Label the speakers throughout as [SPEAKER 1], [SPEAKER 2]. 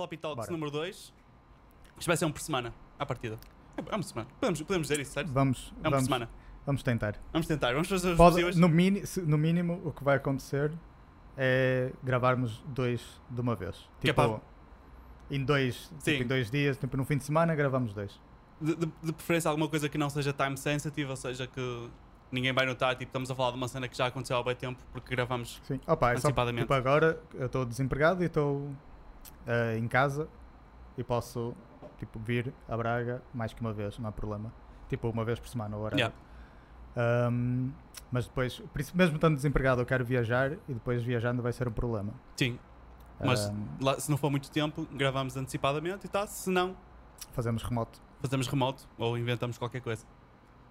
[SPEAKER 1] Floppy Talks
[SPEAKER 2] Bora.
[SPEAKER 1] número 2. Isto vai ser um por semana, à partida. É é uma semana. Podemos, podemos dizer isso, certo?
[SPEAKER 2] Vamos,
[SPEAKER 1] É um por
[SPEAKER 2] vamos,
[SPEAKER 1] semana.
[SPEAKER 2] vamos tentar.
[SPEAKER 1] Vamos tentar, vamos fazer os
[SPEAKER 2] Pode, no, mini, no mínimo, o que vai acontecer é gravarmos dois de uma vez.
[SPEAKER 1] Que é
[SPEAKER 2] Tipo,
[SPEAKER 1] para-
[SPEAKER 2] em, dois, tipo, em dois dias, tipo, no fim de semana, gravamos dois.
[SPEAKER 1] De, de- de preferência alguma coisa que não seja time sensitive, ou seja, que ninguém vai notar. Tipo, estamos a falar de uma cena que já aconteceu há bem tempo, porque gravamos.
[SPEAKER 2] Sim. Opa, é só,
[SPEAKER 1] Antecipadamente.
[SPEAKER 2] tipo, agora eu estou desempregado e estou eh, em casa e posso tipo, vir a Braga mais que uma vez, não há problema. Tipo, uma vez por semana, ou whatever.
[SPEAKER 1] Yeah.
[SPEAKER 2] Um, mas depois, mesmo estando desempregado, eu quero viajar e depois viajando vai ser um problema.
[SPEAKER 1] Sim, Mas-
[SPEAKER 2] Um,
[SPEAKER 1] lá- se não for muito tempo, gravamos antecipadamente e tá. Se não,
[SPEAKER 2] fazemos remoto.
[SPEAKER 1] fazemos remoto ou inventamos qualquer coisa.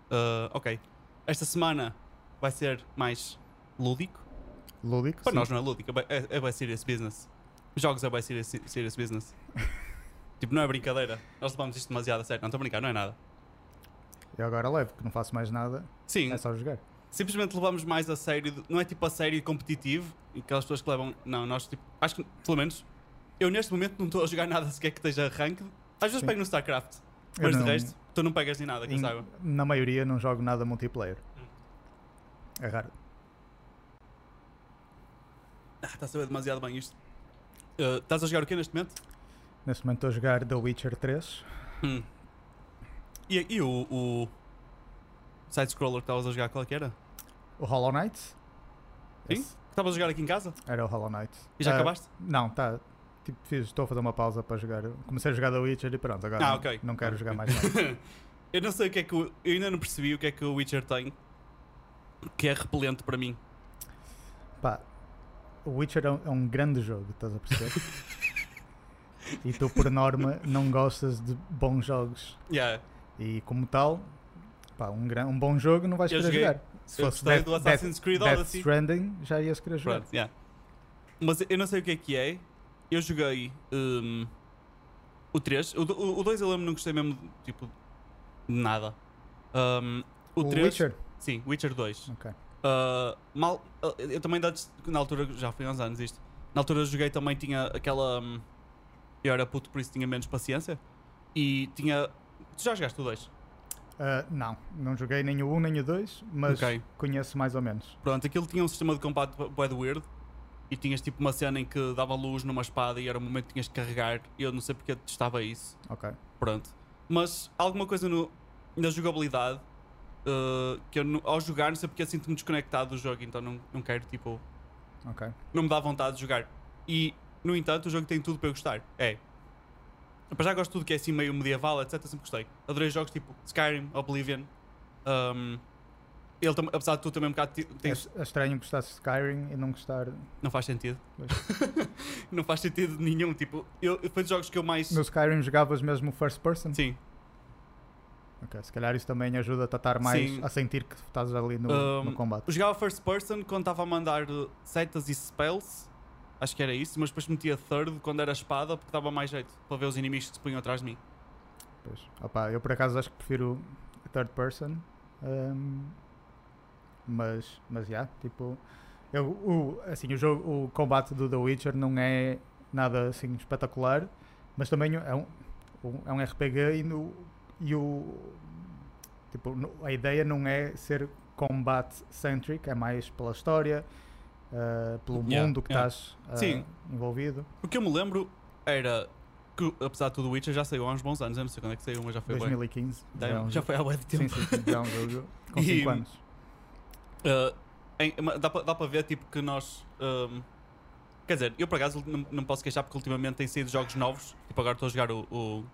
[SPEAKER 1] Ah, ok. Esta semana vai ser mais lúdico.
[SPEAKER 2] Lúdico.
[SPEAKER 1] Para
[SPEAKER 2] sim.
[SPEAKER 1] nós não é lúdico, é, é, é bem serious business. Jogos é bem serious, serious business. tipo, não é brincadeira. Nós levamos isto demasiado a sério. Não estou a brincar, não é nada.
[SPEAKER 2] Eu agora levo, que não faço mais nada,
[SPEAKER 1] Sim,
[SPEAKER 2] é só jogar.
[SPEAKER 1] simplesmente levamos mais a sério. Não é tipo a sério competitivo e aquelas pessoas que levam. Não, nós tipo. Acho que, pelo menos, eu neste momento não estou a jogar nada sequer que esteja ranked. Às vezes
[SPEAKER 2] Sim.
[SPEAKER 1] pego no StarCraft,
[SPEAKER 2] Eu
[SPEAKER 1] mas
[SPEAKER 2] não-
[SPEAKER 1] de resto, tu não pegas nem nada, que eu
[SPEAKER 2] em-
[SPEAKER 1] saiba.
[SPEAKER 2] na maioria não jogo nada multiplayer.
[SPEAKER 1] Hum.
[SPEAKER 2] É raro.
[SPEAKER 1] Ah, está a saber demasiado bem isto. Ah, estás a jogar o quê neste momento?
[SPEAKER 2] Neste momento estou a jogar The Witcher 3.
[SPEAKER 1] Hum. E, e o, o side-scroller que estavas a jogar qual é que era?
[SPEAKER 2] O Hollow Knight.
[SPEAKER 1] Sim?
[SPEAKER 2] Esse
[SPEAKER 1] Que estavas a jogar aqui em casa?
[SPEAKER 2] Era o Hollow Knight.
[SPEAKER 1] E já
[SPEAKER 2] Ah,
[SPEAKER 1] acabaste?
[SPEAKER 2] Não, tá. Tipo, fiz, estou a fazer uma pausa para jogar. Comecei a jogar The Witcher e pronto, agora
[SPEAKER 1] Ah,
[SPEAKER 2] não,
[SPEAKER 1] ok.
[SPEAKER 2] não quero jogar mais nada.
[SPEAKER 1] eu não sei o que é que o, Eu ainda não percebi o que é que o Witcher tem que é repelente para mim.
[SPEAKER 2] Pá, o Witcher é um, é um grande jogo, estás a perceber? e tu, por norma, não gostas de bons jogos.
[SPEAKER 1] Yeah.
[SPEAKER 2] E como tal, pá, um, gran, um bom jogo não vais
[SPEAKER 1] Eu
[SPEAKER 2] querer
[SPEAKER 1] joguei-
[SPEAKER 2] jogar. Se
[SPEAKER 1] Eu
[SPEAKER 2] fosse Death,
[SPEAKER 1] do
[SPEAKER 2] Death,
[SPEAKER 1] Assassin's Creed
[SPEAKER 2] Death
[SPEAKER 1] Odyssey.
[SPEAKER 2] Stranding, já ias querer jogar.
[SPEAKER 1] Pronto, yeah. Mas eu não sei o que é que é. Eu joguei hum, o 3. O, o, o 2 eu lembro não gostei mesmo tipo de nada. Hum, o,
[SPEAKER 2] O
[SPEAKER 1] 3.
[SPEAKER 2] Witcher?
[SPEAKER 1] Sim, Witcher 2.
[SPEAKER 2] Ok.
[SPEAKER 1] Uh, mal, uh, eu também na altura, já foi há uns anos isto. Na altura joguei também tinha aquela. hum, eu era puto, por isso tinha menos paciência. E tinha. Tu já jogaste o 2?
[SPEAKER 2] Ah, não, não joguei nem o 1 nem o 2, mas
[SPEAKER 1] Ok.
[SPEAKER 2] conheço mais ou menos.
[SPEAKER 1] Pronto, aquilo tinha um sistema de combate de weird. E tinhas tipo uma cena em que dava luz numa espada e era o momento que tinhas que carregar. E eu não sei porque testava isso.
[SPEAKER 2] Ok.
[SPEAKER 1] Pronto. Mas alguma coisa no, na jogabilidade uh, que eu não- ao jogar não sei porque eu sinto-me desconectado do jogo, então não, não quero tipo. Não me dá vontade de jogar. E no entanto o jogo tem tudo para eu gostar. É. Para já gosto de tudo que é assim meio medieval, etc. Sempre gostei. Adorei jogos tipo Skyrim, Oblivion. Um, ele apesar de tudo também um bocado ti-
[SPEAKER 2] É, é estranho gostar de Skyrim e não gostar.
[SPEAKER 1] Não faz sentido. Não faz sentido nenhum. Tipo, eu, foi dos jogos que eu mais.
[SPEAKER 2] No Skyrim jogavas mesmo first person?
[SPEAKER 1] Sim.
[SPEAKER 2] Ok, se calhar isso também ajuda a estar mais
[SPEAKER 1] Sim.
[SPEAKER 2] a sentir que estás ali no,
[SPEAKER 1] Um,
[SPEAKER 2] no combate.
[SPEAKER 1] Eu jogava first person quando estava a mandar setas e spells. Acho que era isso, mas depois metia third quando era espada porque dava mais jeito para ver os inimigos que se punham atrás de mim.
[SPEAKER 2] Pois. Opa, eu por acaso acho que prefiro third person. um, mas, mas já, tipo. Eu, o, assim, o, jogo, o combate do The Witcher não é nada assim espetacular, mas também é um, um- é um RPG e, no, e o. Tipo, a ideia não é ser combate centric, é mais pela história, uh, pelo
[SPEAKER 1] Yeah,
[SPEAKER 2] mundo que
[SPEAKER 1] yeah.
[SPEAKER 2] estás uh,
[SPEAKER 1] Sim.
[SPEAKER 2] envolvido.
[SPEAKER 1] O que eu me lembro era que, apesar de tudo, o Witcher já saiu há uns bons anos. Eu não sei quando é que saiu, mas já foi bem.
[SPEAKER 2] 2015.
[SPEAKER 1] Já,
[SPEAKER 2] é
[SPEAKER 1] já foi há de tempo.
[SPEAKER 2] Sim, sim, já é um jogo com
[SPEAKER 1] E-
[SPEAKER 2] 5 anos.
[SPEAKER 1] Uh, em- dá para dá para ver tipo que nós um, quer dizer, eu por acaso não, não posso queixar porque ultimamente têm saído jogos novos tipo agora estou a jogar o, o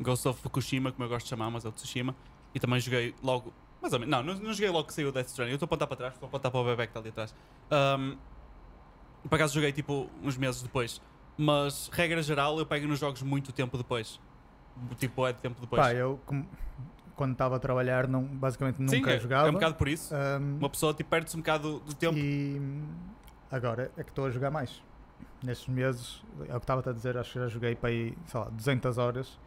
[SPEAKER 1] Ghost of Fukushima como eu gosto de chamar, mas é o Tsushima. E também joguei logo, mais ou menos, não, não, não joguei logo que saiu o Death Stranding, eu estou a apontar para trás estou a apontar para o bebê que está ali atrás. Um, por acaso joguei tipo uns meses depois. Mas regra geral eu pego nos jogos muito tempo depois. Tipo é de tempo depois.
[SPEAKER 2] Pá, eu como- quando estava a trabalhar não, basicamente nunca
[SPEAKER 1] Sim, é,
[SPEAKER 2] jogava.
[SPEAKER 1] é um bocado por isso.
[SPEAKER 2] Ahm,
[SPEAKER 1] uma pessoa tipo, perde-se um bocado do tempo.
[SPEAKER 2] E agora é que estou a jogar mais. Nestes meses, é o que estava a dizer, acho que já joguei para aí, sei lá, 200 horas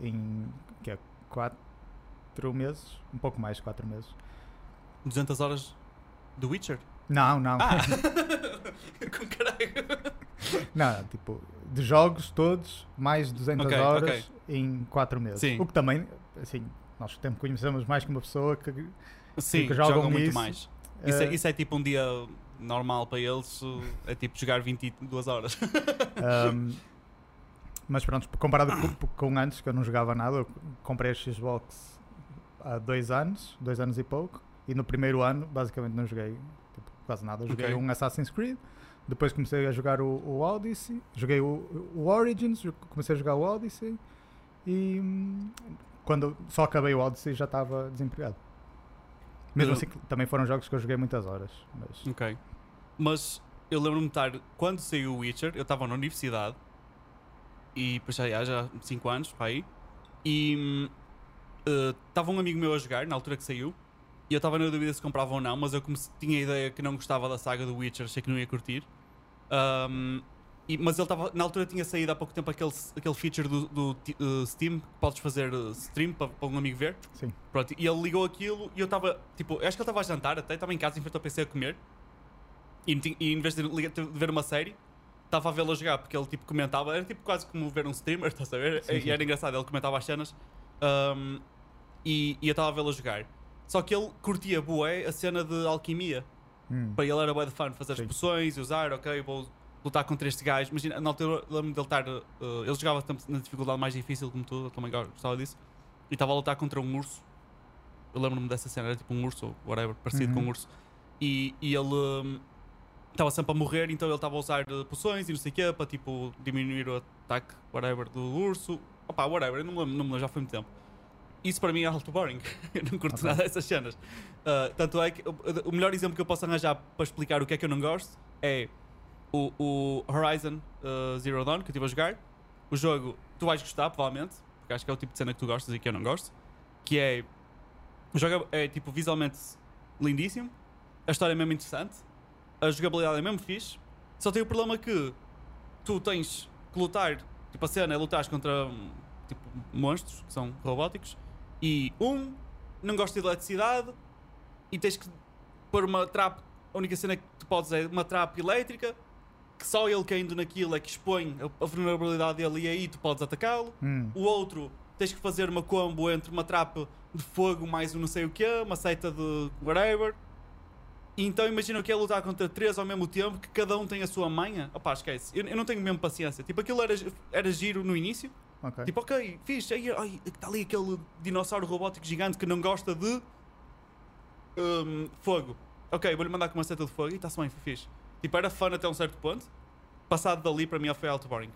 [SPEAKER 2] em que é 4 meses, um pouco mais, 4 meses.
[SPEAKER 1] 200 horas do Witcher
[SPEAKER 2] Não, não,
[SPEAKER 1] Ah! Com caralho!
[SPEAKER 2] não, tipo de jogos todos, mais 200
[SPEAKER 1] Ok,
[SPEAKER 2] horas
[SPEAKER 1] ok.
[SPEAKER 2] em 4 meses.
[SPEAKER 1] Sim.
[SPEAKER 2] O que também, assim, nós tempo conhecemos mais que uma pessoa que.
[SPEAKER 1] Sim,
[SPEAKER 2] que
[SPEAKER 1] jogam,
[SPEAKER 2] jogam
[SPEAKER 1] muito
[SPEAKER 2] isso,
[SPEAKER 1] mais. Isso, é,
[SPEAKER 2] eh,
[SPEAKER 1] isso é tipo um dia normal para eles, uh, é tipo jogar 22 horas.
[SPEAKER 2] Um, mas pronto, comparado com, com antes, que eu não jogava nada, eu comprei a Xbox há dois anos, dois anos e pouco, e no primeiro ano basicamente não joguei tipo, quase nada. Joguei
[SPEAKER 1] Ok.
[SPEAKER 2] um Assassin's Creed, depois comecei a jogar o, o Odyssey, joguei o, o Origins, comecei a jogar o Odyssey e hum, quando só acabei o Odyssey já estava desempregado. Mesmo
[SPEAKER 1] Eu-
[SPEAKER 2] assim, também foram jogos que eu joguei muitas horas. Mas,
[SPEAKER 1] ok. Mas eu lembro-me de estar, quando saiu o Witcher, eu estava na universidade e depois já, já, já 5 anos, para aí, e hum, eh, estava um amigo meu a jogar na altura que saiu. E eu estava na dúvida se comprava ou não, mas eu comece- tinha a ideia que não gostava da saga do Witcher, achei que não ia curtir. Um, e- mas ele estava, na altura tinha saído há pouco tempo aquele, aquele feature do, do eh, Steam que podes fazer eh, stream para, para um amigo ver.
[SPEAKER 2] sim.
[SPEAKER 1] Pronto, e ele ligou aquilo e eu estava, tipo, eu acho que ele estava a jantar até, estava em casa em frente ao PC a comer. E, e em vez de, de ver uma série, estava a vê-lo jogar, porque ele tipo comentava, era tipo quase como ver um streamer, estás a ver?
[SPEAKER 2] Sim,
[SPEAKER 1] e
[SPEAKER 2] sim.
[SPEAKER 1] era engraçado, ele comentava as cenas um, e, e eu estava a vê-lo jogar. Só que ele curtia bué a cena de alquimia.
[SPEAKER 2] Hum.
[SPEAKER 1] Para ele era bué de fun fazer
[SPEAKER 2] Sim.
[SPEAKER 1] as poções e usar, ok, vou lutar contra este gajo. Imagina, na altura lembro-me dele estar. uh, ele jogava na dificuldade mais difícil como tu, eu também gostava disso. E estava a lutar contra um urso. Eu lembro-me dessa cena, era tipo um urso ou whatever, parecido
[SPEAKER 2] Uhum.
[SPEAKER 1] com um urso. E, e ele um, estava sempre a morrer, então ele estava a usar uh, poções e não sei o quê para tipo diminuir o ataque, whatever, do urso. Opa, whatever, não me lembro, não lembro, já foi muito tempo. Isso para mim é alto boring. eu não curto
[SPEAKER 2] Ok.
[SPEAKER 1] nada dessas cenas. Uh, tanto é que o, o melhor exemplo que eu posso arranjar para explicar o que é que eu não gosto é o, o Horizon uh, Zero Dawn que eu estive a jogar. O jogo tu vais gostar, provavelmente, porque acho que é o tipo de cena que tu gostas e que eu não gosto. Que é. O jogo é, é, tipo visualmente lindíssimo, a história é mesmo interessante, a jogabilidade é mesmo fixe. Só tem o problema que tu tens que lutar. Tipo, a cena é lutar contra hum, tipo, monstros que são robóticos e um não gosta de eletricidade e tens que pôr uma trap. A única cena que tu podes é uma trap elétrica que só ele caindo naquilo é que expõe a, vulnerabilidade dele e aí tu podes atacá-lo.
[SPEAKER 2] Hum.
[SPEAKER 1] O outro tens que fazer uma combo entre uma trap de fogo mais um não sei o que, uma seita de whatever. Então imagina que é lutar contra três ao mesmo tempo, que cada um tem a sua manha. Opá, esquece. Eu, eu não tenho mesmo paciência. Tipo, aquilo era, era giro no início.
[SPEAKER 2] Ok.
[SPEAKER 1] Tipo, ok, fixe, aí, está ali aquele dinossauro robótico gigante que não gosta de hum, fogo. Ok, vou-lhe mandar com uma seta de fogo e está-se bem, fixe. Tipo, era fun até um certo ponto. Passado dali, para mim, foi alto boring.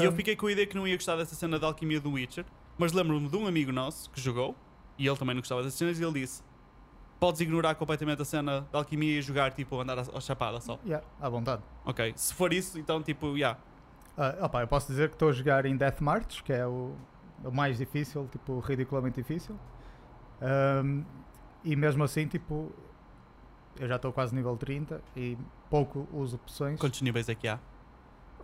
[SPEAKER 1] E eu
[SPEAKER 2] Um,
[SPEAKER 1] fiquei com a ideia que não ia gostar dessa cena de alquimia do Witcher, mas lembro-me de um amigo nosso que jogou, e ele também não gostava dessas cenas, e ele disse: Podes ignorar completamente a cena de alquimia e jogar, tipo, andar à chapada só.
[SPEAKER 2] yeah, à vontade.
[SPEAKER 1] Ok, se for isso, então, tipo, yeah.
[SPEAKER 2] Ah, opa, eu posso dizer que estou a jogar em Death March, que é o, o mais difícil, tipo, ridiculamente difícil. Ahm, e mesmo assim, tipo, eu já estou quase nível 30 e pouco uso opções.
[SPEAKER 1] Quantos níveis é que há?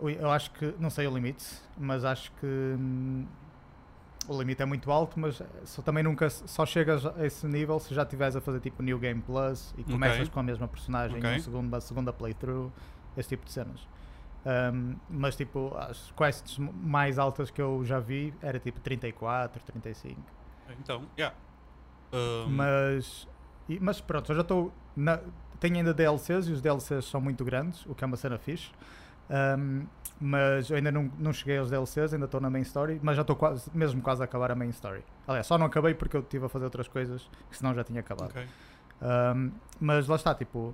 [SPEAKER 2] Eu acho que, não sei o limite, mas acho que hum, o limite é muito alto, mas também nunca só chegas a esse nível se já estiveres a fazer tipo New Game Plus e começas com a mesma personagem
[SPEAKER 1] Ok.
[SPEAKER 2] em segunda, segunda playthrough, esse tipo de cenas. Hum, mas tipo, as quests mais altas que eu já vi era tipo 34, 35.
[SPEAKER 1] Então, yeah. Um,
[SPEAKER 2] Mas, e- mas pronto, eu já estou. Tenho ainda DLCs e os DLCs são muito grandes, o que é uma cena fixe. Um, mas eu ainda não, não cheguei aos DLCs, ainda estou na main story, mas já estou quase, mesmo quase a acabar a main story. Aliás, só não acabei porque eu estive a fazer outras coisas que senão já tinha acabado.
[SPEAKER 1] ok.
[SPEAKER 2] Um, mas lá está, tipo,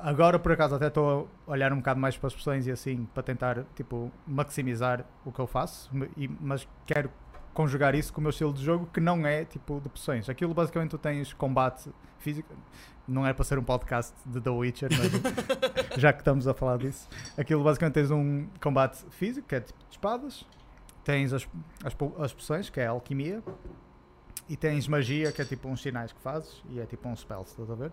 [SPEAKER 2] agora por acaso até estou a olhar um bocado mais para as opções e assim, para tentar, tipo, maximizar o que eu faço, e- mas quero conjugar isso com o meu estilo de jogo que não é tipo de opções. Aquilo basicamente tu tens combate físico, não é para ser um podcast de The Witcher, mas já que estamos a falar disso, aquilo basicamente tens um combate físico, que é tipo de espadas, tens as, as, as poções, que é a alquimia, e tens magia, que é tipo uns sinais que fazes, e é tipo um spell, estás a ver?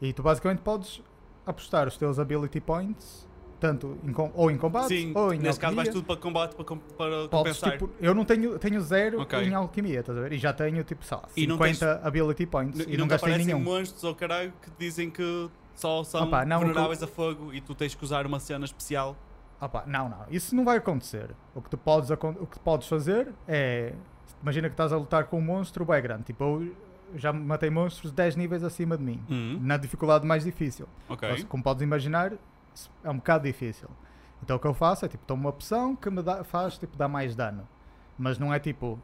[SPEAKER 2] E tu basicamente podes apostar os teus ability points, tanto em, com- ou em combate,
[SPEAKER 1] Sim,
[SPEAKER 2] ou em
[SPEAKER 1] nesse caso vais
[SPEAKER 2] alquimia.
[SPEAKER 1] tudo para combate para, para
[SPEAKER 2] Podes,
[SPEAKER 1] compensar.
[SPEAKER 2] tipo, eu não tenho, tenho zero
[SPEAKER 1] Ok.
[SPEAKER 2] em alquimia, estás a ver? E já tenho tipo, sei lá,
[SPEAKER 1] E não
[SPEAKER 2] 50 ability points e não
[SPEAKER 1] nunca
[SPEAKER 2] gastei
[SPEAKER 1] aparecem
[SPEAKER 2] nenhum.
[SPEAKER 1] monstros ou caralho que dizem que só são
[SPEAKER 2] Opa, não,
[SPEAKER 1] vulneráveis a fogo e tu tens que usar uma cena especial
[SPEAKER 2] Opa, não, não, isso não vai acontecer. O que tu podes, acon- o que tu podes fazer é. Imagina que estás a lutar com um monstro bem grande. Tipo, eu já matei monstros 10 níveis acima de mim.
[SPEAKER 1] Hum,
[SPEAKER 2] Na dificuldade mais difícil.
[SPEAKER 1] ok.
[SPEAKER 2] Mas, Como podes imaginar, é um bocado difícil. Então o que eu faço é tipo, tomo uma opção que me dá, faz tipo, dar mais dano. Mas não é tipo,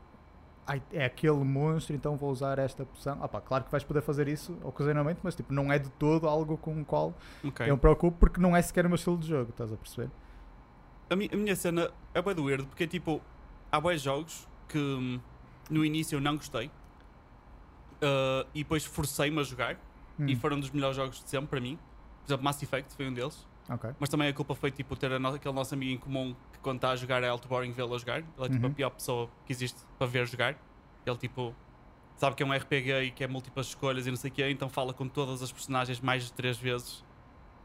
[SPEAKER 2] "Ai, é aquele monstro, então vou usar esta opção. Opa, claro que vais poder fazer isso ocasionalmente, mas tipo, não é de todo algo com o qual
[SPEAKER 1] ok.
[SPEAKER 2] eu me preocupo porque não é sequer o meu estilo de jogo, estás a perceber?
[SPEAKER 1] A, mi- a minha cena é bem do weird, porque tipo, há bons jogos que hum, no início eu não gostei ah, e depois forcei-me a jogar e
[SPEAKER 2] Hum,
[SPEAKER 1] foram dos melhores jogos de sempre para mim. Por exemplo, Mass Effect foi um deles,
[SPEAKER 2] ok.
[SPEAKER 1] mas também a culpa foi tipo ter a no- aquele nosso amigo em comum que quando está a jogar é alto boring vê-lo a jogar. Ele é tipo a
[SPEAKER 2] Uhum.
[SPEAKER 1] pior pessoa que existe para ver jogar. Ele tipo sabe que é um RPG e que é múltiplas escolhas e não sei o quê, então fala com todas as personagens mais de três vezes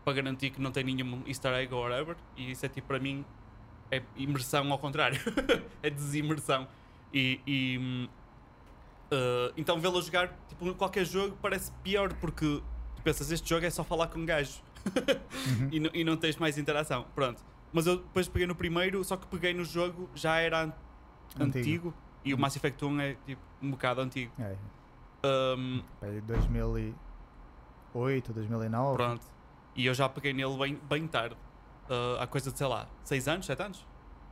[SPEAKER 1] para garantir que não tem nenhum easter egg ou whatever. E isso é tipo para mim é imersão ao contrário, é desimersão. E, e, uh, então vê-lo a jogar tipo, qualquer jogo parece pior porque tu pensas este jogo é só falar com um gajo
[SPEAKER 2] Uhum.
[SPEAKER 1] e, não- e não tens mais interação. Pronto. Mas eu depois peguei no primeiro, só que peguei no jogo já era an- antigo,
[SPEAKER 2] Antigo.
[SPEAKER 1] e o Mass Effect 1 é tipo um bocado antigo.
[SPEAKER 2] É,
[SPEAKER 1] Um,
[SPEAKER 2] é 2008, 2009.
[SPEAKER 1] pronto. E eu já peguei nele bem, bem tarde. Uh, há coisa de, sei lá, 6 anos, 7 anos.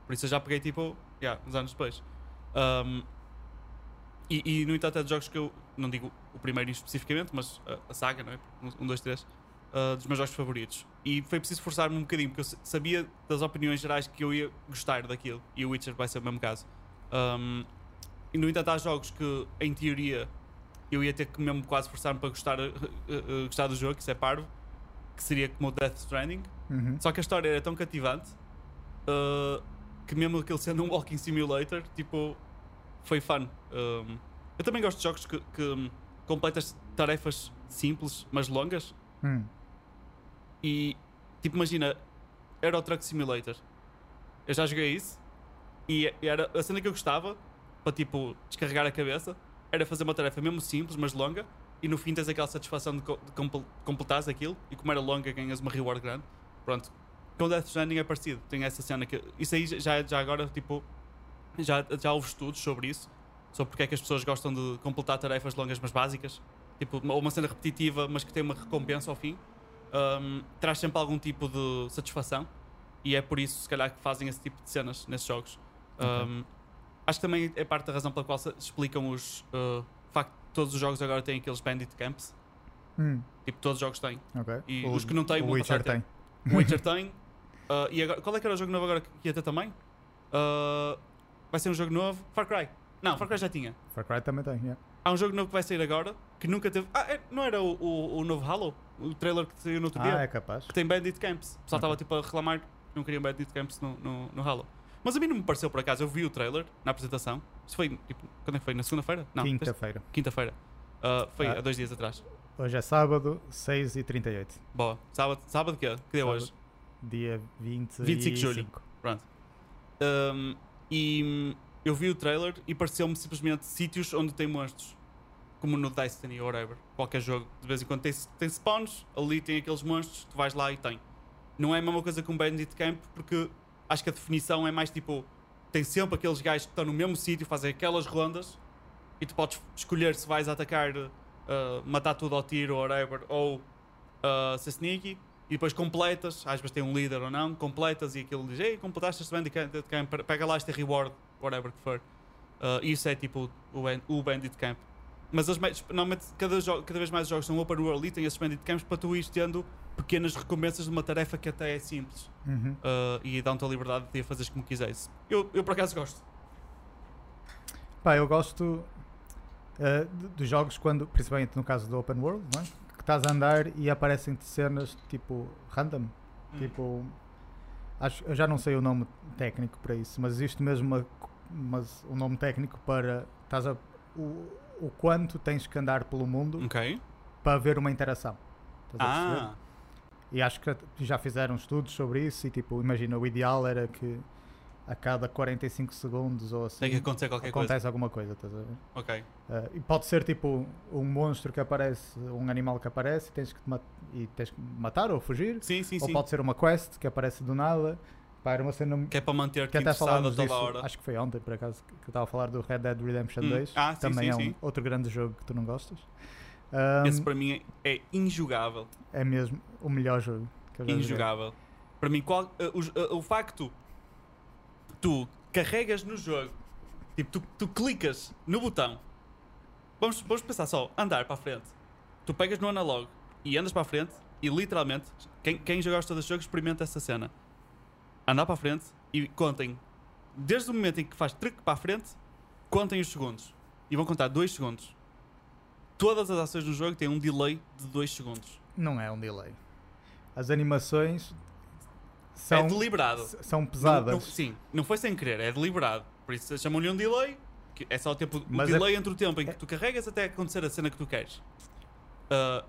[SPEAKER 1] Por isso eu já peguei tipo, yeah, uns anos depois. Um, e, e, no entanto é de jogos que eu, não digo o primeiro especificamente, mas a, a saga, não é? Um, dois, três. Uh, dos meus jogos favoritos. E foi preciso forçar-me um bocadinho, porque eu sa- sabia das opiniões gerais que eu ia gostar daquilo. E o Witcher vai ser o mesmo caso. Um, e no entanto há jogos que, em teoria, eu ia ter que mesmo quase forçar-me para gostar, uh, uh, gostar do jogo, que isso é parvo. Que seria como o Death Stranding.
[SPEAKER 2] Uhum.
[SPEAKER 1] Só que a história era tão cativante uh, que mesmo aquele sendo um walking simulator, tipo, foi fun. Um, eu também gosto de jogos que, que completas tarefas simples, mas longas.
[SPEAKER 2] Hum.
[SPEAKER 1] E, tipo, imagina, Euro Truck Simulator. Eu já joguei isso e era a cena que eu gostava para, tipo, descarregar a cabeça era fazer uma tarefa mesmo simples, mas longa. E no fim tens aquela satisfação de, co- de comple- completares aquilo e como era longa ganhas uma reward grande. Pronto. Com Death Stranding é parecido. Tem essa cena que. Isso aí já, já agora, tipo. Já, já houve estudos sobre isso. Sobre porque é que as pessoas gostam de completar tarefas longas, mas básicas. Tipo, uma cena repetitiva, mas que tem uma recompensa ao fim. Um, traz sempre algum tipo de satisfação. E é por isso, se calhar, que fazem esse tipo de cenas nesses jogos. Um, acho que também é parte da razão pela qual explicam os. Uh, facto todos os jogos agora têm aqueles Bandit Camps.
[SPEAKER 2] Hum.
[SPEAKER 1] Tipo, todos os jogos têm.
[SPEAKER 2] Ok.
[SPEAKER 1] E
[SPEAKER 2] O-
[SPEAKER 1] os que não têm,
[SPEAKER 2] o Witcher tem.
[SPEAKER 1] O Witcher tem. Uh, e agora, qual é que era o jogo novo agora que ia ter também? Uh, vai ser um jogo novo. Far Cry. Não, Far Cry já tinha.
[SPEAKER 2] Far Cry também tem, yeah.
[SPEAKER 1] Há um jogo novo que vai sair agora que nunca teve. Ah, é- não era o, o, o novo Halo? O trailer que saiu no outro dia?
[SPEAKER 2] Ah, é capaz.
[SPEAKER 1] que tem Bandit Camps. O pessoal estava
[SPEAKER 2] Ok.
[SPEAKER 1] tipo a reclamar que não queriam Bandit Camps no, no, no Halo. Mas a mim não me pareceu por acaso. Eu vi o trailer na apresentação. Isso foi tipo. Quando é que foi? Na segunda-feira? Não,
[SPEAKER 2] Quinta-feira.
[SPEAKER 1] quinta-feira. Uh, foi
[SPEAKER 2] Ah.
[SPEAKER 1] há dois dias atrás.
[SPEAKER 2] Hoje é sábado, 6h38.
[SPEAKER 1] Boa. Sábado, sábado que é? Que dia é
[SPEAKER 2] Sábado.
[SPEAKER 1] hoje?
[SPEAKER 2] Dia 25
[SPEAKER 1] 25 de julho. Pronto. Um, e eu vi o trailer e pareceu-me simplesmente sítios onde tem monstros. Como no Destiny ou whatever. Qualquer jogo. De vez em quando tem, tem spawns, ali tem aqueles monstros, tu vais lá e tem. Não é a mesma coisa que um Bandit Camp, porque acho que a definição é mais tipo. Tem sempre aqueles gajos que estão no mesmo sítio, fazem aquelas rondas e tu podes escolher se vais atacar, uh, matar tudo ao tiro ou whatever, ou uh, ser sneaky e depois completas, às vezes tem um líder ou não, completas e aquilo diz, ei, completaste este Bandit Camp, pega lá este reward, whatever que for. Uh, isso é tipo o, o Bandit Camp. Mas normalmente cada, cada vez mais os jogos são open world e têm esses Bandit Camps para tu ir tendo pequenas recompensas de uma tarefa que até é simples
[SPEAKER 2] Uhum.
[SPEAKER 1] uh, e dão-te a liberdade de fazeres como quiseres. Eu, eu por acaso gosto.
[SPEAKER 2] Pá, eu gosto de- dos jogos quando, principalmente no caso do Open World, é? que estás a andar e aparecem-te cenas tipo random.
[SPEAKER 1] Hum.
[SPEAKER 2] Tipo, acho, eu já não sei o nome técnico para isso, mas existe mesmo uma, mas um nome técnico para estás a, o, o quanto tens que andar pelo mundo
[SPEAKER 1] Ok.
[SPEAKER 2] para haver uma interação.
[SPEAKER 1] Ah,
[SPEAKER 2] E acho que já fizeram estudos sobre isso e tipo, imagina, o ideal era que a cada 45 segundos ou assim
[SPEAKER 1] tem que acontecer qualquer
[SPEAKER 2] acontece alguma coisa, estás a ver?
[SPEAKER 1] coisa. Ok.
[SPEAKER 2] Uh, e pode ser tipo um monstro que aparece, um animal que aparece e tens que, te e tens que matar ou fugir.
[SPEAKER 1] Sim, sim,
[SPEAKER 2] ou
[SPEAKER 1] sim.
[SPEAKER 2] pode ser uma quest que aparece do nada Pá, era uma cena
[SPEAKER 1] que é para manter-te
[SPEAKER 2] que até falámos
[SPEAKER 1] toda
[SPEAKER 2] disso,
[SPEAKER 1] hora.
[SPEAKER 2] acho que foi ontem por acaso que eu estava a falar do Red Dead Redemption
[SPEAKER 1] Hum,
[SPEAKER 2] 2,
[SPEAKER 1] ah, sim,
[SPEAKER 2] também
[SPEAKER 1] sim,
[SPEAKER 2] é um
[SPEAKER 1] sim.
[SPEAKER 2] outro grande jogo que tu não gostas. Ahm,
[SPEAKER 1] Esse para mim é, é injogável.
[SPEAKER 2] é mesmo o melhor jogo que eu já joguei.
[SPEAKER 1] Injogável. Para mim, qual, uh, o, uh, o facto tu carregas no jogo, tipo, tu, tu clicas no botão, vamos, vamos pensar só, andar para a frente. Tu pegas no analog e andas para a frente e literalmente, quem, quem já gosta deste jogo experimenta essa cena. Andar para a frente e contem, desde o momento em que faz trick para a frente, contem os segundos. E vão contar 2 segundos. Todas as ações do jogo têm um delay de 2 segundos.
[SPEAKER 2] Não é um delay. As animações são,
[SPEAKER 1] é deliberado.
[SPEAKER 2] são
[SPEAKER 1] Não-
[SPEAKER 2] pesadas.
[SPEAKER 1] não- sim, não foi sem querer, é deliberado. Por isso chamam-lhe um delay, que é só o, tempo, o
[SPEAKER 2] Mas é-
[SPEAKER 1] delay entre o tempo em que tu carregas até acontecer a cena que tu queres. Ah,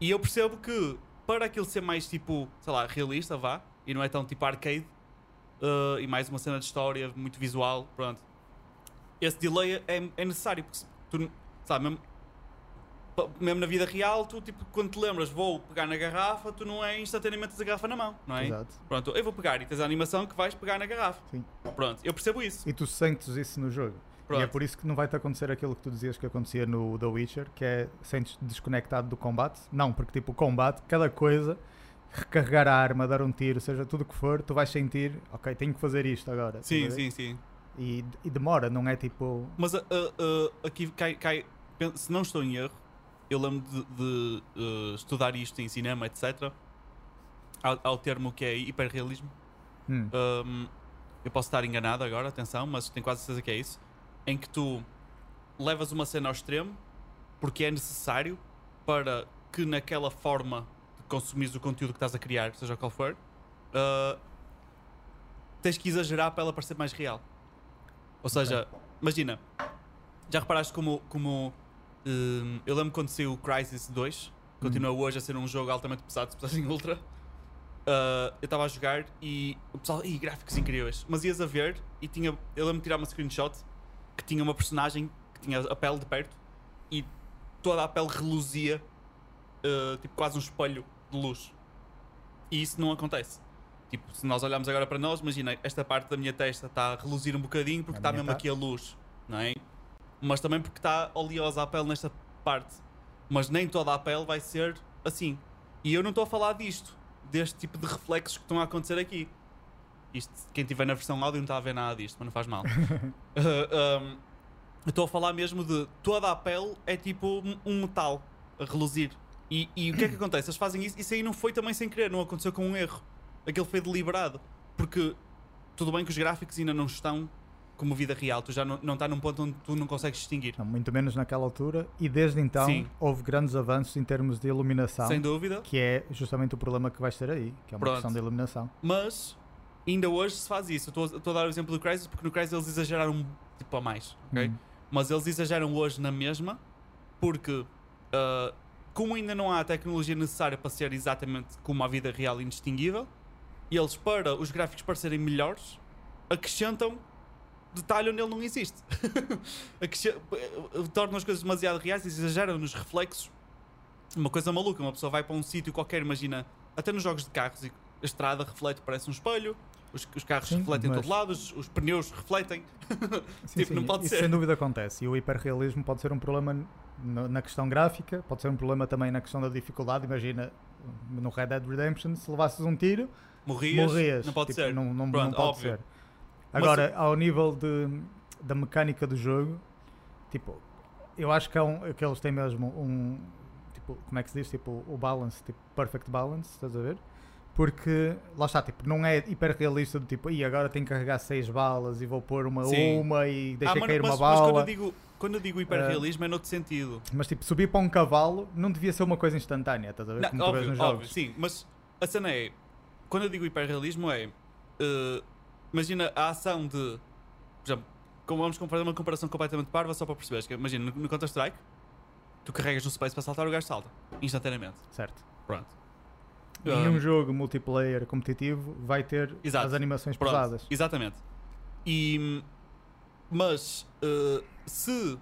[SPEAKER 1] e eu percebo que para aquilo ser mais tipo, sei lá, realista, vá, e não é tão tipo arcade, ah, e mais uma cena de história muito visual, pronto. Esse delay é, é necessário, porque tu, sabe, mesmo, mesmo na vida real, tu tipo, quando te lembras, vou pegar na garrafa, tu não é instantaneamente a garrafa na mão, não é?
[SPEAKER 2] Exato.
[SPEAKER 1] Pronto, eu vou pegar e tens a animação que vais pegar na garrafa.
[SPEAKER 2] Sim.
[SPEAKER 1] Pronto, eu percebo isso.
[SPEAKER 2] E tu sentes isso no jogo. E é
[SPEAKER 1] Pronto.
[SPEAKER 2] por isso que não vai-te acontecer aquilo que tu dizias que acontecia no The Witcher, que é sentes desconectado do combate. Não, porque tipo, o combate, cada coisa, recarregar a arma, dar um tiro, seja tudo o que for, tu vais sentir, ok, tenho que fazer isto agora.
[SPEAKER 1] Sim, sim, sim.
[SPEAKER 2] E, e demora, não é tipo.
[SPEAKER 1] Mas ah, ah, aqui cai, cai- se não estou em erro, eu lembro de, de, ah, estudar isto em cinema, etc. Ao, ao termo que é hiperrealismo.
[SPEAKER 2] hum,
[SPEAKER 1] Um, eu posso estar enganado agora, atenção, mas tenho quase certeza que é isso. Em que tu levas uma cena ao extremo porque é necessário para que naquela forma consumires o conteúdo que estás a criar, seja qual for, uh, tens que exagerar para ela parecer mais real. Ou seja, imagina, já reparaste como, como um, eu lembro quando saiu o Crisis 2, continua hoje a ser um jogo altamente pesado, se em Ultra. Uh, eu estava a jogar e o pessoal, ih, gráficos incríveis. Mas ias a ver e tinha. Eu lembro de tirar uma screenshot que tinha uma personagem que tinha a pele de perto e toda a pele reluzia, uh, tipo quase um espelho de luz. E isso não acontece. Tipo, se nós olharmos agora para nós, imagina, esta parte da minha testa está a reluzir um bocadinho porque está mesmo
[SPEAKER 2] tá.
[SPEAKER 1] aqui a luz, não é? Mas também porque está oleosa a pele nesta parte. Mas nem toda a pele vai ser assim. E eu não estou a falar disto, deste tipo de reflexos que estão a acontecer aqui. Isto, quem tiver na versão áudio não está a ver nada disto, mas não faz mal. Uh, um, eu estou a falar mesmo de toda a pele é tipo um metal a reluzir. E, e o que é que acontece? Eles fazem isso, isso aí não foi também sem querer, não aconteceu com um erro. Aquilo foi deliberado. Porque tudo bem que os gráficos ainda não estão como vida real, tu já não, não está num ponto onde tu não consegues distinguir.
[SPEAKER 2] não, muito menos naquela altura. E desde então
[SPEAKER 1] Sim.
[SPEAKER 2] houve grandes avanços em termos de iluminação,
[SPEAKER 1] Sem dúvida.
[SPEAKER 2] que é justamente o problema que vais ter aí, que é uma
[SPEAKER 1] Pronto.
[SPEAKER 2] questão de iluminação.
[SPEAKER 1] Mas ainda hoje se faz isso. Eu estou a- dar o exemplo do Crysis porque no Crysis eles exageraram tipo a mais, ok?
[SPEAKER 2] Hum.
[SPEAKER 1] Mas eles exageram hoje na mesma porque ah, como ainda não há a tecnologia necessária para ser exatamente como a vida real indistinguível, eles para os gráficos parecerem melhores acrescentam detalhe onde ele não existe. Eh, Tornam as coisas demasiado reais e exageram nos reflexos. Uma coisa maluca, uma pessoa vai para um sítio qualquer, imagina, até nos jogos de carros, e a estrada reflete, parece um espelho, os, os carros
[SPEAKER 2] Sim,
[SPEAKER 1] refletem de
[SPEAKER 2] mas-
[SPEAKER 1] todo lado, os, os pneus refletem.
[SPEAKER 2] Sim,
[SPEAKER 1] Tipo, não pode
[SPEAKER 2] isso
[SPEAKER 1] ser.
[SPEAKER 2] sem dúvida acontece. E o hiperrealismo pode ser um problema na questão gráfica, pode ser um problema também na questão da dificuldade. Imagina, no Red Dead Redemption, se levasses um tiro,
[SPEAKER 1] Morrias,
[SPEAKER 2] morrias.
[SPEAKER 1] não pode
[SPEAKER 2] Tipo,
[SPEAKER 1] ser.
[SPEAKER 2] Não, não,
[SPEAKER 1] Pronto,
[SPEAKER 2] não pode
[SPEAKER 1] óbvio.
[SPEAKER 2] ser. Agora, ao nível de, da mecânica do jogo, tipo, eu acho que, é um, que eles têm mesmo um. Tipo, como é que se diz? Tipo, o balance, tipo, perfect balance, estás a ver? Porque, lá está, tipo, não é hiperrealista do tipo, e agora tenho que carregar 6 balas e vou pôr uma
[SPEAKER 1] Sim.
[SPEAKER 2] uma e deixa
[SPEAKER 1] Ah, mas-
[SPEAKER 2] cair
[SPEAKER 1] mas,
[SPEAKER 2] uma
[SPEAKER 1] mas
[SPEAKER 2] bala.
[SPEAKER 1] quando eu digo, quando eu digo hiperrealismo é noutro sentido.
[SPEAKER 2] Mas tipo, subir para um cavalo não devia ser uma coisa instantânea, estás a ver?
[SPEAKER 1] Não,
[SPEAKER 2] Como tu vês
[SPEAKER 1] óbvio,
[SPEAKER 2] nos
[SPEAKER 1] óbvio,
[SPEAKER 2] jogos.
[SPEAKER 1] sim, mas a cena é. Quando eu digo hiperrealismo é. eh, imagina a ação de. Por exemplo, vamos fazer uma comparação completamente parva só para perceberes. Que, imagina, no, no Counter-Strike, tu carregas no space para saltar, o gajo salta. Instantaneamente.
[SPEAKER 2] Certo.
[SPEAKER 1] Pronto.
[SPEAKER 2] Nenhum
[SPEAKER 1] Ah,
[SPEAKER 2] jogo multiplayer competitivo vai ter
[SPEAKER 1] Exato.
[SPEAKER 2] as animações
[SPEAKER 1] Pronto,
[SPEAKER 2] pesadas.
[SPEAKER 1] Exatamente. E, mas eh, se,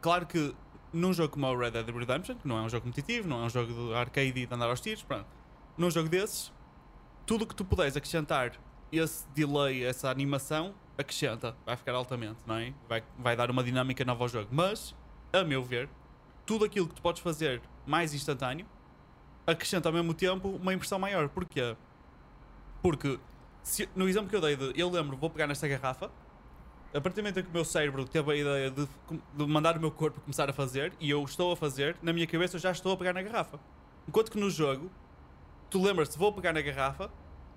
[SPEAKER 1] claro que num jogo como o Red Dead Redemption, que não é um jogo competitivo, não é um jogo de arcade e de andar aos tiros, pronto, num jogo desses, tudo que tu puderes acrescentar esse delay, essa animação, acrescenta, vai ficar altamente, não é? Vai, vai dar uma dinâmica nova ao jogo. Mas, a meu ver, tudo aquilo que tu podes fazer mais instantâneo acrescenta ao mesmo tempo uma impressão maior. Porquê? Porque, se- no exemplo que eu dei de eu lembro, vou pegar nesta garrafa, a partir do momento em que o meu cérebro teve a ideia de, de mandar o meu corpo começar a fazer, e eu estou a fazer, na minha cabeça eu já estou a pegar na garrafa. Enquanto que no jogo, tu lembras-te, vou pegar na garrafa,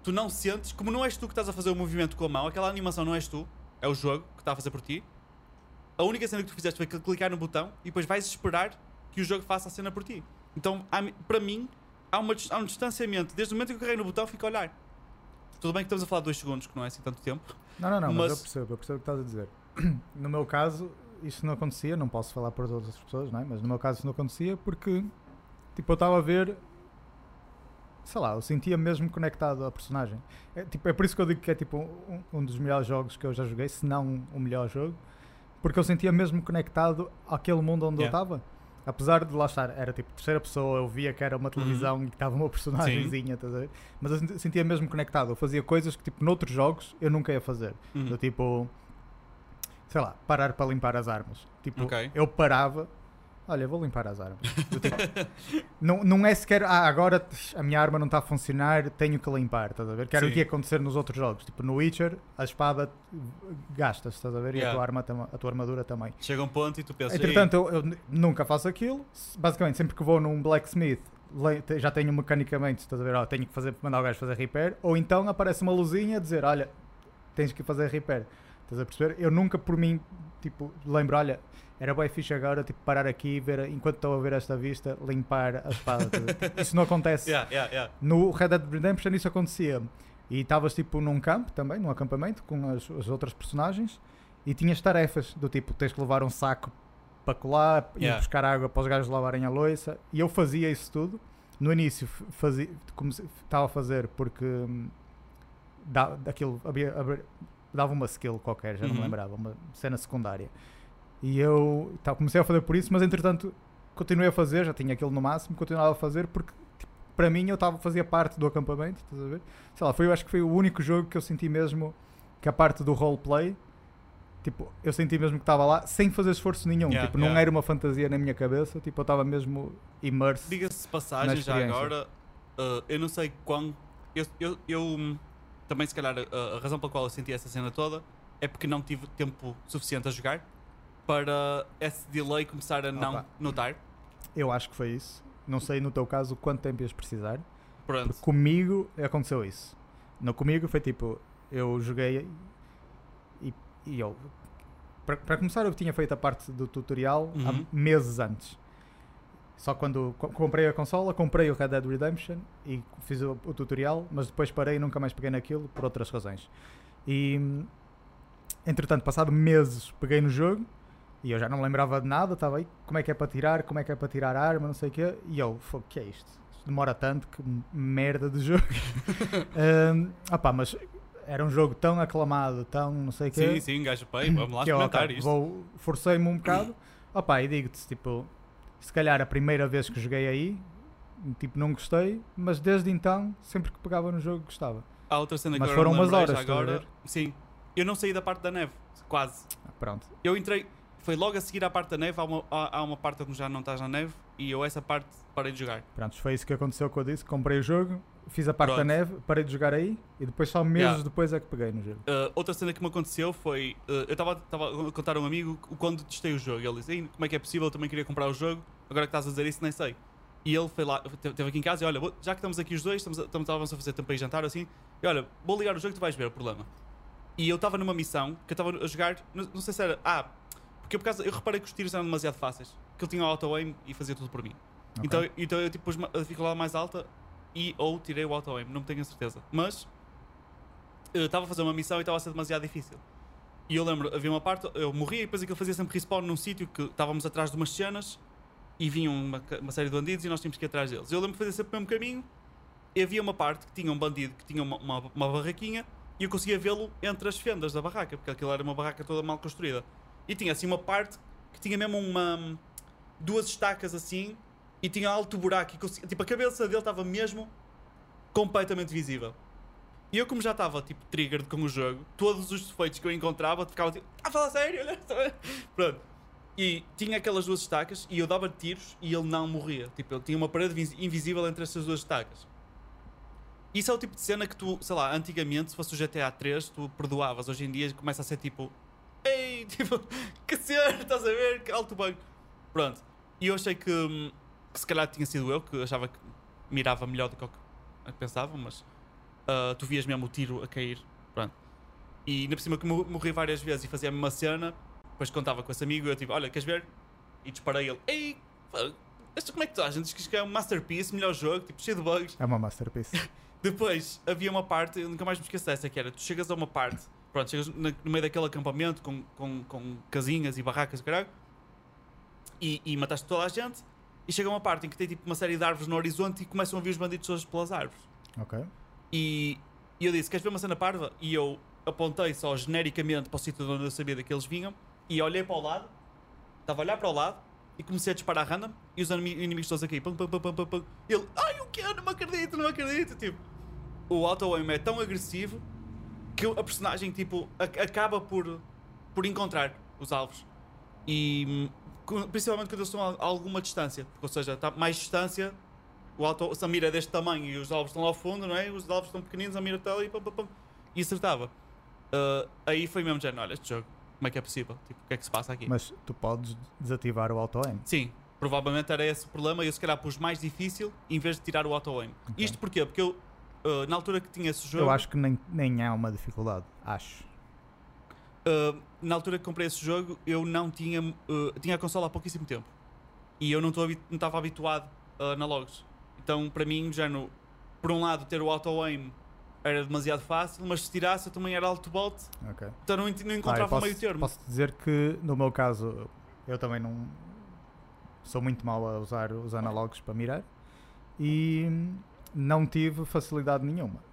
[SPEAKER 1] tu não sentes, como não és tu que estás a fazer o movimento com a mão, aquela animação não és tu, é o jogo que está a fazer por ti. A única cena que tu fizeste foi cl- clicar no botão e depois vais esperar que o jogo faça a cena por ti. Então, para mim, há, uma, há um distanciamento. Desde o momento que eu carrego no botão, fico a olhar. Tudo bem que estamos a falar de 2 segundos, que não é assim tanto tempo.
[SPEAKER 2] Não, não, não, mas,
[SPEAKER 1] Mas-
[SPEAKER 2] eu percebo, eu percebo o que estás a dizer. No meu caso, isso não acontecia, não posso falar por todas as pessoas, não é? mas no meu caso isso não acontecia porque tipo, eu estava a ver, sei lá, eu sentia mesmo conectado à personagem. É, tipo, é por isso que eu digo que é tipo um, um dos melhores jogos que eu já joguei, se não o melhor jogo, porque eu sentia mesmo conectado àquele mundo onde eu
[SPEAKER 1] Yeah.
[SPEAKER 2] estava. Apesar de lá estar, era tipo terceira pessoa, eu via que era uma televisão e que estava uma personagemzinha, estás a ver? mas eu sent- sentia mesmo conectado. Eu fazia coisas que, tipo, noutros jogos eu nunca ia fazer.
[SPEAKER 1] Uhum.
[SPEAKER 2] Do tipo, sei lá, parar para limpar as armas. Tipo,
[SPEAKER 1] Ok.
[SPEAKER 2] eu parava, olha, vou limpar as armas. Tipo, não, não é sequer, ah, agora a minha arma não está a funcionar, tenho que limpar, estás a ver? Que era o que ia acontecer nos outros jogos. Tipo, no Witcher, a espada gastas, estás a ver? E a
[SPEAKER 1] Yeah.
[SPEAKER 2] tua, arma a tua armadura também.
[SPEAKER 1] Chega um ponto e tu pensas.
[SPEAKER 2] Entretanto, eu, eu nunca faço aquilo. Basicamente, sempre que vou num blacksmith, já tenho mecanicamente, estás a ver? ó, tenho que fazer, mandar o gajo fazer repair. Ou então aparece uma luzinha a dizer: Olha, tens que fazer repair. Estás a perceber? Eu nunca por mim, tipo, lembro: Olha, era bem fixe agora, tipo, parar aqui e ver, enquanto estou a ver esta vista, limpar a espada. ver? Tipo, isso não acontece.
[SPEAKER 1] Yeah, yeah, yeah.
[SPEAKER 2] No Red Dead Redemption isso acontecia. E estavas tipo num campo também, num acampamento, com as, as outras personagens, e tinhas tarefas do tipo, tens que levar um saco para colar,
[SPEAKER 1] Yeah.
[SPEAKER 2] buscar água para os gajos lavarem a louça. E eu fazia isso tudo. No início fazia, estava a fazer porque hum, dá, daquilo, havia, havia- dava uma skill qualquer, já não me
[SPEAKER 1] Uhum.
[SPEAKER 2] lembrava, uma cena secundária. E eu tá, comecei a fazer por isso, mas entretanto continuei a fazer, já tinha aquilo no máximo, continuava a fazer porque tipo, para mim eu tava, fazia parte do acampamento, estás a ver? Sei lá, foi, eu acho que foi o único jogo que eu senti mesmo que a parte do roleplay, tipo, eu senti mesmo que estava lá sem fazer esforço nenhum,
[SPEAKER 1] Yeah,
[SPEAKER 2] tipo, não
[SPEAKER 1] yeah.
[SPEAKER 2] era uma fantasia na minha cabeça, tipo, eu estava mesmo immerso.
[SPEAKER 1] Diga-se passagem, já agora, uh, eu não sei quão. Eu, eu, eu, hum, também, se calhar, a, a razão pela qual eu senti essa cena toda é porque não tive tempo suficiente a jogar para esse delay começar a não
[SPEAKER 2] Opa.
[SPEAKER 1] notar.
[SPEAKER 2] Eu acho que foi isso. Não sei no teu caso quanto tempo ias precisar.
[SPEAKER 1] Pronto.
[SPEAKER 2] Porque comigo aconteceu isso. No comigo foi tipo, eu joguei e, e eu. Para, começar, eu tinha feito a parte do tutorial
[SPEAKER 1] Uhum.
[SPEAKER 2] há meses antes. Só quando co- comprei a consola, comprei o Red Dead Redemption e fiz o, o tutorial, mas depois parei e nunca mais peguei naquilo por outras razões. E entretanto, passado meses, peguei no jogo e eu já não me lembrava de nada, estava aí, como é que é para tirar, como é que é para tirar a arma, não sei o quê, e eu, "Fogo, que é isto? Isto demora tanto, que merda de jogo. Hum, opá, mas era um jogo tão aclamado, tão não sei o quê.
[SPEAKER 1] Sim, sim, gajo pai, vamos lá
[SPEAKER 2] que eu,
[SPEAKER 1] experimentar isto.
[SPEAKER 2] vou, forcei-me um bocado, opá, e digo-te, tipo, se calhar a primeira vez que joguei aí, tipo, não gostei, mas desde então, sempre que pegava no jogo, gostava.
[SPEAKER 1] Há outra cena que
[SPEAKER 2] Mas
[SPEAKER 1] agora
[SPEAKER 2] foram umas horas,
[SPEAKER 1] agora. Sim. Eu não saí da parte da neve, quase.
[SPEAKER 2] Ah, Pronto.
[SPEAKER 1] Eu entrei, foi logo a seguir à parte da neve, há uma, há, há uma parte onde já não estás na neve e eu essa parte parei de jogar.
[SPEAKER 2] Pronto, foi isso que aconteceu com eu disse. Comprei o jogo, fiz a parte da
[SPEAKER 1] Pronto.
[SPEAKER 2] neve, parei de jogar aí e depois só meses
[SPEAKER 1] Yeah.
[SPEAKER 2] depois é que peguei no jogo.
[SPEAKER 1] Uh, outra cena que me aconteceu foi. uh, eu estava a contar a um amigo quando testei o jogo. Ele disse: "Ei, Como é que é possível? Eu também queria comprar o jogo. Agora que estás a dizer isso, nem sei. E ele foi lá, te- teve aqui em casa e olha, já que estamos aqui os dois, estamos, a- estamos estávamos a fazer tempo para ir jantar assim. E olha, vou ligar o jogo e tu vais ver o problema. E eu estava numa missão que eu estava a jogar, não, não sei se era. Ah, porque eu, por causa, eu reparei que os tiros eram demasiado fáceis. Que ele tinha auto-aim e fazia tudo por mim.
[SPEAKER 2] Ok.
[SPEAKER 1] Então, então eu tipo, pus a dificuldade mais alta e ou tirei o auto-aim, não tenho a certeza. Mas estava a fazer uma missão e estava a ser demasiado difícil. E eu lembro, havia uma parte, eu morria e depois aquilo fazia sempre respawn num sítio que estávamos atrás de umas cenas e vinham uma, uma série de bandidos e nós tínhamos que ir atrás deles. Eu lembro de fazer sempre o mesmo caminho e havia uma parte que tinha um bandido que tinha uma, uma, uma barraquinha e eu conseguia vê-lo entre as fendas da barraca, porque aquilo era uma barraca toda mal construída. E tinha assim uma parte que tinha mesmo uma. duas estacas assim e tinha alto buraco e tipo a cabeça dele estava mesmo completamente visível. E eu, como já estava tipo triggered com o jogo, todos os defeitos que eu encontrava ficava tipo, ah, fala sério, olha, está bem?" Pronto. E tinha aquelas duas estacas e eu dava tiros e ele não morria. Tipo, ele tinha uma parede vis- invisível entre essas duas estacas. Isso é o tipo de cena que tu, sei lá, antigamente, se fosse o GTA 3, tu perdoavas. Hoje em dia começa a ser tipo, tipo, que cena, estás a ver? Que alto bug. Pronto. E eu achei que, hum, que se calhar tinha sido eu, que achava que mirava melhor do que eu que pensava, mas ah, tu vias mesmo o tiro a cair. Pronto. E ainda por cima que mo- morri várias vezes e fazia a mesma cena, depois contava com esse amigo e eu tipo, olha, queres ver? E disparei ele, ei, este como é que tu achas? Diz que isto é um masterpiece, melhor jogo, tipo, cheio de bugs.
[SPEAKER 2] É uma masterpiece.
[SPEAKER 1] Depois havia uma parte, eu nunca mais me esqueço dessa, que era tu chegas a uma parte, pronto, chegas no meio daquele acampamento com, com, com casinhas e barracas, caralho, e, e mataste toda a gente, e chega uma parte em que tem tipo uma série de árvores no horizonte e começam a vir os bandidos todos pelas árvores.
[SPEAKER 2] ok.
[SPEAKER 1] E, e eu disse: Queres ver uma cena parva? E eu apontei só genericamente para o sítio de onde eu sabia que eles vinham e olhei para o lado, estava a olhar para o lado e comecei a disparar random e os inimi- inimigos todos aqui. Pum, pum, pum, pum, pum, pum. E ele: Ai, o que Não me acredito, não me acredito. Tipo, o auto-aim é tão agressivo que a personagem tipo, a- acaba por, por encontrar os alvos. E principalmente quando eles estão a, alguma distância, porque, ou seja, está mais distância, o auto, se a mira é deste tamanho e os alvos estão lá ao fundo, não é? Os alvos estão pequeninos, a mira está ali pum, pum, pum, e acertava. Ah, aí foi mesmo já, olha, este jogo, como é que é possível? Tipo, o que é que se passa aqui?
[SPEAKER 2] Mas tu podes desativar o auto-aim.
[SPEAKER 1] Sim, provavelmente era esse o problema e eu se calhar pus mais difícil em vez de tirar o auto-aim. Isto porquê? Porque eu, ah, na altura que tinha esse jogo,
[SPEAKER 2] Eu acho que nem, nem há uma dificuldade. Acho.
[SPEAKER 1] ah, na altura que comprei esse jogo, eu não tinha, ah, tinha a consola há pouquíssimo tempo. E eu não estava habituado a análogos. Então, para mim, já no, por um lado, ter o auto-aim era demasiado fácil, mas se tirasse eu também era alto bolt,
[SPEAKER 2] Ok.
[SPEAKER 1] então não, não
[SPEAKER 2] Ah,
[SPEAKER 1] encontrava
[SPEAKER 2] posso,
[SPEAKER 1] meio termo.
[SPEAKER 2] posso dizer que no meu caso eu também não sou muito mau a usar os analógicos para mirar e não tive facilidade nenhuma.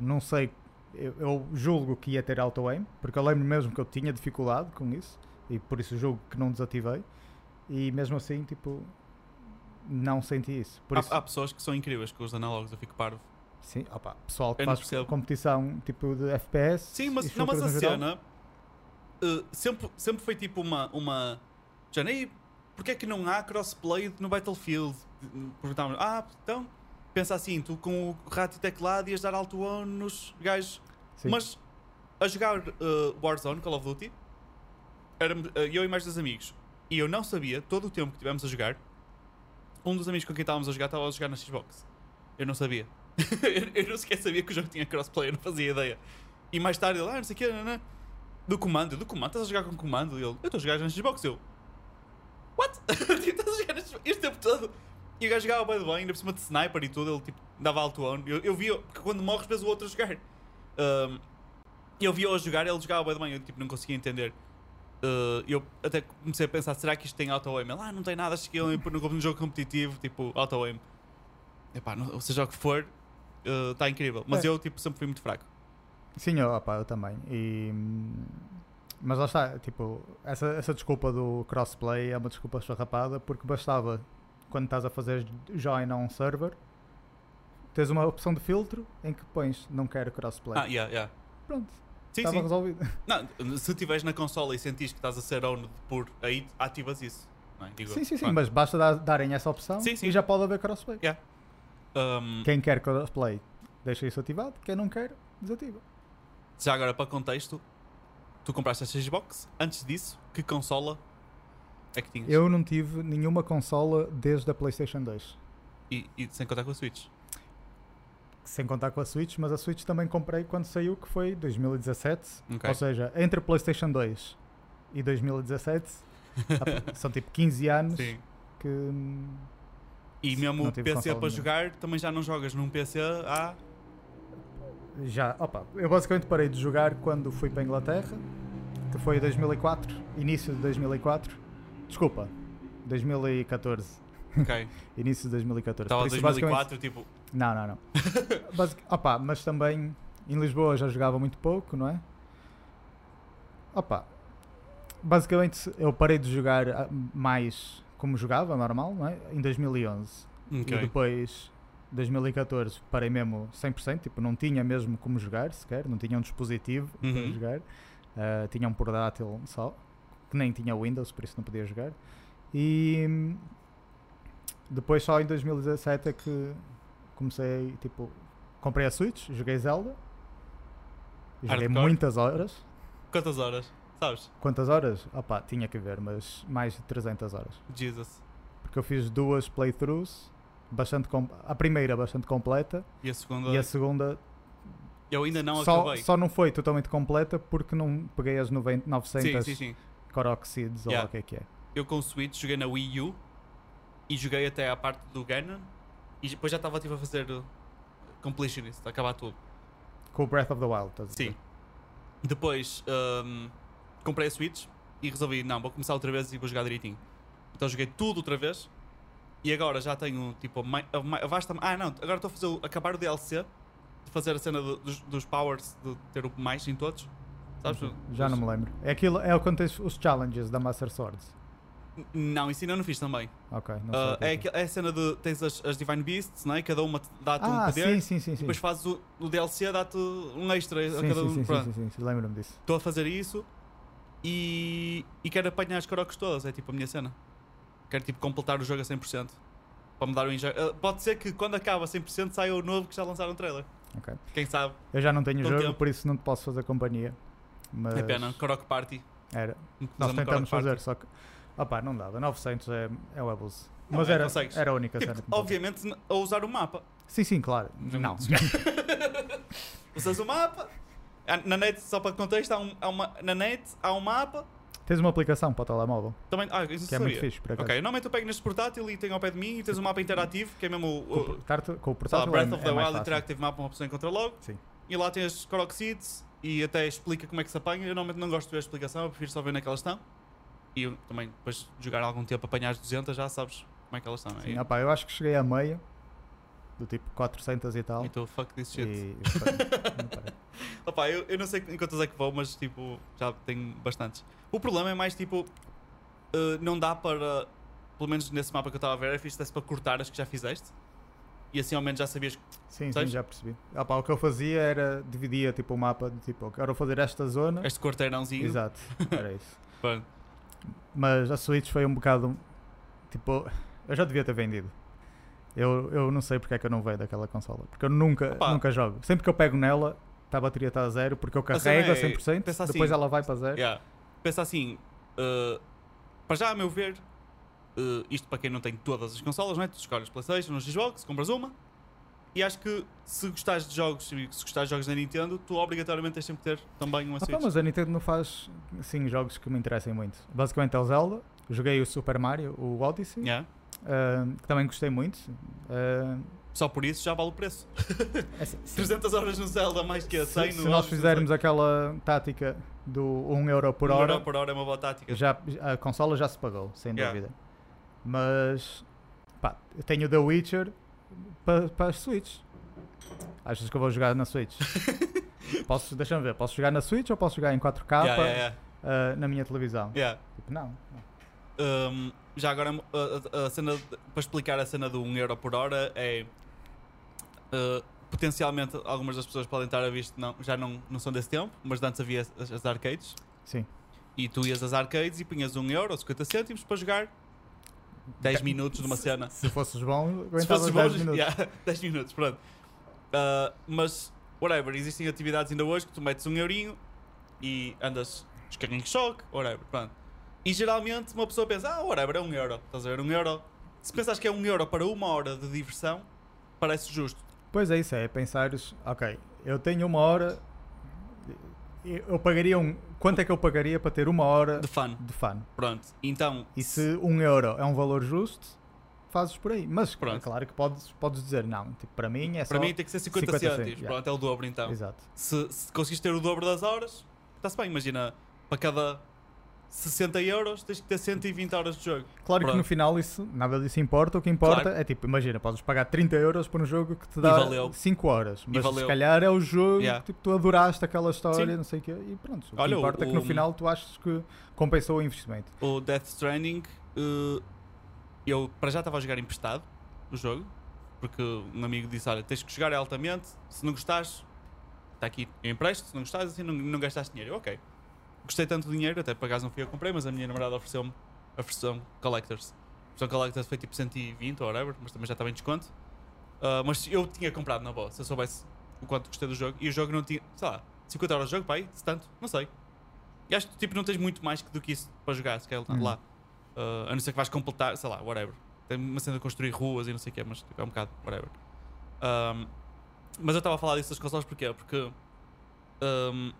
[SPEAKER 2] Não sei, eu, eu julgo que ia ter auto-aim, porque eu lembro mesmo que eu tinha dificuldade com isso e por isso julgo que não desativei e mesmo assim, tipo, não senti isso. Por
[SPEAKER 1] Há,
[SPEAKER 2] isso,
[SPEAKER 1] há pessoas que são incríveis com os análogos, eu fico parvo.
[SPEAKER 2] sim, opa, pessoal que
[SPEAKER 1] Eu
[SPEAKER 2] faz competição tipo de FPS.
[SPEAKER 1] Sim, mas, não, mas a cena uh, sempre, sempre foi tipo uma. uma já nem. Porquê é que não há crossplay no Battlefield? Perguntavam, ah, então. Pensa assim, tu com o rato e teclado ias dar alto on nos gajos.
[SPEAKER 2] sim.
[SPEAKER 1] Mas a jogar uh, Warzone, Call of Duty, éramos, uh, eu e mais dois amigos. E eu não sabia, todo o tempo que estivemos a jogar, um dos amigos com quem estávamos a jogar estava a jogar na Xbox. Eu não sabia. eu, eu não sequer sabia que o jogo tinha crossplay, eu não fazia ideia. E mais tarde ele, ah, não sei o que, não, não. Do comando, do comando, estás a jogar com comando? E ele, eu estou a jogar na Xbox. Eu, what? Estás a jogar na Xbox este tempo todo? E o gajo jogava bem, bem, ainda por cima de sniper e tudo, ele tipo, dava alto on. Eu, eu via, porque quando morres, vês o outro a jogar. Um, eu via-o a jogar, ele jogava bem, bem, eu tipo, não conseguia entender. Uh, eu até comecei a pensar, será que isto tem auto-aim? Ele, ah, não tem nada, acho que ele no, jogo competitivo, tipo, auto-aim. Epá, não, seja o que for, está incrível. Mas
[SPEAKER 2] É.
[SPEAKER 1] eu, tipo, sempre fui muito fraco.
[SPEAKER 2] Sim, eu, opa, eu também. E, mas lá está, tipo, essa, essa desculpa do crossplay é uma desculpa esfarrapada porque bastava, quando estás a fazer join a um server, tens uma opção de filtro em que pões não quero crossplay.
[SPEAKER 1] Ah, yeah, yeah.
[SPEAKER 2] Pronto,
[SPEAKER 1] Sim,
[SPEAKER 2] estava
[SPEAKER 1] sim.
[SPEAKER 2] resolvido.
[SPEAKER 1] Não, se estiveres na consola e sentis que estás a ser owned por aí, ativas isso. É? Digo
[SPEAKER 2] sim, sim, sim, mas basta dar- darem essa opção
[SPEAKER 1] Sim, sim.
[SPEAKER 2] e já pode haver crossplay.
[SPEAKER 1] Um,
[SPEAKER 2] Quem quer crossplay, deixa isso ativado, quem não quer, desativa.
[SPEAKER 1] já agora, para contexto, tu compraste a Xbox. Antes disso, que consola é que tinhas?
[SPEAKER 2] Eu não tive nenhuma consola desde a PlayStation 2.
[SPEAKER 1] E, e sem contar com a Switch.
[SPEAKER 2] sem contar com a Switch, mas a Switch também comprei quando saiu, que foi 2017.
[SPEAKER 1] Ok.
[SPEAKER 2] Ou seja, entre a PlayStation 2 e 2017, a- são tipo 15 anos
[SPEAKER 1] Sim.
[SPEAKER 2] que.
[SPEAKER 1] E mesmo o PC para jogar, também já não jogas num PC há.
[SPEAKER 2] Já, opa, eu basicamente parei de jogar quando fui para a Inglaterra, que foi 2004, início de 2004. Desculpa, 2014.
[SPEAKER 1] Ok.
[SPEAKER 2] Início de 2014.
[SPEAKER 1] Estava
[SPEAKER 2] Por isso, basicamente-
[SPEAKER 1] 2004, tipo.
[SPEAKER 2] Não, não, não. Basic... Opa, mas também em Lisboa já jogava muito pouco, não é? Opa, basicamente eu parei de jogar ah, mais como jogava, normal, não é? Em 2011. E
[SPEAKER 1] Ok.
[SPEAKER 2] depois 2014 parei mesmo 100%, tipo, não tinha mesmo como jogar sequer, não tinha um dispositivo para
[SPEAKER 1] Uhum.
[SPEAKER 2] jogar. Ah, tinha um portátil só, que nem tinha Windows, por isso não podia jogar. E hum, depois só em 2017 é que comecei, tipo, comprei a Switch, joguei Zelda. Joguei
[SPEAKER 1] Hardcore?
[SPEAKER 2] muitas horas.
[SPEAKER 1] Quantas horas? Sabes?
[SPEAKER 2] Quantas horas? Opá, tinha que ver, mas mais de 300 horas.
[SPEAKER 1] Jesus.
[SPEAKER 2] Porque eu fiz duas playthroughs, bastante a primeira bastante completa
[SPEAKER 1] E a segunda?
[SPEAKER 2] e a segunda
[SPEAKER 1] Eu ainda não
[SPEAKER 2] só,
[SPEAKER 1] acabei.
[SPEAKER 2] só não foi totalmente completa porque não peguei as 90,
[SPEAKER 1] sim,
[SPEAKER 2] 900
[SPEAKER 1] sim, sim.
[SPEAKER 2] Korok Ou
[SPEAKER 1] Yeah.
[SPEAKER 2] lá o que é que é.
[SPEAKER 1] Eu com o Switch joguei na Wii U e joguei até à parte do Ganon e depois já estava tipo, a fazer uh, completionist, a acabar tudo.
[SPEAKER 2] Com o Breath of the Wild, estás a
[SPEAKER 1] Sim.
[SPEAKER 2] dizer?
[SPEAKER 1] Depois um, comprei a Switch e resolvi, não, vou começar outra vez e vou jogar direitinho. Então joguei tudo outra vez e agora já tenho tipo a, vasta. Ah, não, agora estou a fazer acabar o DLC de fazer a cena do- dos, dos powers, de ter o mais em todos. Sabes?
[SPEAKER 2] Já não me lembro. É aquilo, é quando tens os challenges da Master Swords.
[SPEAKER 1] Não, isso ainda não fiz também.
[SPEAKER 2] Ok, não sei.
[SPEAKER 1] Ah,
[SPEAKER 2] o que
[SPEAKER 1] é,
[SPEAKER 2] é que
[SPEAKER 1] é a cena de tens as, as Divine Beasts, não é? Cada uma te- dá-te um
[SPEAKER 2] Ah,
[SPEAKER 1] poder.
[SPEAKER 2] sim, sim, sim.
[SPEAKER 1] Depois fazes o, o DLC, dá-te um extra a
[SPEAKER 2] Sim,
[SPEAKER 1] cada
[SPEAKER 2] sim,
[SPEAKER 1] um.
[SPEAKER 2] sim, sim,
[SPEAKER 1] Pronto.
[SPEAKER 2] sim, sim, sim, lembro-me disso.
[SPEAKER 1] Estou a fazer isso e, e quero apanhar as carocas todas, é tipo a minha cena. Quero tipo completar o jogo a 100%. Para me dar o enjoy. Ah, pode ser que quando acaba a 100% saia o novo que já lançaram um trailer.
[SPEAKER 2] Ok.
[SPEAKER 1] Quem sabe?
[SPEAKER 2] Eu já não tenho
[SPEAKER 1] Com
[SPEAKER 2] jogo,
[SPEAKER 1] tempo.
[SPEAKER 2] por isso não te posso fazer companhia. Mas
[SPEAKER 1] É pena. Korok Party.
[SPEAKER 2] Era. Nós tentamos fazer, só que. Opá, não dava. 900 é, é o abuso.
[SPEAKER 1] Não,
[SPEAKER 2] Mas
[SPEAKER 1] é,
[SPEAKER 2] era,
[SPEAKER 1] consegues.
[SPEAKER 2] era a única cena.
[SPEAKER 1] Tipo,
[SPEAKER 2] me
[SPEAKER 1] obviamente a usar o mapa.
[SPEAKER 2] Sim, sim, claro. Não.
[SPEAKER 1] Usas o mapa. Ah, Na net, só para contexto, há, um, há uma, na net há um mapa.
[SPEAKER 2] Tens uma aplicação para o telemóvel,
[SPEAKER 1] Também, ah, isso
[SPEAKER 2] que é muito fixe, por acaso.
[SPEAKER 1] Ok, normalmente eu pego neste portátil e tenho ao pé de mim e tens um mapa interativo, que é mesmo o,
[SPEAKER 2] Com, o portátil- com o
[SPEAKER 1] lá,
[SPEAKER 2] portátil
[SPEAKER 1] Breath
[SPEAKER 2] é,
[SPEAKER 1] of the
[SPEAKER 2] é
[SPEAKER 1] Wild. Interactive Map, uma pessoa encontra logo.
[SPEAKER 2] Sim.
[SPEAKER 1] E lá tens Korok Seeds e até explica como é que se apanha. Eu normalmente não gosto de ver a explicação, eu prefiro só ver onde é que elas estão. E eu também, depois de jogar algum tempo, apanhar as 200, já sabes como é que elas estão.
[SPEAKER 2] Sim,
[SPEAKER 1] E-
[SPEAKER 2] opá, eu acho que cheguei a meia, do tipo 400 e tal.
[SPEAKER 1] E tu, fuck this shit.
[SPEAKER 2] E.
[SPEAKER 1] Opa, eu, eu não sei em quantas é que vou, mas tipo, já tenho bastantes. O problema é mais tipo, eh, não dá para, pelo menos nesse mapa que eu estava a ver, é fixe para cortar as que já fizeste. E assim ao menos já sabias.
[SPEAKER 2] sim, sim, já percebi. Opá, o que eu fazia era dividia tipo o mapa de tipo, quero fazer esta zona.
[SPEAKER 1] Este quarteirãozinho.
[SPEAKER 2] Exato, era isso. Mas a Switch foi um bocado. Tipo, eu já devia ter vendido. Eu, eu não sei porque é que eu não veio daquela consola. Porque eu nunca,
[SPEAKER 1] Opa.
[SPEAKER 2] nunca jogo. Sempre que eu pego nela, tá, a bateria está a zero. Porque eu carrego a
[SPEAKER 1] é,
[SPEAKER 2] 100%,
[SPEAKER 1] pensa
[SPEAKER 2] depois
[SPEAKER 1] assim,
[SPEAKER 2] ela vai para zero.
[SPEAKER 1] Yeah. Pensa assim, eh, para já, a meu ver, eh, isto para quem não tem todas as consolas, não é? Tu escolhes Playstation, no Xbox, compras uma. E acho que se gostares de jogos, se gostares de jogos da Nintendo, tu obrigatoriamente tens sempre que ter também uma
[SPEAKER 2] Ah,
[SPEAKER 1] Switch.
[SPEAKER 2] mas a Nintendo não faz assim, jogos que me interessem muito. Basicamente é o Zelda. Joguei o Super Mario, o Odyssey,
[SPEAKER 1] Yeah.
[SPEAKER 2] ah, que também gostei muito. Ah,
[SPEAKER 1] Só por isso já vale o preço.
[SPEAKER 2] é se-
[SPEAKER 1] 300 horas no Zelda, mais que a 100
[SPEAKER 2] se,
[SPEAKER 1] no
[SPEAKER 2] se nós fizermos aquela tática do 1 euro por
[SPEAKER 1] um
[SPEAKER 2] hora,
[SPEAKER 1] euro por hora é uma boa tática.
[SPEAKER 2] já, a consola já se pagou, sem
[SPEAKER 1] Yeah.
[SPEAKER 2] dúvida. Mas pá, eu tenho The Witcher para pa as Switch. Achas que eu vou jogar na Switch? posso, deixa-me ver, posso jogar na Switch ou posso jogar em 4K
[SPEAKER 1] Yeah, yeah, yeah.
[SPEAKER 2] ah, na minha televisão? Tipo, não.
[SPEAKER 1] Um, já agora, a, a- a cena, de- para explicar a cena do 1 euro por hora, é. uh, potencialmente, algumas das pessoas podem estar a visto, não, já não, não são desse tempo, mas antes havia as, as arcades.
[SPEAKER 2] Sim.
[SPEAKER 1] E tu ias às arcades e punhas 1 euro ou 50 cêntimos para jogar 10
[SPEAKER 2] Dez-
[SPEAKER 1] minutos de uma cena.
[SPEAKER 2] Se fosses bom,
[SPEAKER 1] Se fosses
[SPEAKER 2] 10
[SPEAKER 1] bons,
[SPEAKER 2] minutos.
[SPEAKER 1] yeah, 10 minutos, pronto. Uh, mas, whatever, existem atividades ainda hoje que tu metes um eurinho e andas os carrinhos de choque, whatever, pronto. E geralmente uma pessoa pensa, ah, whatever, é um euro, estás a ver, um euro. Se pensas que é um euro para uma hora de diversão, parece justo.
[SPEAKER 2] Pois é, isso é, pensares, ok, eu tenho uma hora, eu pagaria um. Quanto é que eu pagaria para ter uma hora
[SPEAKER 1] De fun,
[SPEAKER 2] de fun?
[SPEAKER 1] pronto. Então,
[SPEAKER 2] E se um euro é um valor justo, fazes por aí. Mas
[SPEAKER 1] Pronto.
[SPEAKER 2] é claro que podes, podes dizer, não, tipo, para mim é
[SPEAKER 1] para
[SPEAKER 2] só.
[SPEAKER 1] mim tem que ser 50,
[SPEAKER 2] 50
[SPEAKER 1] cêntimos,
[SPEAKER 2] cêntimos, yeah.
[SPEAKER 1] pronto, é o dobro então.
[SPEAKER 2] Exato.
[SPEAKER 1] Se, se conseguires ter o dobro das horas, está-se bem, imagina, para cada 60 euros tens que ter 120 horas de jogo.
[SPEAKER 2] Claro que
[SPEAKER 1] Pronto.
[SPEAKER 2] no final isso, nada disso importa. O que importa
[SPEAKER 1] Claro.
[SPEAKER 2] é tipo, imagina, podes pagar 30 euros por um jogo que te dá
[SPEAKER 1] valeu.
[SPEAKER 2] 5 horas. Mas se calhar é o jogo
[SPEAKER 1] Yeah.
[SPEAKER 2] que tipo, tu adoraste aquela história,
[SPEAKER 1] Sim.
[SPEAKER 2] não sei o quê. E pronto. O
[SPEAKER 1] Olha,
[SPEAKER 2] que
[SPEAKER 1] o-
[SPEAKER 2] importa é que no
[SPEAKER 1] o-
[SPEAKER 2] final tu achas que compensou o investimento.
[SPEAKER 1] O Death Stranding, eh, eu para já estava a jogar emprestado o jogo, porque um amigo disse: Olha, tens que jogar altamente, se não gostares, está aqui, eu empresto, se não gostares, assim não, não gastaste dinheiro. Eu, ok. Gostei tanto do dinheiro, até por acaso não fui eu que comprei, mas a minha namorada ofereceu-me a versão Collectors. A versão Collectors foi tipo 120 ou whatever, mas também já estava em desconto. Ah, mas eu tinha comprado na boa, se eu soubesse o quanto gostei do jogo, e o jogo não tinha, sei lá, 50 euros de jogo, pai, se tanto, não sei. E acho que tipo, não tens muito mais do que isso para jogar, se quer
[SPEAKER 2] Uhum.
[SPEAKER 1] lá. Ah, a não ser que vais completar, sei lá, whatever. Tem uma cena de construir ruas e não sei o que, mas tipo, é um bocado, whatever. Ahm, mas eu estava a falar disso das consoles porquê? Porque ahm,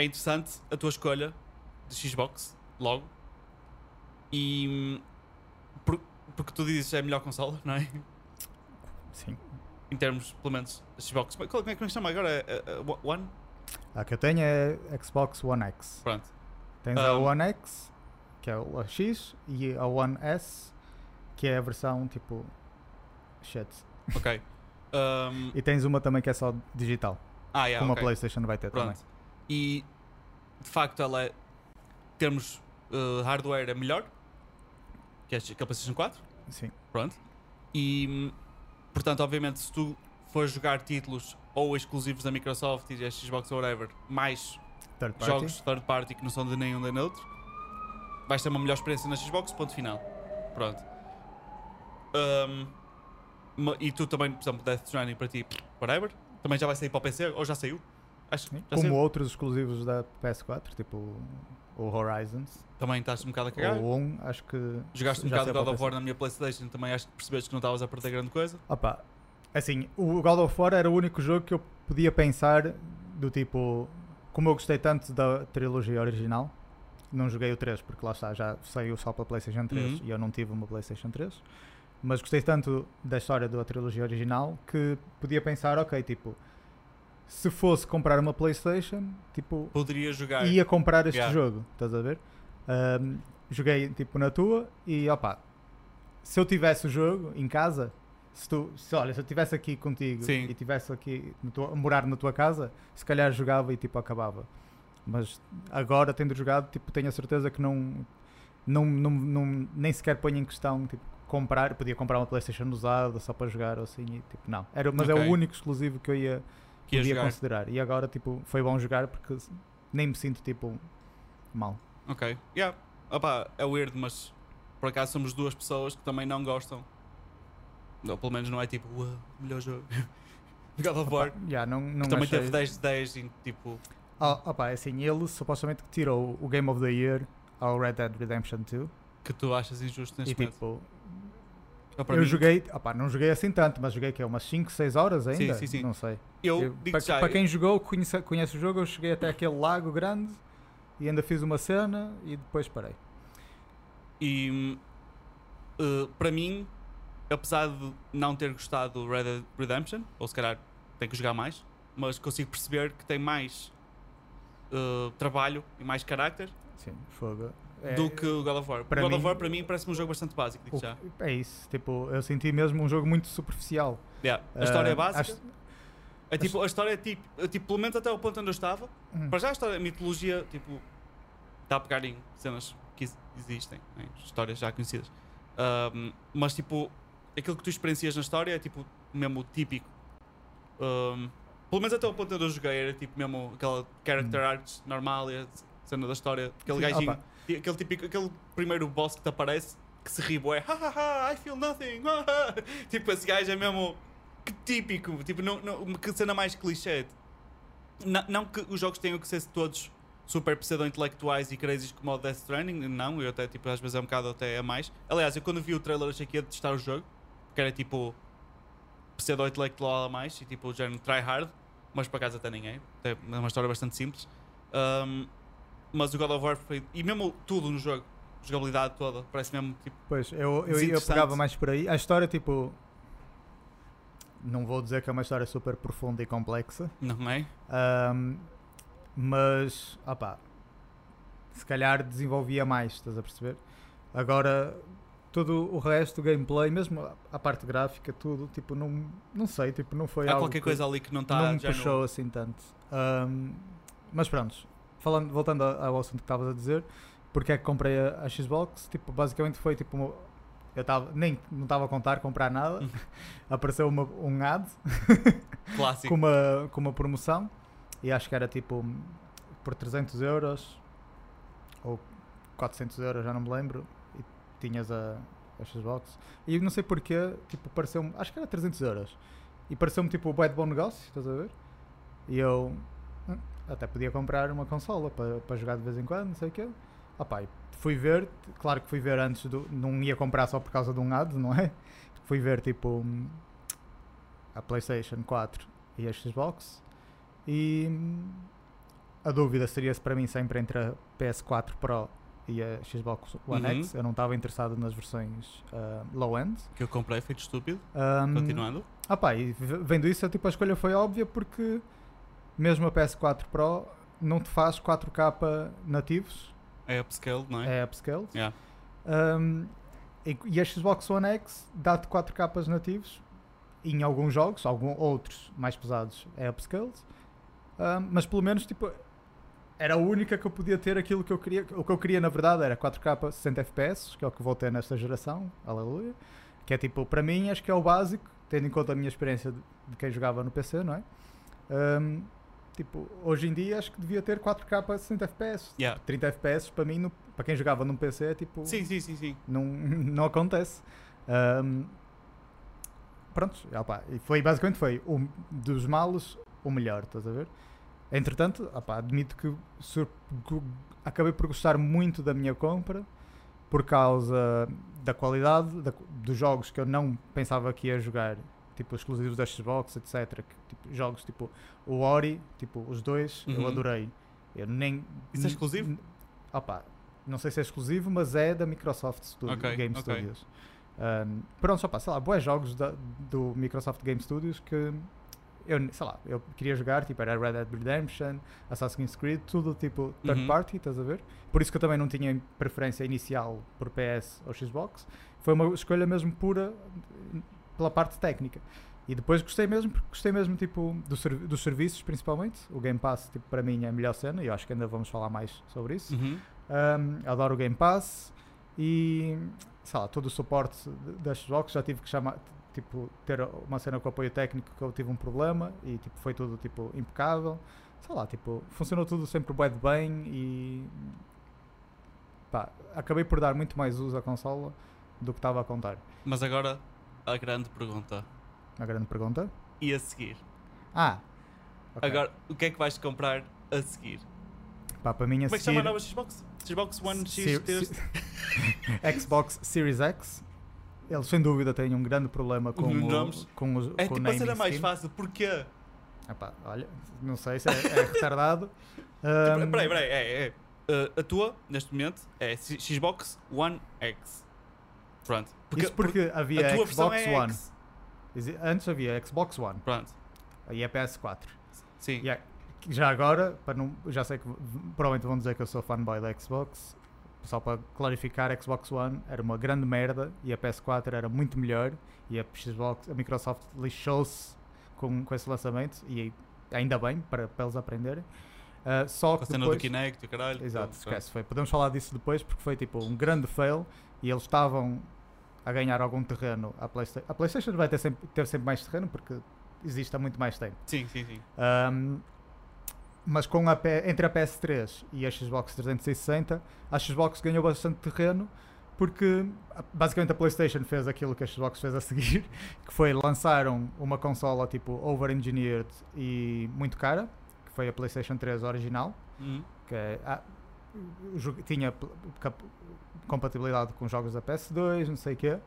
[SPEAKER 1] é interessante a tua escolha de Xbox, logo. E hum, por- porque tu dizes que é a melhor consola, não é?
[SPEAKER 2] Sim.
[SPEAKER 1] Em termos, pelo menos, a Xbox. Como é como é que se chama agora? É, One?
[SPEAKER 2] A que eu tenho é Xbox One X.
[SPEAKER 1] Pronto.
[SPEAKER 2] Tens a
[SPEAKER 1] Um,
[SPEAKER 2] One X, que é o X, e a One S, que é a versão tipo. Shit.
[SPEAKER 1] Ok. Ahm,
[SPEAKER 2] E tens uma também que é só digital.
[SPEAKER 1] ah, yeah,
[SPEAKER 2] como
[SPEAKER 1] ok.
[SPEAKER 2] a PlayStation vai ter
[SPEAKER 1] Pronto. E de facto ela é, em termos uh, hardware é melhor que a, que a PlayStation 4.
[SPEAKER 2] também. Sim.
[SPEAKER 1] Pronto. E portanto, obviamente, se tu fores jogar títulos ou exclusivos da Microsoft e da Xbox ou whatever, mais
[SPEAKER 2] Third
[SPEAKER 1] jogos third party que não são de nenhum nem outro, vais ter uma melhor experiência na Xbox, ponto final. Pronto. Ma- e tu também, por exemplo, Death Stranding para ti, whatever, também já vai sair para o PC, ou já saiu? Acho
[SPEAKER 2] Sim. Como outros exclusivos da PS4, tipo o Horizons.
[SPEAKER 1] Também estás um bocado a cagar.
[SPEAKER 2] Ou um, acho que.
[SPEAKER 1] Jogaste um bocado God of War na minha Playstation, também acho que percebeste que não estavas a perder grande coisa.
[SPEAKER 2] Opa, assim, o God of War era o único jogo que eu podia pensar do tipo, como eu gostei tanto da trilogia original, não joguei o 3 porque lá está, já saiu só para PlayStation 3
[SPEAKER 1] Uhum.
[SPEAKER 2] e eu não tive uma PlayStation 3, mas gostei tanto da história da trilogia original que podia pensar, ok, tipo, se fosse comprar uma PlayStation, tipo,
[SPEAKER 1] Poderia jogar.
[SPEAKER 2] ia comprar este
[SPEAKER 1] Yeah.
[SPEAKER 2] jogo, estás a ver? Ahm, joguei tipo na tua e opa, se eu tivesse o jogo em casa, se tu, se, olha, se eu estivesse aqui contigo
[SPEAKER 1] Sim.
[SPEAKER 2] e estivesse aqui no tua- morar na tua casa, se calhar jogava e tipo acabava. Mas agora tendo jogado, tipo, tenho a certeza que não, não, não, não nem sequer ponho em questão tipo, comprar, podia comprar uma Playstation usada só para jogar ou assim, e, tipo, não. Era, mas é
[SPEAKER 1] Ok.
[SPEAKER 2] o único exclusivo que eu ia,
[SPEAKER 1] que ia
[SPEAKER 2] podia
[SPEAKER 1] jogar.
[SPEAKER 2] considerar. E agora, tipo, foi bom jogar porque nem me sinto, tipo, mal.
[SPEAKER 1] Ok. Yeah. Opa, é weird, mas por acaso somos duas pessoas que também não gostam. Ou pelo menos não é tipo, "Uau, melhor jogo. God of War.
[SPEAKER 2] Já, não, não
[SPEAKER 1] também
[SPEAKER 2] achei-
[SPEAKER 1] teve 10 de 10 e tipo.
[SPEAKER 2] Ah, opa, é assim, ele supostamente que tirou o Game of the Year ao Red Dead Redemption 2
[SPEAKER 1] que tu achas injusto
[SPEAKER 2] e
[SPEAKER 1] neste momento.
[SPEAKER 2] tipo,
[SPEAKER 1] Para
[SPEAKER 2] eu
[SPEAKER 1] mim,
[SPEAKER 2] joguei, opa, não joguei assim tanto, mas joguei que é umas 5, 6 horas ainda,
[SPEAKER 1] sim, sim.
[SPEAKER 2] não sei.
[SPEAKER 1] Eu
[SPEAKER 2] Eu-
[SPEAKER 1] digo
[SPEAKER 2] para,
[SPEAKER 1] já.
[SPEAKER 2] para quem jogou, conhece, conhece o jogo, eu cheguei até aquele lago grande e ainda fiz uma cena e depois parei.
[SPEAKER 1] E uh, para mim, apesar de não ter gostado do Red Dead Redemption, ou se calhar tenho que jogar mais, mas consigo perceber que tem mais uh, trabalho e mais carácter
[SPEAKER 2] Sim, fogo. É,
[SPEAKER 1] do que o God of War. O
[SPEAKER 2] para
[SPEAKER 1] God of
[SPEAKER 2] mim-
[SPEAKER 1] War para mim parece-me um jogo bastante básico, digo
[SPEAKER 2] o-
[SPEAKER 1] já.
[SPEAKER 2] é isso, tipo, eu senti mesmo um jogo muito superficial.
[SPEAKER 1] Yeah, A história é
[SPEAKER 2] Ah,
[SPEAKER 1] básica.
[SPEAKER 2] acho-
[SPEAKER 1] É tipo, a história é tipo, tipo, pelo menos até o ponto onde eu estava.
[SPEAKER 2] Hum.
[SPEAKER 1] Para já a história, a mitologia, tipo, está a pegar em cenas que ex- existem, em histórias já conhecidas. Ahm, mas tipo, aquilo que tu experiencias na história é tipo, mesmo típico. Ahm, pelo menos até o ponto onde eu joguei era tipo mesmo aquela character art normal e a cena da história. Aquele
[SPEAKER 2] Sim,
[SPEAKER 1] gajinho,
[SPEAKER 2] opa.
[SPEAKER 1] Aquele, típico, aquele primeiro boss que te aparece que se ri, bué, ha ha ha, I feel nothing. ha, ha." tipo, esse gajo é mesmo que típico, tipo, não, não, que cena mais clichê. Não, não que os jogos tenham que ser todos super pseudo-intelectuais e crazies como o Death Stranding, não, eu até, tipo, às vezes é um bocado até a mais. Aliás, eu quando vi o trailer achei que ia testar o jogo, que era tipo pseudo-intelectual a mais e tipo o género try hard, mas por acaso até nem é, é uma história bastante simples. Um, mas o God of War foi, e mesmo tudo no jogo, jogabilidade toda, parece mesmo tipo,
[SPEAKER 2] Pois, eu, eu, eu pegava mais por aí. A história, tipo. Não vou dizer que é uma história super profunda e complexa,
[SPEAKER 1] não é?
[SPEAKER 2] ahm, mas. opá, se calhar desenvolvia mais, estás a perceber? Agora, todo o resto, o gameplay, mesmo a- parte gráfica, tudo, tipo, não, não sei, tipo, não foi
[SPEAKER 1] Há
[SPEAKER 2] algo
[SPEAKER 1] qualquer
[SPEAKER 2] que
[SPEAKER 1] coisa ali que não está
[SPEAKER 2] não me
[SPEAKER 1] já no-
[SPEAKER 2] puxou assim tanto. Ahm, mas pronto, falando, voltando ao assunto que estavas a dizer, porque é que comprei a, a Xbox, tipo, basicamente foi tipo uma- eu tava, nem não estava a contar comprar nada, apareceu uma, um ad
[SPEAKER 1] Clássico.
[SPEAKER 2] com uma, com uma promoção e acho que era tipo por 300 euros ou 400 euros, já não me lembro, e tinhas a, a Xbox. E não sei porquê, tipo, pareceu-me, acho que era 300 euros. E pareceu-me tipo o de bom negócio, estás a ver? E eu até podia comprar uma consola para, para jogar de vez em quando, não sei o quê. Opa, e fui ver, claro que fui ver antes, do, não ia comprar só por causa de um ad, não é? Fui ver tipo a PlayStation 4 e a Xbox e a dúvida seria se para mim sempre entre a PS4 Pro e a Xbox One
[SPEAKER 1] Uhum.
[SPEAKER 2] X. Eu não estava interessado nas versões ah, low-end.
[SPEAKER 1] Que eu comprei, feito estúpido.
[SPEAKER 2] Hum,
[SPEAKER 1] Continuando.
[SPEAKER 2] ah pá, e vendo isso, tipo, a escolha foi óbvia porque mesmo a PS4 Pro não te faz 4K nativos,
[SPEAKER 1] É upscale, não é?
[SPEAKER 2] é upscaled.
[SPEAKER 1] Yeah.
[SPEAKER 2] Um, e, e a Xbox One X dá-te 4K nativos em alguns jogos, alguns outros mais pesados é upscaled. Um, mas pelo menos tipo era a única que eu podia ter aquilo que eu queria. O que eu queria na verdade era 4K 60 FPS, que é o que vou ter nesta geração, aleluia. Que é tipo, para mim acho que é o básico, tendo em conta a minha experiência de, de quem jogava no PC, não é? Um, tipo, hoje em dia acho que devia ter 4K 60 FPS.
[SPEAKER 1] Yeah.
[SPEAKER 2] 30 FPS para mim, no- para quem jogava num PC, é tipo.
[SPEAKER 1] Sim, sim, sim, sim.
[SPEAKER 2] Não, não acontece. Ahm, pronto, opá, e foi basicamente foi o, dos males o melhor, estás a ver? Entretanto, opá, admito que sur- acabei por gostar muito da minha compra por causa da qualidade da- dos jogos que eu não pensava que ia jogar, tipo exclusivos da Xbox, etc. que, tipo, jogos tipo o Ori, tipo os dois, eu
[SPEAKER 1] Uhum.
[SPEAKER 2] adorei. Eu nem
[SPEAKER 1] Isso é exclusivo?
[SPEAKER 2] Opá, não sei se é exclusivo, mas é da Microsoft Studio,
[SPEAKER 1] Ok,
[SPEAKER 2] Game
[SPEAKER 1] ok.
[SPEAKER 2] Studios. Um, pronto, só pá, sei lá, boas jogos da- do Microsoft Game Studios que eu, sei lá, eu queria jogar, tipo, era Red Dead Redemption, Assassin's Creed, tudo tipo third
[SPEAKER 1] Uhum.
[SPEAKER 2] party, estás a ver? Por isso que eu também não tinha preferência inicial por PS ou Xbox. Foi uma escolha mesmo pura pela parte técnica. E depois gostei mesmo, porque gostei mesmo tipo, do dos serviços, principalmente. O Game Pass, tipo, para mim, é a melhor cena, e eu acho que ainda vamos falar mais sobre isso.
[SPEAKER 1] Uhum.
[SPEAKER 2] Um, adoro o Game Pass e sei lá, todo o suporte das Xbox já tive que chamar, tipo, ter uma cena com apoio técnico que eu tive um problema e tipo, foi tudo tipo impecável. Sei lá, tipo, funcionou tudo sempre de bem e pá, acabei por dar muito mais uso à consola do que estava a contar.
[SPEAKER 1] Mas agora a grande pergunta.
[SPEAKER 2] Uma grande pergunta.
[SPEAKER 1] E a seguir?
[SPEAKER 2] Ah, ok.
[SPEAKER 1] Agora, o que é que vais comprar a seguir?
[SPEAKER 2] Pá, para mim a
[SPEAKER 1] Como é que se chama a
[SPEAKER 2] seguir-
[SPEAKER 1] nova Xbox? Xbox One X?
[SPEAKER 2] Xbox Series X. Eles sem dúvida têm um grande problema com,
[SPEAKER 1] Os
[SPEAKER 2] o, com, os,
[SPEAKER 1] É
[SPEAKER 2] com
[SPEAKER 1] tipo a cena mais fácil. Porquê?
[SPEAKER 2] Epá, olha, não sei se é, é retardado.
[SPEAKER 1] Tipo,
[SPEAKER 2] Ahm,
[SPEAKER 1] Peraí, peraí. É, é. Uh, a tua, neste momento, é Xbox One X. Pronto.
[SPEAKER 2] isso porque havia
[SPEAKER 1] a tua versão
[SPEAKER 2] Xbox
[SPEAKER 1] é
[SPEAKER 2] One.
[SPEAKER 1] X.
[SPEAKER 2] Antes havia Xbox One
[SPEAKER 1] Pronto.
[SPEAKER 2] e a PS4.
[SPEAKER 1] Sim.
[SPEAKER 2] É- já agora, para não, já sei que provavelmente vão dizer que eu sou fanboy da Xbox. Só para clarificar, a Xbox One era uma grande merda e a PS4 era muito melhor. E a Xbox, a Microsoft lixou-se com, com esse lançamento e ainda bem para, para eles aprenderem. Ah, só
[SPEAKER 1] Com a cena
[SPEAKER 2] depois,
[SPEAKER 1] do Kinect caralho.
[SPEAKER 2] Exato, esquece. Foi. Podemos falar disso depois porque foi tipo um grande fail e eles estavam a ganhar algum terreno à PlayStation. A PlayStation vai ter sempre, ter sempre mais terreno porque existe há muito mais tempo.
[SPEAKER 1] Sim, sim, sim.
[SPEAKER 2] Ahm, mas com a, entre a PS3 e a Xbox 360, a Xbox ganhou bastante terreno porque a- basicamente a PlayStation fez aquilo que a Xbox fez a seguir, que foi lançaram uma consola tipo over-engineered e muito cara, que foi a PlayStation 3 original,
[SPEAKER 1] Uhum.
[SPEAKER 2] que é, ah, tinha compatibilidade com jogos da PS2, não sei o quê,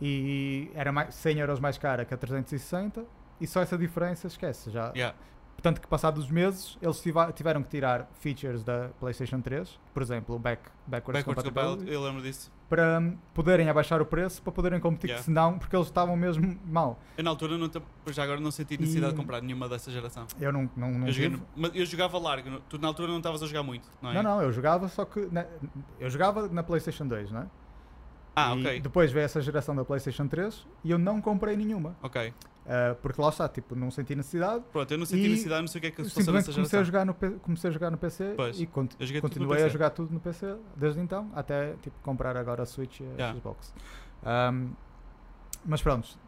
[SPEAKER 2] e era mais, 100 euros mais cara que a 360, e só essa diferença esquece. Já.
[SPEAKER 1] Yeah.
[SPEAKER 2] Portanto, que passados os meses, eles tiveram que tirar features da PlayStation 3, por exemplo, o back, backwards,
[SPEAKER 1] Backwards
[SPEAKER 2] compatibility,
[SPEAKER 1] eu lembro disso.
[SPEAKER 2] para hum, poderem abaixar o preço, para poderem competir,
[SPEAKER 1] Yeah.
[SPEAKER 2] senão, porque eles estavam mesmo mal.
[SPEAKER 1] Eu na altura, não já agora, não senti necessidade
[SPEAKER 2] E-
[SPEAKER 1] de comprar nenhuma dessa geração.
[SPEAKER 2] Eu não, não, não
[SPEAKER 1] Eu, joguei eu jogava largo. Tu na altura não estavas a jogar muito, não é?
[SPEAKER 2] Não, não, eu jogava, só que na- eu jogava na PlayStation 2, não é?
[SPEAKER 1] Ah,
[SPEAKER 2] E
[SPEAKER 1] ok.
[SPEAKER 2] depois veio essa geração da PlayStation 3 e eu não comprei nenhuma.
[SPEAKER 1] Ok.
[SPEAKER 2] Ah, porque lá está, tipo, não senti necessidade.
[SPEAKER 1] Pronto, eu não senti necessidade, não sei o que é que se passou nessa
[SPEAKER 2] comecei a,
[SPEAKER 1] geração.
[SPEAKER 2] jogar no comecei a jogar no PC
[SPEAKER 1] Pois,
[SPEAKER 2] e cont- continuei a jogar tudo no PC desde então, até tipo, comprar agora a Switch e a
[SPEAKER 1] Yeah.
[SPEAKER 2] Xbox. Um, mas pronto,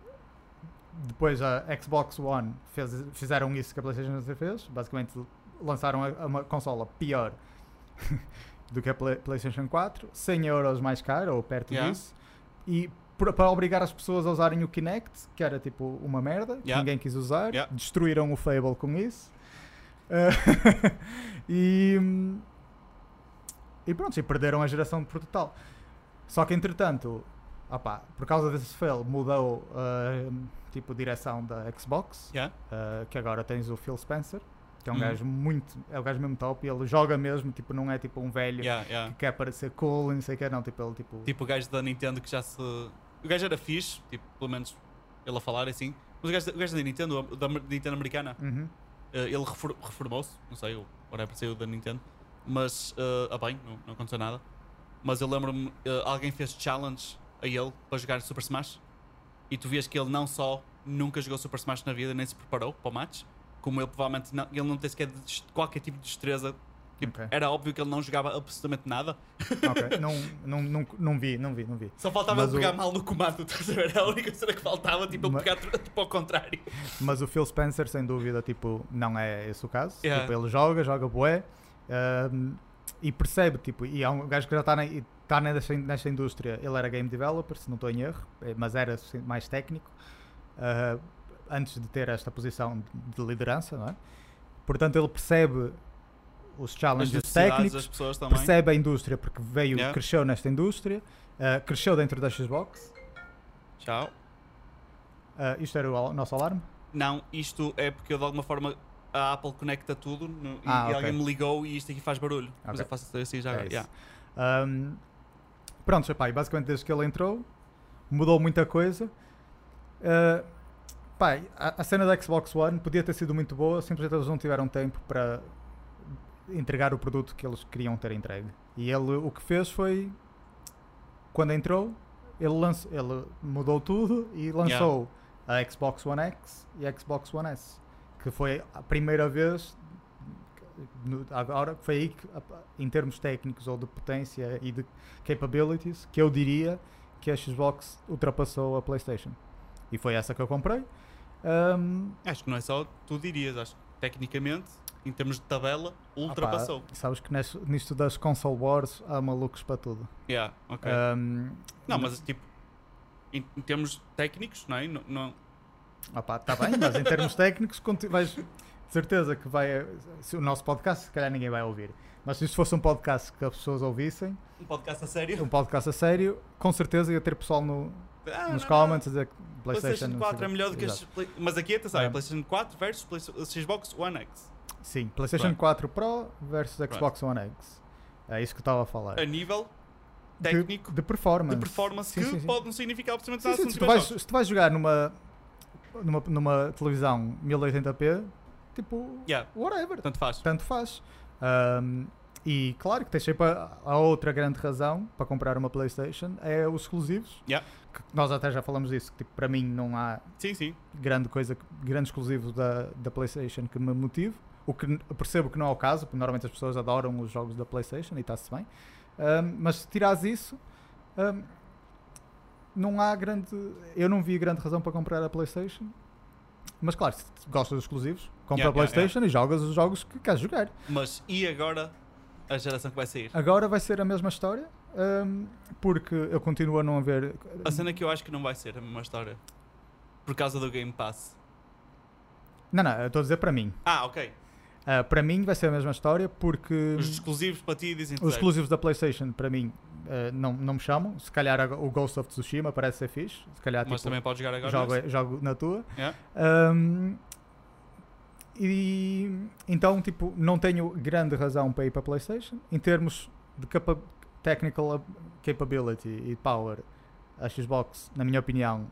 [SPEAKER 2] depois a Xbox One fez- fizeram isso que a PlayStation nunca fez. Basicamente lançaram a- a uma consola pior do que a Play- PlayStation 4, 100 euros mais cara ou perto
[SPEAKER 1] Yeah.
[SPEAKER 2] disso, e para obrigar as pessoas a usarem o Kinect, que era tipo uma merda,
[SPEAKER 1] Yeah.
[SPEAKER 2] ninguém quis usar,
[SPEAKER 1] Yeah.
[SPEAKER 2] destruíram o Fable com isso. Uh, e, e pronto, e perderam a geração por total. Só que entretanto, opá, por causa desse fail, mudou uh, tipo direção da Xbox,
[SPEAKER 1] Yeah?
[SPEAKER 2] uh, que agora tens o Phil Spencer, que é um
[SPEAKER 1] Uhum.
[SPEAKER 2] gajo muito, é um gajo mesmo top, e ele joga mesmo, tipo, não é tipo um velho
[SPEAKER 1] Yeah, yeah.
[SPEAKER 2] que quer parecer cool e não sei o que, não, tipo, ele tipo,
[SPEAKER 1] Tipo o gajo da Nintendo que já se. O gajo era fixe, tipo, pelo menos ele a falar assim. Mas o gajo, o gajo da Nintendo, da Nintendo americana,
[SPEAKER 2] Uhum.
[SPEAKER 1] eh, ele refor- reformou-se, não sei, o whatever saiu da Nintendo. Mas, eh, ah bem, não, não aconteceu nada. Mas eu lembro-me, eh, alguém fez challenge a ele para jogar Super Smash. E tu vias que ele não só nunca jogou Super Smash na vida, nem se preparou para o match, como ele provavelmente não, ele não tem sequer de- qualquer tipo de destreza. Tipo,
[SPEAKER 2] Ok.
[SPEAKER 1] Era óbvio que ele não jogava absolutamente nada.
[SPEAKER 2] Não, não, não, não vi, não vi, não vi.
[SPEAKER 1] Só faltava
[SPEAKER 2] Mas
[SPEAKER 1] ele pegar
[SPEAKER 2] o-
[SPEAKER 1] mal no comando, estás a ver? Era a única cena que faltava, tipo, ele
[SPEAKER 2] Ma-
[SPEAKER 1] pegar tipo, ao contrário.
[SPEAKER 2] Mas o Phil Spencer, sem dúvida, tipo, não é esse o caso.
[SPEAKER 1] Yeah.
[SPEAKER 2] Tipo, ele joga, joga bué um, e percebe, tipo, e é um gajo que já está tá nesta, nesta indústria. Ele era game developer, se não estou em erro, mas era assim, mais técnico uh, antes de ter esta posição de- de liderança, não é? Portanto, ele percebe os challenges técnicos, percebe a indústria porque veio,
[SPEAKER 1] Yeah.
[SPEAKER 2] cresceu nesta indústria, uh, cresceu dentro da Xbox.
[SPEAKER 1] Tchau.
[SPEAKER 2] Uh, isto era o nosso alarme?
[SPEAKER 1] Não, isto é porque eu de alguma forma a Apple conecta tudo no- e,
[SPEAKER 2] Ah,
[SPEAKER 1] e
[SPEAKER 2] ok.
[SPEAKER 1] alguém me ligou e isto aqui faz barulho. Mas
[SPEAKER 2] Ok.
[SPEAKER 1] eu faço assim já
[SPEAKER 2] É
[SPEAKER 1] agora. yeah.
[SPEAKER 2] Um, pronto, e basicamente desde que ele entrou, mudou muita coisa. Uh, pá, a, a cena da Xbox One podia ter sido muito boa, simplesmente eles não tiveram tempo para entregar o produto que eles queriam ter entregue. E ele o que fez foi, quando entrou, ele, lanç, ele mudou tudo e lançou a Xbox One X e a Xbox One S, que foi a primeira vez agora foi aí que, em termos técnicos ou de potência e de capabilities que eu diria que a Xbox ultrapassou a PlayStation. E foi essa que eu comprei Ahm,
[SPEAKER 1] Acho que não é só tu dirias, acho que tecnicamente, em termos de tabela, ultrapassou.
[SPEAKER 2] sabes que nes- nisto das console wars há malucos para tudo
[SPEAKER 1] Yeah, ok.
[SPEAKER 2] Ahm,
[SPEAKER 1] não, mas tipo, em, em termos técnicos, não é? Não, não-
[SPEAKER 2] opá, tá bem mas em termos técnicos vais de certeza que vai se o nosso podcast se calhar ninguém vai ouvir mas se isto fosse um podcast que as pessoas ouvissem
[SPEAKER 1] um podcast a sério.
[SPEAKER 2] um podcast a sério com certeza ia ter pessoal no,
[SPEAKER 1] Ah,
[SPEAKER 2] nos
[SPEAKER 1] não,
[SPEAKER 2] comments a dizer que PlayStation,
[SPEAKER 1] PlayStation
[SPEAKER 2] não
[SPEAKER 1] 4
[SPEAKER 2] sei
[SPEAKER 1] é melhor do que as. Mas aqui, atenção, é
[SPEAKER 2] É.
[SPEAKER 1] PlayStation 4 versus Play- Xbox One X.
[SPEAKER 2] Sim, PlayStation
[SPEAKER 1] Pronto.
[SPEAKER 2] 4 Pro versus Xbox One X. É isso que eu estava a falar.
[SPEAKER 1] A nível
[SPEAKER 2] De-
[SPEAKER 1] técnico,
[SPEAKER 2] de, performance.
[SPEAKER 1] de performance,
[SPEAKER 2] Sim,
[SPEAKER 1] que
[SPEAKER 2] sim, sim.
[SPEAKER 1] pode não significar absolutamente nada
[SPEAKER 2] sim,
[SPEAKER 1] se
[SPEAKER 2] tu vais, se tu vais jogar numa, numa, numa televisão 1080p, tipo,
[SPEAKER 1] Yeah,
[SPEAKER 2] whatever,
[SPEAKER 1] tanto faz.
[SPEAKER 2] tanto faz. Ahm, e claro que tens sempre a, a outra grande razão para comprar uma PlayStation é os exclusivos.
[SPEAKER 1] Yeah.
[SPEAKER 2] Nós até já falamos disso, que tipo, para mim não há
[SPEAKER 1] Sim, sim.
[SPEAKER 2] grande coisa, grande exclusivo da, da PlayStation que me motive. O que percebo que não é o caso, porque normalmente as pessoas adoram os jogos da PlayStation e está-se bem. Ahm, mas se tirares isso, ahm, não há grande. Eu não vi grande razão para comprar a PlayStation. Mas claro, se gostas dos exclusivos, compra
[SPEAKER 1] Yeah,
[SPEAKER 2] a
[SPEAKER 1] yeah,
[SPEAKER 2] PlayStation e jogas os jogos que queres jogar.
[SPEAKER 1] Mas e agora a geração que vai sair?
[SPEAKER 2] Agora vai ser a mesma história, ahm, porque eu continuo a não ver.
[SPEAKER 1] A cena que eu acho que não vai ser a mesma história. Por causa do Game Pass.
[SPEAKER 2] Não, não, eu estou a dizer para mim.
[SPEAKER 1] Ah, ok.
[SPEAKER 2] Ah, para mim vai ser a mesma história porque.
[SPEAKER 1] Os exclusivos para ti dizem
[SPEAKER 2] Os exclusivos da PlayStation, para mim, eh, não, não me chamam. Se calhar o Ghost of Tsushima parece ser fixe. Se calhar
[SPEAKER 1] Mas
[SPEAKER 2] tipo,
[SPEAKER 1] também podes jogar agora.
[SPEAKER 2] jogo,
[SPEAKER 1] nesse.
[SPEAKER 2] jogo na tua.
[SPEAKER 1] Yeah.
[SPEAKER 2] Ahm, e então, tipo, não tenho grande razão para ir para a PlayStation. Em termos de capa technical ab- capability e power, a Xbox, na minha opinião,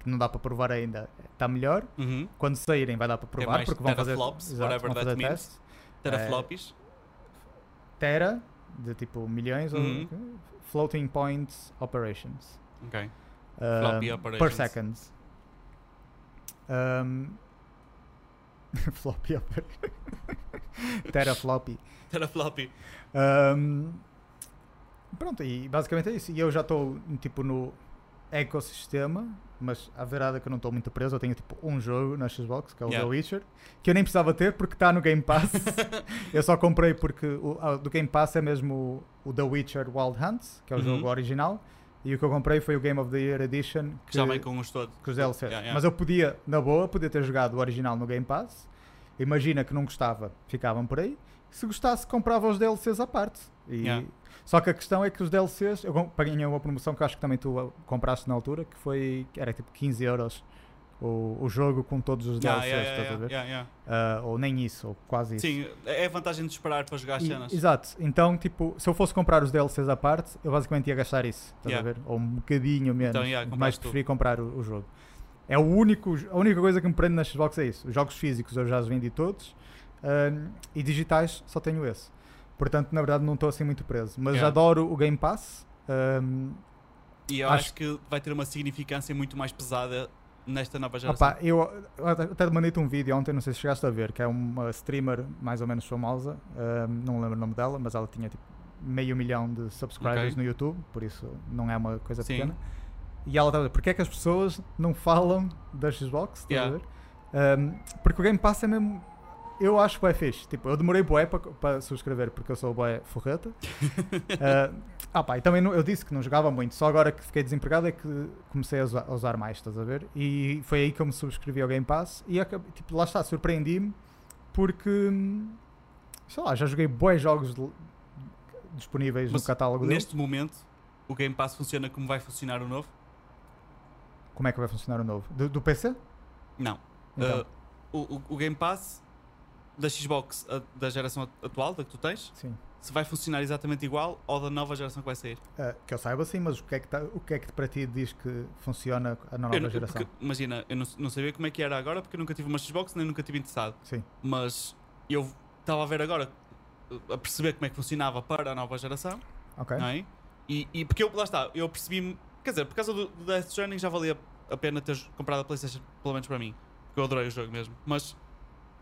[SPEAKER 2] que não dá para provar ainda, está melhor.
[SPEAKER 1] Uhum.
[SPEAKER 2] Quando saírem, vai dar para provar,
[SPEAKER 1] mais
[SPEAKER 2] porque vão fazer, exato,
[SPEAKER 1] whatever
[SPEAKER 2] vão
[SPEAKER 1] that
[SPEAKER 2] fazer
[SPEAKER 1] means.
[SPEAKER 2] testes.
[SPEAKER 1] Teraflops.
[SPEAKER 2] Tera, de tipo milhões, ou-
[SPEAKER 1] Uhum.
[SPEAKER 2] floating points operations.
[SPEAKER 1] Ok.
[SPEAKER 2] Um,
[SPEAKER 1] Floppy
[SPEAKER 2] Per
[SPEAKER 1] operations.
[SPEAKER 2] second. Um, floppy. Terafloppy.
[SPEAKER 1] Teraflop.
[SPEAKER 2] Um, pronto, e basicamente é isso. E eu já estou tipo no ecossistema, mas a verdade é que eu não estou muito preso. Eu tenho tipo um jogo na Xbox, que é o
[SPEAKER 1] Yeah.
[SPEAKER 2] The Witcher, que eu nem precisava ter porque está no Game Pass. eu só comprei porque o do Game Pass é mesmo o, o The Witcher Wild Hunts, que é o
[SPEAKER 1] Uhum.
[SPEAKER 2] jogo original. E o que eu comprei foi o Game of the Year Edition,
[SPEAKER 1] Que já vem com os todos.
[SPEAKER 2] com os DLCs.
[SPEAKER 1] Yeah, yeah.
[SPEAKER 2] Mas eu podia, na boa, podia ter jogado o original no Game Pass. Imagina que não gostava, ficavam por aí. Se gostasse, comprava os DLCs à parte. E-
[SPEAKER 1] Yeah.
[SPEAKER 2] Só que a questão é que os DLCs, eu paguei uma promoção que eu acho que também tu compraste na altura, que foi, era tipo 15 euros o, o jogo com todos os
[SPEAKER 1] Yeah,
[SPEAKER 2] DLCs,
[SPEAKER 1] yeah,
[SPEAKER 2] estás
[SPEAKER 1] yeah,
[SPEAKER 2] a ver? Ah, ou nem isso, ou quase isso.
[SPEAKER 1] Sim, é a vantagem de esperar para jogar as
[SPEAKER 2] E-
[SPEAKER 1] cenas.
[SPEAKER 2] exato, então tipo, se eu fosse comprar os DLCs à parte, eu basicamente ia gastar isso, estás a ver? Ou um bocadinho menos,
[SPEAKER 1] Então,
[SPEAKER 2] mas preferi comprar o, o jogo. É o único, a única coisa que me prende na Xbox é isso. Os jogos físicos eu já os vendi todos ahm, e digitais só tenho esse. Portanto, na verdade, não estou assim muito preso. Mas adoro o Game Pass. ahm,
[SPEAKER 1] E eu
[SPEAKER 2] Acho-
[SPEAKER 1] acho que vai ter uma significância muito mais pesada nesta nova geração.
[SPEAKER 2] Opa, eu eu até mandei-te um vídeo ontem, não sei se chegaste a ver, que é uma streamer mais ou menos famosa, ahm, não lembro o nome dela, mas ela tinha tipo meio milhão de subscribers
[SPEAKER 1] Ok.
[SPEAKER 2] no YouTube, por isso não é uma coisa
[SPEAKER 1] Sim.
[SPEAKER 2] pequena. E ela estava a dizer, porque é que as pessoas não falam da Xbox? Estás a
[SPEAKER 1] Yeah.
[SPEAKER 2] ver? Ahm, porque o Game Pass é mesmo. Eu acho que é fixe. Tipo, eu demorei bué para subscrever porque eu sou bué forreta. Ah, ah pá, e também não- eu disse que não jogava muito, só agora que fiquei desempregado é que comecei a usar, a usar mais, estás a ver? E foi aí que eu me subscrevi ao Game Pass e acabei- tipo, lá está, surpreendi-me porque sei lá, já joguei bué jogos de- disponíveis
[SPEAKER 1] Mas
[SPEAKER 2] no catálogo.
[SPEAKER 1] Neste momento, o Game Pass funciona como vai funcionar o novo?
[SPEAKER 2] Como é que vai funcionar o novo? Do, do PC?
[SPEAKER 1] Não.
[SPEAKER 2] Então,
[SPEAKER 1] Uh, o- o Game Pass da Xbox a- da geração at- atual, da que tu tens,
[SPEAKER 2] sim.
[SPEAKER 1] se vai funcionar exatamente igual ou da nova geração que vai sair.
[SPEAKER 2] Ah, que eu saiba sim, mas o que, é que tá- o que é que para ti diz que funciona a nova
[SPEAKER 1] Eu
[SPEAKER 2] geração?
[SPEAKER 1] porque, imagina, eu não, não sabia como é que era agora porque eu nunca tive uma Xbox nem nunca tive interessado.
[SPEAKER 2] Sim.
[SPEAKER 1] Mas eu estava a ver agora, uh, a perceber como é que funcionava para a nova geração,
[SPEAKER 2] Ok.
[SPEAKER 1] não é? E, e porque eu, lá está, eu percebi, quer dizer, por causa do, do Death Stranding já valia a pena ter comprado a PlayStation, pelo menos para mim, porque eu adorei o jogo mesmo. Mas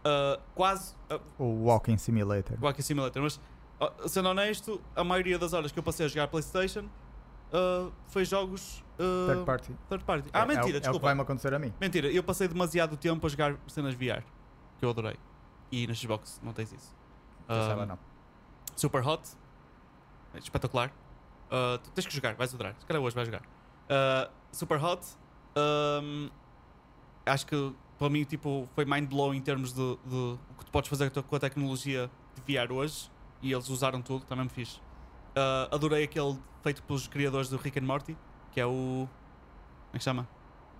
[SPEAKER 1] uh, quase, uh,
[SPEAKER 2] O Walking Simulator.
[SPEAKER 1] Walking Simulator, mas uh, sendo honesto, a maioria das horas que eu passei a jogar PlayStation uh, foi jogos uh,
[SPEAKER 2] Third party.
[SPEAKER 1] third party.
[SPEAKER 2] É-
[SPEAKER 1] Ah,
[SPEAKER 2] é o-
[SPEAKER 1] mentira,
[SPEAKER 2] É, o que
[SPEAKER 1] desculpa.
[SPEAKER 2] vai-me acontecer a mim.
[SPEAKER 1] Mentira, eu passei demasiado tempo a jogar cenas VR, que eu adorei. E na Xbox não tens isso.
[SPEAKER 2] Eu saiba,
[SPEAKER 1] Um,
[SPEAKER 2] não.
[SPEAKER 1] Super Hot, é espetacular. Uh, tu tens que jogar, vais adorar. Se calhar hoje vais jogar. Uh, Super Hot, um, acho que para mim tipo, foi mind blowing em termos de, de o que tu podes fazer com a tecnologia de VR hoje. E eles usaram tudo, também me fiz. Uh, adorei aquele feito pelos criadores do Rick and Morty, que é o. Como é que chama?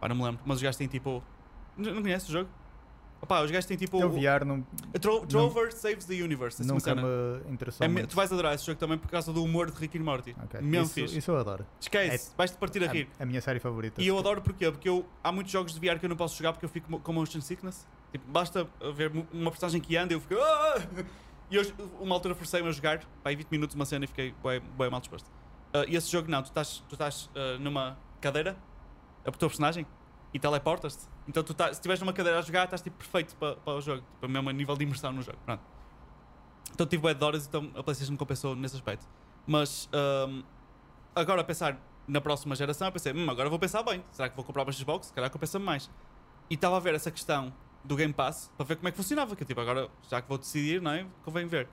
[SPEAKER 1] Pá, não me lembro. Mas os gajos têm tipo. Não, não conheces o jogo? Opá, os gajos têm tipo.
[SPEAKER 2] Eu VR não,
[SPEAKER 1] Tro Trover Saves the Universe. assim uma
[SPEAKER 2] nunca me interessou
[SPEAKER 1] É
[SPEAKER 2] muito.
[SPEAKER 1] tu vais adorar esse jogo também por causa do humor de Rick e Morty.
[SPEAKER 2] Ok.
[SPEAKER 1] Mesmo
[SPEAKER 2] Isso,
[SPEAKER 1] fixe.
[SPEAKER 2] isso eu adoro.
[SPEAKER 1] Esquece, vais-te partir a rir.
[SPEAKER 2] É a minha série favorita.
[SPEAKER 1] E eu adoro porquê? Porque eu, há muitos jogos de VR que eu não posso jogar porque eu fico com motion sickness. Tipo, basta ver uma personagem que anda e eu fico. "Ah!" E eu, uma altura forcei-me a jogar, pá, aí 20 minutos uma cena e fiquei bem, bem mal disposto. Ah, e esse jogo não, tu estás, tu estás ah, numa cadeira, é o teu personagem, e teleportas-te. Então tu estás, se estiveres numa cadeira a jogar, estás tipo perfeito para, para o jogo, tipo, mesmo a nível de imersão no jogo. Pronto. Então tive bué de horas, então a PlayStation me compensou nesse aspecto. Mas ahm, agora a pensar na próxima geração, eu pensei, hum, agora vou pensar bem. Será que vou comprar uma Xbox? Se calhar compensa-me mais. E estava a ver essa questão do Game Pass para ver como é que funcionava. Que tipo, agora, já que vou decidir, não é? Convém ver.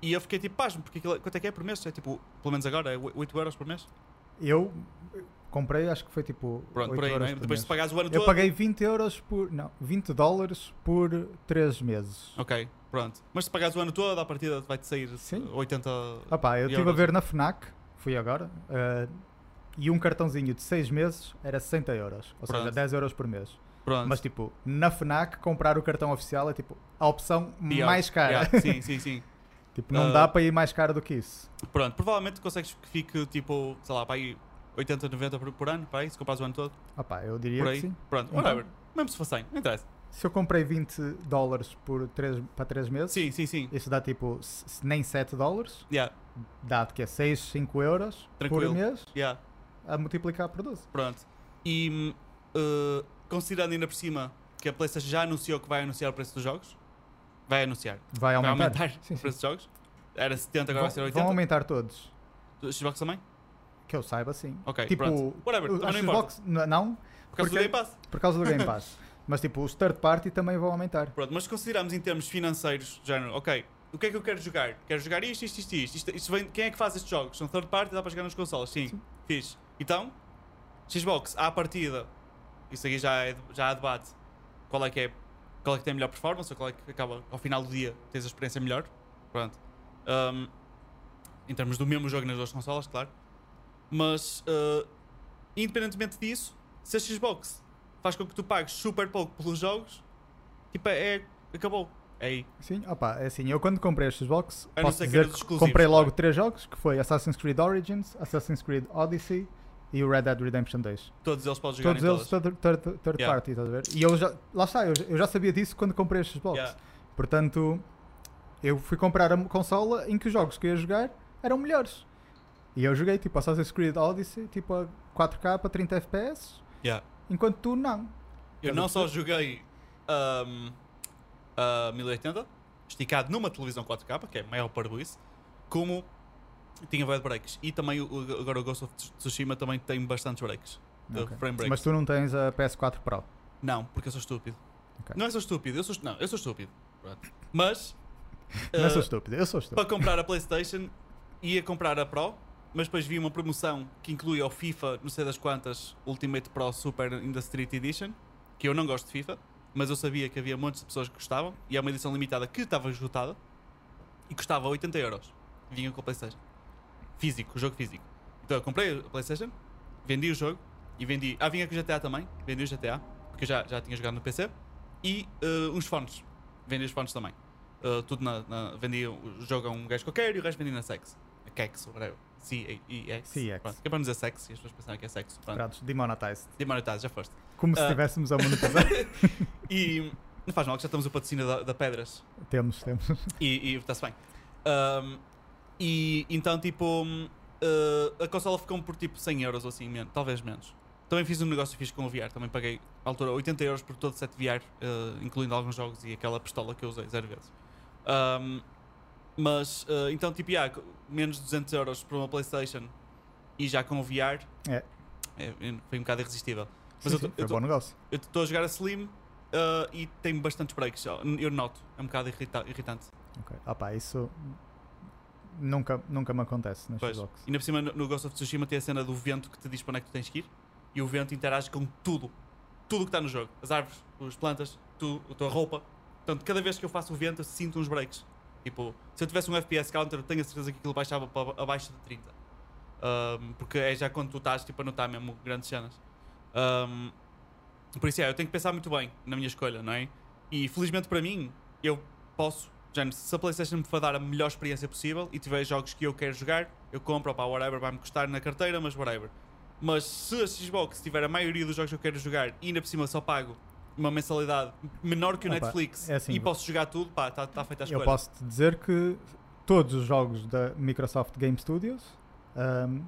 [SPEAKER 1] E eu fiquei tipo, pasmo, porque aquilo, quanto é que é por mês? É tipo, pelo menos agora, é 8 euros por mês?
[SPEAKER 2] Eu comprei, acho que foi tipo.
[SPEAKER 1] Pronto,
[SPEAKER 2] 8
[SPEAKER 1] por aí, não
[SPEAKER 2] euros
[SPEAKER 1] é?
[SPEAKER 2] por
[SPEAKER 1] Depois
[SPEAKER 2] mês.
[SPEAKER 1] de pagares o ano
[SPEAKER 2] Eu
[SPEAKER 1] todo.
[SPEAKER 2] paguei 20 euros por. Não, 20 dólares por 3 meses.
[SPEAKER 1] Ok, pronto. Mas se pagares o ano todo, à partida vai-te sair
[SPEAKER 2] Sim.
[SPEAKER 1] 80.
[SPEAKER 2] Ah pá, eu estive a ver na Fnac, fui agora, eh, e um cartãozinho de 6 meses era 60 euros. Ou seja,
[SPEAKER 1] Pronto.
[SPEAKER 2] 10 euros por mês.
[SPEAKER 1] Pronto.
[SPEAKER 2] Mas tipo, na Fnac, comprar o cartão oficial é tipo a opção
[SPEAKER 1] Pior.
[SPEAKER 2] mais cara.
[SPEAKER 1] Yeah, sim, sim, sim.
[SPEAKER 2] tipo, não
[SPEAKER 1] Ah.
[SPEAKER 2] dá para ir mais caro do que isso.
[SPEAKER 1] Pronto, provavelmente consegues que fique tipo, sei lá, para aí 80, 90 por, por ano, para aí, se comprares o ano todo.
[SPEAKER 2] Ah pá, eu diria
[SPEAKER 1] Por
[SPEAKER 2] que
[SPEAKER 1] aí.
[SPEAKER 2] sim.
[SPEAKER 1] Pronto,
[SPEAKER 2] Então-
[SPEAKER 1] whatever. Mesmo se for 100, não interessa.
[SPEAKER 2] Se eu comprei 20 dólares por 3, para 3 meses,
[SPEAKER 1] Sim, sim, sim.
[SPEAKER 2] isso dá tipo nem 7 dólares,
[SPEAKER 1] Yeah,
[SPEAKER 2] dá que é 6, 5 euros
[SPEAKER 1] Tranquilo.
[SPEAKER 2] por mês
[SPEAKER 1] yeah,
[SPEAKER 2] a multiplicar por 12.
[SPEAKER 1] pronto. E uh, considerando ainda por cima que a PlayStation já anunciou que vai anunciar o preço dos jogos, vai anunciar.
[SPEAKER 2] Vai
[SPEAKER 1] Vai
[SPEAKER 2] aumentar.
[SPEAKER 1] aumentar
[SPEAKER 2] Sim,
[SPEAKER 1] o
[SPEAKER 2] sim.
[SPEAKER 1] preço dos jogos. Era 70, agora vai ser
[SPEAKER 2] Vão,
[SPEAKER 1] 80.
[SPEAKER 2] vão aumentar todos.
[SPEAKER 1] Do Xbox também?
[SPEAKER 2] Que eu saiba, sim.
[SPEAKER 1] Ok,
[SPEAKER 2] tipo,
[SPEAKER 1] pronto. Whatever,
[SPEAKER 2] o-
[SPEAKER 1] também
[SPEAKER 2] a
[SPEAKER 1] não importa.
[SPEAKER 2] Xbox, n- não,
[SPEAKER 1] Por causa do
[SPEAKER 2] porque-
[SPEAKER 1] Game Pass.
[SPEAKER 2] por causa do Game Pass. Mas tipo, os third party também vão aumentar.
[SPEAKER 1] Pronto, mas se considerarmos em termos financeiros, género, ok, o que é que eu quero jogar? Quero jogar isto, isto, isto, isto. isto, isto vem- quem é que faz estes jogos? São third party, dá para jogar nas consolas? Sim,
[SPEAKER 2] Sim.
[SPEAKER 1] fixe. Então, Xbox, à partida, isso aqui já, é, já há debate, qual é que é, qual é que tem a melhor performance, ou qual é que acaba, ao final do dia, tens a experiência melhor. Pronto. Um, em termos do mesmo jogo nas duas consolas, claro. Mas, uh, independentemente disso, se a Xbox faz com que tu pagues super pouco pelos jogos, tipo, é, é- acabou. É aí.
[SPEAKER 2] Sim, opa, é assim, eu quando comprei a Xbox,
[SPEAKER 1] A
[SPEAKER 2] posso dizer que comprei logo
[SPEAKER 1] claro.
[SPEAKER 2] três jogos, que foi Assassin's Creed Origins, Assassin's Creed Odyssey e o Red Dead Redemption 2.
[SPEAKER 1] Todos eles podem jogar
[SPEAKER 2] Todos eles third, third, third
[SPEAKER 1] Yeah.
[SPEAKER 2] party, estás a ver? E eu já, lá está, eu, eu já sabia disso quando comprei a Xbox.
[SPEAKER 1] Yeah.
[SPEAKER 2] Portanto, eu fui comprar a consola em que os jogos que eu ia jogar eram melhores. E eu joguei tipo Assassin's Creed Odyssey, tipo a 4K a 30 FPS,
[SPEAKER 1] Yeah.
[SPEAKER 2] enquanto tu não.
[SPEAKER 1] Eu não só joguei um, a 1080, esticado numa televisão 4K, que é maior para isso, como tinha web breaks. E também o- agora o Ghost of Tsushima também tem bastantes breaks. de
[SPEAKER 2] Ok.
[SPEAKER 1] frame breaks.
[SPEAKER 2] Mas tu não tens a PS4 Pro.
[SPEAKER 1] Não, porque eu sou estúpido.
[SPEAKER 2] Ok.
[SPEAKER 1] Não é sou estúpido, eu sou, não, eu sou estúpido. Mas
[SPEAKER 2] Não
[SPEAKER 1] uh,
[SPEAKER 2] sou estúpido, eu sou estúpido.
[SPEAKER 1] para comprar a PlayStation ia comprar a Pro, mas depois vi uma promoção que incluía o FIFA, não sei das quantas, Ultimate Pro Super in the Street Edition, que eu não gosto de FIFA, mas eu sabia que havia montes de pessoas que gostavam, e é uma edição limitada que estava esgotada e custava 80 euros. Vinha com a PlayStation. Físico, o jogo físico. Então eu comprei a PlayStation, vendi o jogo e vendi. Ah, vinha com o GTA também, vendi o GTA, porque eu já, já tinha jogado no PC, e uh, uns fones. Vendi os fones também. Uh, tudo na, na- Vendi o jogo a um gajo qualquer e o resto vendi na Sex. A Kex, whatever. C-E-X.
[SPEAKER 2] CX.
[SPEAKER 1] Pronto, que é para dizer sexo e as pessoas pensarem que é sexo. Pronto.
[SPEAKER 2] Pronto, demonetized.
[SPEAKER 1] Demonetized, já foste.
[SPEAKER 2] Como se
[SPEAKER 1] Ah.
[SPEAKER 2] estivéssemos a monetizar.
[SPEAKER 1] E não faz mal, que já estamos o patrocínio da, da Pedras.
[SPEAKER 2] temos, temos.
[SPEAKER 1] E está-se bem. Ahm, e então, tipo, uh, a consola ficou por tipo 100 euros ou assim, men- talvez menos. Também fiz um negócio fixe com o VR, também paguei à altura 80 euros por todo o set VR, uh, incluindo alguns jogos e aquela pistola que eu usei zero vezes. Ahm, mas, uh, então, tipo, yeah, menos de 200 euros por uma PlayStation e já com o VR
[SPEAKER 2] É.
[SPEAKER 1] é, foi um bocado irresistível. Mas
[SPEAKER 2] Sim,
[SPEAKER 1] eu
[SPEAKER 2] sim,
[SPEAKER 1] eu
[SPEAKER 2] foi
[SPEAKER 1] tô-
[SPEAKER 2] bom negócio.
[SPEAKER 1] eu estou a jogar a Slim uh, e tem bastantes breaks. Eu noto, é um bocado irrita- irritante.
[SPEAKER 2] Ok. Opa, isso nunca, nunca me acontece na
[SPEAKER 1] Pois.
[SPEAKER 2] Xbox.
[SPEAKER 1] E ainda por cima, no no Ghost of Tsushima tem a cena do vento que te diz para onde é que tu tens que ir e o vento interage com tudo. Tudo que está no jogo. As árvores, as plantas, tu, a tua roupa. Portanto, cada vez que eu faço o vento, eu sinto uns breaks. Tipo, se eu tivesse um FPS counter, tenho a certeza que aquilo baixava para abaixo de 30. Ahm, porque é já quando tu estás tipo, a notar mesmo grandes cenas. Ahm, por isso é, eu tenho que pensar muito bem na minha escolha, não é? E felizmente para mim, eu posso, já, se a PlayStation me for dar a melhor experiência possível e tiver jogos que eu quero jogar, eu compro, opá, whatever, vai-me custar na carteira, mas whatever. Mas se a Xbox tiver a maioria dos jogos que eu quero jogar e ainda por cima só pago uma mensalidade menor que o
[SPEAKER 2] Opa,
[SPEAKER 1] Netflix
[SPEAKER 2] é assim,
[SPEAKER 1] e posso jogar tudo, pá, está tá feita a escolha.
[SPEAKER 2] Eu posso te dizer que todos os jogos da Microsoft Game Studios, ahm,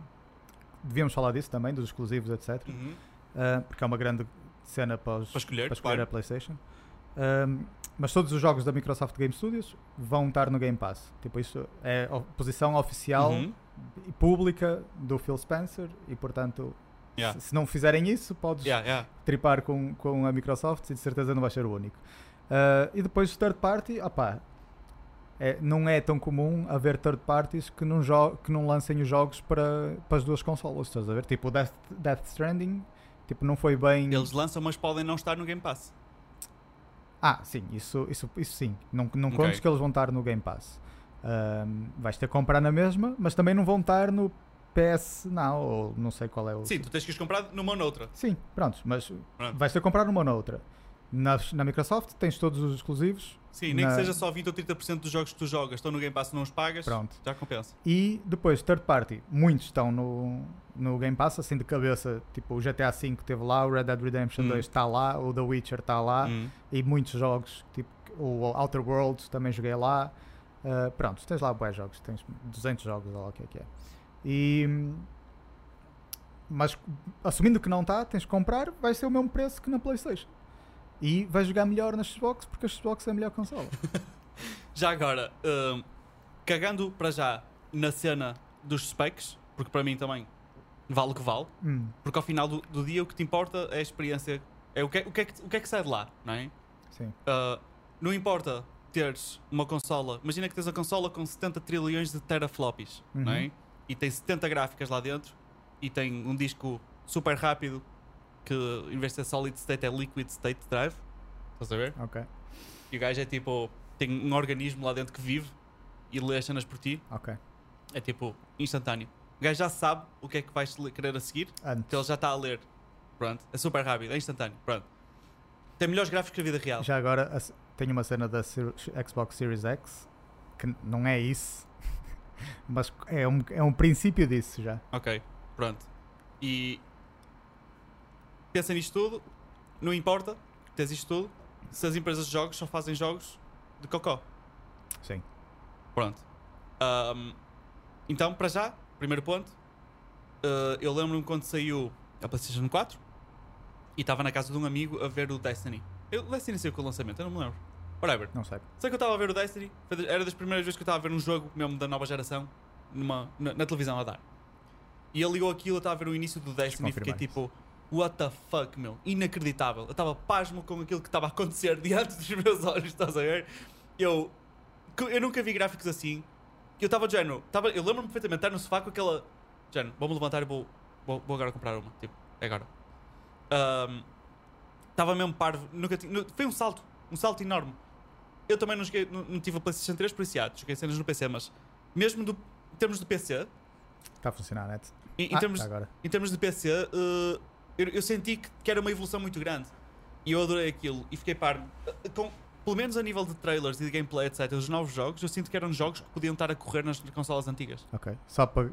[SPEAKER 2] devíamos falar disso também, dos exclusivos, etc.
[SPEAKER 1] Uhum.
[SPEAKER 2] ah, porque é uma grande cena para, os-
[SPEAKER 1] Para escolher,
[SPEAKER 2] para escolher
[SPEAKER 1] claro.
[SPEAKER 2] a PlayStation. Ahm, mas todos os jogos da Microsoft Game Studios vão estar no Game Pass. Tipo, isso é a posição oficial
[SPEAKER 1] Uhum.
[SPEAKER 2] e pública do Phil Spencer e, portanto,
[SPEAKER 1] Yeah.
[SPEAKER 2] se, não fizerem isso, podes
[SPEAKER 1] Yeah, yeah.
[SPEAKER 2] tripar com, com a Microsoft e de certeza não vai ser o único. Ah, e depois o third party, opá, é, não é tão comum haver third parties que não, que não lancem os jogos para, para as duas consolas, estás a ver? Tipo, o Death, Death Stranding, tipo, não foi bem...
[SPEAKER 1] Eles lançam, mas podem não estar no Game Pass.
[SPEAKER 2] Ah, sim, isso, isso, isso sim. Não, não
[SPEAKER 1] Ok.
[SPEAKER 2] contes que eles vão estar no Game Pass. Ahm, vais ter que comprar na mesma, mas também não vão estar no PS Now, ou não sei qual é o...
[SPEAKER 1] Sim, tu tens que os comprar numa ou noutra.
[SPEAKER 2] Sim, pronto, mas
[SPEAKER 1] Pronto.
[SPEAKER 2] vais ter que comprar numa ou noutra. Na, na Microsoft tens todos os exclusivos
[SPEAKER 1] Sim, nem
[SPEAKER 2] Na-
[SPEAKER 1] que seja só 20 ou 30% dos jogos que tu jogas estão no Game Pass e não os pagas,
[SPEAKER 2] Pronto.
[SPEAKER 1] já compensa.
[SPEAKER 2] e depois third party. Muitos estão no, no Game Pass, assim de cabeça. Tipo, o GTA V teve lá, o Red Dead Redemption
[SPEAKER 1] Hum.
[SPEAKER 2] 2 está lá, o The Witcher está lá,
[SPEAKER 1] Hum.
[SPEAKER 2] e muitos jogos, tipo o Outer Worlds também joguei lá. Uh, pronto, tens lá boas jogos, tens 200 jogos, ou lá o que é que é. E, mas assumindo que não está, tens que comprar, vai ser o mesmo preço que na PlayStation. E vais jogar melhor na Xbox porque a Xbox é a melhor consola.
[SPEAKER 1] Já agora, hum, cagando para já na cena dos specs, porque para mim também vale o que vale,
[SPEAKER 2] Hum,
[SPEAKER 1] porque ao final do, do dia o que te importa é a experiência, é o que, é- o que, é, que, o que é que sai de lá, não é?
[SPEAKER 2] sim.
[SPEAKER 1] Uh, não importa teres uma consola, imagina que tens uma consola com 70 trilhões de teraflops, não é? E tem 70 gráficas lá dentro e tem um disco super rápido que em vez de ser solid state é liquid state drive. Estás a ver?
[SPEAKER 2] Ok,
[SPEAKER 1] E o gajo é tipo, tem um organismo lá dentro que vive e lê as cenas por ti.
[SPEAKER 2] ok.
[SPEAKER 1] É tipo, instantâneo. O gajo já sabe o que é que vais querer a seguir,
[SPEAKER 2] Antes.
[SPEAKER 1] então ele já está a ler. Pronto, é super rápido, é instantâneo. Pronto. Tem melhores gráficos que a vida real.
[SPEAKER 2] Já agora tenho uma cena da Xbox Series X que não é isso, mas é um, é um princípio disso já.
[SPEAKER 1] Ok, pronto. E pensa nisto tudo, não importa tens isto tudo, se as empresas de jogos só fazem jogos de cocó.
[SPEAKER 2] Sim.
[SPEAKER 1] Pronto. Ahm, então, para já, primeiro ponto, eh, eu lembro-me quando saiu a PlayStation 4 e estava na casa de um amigo a ver o Destiny. Eu, Destiny saiu com o lançamento, eu não me lembro. Whatever.
[SPEAKER 2] Não sei.
[SPEAKER 1] Sei que eu estava a ver o Destiny, era das primeiras vezes que eu estava a ver um jogo mesmo da nova geração numa, na, na televisão a dar. E ele ligou aquilo, eu estava a ver o início do Destiny e fiquei tipo, what the fuck, meu, inacreditável. Eu estava pasmo com aquilo que estava a acontecer diante dos meus olhos, estás a ver? Eu, eu nunca vi gráficos assim. Eu estava de género, tava, eu lembro-me perfeitamente estar no sofá com aquela. Género, vou-me levantar e vou, vou, vou agora comprar uma. Tipo, é agora. Estava mesmo parvo. Nunca tinha- foi um salto, um salto enorme. Eu também não, joguei, não, não tive a PlayStation 3 por isso, já, joguei cenas no PC, mas mesmo do, em termos de PC,
[SPEAKER 2] Está a funcionar, net.
[SPEAKER 1] em, em
[SPEAKER 2] Ah,
[SPEAKER 1] termos,
[SPEAKER 2] tá agora.
[SPEAKER 1] em termos de PC, eh, eu, eu senti que, que era uma evolução muito grande. E eu adorei aquilo e fiquei par. eh, Com, pelo menos a nível de trailers e de gameplay, etc., os novos jogos, eu sinto que eram jogos que podiam estar a correr nas consolas antigas.
[SPEAKER 2] Ok. Só para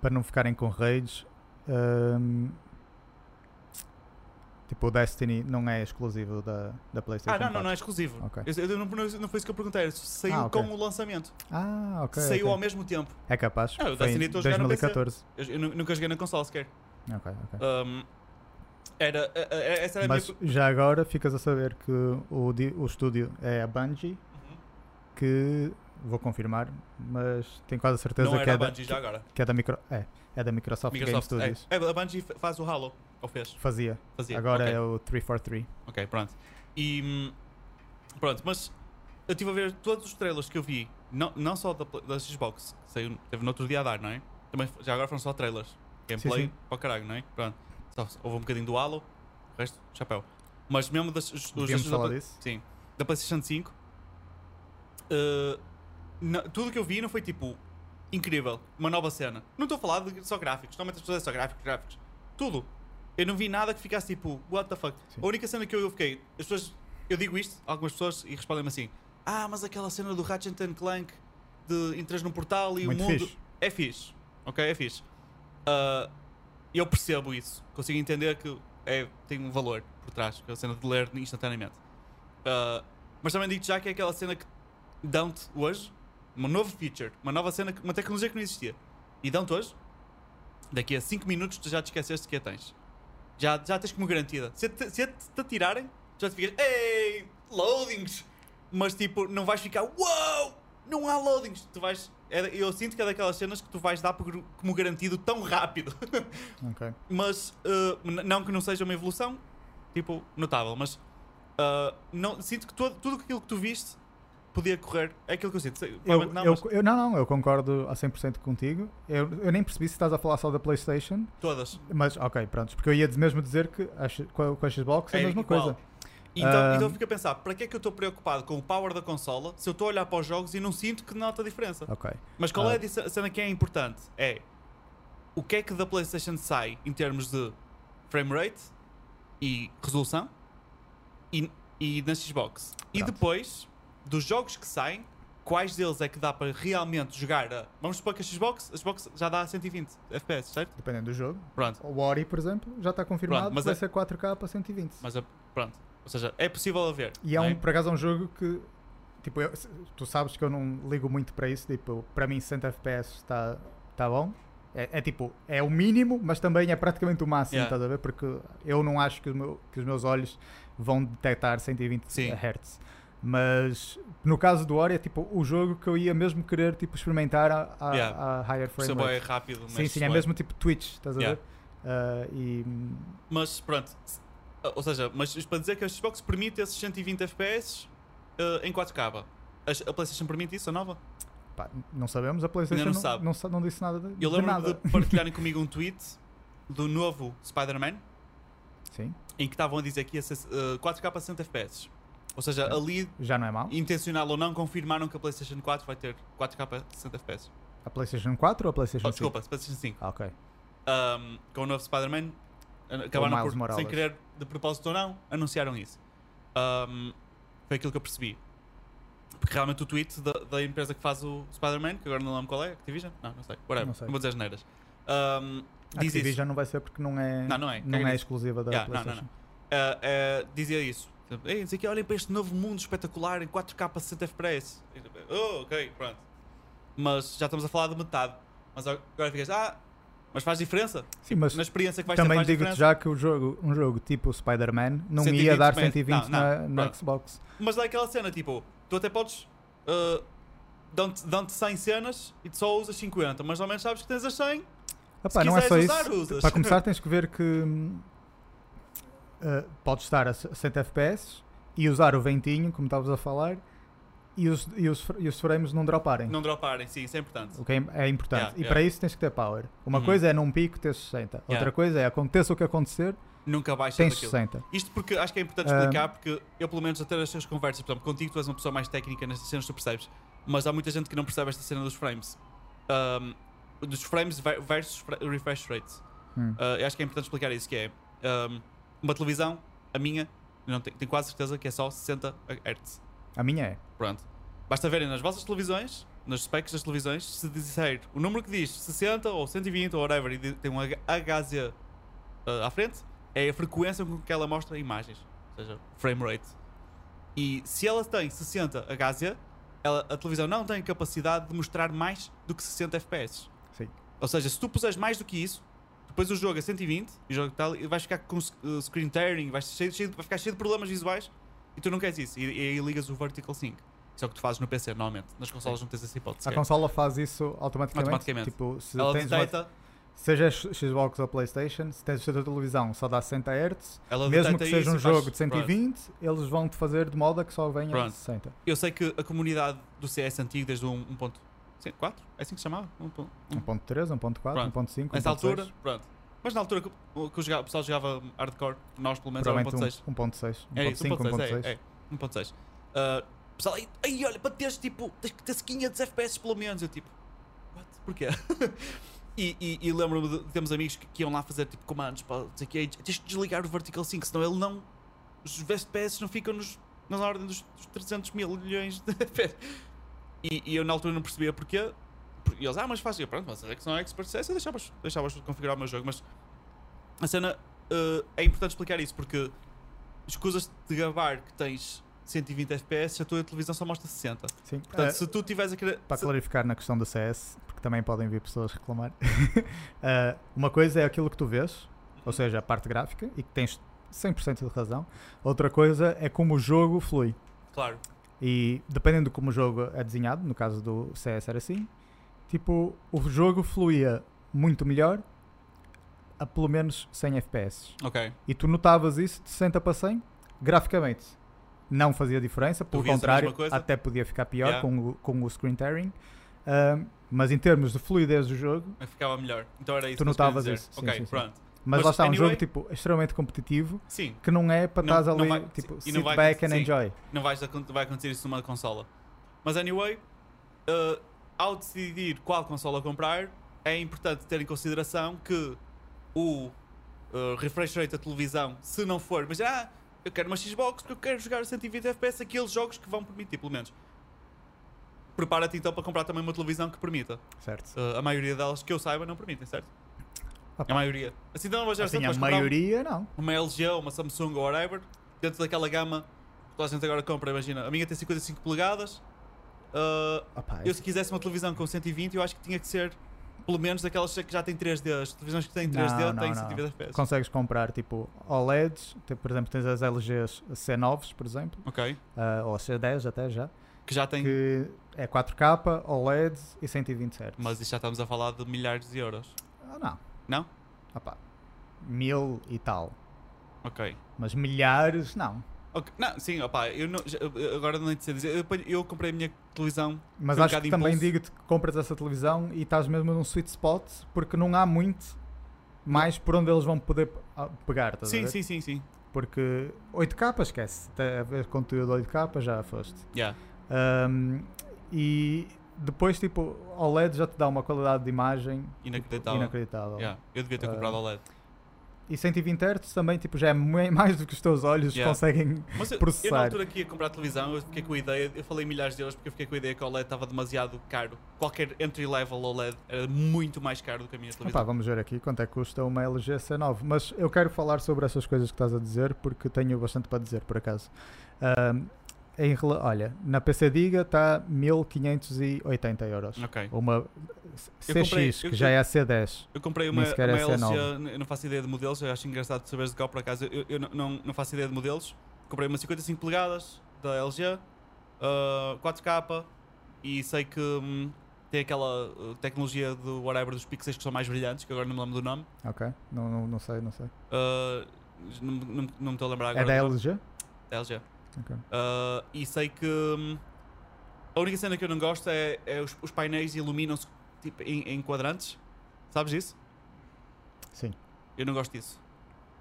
[SPEAKER 2] para não ficarem com raids. hum, tipo, o Destiny não é exclusivo da, da PlayStation
[SPEAKER 1] Ah, não, não,
[SPEAKER 2] 4.
[SPEAKER 1] não é exclusivo.
[SPEAKER 2] Ok.
[SPEAKER 1] Eu, eu não, não, não foi isso que eu perguntei, saiu
[SPEAKER 2] Ah, ok.
[SPEAKER 1] com o lançamento.
[SPEAKER 2] Ah, ok.
[SPEAKER 1] saiu
[SPEAKER 2] ok.
[SPEAKER 1] ao mesmo tempo.
[SPEAKER 2] É capaz.
[SPEAKER 1] Ah, o Destiny estou a jogar no PC.
[SPEAKER 2] 2014.
[SPEAKER 1] Eu, eu nu- nunca joguei na consola sequer.
[SPEAKER 2] Ok, ok.
[SPEAKER 1] Um, era, essa era a
[SPEAKER 2] Mas
[SPEAKER 1] minha.
[SPEAKER 2] já agora ficas a saber que o, o estúdio é a Bungie,
[SPEAKER 1] Uhum.
[SPEAKER 2] que vou confirmar, mas tenho quase a certeza
[SPEAKER 1] Não
[SPEAKER 2] que, é da,
[SPEAKER 1] Bungie já agora.
[SPEAKER 2] que é da micro, é, é da Microsoft, Game
[SPEAKER 1] Microsoft.
[SPEAKER 2] Studios.
[SPEAKER 1] É, é, a Bungie fa- faz o Halo. Ou fez?
[SPEAKER 2] Fazia.
[SPEAKER 1] Fazia.
[SPEAKER 2] Agora
[SPEAKER 1] Ok.
[SPEAKER 2] é o 343.
[SPEAKER 1] Ok, pronto. E hum, pronto, mas eu estive a ver todos os trailers que eu vi, não, não só da, da Xbox, que saiu, teve no outro dia a dar, não é? Também, já agora foram só trailers. Gameplay
[SPEAKER 2] sim.
[SPEAKER 1] para o caralho, não é? Pronto. Só, houve um bocadinho do Halo, o resto, chapéu. Mas mesmo das, os, os da
[SPEAKER 2] disso?
[SPEAKER 1] Sim. Da PlayStation 5, eh, na- tudo que eu vi não foi tipo incrível, uma nova cena. Não estou a falar de só gráficos, normalmente as pessoas é só gráficos, gráficos. Tudo. Eu não vi nada que ficasse tipo, what the fuck.
[SPEAKER 2] Sim.
[SPEAKER 1] A única cena que eu fiquei, as pessoas, eu digo isto a algumas pessoas e respondem-me assim: Ah, mas aquela cena do Ratchet and Clank de entras num portal e
[SPEAKER 2] Muito
[SPEAKER 1] o mundo.
[SPEAKER 2] fixe.
[SPEAKER 1] É fixe, ok? É fixe. Ah, eu percebo isso, consigo entender que é, tem um valor por trás, que é a cena de ler instantaneamente. Ah, mas também digo já que é aquela cena que dão-te hoje, uma nova feature, uma nova cena, uma tecnologia que não existia. E dão-te hoje, daqui a 5 minutos tu já te esqueceste que a tens. Já, já tens como garantida. Se te, se te, atirarem, já te ficas, ei, loadings! Mas tipo, não vais ficar, uau, não há loadings. Tu vais, é- eu sinto que é daquelas cenas que tu vais dar por- como garantido tão rápido.
[SPEAKER 2] Ok.
[SPEAKER 1] mas uh, não que não seja uma evolução tipo notável mas uh, não, sinto que todo, tudo aquilo que tu viste podia correr é aquilo que eu sinto
[SPEAKER 2] Eu,
[SPEAKER 1] não,
[SPEAKER 2] eu,
[SPEAKER 1] mas
[SPEAKER 2] eu- não, não, eu concordo a 100% contigo. Eu, eu nem percebi se estás a falar só da PlayStation,
[SPEAKER 1] todas
[SPEAKER 2] mas ok, pronto. Porque eu ia mesmo dizer que com a, Xbox é a mesma
[SPEAKER 1] igual.
[SPEAKER 2] coisa.
[SPEAKER 1] então,
[SPEAKER 2] Ah.
[SPEAKER 1] então eu fico a pensar para que é que eu estou preocupado com o power da consola se eu estou a olhar para os jogos e não sinto que nota a diferença
[SPEAKER 2] Ok.
[SPEAKER 1] mas qual é
[SPEAKER 2] Ah.
[SPEAKER 1] a cena que é importante é o que é que da PlayStation sai em termos de frame rate e resolução e, e na Xbox e
[SPEAKER 2] Pronto.
[SPEAKER 1] depois dos jogos que saem quais deles é que dá para realmente jogar a... vamos supor que a Xbox, a Xbox já dá 120 FPS, certo?
[SPEAKER 2] Dependendo do jogo.
[SPEAKER 1] Pronto,
[SPEAKER 2] O Ori, por exemplo, já está confirmado
[SPEAKER 1] Pronto, mas
[SPEAKER 2] que vai
[SPEAKER 1] é-
[SPEAKER 2] ser 4K para 120.
[SPEAKER 1] mas a- pronto, ou seja, é possível haver
[SPEAKER 2] E é
[SPEAKER 1] não
[SPEAKER 2] um, por acaso, é um jogo que. Tipo, eu- tu sabes que eu não ligo muito para isso. Tipo, para mim, 60 FPS está tá bom. É, é tipo, é o mínimo, mas também é praticamente o máximo,
[SPEAKER 1] Yeah.
[SPEAKER 2] estás a ver? Porque eu não acho que, meu- que os meus olhos vão detectar 120
[SPEAKER 1] Sim.
[SPEAKER 2] Hz. Mas no caso do Ori é tipo o jogo que eu ia mesmo querer tipo, experimentar a, a,
[SPEAKER 1] Yeah.
[SPEAKER 2] a higher frame
[SPEAKER 1] é
[SPEAKER 2] rate.
[SPEAKER 1] rápido.
[SPEAKER 2] Sim,
[SPEAKER 1] mexe
[SPEAKER 2] sim, é mesmo tipo Twitch, estás a
[SPEAKER 1] Yeah.
[SPEAKER 2] ver? Ah, e
[SPEAKER 1] Mas pronto, ou seja, mas para dizer que a Xbox permite esses 120 FPS eh, em 4K. A, a PlayStation permite isso, a nova?
[SPEAKER 2] pá, não sabemos, a PlayStation
[SPEAKER 1] não
[SPEAKER 2] não,
[SPEAKER 1] sabe.
[SPEAKER 2] não, sa- não disse nada de,
[SPEAKER 1] Eu
[SPEAKER 2] de
[SPEAKER 1] lembro-me
[SPEAKER 2] nada.
[SPEAKER 1] de partilharem comigo um tweet do novo Spider-Man
[SPEAKER 2] Sim,
[SPEAKER 1] em que estavam a dizer que ia ser eh, 4K a 60 FPS. Ou seja, ali,
[SPEAKER 2] já não é mau.
[SPEAKER 1] intencional ou não, confirmaram que a PlayStation 4 vai ter 4K a 60 FPS.
[SPEAKER 2] A PlayStation 4 ou a PlayStation
[SPEAKER 1] Oh,
[SPEAKER 2] 5?
[SPEAKER 1] desculpa, PlayStation 5.
[SPEAKER 2] Ah, ok.
[SPEAKER 1] Um, com o novo Spider-Man, acabaram por,
[SPEAKER 2] Morales.
[SPEAKER 1] sem querer, de propósito ou não, anunciaram isso. Um, foi aquilo que eu percebi. Porque realmente o tweet da, da empresa que faz o Spider-Man, que agora não lembro qual é, Activision? Não, não sei. Whatever.
[SPEAKER 2] Não
[SPEAKER 1] Não,
[SPEAKER 2] sei.
[SPEAKER 1] vou dizer as neiras. Um,
[SPEAKER 2] A
[SPEAKER 1] diz isso.
[SPEAKER 2] Activision não vai ser porque não é,
[SPEAKER 1] Não, não é.
[SPEAKER 2] não é
[SPEAKER 1] nisso.
[SPEAKER 2] exclusiva da
[SPEAKER 1] Yeah, não, não,
[SPEAKER 2] PlayStation.
[SPEAKER 1] Uh, uh, dizia isso. Ei, não sei o que, olhem para este novo mundo espetacular em 4K a 60 FPS. Oh, ok, pronto. Mas já estamos a falar de metade. Mas agora ficas, ah, mas faz diferença?
[SPEAKER 2] Sim, mas
[SPEAKER 1] Na experiência que vais ter
[SPEAKER 2] também
[SPEAKER 1] faz
[SPEAKER 2] digo-te já que o jogo, um jogo tipo Spider-Man não
[SPEAKER 1] 120
[SPEAKER 2] ia dar
[SPEAKER 1] FPS.
[SPEAKER 2] 120
[SPEAKER 1] Não, não,
[SPEAKER 2] na, na. Xbox.
[SPEAKER 1] Mas dá aquela cena, tipo, tu até podes. Uh, dão-te, dão-te 100 cenas e tu só usas 50, mas ao menos sabes que tens as 100.
[SPEAKER 2] Epá,
[SPEAKER 1] Se
[SPEAKER 2] não é só isso.
[SPEAKER 1] usar, usas.
[SPEAKER 2] Para começar, tens que ver que hum, uh, podes estar a 100 FPS e usar o ventinho, como estavas a falar, e os, e os, e os frames não droparem.
[SPEAKER 1] Não droparem, sim, isso é importante.
[SPEAKER 2] O que é, é importante.
[SPEAKER 1] Yeah,
[SPEAKER 2] e
[SPEAKER 1] yeah.
[SPEAKER 2] para isso tens que ter power. Uma
[SPEAKER 1] Uhum.
[SPEAKER 2] coisa é num pico ter 60. Outra
[SPEAKER 1] Yeah.
[SPEAKER 2] coisa é aconteça o que acontecer,
[SPEAKER 1] Nunca baixas
[SPEAKER 2] tens
[SPEAKER 1] aquilo.
[SPEAKER 2] 60.
[SPEAKER 1] Isto porque acho que é importante
[SPEAKER 2] Ah.
[SPEAKER 1] explicar, porque eu, pelo menos, a ter as suas conversas, por exemplo, contigo, tu és uma pessoa mais técnica nestas cenas, tu percebes. Mas há muita gente que não percebe esta cena dos frames. Um, dos frames ver- versus refresh rates.
[SPEAKER 2] Hum.
[SPEAKER 1] Uh, acho que é importante explicar isso, que é um, uma televisão, a minha, não tenho, tenho quase certeza que é só 60 Hz.
[SPEAKER 2] A minha é.
[SPEAKER 1] Pronto. Basta verem nas vossas televisões, nos specs das televisões, se disser o número que diz 60 ou 120 ou whatever e tem um HZ uh, à frente, é a frequência com que ela mostra imagens, ou seja, frame rate. E se ela tem 60 HZ, ela, a televisão não tem capacidade de mostrar mais do que 60 FPS.
[SPEAKER 2] Sim.
[SPEAKER 1] Ou seja, se tu puseres mais do que isso, depois o jogo a 120 e o jogo tal, e vais ficar com screen tearing, vais, cheio, cheio, vai ficar cheio de problemas visuais e tu não queres isso. E, e aí ligas o Vertical Sync. Isso é o que tu fazes no PC, normalmente. Nas consolas não tens essa hipótese.
[SPEAKER 2] A
[SPEAKER 1] sequer.
[SPEAKER 2] consola faz isso automaticamente.
[SPEAKER 1] Automaticamente.
[SPEAKER 2] Tipo, se
[SPEAKER 1] Ela
[SPEAKER 2] tens uma,
[SPEAKER 1] detecta,
[SPEAKER 2] seja Xbox ou Playstation, se tens a tua televisão só dá 60 Hz,
[SPEAKER 1] ela
[SPEAKER 2] mesmo que seja um jogo de 120, eles vão te fazer de modo a que só venha
[SPEAKER 1] Pronto.
[SPEAKER 2] 60.
[SPEAKER 1] Eu sei que a comunidade do CS antigo, desde o 1.4, é assim que se chamava? 1.1.
[SPEAKER 2] 1.3, 1.4,
[SPEAKER 1] Pronto.
[SPEAKER 2] 1.5,
[SPEAKER 1] Nessa
[SPEAKER 2] 1.6.
[SPEAKER 1] altura, pronto. Mas na altura que, o- que o, o pessoal jogava hardcore, nós pelo menos era
[SPEAKER 2] Provavelmente
[SPEAKER 1] 1.6.
[SPEAKER 2] 1.6,
[SPEAKER 1] É isso,
[SPEAKER 2] 1.5,
[SPEAKER 1] 1.6.
[SPEAKER 2] 1.6.
[SPEAKER 1] É, é, 1.6. Uh, pessoal, aí, aí, olha, para teres tipo, tens que ter 500 FPS pelo menos. Eu tipo, what? Porquê? e e, e lembro-me de temos amigos que, que iam lá fazer tipo comandos para dizer que "Ei, tens de desligar o Vertical Sync, senão ele não. Os FPS não ficam nos, na ordem dos, dos 300 mil milhões de FPS. E, e eu na altura não percebia porquê. Por- E eles, ah, mas. Eu, pronto, mas é que não é expert CS, eu deixava, deixava configurar o meu jogo. Mas a cena uh, é importante explicar isso porque escusas de gabar que tens 120 FPS, a tua televisão só mostra 60.
[SPEAKER 2] Sim.
[SPEAKER 1] Portanto,
[SPEAKER 2] Ah,
[SPEAKER 1] se tu tiveres a querer.
[SPEAKER 2] Para
[SPEAKER 1] se-
[SPEAKER 2] clarificar na questão do CS, porque também podem vir pessoas reclamar, ah, uma coisa é aquilo que tu vês, ou seja, a parte gráfica, e que tens 100% de razão. Outra coisa é como o jogo flui.
[SPEAKER 1] Claro,
[SPEAKER 2] E dependendo de como o jogo é desenhado, no caso do CS era assim, tipo, o jogo fluía muito melhor a pelo menos 100 FPS.
[SPEAKER 1] ok.
[SPEAKER 2] E tu notavas isso de 60 para 100, graficamente. Não fazia diferença, pelo contrário, até podia ficar pior
[SPEAKER 1] Yeah.
[SPEAKER 2] com, o, com o screen tearing. Ahm, mas em termos de fluidez do jogo,
[SPEAKER 1] ficava melhor. Então era isso
[SPEAKER 2] Tu notavas isso, sim,
[SPEAKER 1] Ok,
[SPEAKER 2] sim, sim.
[SPEAKER 1] pronto.
[SPEAKER 2] Mas,
[SPEAKER 1] Mas
[SPEAKER 2] lá está, um
[SPEAKER 1] anyway-
[SPEAKER 2] jogo tipo, extremamente competitivo
[SPEAKER 1] Sim,
[SPEAKER 2] que não é para estás ali,
[SPEAKER 1] vai-
[SPEAKER 2] tipo, sit
[SPEAKER 1] vai-
[SPEAKER 2] back and
[SPEAKER 1] sim.
[SPEAKER 2] enjoy.
[SPEAKER 1] não acon- vai acontecer isso numa consola. Mas anyway, uh, ao decidir qual consola comprar, é importante ter em consideração que o uh, refresh rate da televisão, se não for, mas ah, eu quero uma Xbox porque eu quero jogar a 120 FPS, aqueles jogos que vão permitir, pelo menos. Prepara-te então para comprar também uma televisão que permita.
[SPEAKER 2] Certo.
[SPEAKER 1] Uh, a maioria delas, que eu saiba, não permitem, certo? A maioria. Assim, da nova geração,
[SPEAKER 2] Assim, a
[SPEAKER 1] um-
[SPEAKER 2] maioria não.
[SPEAKER 1] uma LG uma Samsung ou whatever, dentro daquela gama que toda a gente agora compra, imagina, a minha tem 55 polegadas, uh,
[SPEAKER 2] Opa,
[SPEAKER 1] eu se quisesse uma televisão com 120 eu acho que tinha que ser Pelo menos daquelas que já têm 3D. As televisões que têm 3D
[SPEAKER 2] Não, não,
[SPEAKER 1] têm
[SPEAKER 2] não.
[SPEAKER 1] 120 FPS.
[SPEAKER 2] Consegues comprar tipo OLEDs, tipo, por exemplo, tens as LGs C9s, por exemplo,
[SPEAKER 1] Ok.
[SPEAKER 2] ah, ou C10 até já,
[SPEAKER 1] Que já tem.
[SPEAKER 2] que é 4K, OLED e 120 Hz.
[SPEAKER 1] Mas isto já estamos a falar de milhares de euros.
[SPEAKER 2] Ah, não.
[SPEAKER 1] Não?
[SPEAKER 2] Opá, mil e tal.
[SPEAKER 1] Ok.
[SPEAKER 2] Mas milhares, não.
[SPEAKER 1] Ok, Não, sim, opá, eu não, agora não sei dizer. Eu, comprei a minha televisão.
[SPEAKER 2] Mas
[SPEAKER 1] um
[SPEAKER 2] acho que também digo-te que compras essa televisão e estás mesmo num sweet spot porque não há muito mais por onde eles vão poder ah, pegar.
[SPEAKER 1] Sim, sim, sim, sim.
[SPEAKER 2] Porque 8K esquece. Até a ver conteúdo 8K já foste.
[SPEAKER 1] Yeah.
[SPEAKER 2] Um, e depois, tipo, OLED já te dá uma qualidade de imagem
[SPEAKER 1] Inacreditável.
[SPEAKER 2] inacreditável.
[SPEAKER 1] Yeah. Eu devia ter
[SPEAKER 2] Ah,
[SPEAKER 1] comprado OLED.
[SPEAKER 2] E 120 Hz também tipo, já é mais do que os teus olhos
[SPEAKER 1] Yeah.
[SPEAKER 2] conseguem.
[SPEAKER 1] Mas eu, eu
[SPEAKER 2] processar.
[SPEAKER 1] na altura que ia comprar a televisão, eu fiquei com a ideia, eu falei milhares de euros porque eu fiquei com a ideia que o OLED estava demasiado caro. Qualquer entry level OLED era muito mais caro do que a minha televisão.
[SPEAKER 2] Opa, vamos ver aqui quanto é que custa uma LG C9. Mas eu quero falar sobre essas coisas que estás a dizer porque tenho bastante para dizer, por acaso. Um, em olha, na PC Diga está 1580 euros.
[SPEAKER 1] Ok.
[SPEAKER 2] Uma CX,
[SPEAKER 1] comprei-
[SPEAKER 2] que
[SPEAKER 1] eu-
[SPEAKER 2] já é a C10.
[SPEAKER 1] Eu comprei uma,
[SPEAKER 2] sequer
[SPEAKER 1] uma
[SPEAKER 2] é
[SPEAKER 1] LG,
[SPEAKER 2] C9.
[SPEAKER 1] eu não faço ideia de modelos, eu acho engraçado saberes de qual por acaso, eu, eu não, não, não faço ideia de modelos. Comprei uma 55 polegadas da LG, ah, 4K e sei que hum, tem aquela uh, tecnologia do whatever dos pixels que são mais brilhantes, que agora não me lembro do nome.
[SPEAKER 2] Ok? Não, não, não sei, não sei.
[SPEAKER 1] Ah, não, não, não me estou a lembrar agora.
[SPEAKER 2] É da. LG?
[SPEAKER 1] Da LG.
[SPEAKER 2] Ok.
[SPEAKER 1] Uh, e sei que hum, a única cena que eu não gosto é, é os, os painéis iluminam-se tipo, em, em quadrantes. Sabes isso?
[SPEAKER 2] Sim.
[SPEAKER 1] Eu não gosto disso.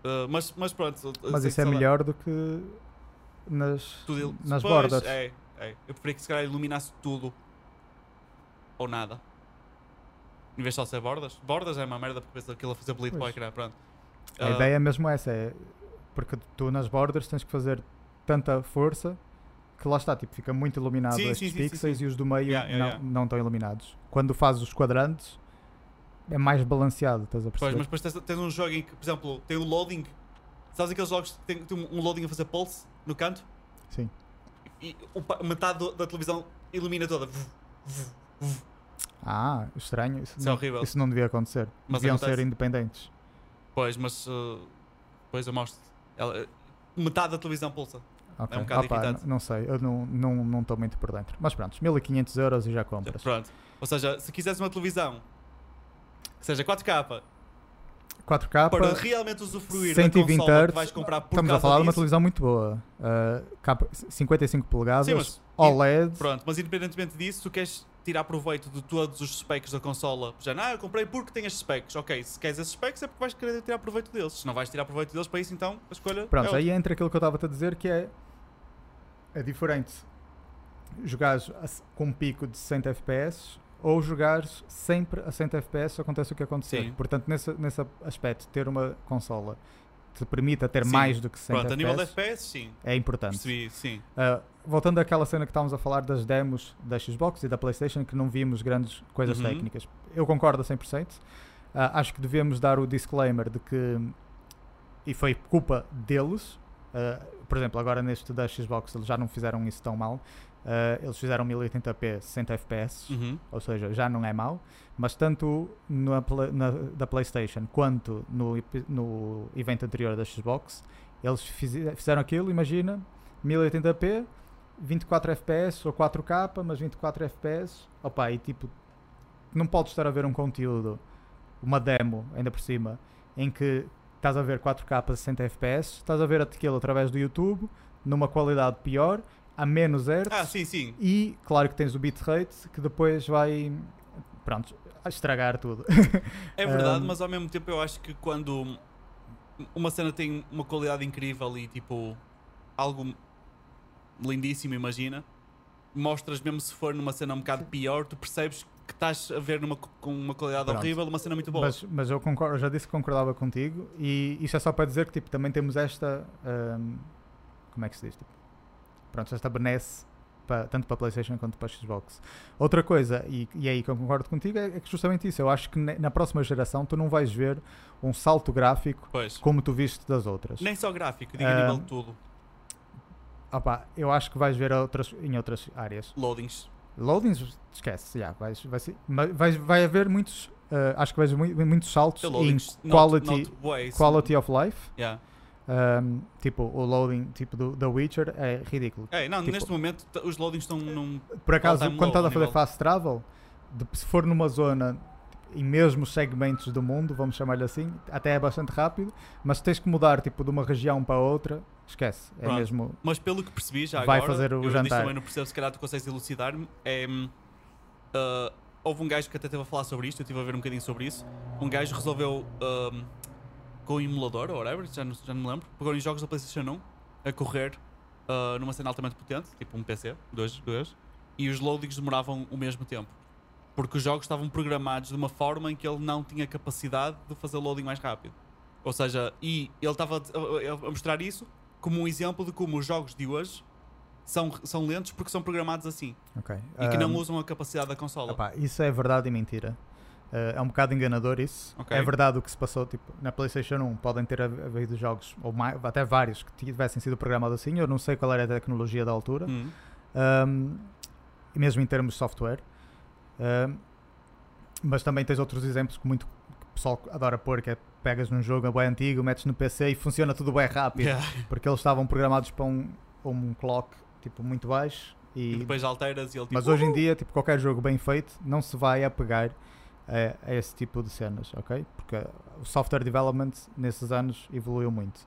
[SPEAKER 1] Uh, mas, mas pronto.
[SPEAKER 2] Mas isso é
[SPEAKER 1] sei lá,
[SPEAKER 2] melhor do que nas,
[SPEAKER 1] tudo
[SPEAKER 2] nas
[SPEAKER 1] Pois,
[SPEAKER 2] bordas.
[SPEAKER 1] É, é. Eu preferia que se calhar iluminasse tudo. Ou nada. Em vez de só ser bordas. Bordas é uma merda porque pensa aquilo a fazer bleed para o ecrã. Pronto.
[SPEAKER 2] A
[SPEAKER 1] Uh,
[SPEAKER 2] ideia é mesmo essa, é porque tu nas borders tens que fazer tanta força que lá está, tipo, fica muito iluminado
[SPEAKER 1] Sim,
[SPEAKER 2] estes
[SPEAKER 1] sim,
[SPEAKER 2] pixels
[SPEAKER 1] sim.
[SPEAKER 2] e os do meio
[SPEAKER 1] Yeah, yeah,
[SPEAKER 2] não,
[SPEAKER 1] yeah.
[SPEAKER 2] não estão iluminados. Quando fazes os quadrantes é mais balanceado, estás a
[SPEAKER 1] Pois,
[SPEAKER 2] perceber?
[SPEAKER 1] mas depois tens, tens um jogo em que, por exemplo, tem um loading. Sabes aqueles jogos que tem, tem um loading a fazer pulse no canto?
[SPEAKER 2] Sim.
[SPEAKER 1] e o metade do- da televisão ilumina toda.
[SPEAKER 2] Ah, estranho. Isso,
[SPEAKER 1] Isso é
[SPEAKER 2] não,
[SPEAKER 1] horrível.
[SPEAKER 2] isso não devia acontecer.
[SPEAKER 1] Mas
[SPEAKER 2] Deviam
[SPEAKER 1] acontece.
[SPEAKER 2] ser independentes.
[SPEAKER 1] Pois, mas uh, depois eu mostro. Ela, metade da televisão pulsa.
[SPEAKER 2] Ok.
[SPEAKER 1] É um bocado
[SPEAKER 2] Opa,
[SPEAKER 1] irritante.
[SPEAKER 2] n- não sei, eu não estou não, não muito por dentro. Mas pronto, 1500 euros e já compras.
[SPEAKER 1] Pronto. Ou seja, se quiseres uma televisão que seja 4K
[SPEAKER 2] 4K,
[SPEAKER 1] para realmente usufruir
[SPEAKER 2] 120
[SPEAKER 1] da
[SPEAKER 2] Hz,
[SPEAKER 1] que vais comprar por
[SPEAKER 2] estamos a falar de uma
[SPEAKER 1] disso,
[SPEAKER 2] televisão muito boa. Uh, capa- 55 polegadas,
[SPEAKER 1] Sim, mas-
[SPEAKER 2] OLED.
[SPEAKER 1] Pronto, mas independentemente disso, tu queres tirar proveito de todos os specs da consola. Já, não, eu comprei porque tem estes specs. Ok, se queres esses specs é porque vais querer tirar proveito deles. Se não vais tirar proveito deles para isso, então a escolha
[SPEAKER 2] Pronto,
[SPEAKER 1] é
[SPEAKER 2] aí entra aquilo que eu estava a dizer que é é diferente jogares com um pico de 60 FPS ou jogares sempre a 100 FPS acontece o que acontecer.
[SPEAKER 1] Sim.
[SPEAKER 2] Portanto, nesse, nesse aspecto, ter uma consola te permita ter
[SPEAKER 1] Sim.
[SPEAKER 2] mais do que 60
[SPEAKER 1] Pronto, a nível de
[SPEAKER 2] FPS
[SPEAKER 1] FPS, sim.
[SPEAKER 2] é importante.
[SPEAKER 1] Percebi, sim.
[SPEAKER 2] Uh, voltando àquela cena que estávamos a falar das demos da Xbox e da PlayStation, que não vimos grandes coisas
[SPEAKER 1] Uhum.
[SPEAKER 2] técnicas. Eu concordo a 100%. Uh, acho que devemos dar o disclaimer de que. E foi culpa deles. uh, por exemplo, agora neste da Xbox eles já não fizeram isso tão mal. Uh, eles fizeram 1080p 60 FPS,
[SPEAKER 1] Uhum.
[SPEAKER 2] ou seja, já não é mau. Mas tanto na, na- da PlayStation quanto no, no evento anterior da Xbox, eles fize- fizeram aquilo, imagina, 1080p, 24 FPS ou 4K, mas 24 FPS. Opa, e tipo, não podes estar a ver um conteúdo, uma demo, ainda por cima, em que estás a ver 4K a 60 FPS, estás a ver aquilo através do YouTube, numa qualidade pior, a menos hertz.
[SPEAKER 1] Ah, sim, sim.
[SPEAKER 2] E claro que tens o bitrate que depois vai pronto, estragar tudo.
[SPEAKER 1] É verdade,
[SPEAKER 2] Um,
[SPEAKER 1] mas ao mesmo tempo eu acho que quando uma cena tem uma qualidade incrível e tipo algo lindíssimo, imagina, mostras mesmo se for numa cena um bocado pior, tu percebes que estás a ver numa, com uma qualidade
[SPEAKER 2] Pronto.
[SPEAKER 1] horrível uma cena muito boa.
[SPEAKER 2] mas, mas eu concordo, eu já disse que concordava contigo e isto é só para dizer que tipo, também temos esta hum, como é que se diz? Tipo, pronto, esta benesse pa- tanto para a Playstation quanto para a Xbox. Outra coisa, e, e é aí que eu concordo contigo, é, é que justamente isso. Eu acho que ne- na próxima geração tu não vais ver um salto gráfico
[SPEAKER 1] Pois.
[SPEAKER 2] como tu viste das outras.
[SPEAKER 1] Nem só gráfico, digo a
[SPEAKER 2] Um,
[SPEAKER 1] nível de tudo.
[SPEAKER 2] Opa, eu acho que vais ver outras, em outras áreas.
[SPEAKER 1] Loadings.
[SPEAKER 2] Loadings, esquece, já, vais, vai, vai, vai haver muitos uh, acho que mui- muitos saltos em
[SPEAKER 1] not-
[SPEAKER 2] quality,
[SPEAKER 1] not isso-
[SPEAKER 2] quality of life.
[SPEAKER 1] Yeah.
[SPEAKER 2] Um, tipo, o loading tipo, do The Witcher é ridículo.
[SPEAKER 1] É, não,
[SPEAKER 2] Tipo-
[SPEAKER 1] neste momento os loadings estão num.
[SPEAKER 2] Por acaso, quando estás a fazer fast travel, de- se for numa zona em mesmos segmentos do mundo, vamos chamar-lhe assim, até é bastante rápido, mas se tens que mudar tipo, de uma região para outra, esquece. É
[SPEAKER 1] Pronto.
[SPEAKER 2] mesmo.
[SPEAKER 1] Mas pelo que percebi já
[SPEAKER 2] Vai
[SPEAKER 1] agora,
[SPEAKER 2] fazer o
[SPEAKER 1] eu
[SPEAKER 2] jantar.
[SPEAKER 1] também não percebo, se calhar tu consegues elucidar-me. É, ah, houve um gajo que até esteve a falar sobre isto, eu estive a ver um bocadinho sobre isso. Um gajo resolveu hum, com o emulador ou whatever, já não, já não me lembro, pegou em jogos da PlayStation 1 a correr ah, numa cena altamente potente, tipo um PC, dois, dois, e os loadings demoravam o mesmo tempo. Porque os jogos estavam programados de uma forma em que ele não tinha capacidade de fazer loading mais rápido. Ou seja, e ele estava a, a- mostrar isso como um exemplo de como os jogos de hoje são, são lentos porque são programados assim
[SPEAKER 2] Ok.
[SPEAKER 1] e que não
[SPEAKER 2] Um,
[SPEAKER 1] usam a capacidade da consola.
[SPEAKER 2] Epá, isso é verdade e mentira. Uh, é um bocado enganador isso.
[SPEAKER 1] Ok.
[SPEAKER 2] É verdade o que se passou tipo, na PlayStation 1. Podem ter hav- havido jogos, ou mais, até vários, que tivessem sido programados assim. Eu não sei qual era a tecnologia da altura. Um, mesmo em termos de software. Um, mas também tens outros exemplos que muito que o pessoal adora pôr, que é pegas num jogo bem antigo, metes no PC e funciona tudo bem rápido.
[SPEAKER 1] Yeah.
[SPEAKER 2] Porque eles estavam programados para um, um clock tipo, muito baixo.
[SPEAKER 1] E
[SPEAKER 2] E,
[SPEAKER 1] depois alteras e ele tipo.
[SPEAKER 2] mas hoje em dia, tipo, qualquer jogo bem feito não se vai apegar a, a esse tipo de cenas, ok? Porque o software development nesses anos evoluiu muito.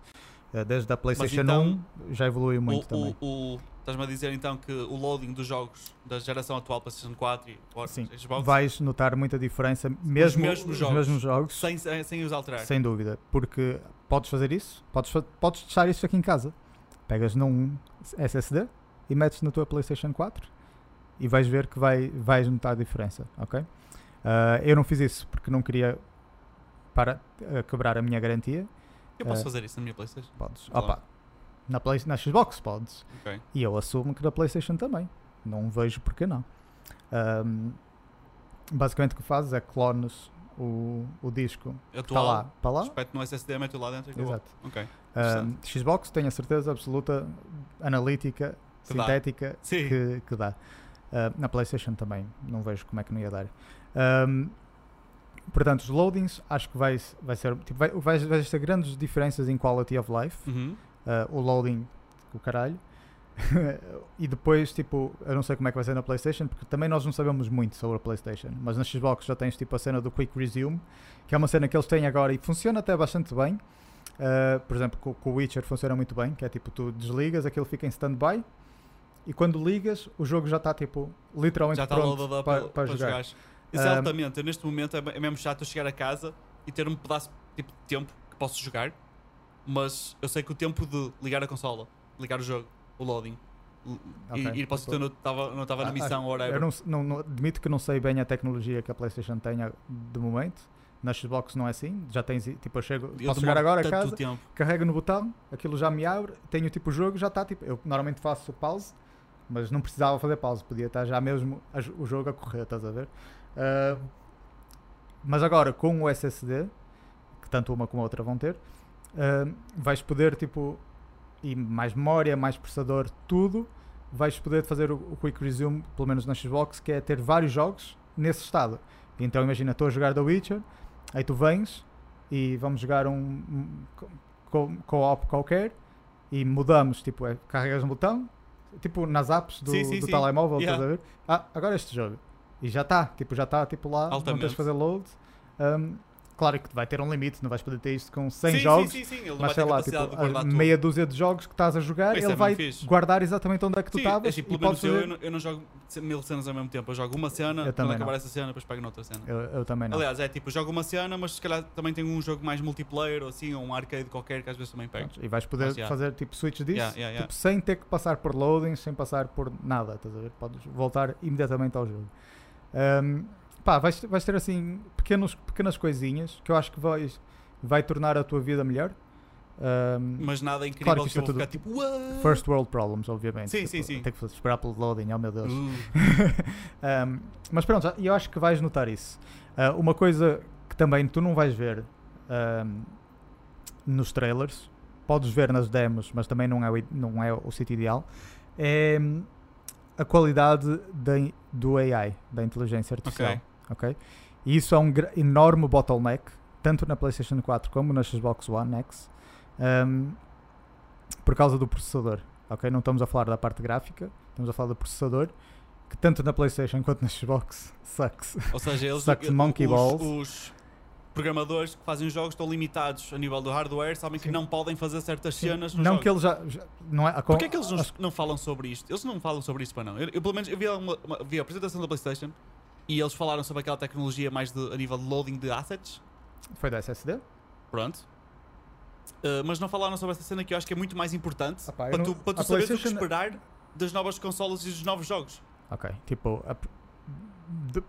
[SPEAKER 2] Uh, Desde a PlayStation
[SPEAKER 1] então,
[SPEAKER 2] 1 já evoluiu muito
[SPEAKER 1] o,
[SPEAKER 2] também.
[SPEAKER 1] o, o- Estás-me a dizer então que o loading dos jogos da geração atual PlayStation 4 e o
[SPEAKER 2] Sim,
[SPEAKER 1] Xbox
[SPEAKER 2] vais notar muita diferença, mesmo
[SPEAKER 1] mesmos
[SPEAKER 2] os
[SPEAKER 1] jogos.
[SPEAKER 2] mesmos jogos,
[SPEAKER 1] sem, sem, os alterar.
[SPEAKER 2] sem dúvida, porque podes fazer isso, podes, podes deixar isso aqui em casa. Pegas num SSD e metes na tua PlayStation 4 e vais ver que vai, vais notar a diferença, ok? Ah, eu não fiz isso porque não queria para ah, quebrar a minha garantia.
[SPEAKER 1] Eu posso
[SPEAKER 2] Eh,
[SPEAKER 1] fazer isso na minha PlayStation.
[SPEAKER 2] Podes.
[SPEAKER 1] Claro.
[SPEAKER 2] Opa, na, Play, na Xbox podes.
[SPEAKER 1] Ok.
[SPEAKER 2] E eu assumo que na PlayStation também. Não vejo porque não. Ahm, basicamente o que fazes é clones o, o disco está
[SPEAKER 1] Atual,
[SPEAKER 2] lá para lá.
[SPEAKER 1] espeto no SSD, meto lá dentro e.
[SPEAKER 2] Exato.
[SPEAKER 1] Ok.
[SPEAKER 2] Ahm, Xbox tenho a certeza absoluta, analítica,
[SPEAKER 1] Que dá.
[SPEAKER 2] sintética,
[SPEAKER 1] Sim.
[SPEAKER 2] que, que dá. Ah, na PlayStation também, não vejo como é que não ia dar. Ahm, portanto, os loadings acho que vai, vai ser. Tipo, vai, vais, vais ter grandes diferenças em quality of life.
[SPEAKER 1] Uhum.
[SPEAKER 2] Uh, o loading o caralho. e depois, tipo, eu não sei como é que vai ser na PlayStation, porque também nós não sabemos muito sobre a PlayStation. Mas na Xbox já tens tipo a cena do Quick Resume, que é uma cena que eles têm agora e funciona até bastante bem. Uh, por exemplo, com, com o Witcher funciona muito bem, que é tipo, tu desligas, aquilo fica em standby. E quando ligas, o jogo já está tipo literalmente
[SPEAKER 1] Já está
[SPEAKER 2] pronto para,
[SPEAKER 1] para
[SPEAKER 2] para jogar.
[SPEAKER 1] jogar. Exatamente, eu neste momento é, é mesmo chato eu chegar a casa e ter um pedaço tipo, de tempo que posso jogar, mas eu sei que o tempo de ligar a consola, ligar o jogo, o loading, l-
[SPEAKER 2] Ok.
[SPEAKER 1] e ir para o sítio onde eu estava não estava na
[SPEAKER 2] Ah,
[SPEAKER 1] missão ou
[SPEAKER 2] Eu
[SPEAKER 1] whatever.
[SPEAKER 2] não, não, não- admito que não sei bem a tecnologia que a PlayStation tem de momento. Na Xbox não é assim. Já tens, tipo, eu chego,
[SPEAKER 1] Eu
[SPEAKER 2] posso chegar agora a casa,
[SPEAKER 1] tempo.
[SPEAKER 2] carrego no botão, aquilo já me abre, tenho tipo o jogo, já está tipo. Eu normalmente faço pause, mas não precisava fazer pause, podia estar já mesmo a o jogo a correr, estás a ver? Ah, mas agora com o SSD, que tanto uma como a outra vão ter, ah, vais poder tipo. E mais memória, mais processador, tudo. Vais poder fazer o, o Quick Resume, pelo menos na Xbox, que é ter vários jogos nesse estado. Então imagina, estou a jogar The Witcher, aí tu vens e vamos jogar um, um co- co- co-op qualquer e mudamos, tipo, é, carregas um botão, tipo nas apps do,
[SPEAKER 1] Sim, sim,
[SPEAKER 2] do
[SPEAKER 1] sim.
[SPEAKER 2] telemóvel,
[SPEAKER 1] Yeah.
[SPEAKER 2] estás a ver? Ah, agora este jogo. E já está, tipo, já está tipo lá, não tens
[SPEAKER 1] Altamente.
[SPEAKER 2] de fazer load. Um, claro que vai ter um limite, não vais poder ter isto com 100
[SPEAKER 1] sim,
[SPEAKER 2] jogos.
[SPEAKER 1] sim, sim,
[SPEAKER 2] Mas sei lá, tipo, meia dúzia de jogos que estás a jogar, ele
[SPEAKER 1] é
[SPEAKER 2] vai
[SPEAKER 1] fixe.
[SPEAKER 2] guardar exatamente onde é que tu
[SPEAKER 1] Sim,
[SPEAKER 2] estavas
[SPEAKER 1] é tipo,
[SPEAKER 2] e podes fazer...
[SPEAKER 1] eu, não, eu não jogo mil cenas ao mesmo tempo. Eu jogo uma cena,
[SPEAKER 2] Eu
[SPEAKER 1] quando acabar
[SPEAKER 2] não.
[SPEAKER 1] essa cena, depois pego noutra cena.
[SPEAKER 2] Eu, eu também não.
[SPEAKER 1] Aliás, é tipo, jogo uma cena, mas se calhar também tenho um jogo mais multiplayer ou assim, ou um arcade qualquer que às vezes também pego.
[SPEAKER 2] E vais poder
[SPEAKER 1] Mas,
[SPEAKER 2] fazer tipo switch disso,
[SPEAKER 1] Yeah, yeah, yeah.
[SPEAKER 2] tipo, sem ter que passar por loading, sem passar por nada, estás a ver? Podes voltar imediatamente ao jogo. Um, pá, vais, vais ter assim pequenos, pequenas coisinhas que eu acho que vais, vai tornar a tua vida melhor. Um,
[SPEAKER 1] Mas nada incrível
[SPEAKER 2] Claro que
[SPEAKER 1] que, eu
[SPEAKER 2] é
[SPEAKER 1] vou
[SPEAKER 2] tudo
[SPEAKER 1] ficar tipo, "What?"
[SPEAKER 2] first world problems, obviamente.
[SPEAKER 1] Sim,
[SPEAKER 2] Tipo,
[SPEAKER 1] sim, sim.
[SPEAKER 2] Ter que esperar pelo loading, oh meu Deus.
[SPEAKER 1] Uh,
[SPEAKER 2] Um, mas pronto, eu acho que vais notar isso. Uh, uma coisa que também tu não vais ver um, nos trailers, podes ver nas demos, mas também não é o, não é o sítio ideal, é a qualidade da, do AI, da inteligência artificial.
[SPEAKER 1] Ok.
[SPEAKER 2] ok? E isso é um enorme bottleneck, tanto na PlayStation 4 como na Xbox One X, um, por causa do processador. Ok? Não estamos a falar da parte gráfica, estamos a falar do processador, que tanto na PlayStation quanto na Xbox sucks.
[SPEAKER 1] Ou seja, eles,
[SPEAKER 2] Sucks monkey
[SPEAKER 1] os,
[SPEAKER 2] balls.
[SPEAKER 1] os programadores que fazem os jogos estão limitados a nível do hardware, sabem que
[SPEAKER 2] Sim.
[SPEAKER 1] não podem fazer certas
[SPEAKER 2] Sim.
[SPEAKER 1] cenas
[SPEAKER 2] não
[SPEAKER 1] jogos.
[SPEAKER 2] que eles já. já- não é, a-
[SPEAKER 1] Porquê é que eles não, não falam sobre isto? Eles não falam sobre isto para não. Eu, eu, pelo menos eu vi, uma, uma- vi a apresentação da PlayStation e eles falaram sobre aquela tecnologia mais de, a nível de loading de assets.
[SPEAKER 2] Foi da SSD?
[SPEAKER 1] Pronto. Uh, mas não falaram sobre essa cena que eu acho que é muito mais importante
[SPEAKER 2] Ah pá,
[SPEAKER 1] para
[SPEAKER 2] não-
[SPEAKER 1] tu, para tu saberes o que esperar das novas consolas e dos novos jogos.
[SPEAKER 2] Ok, tipo, a-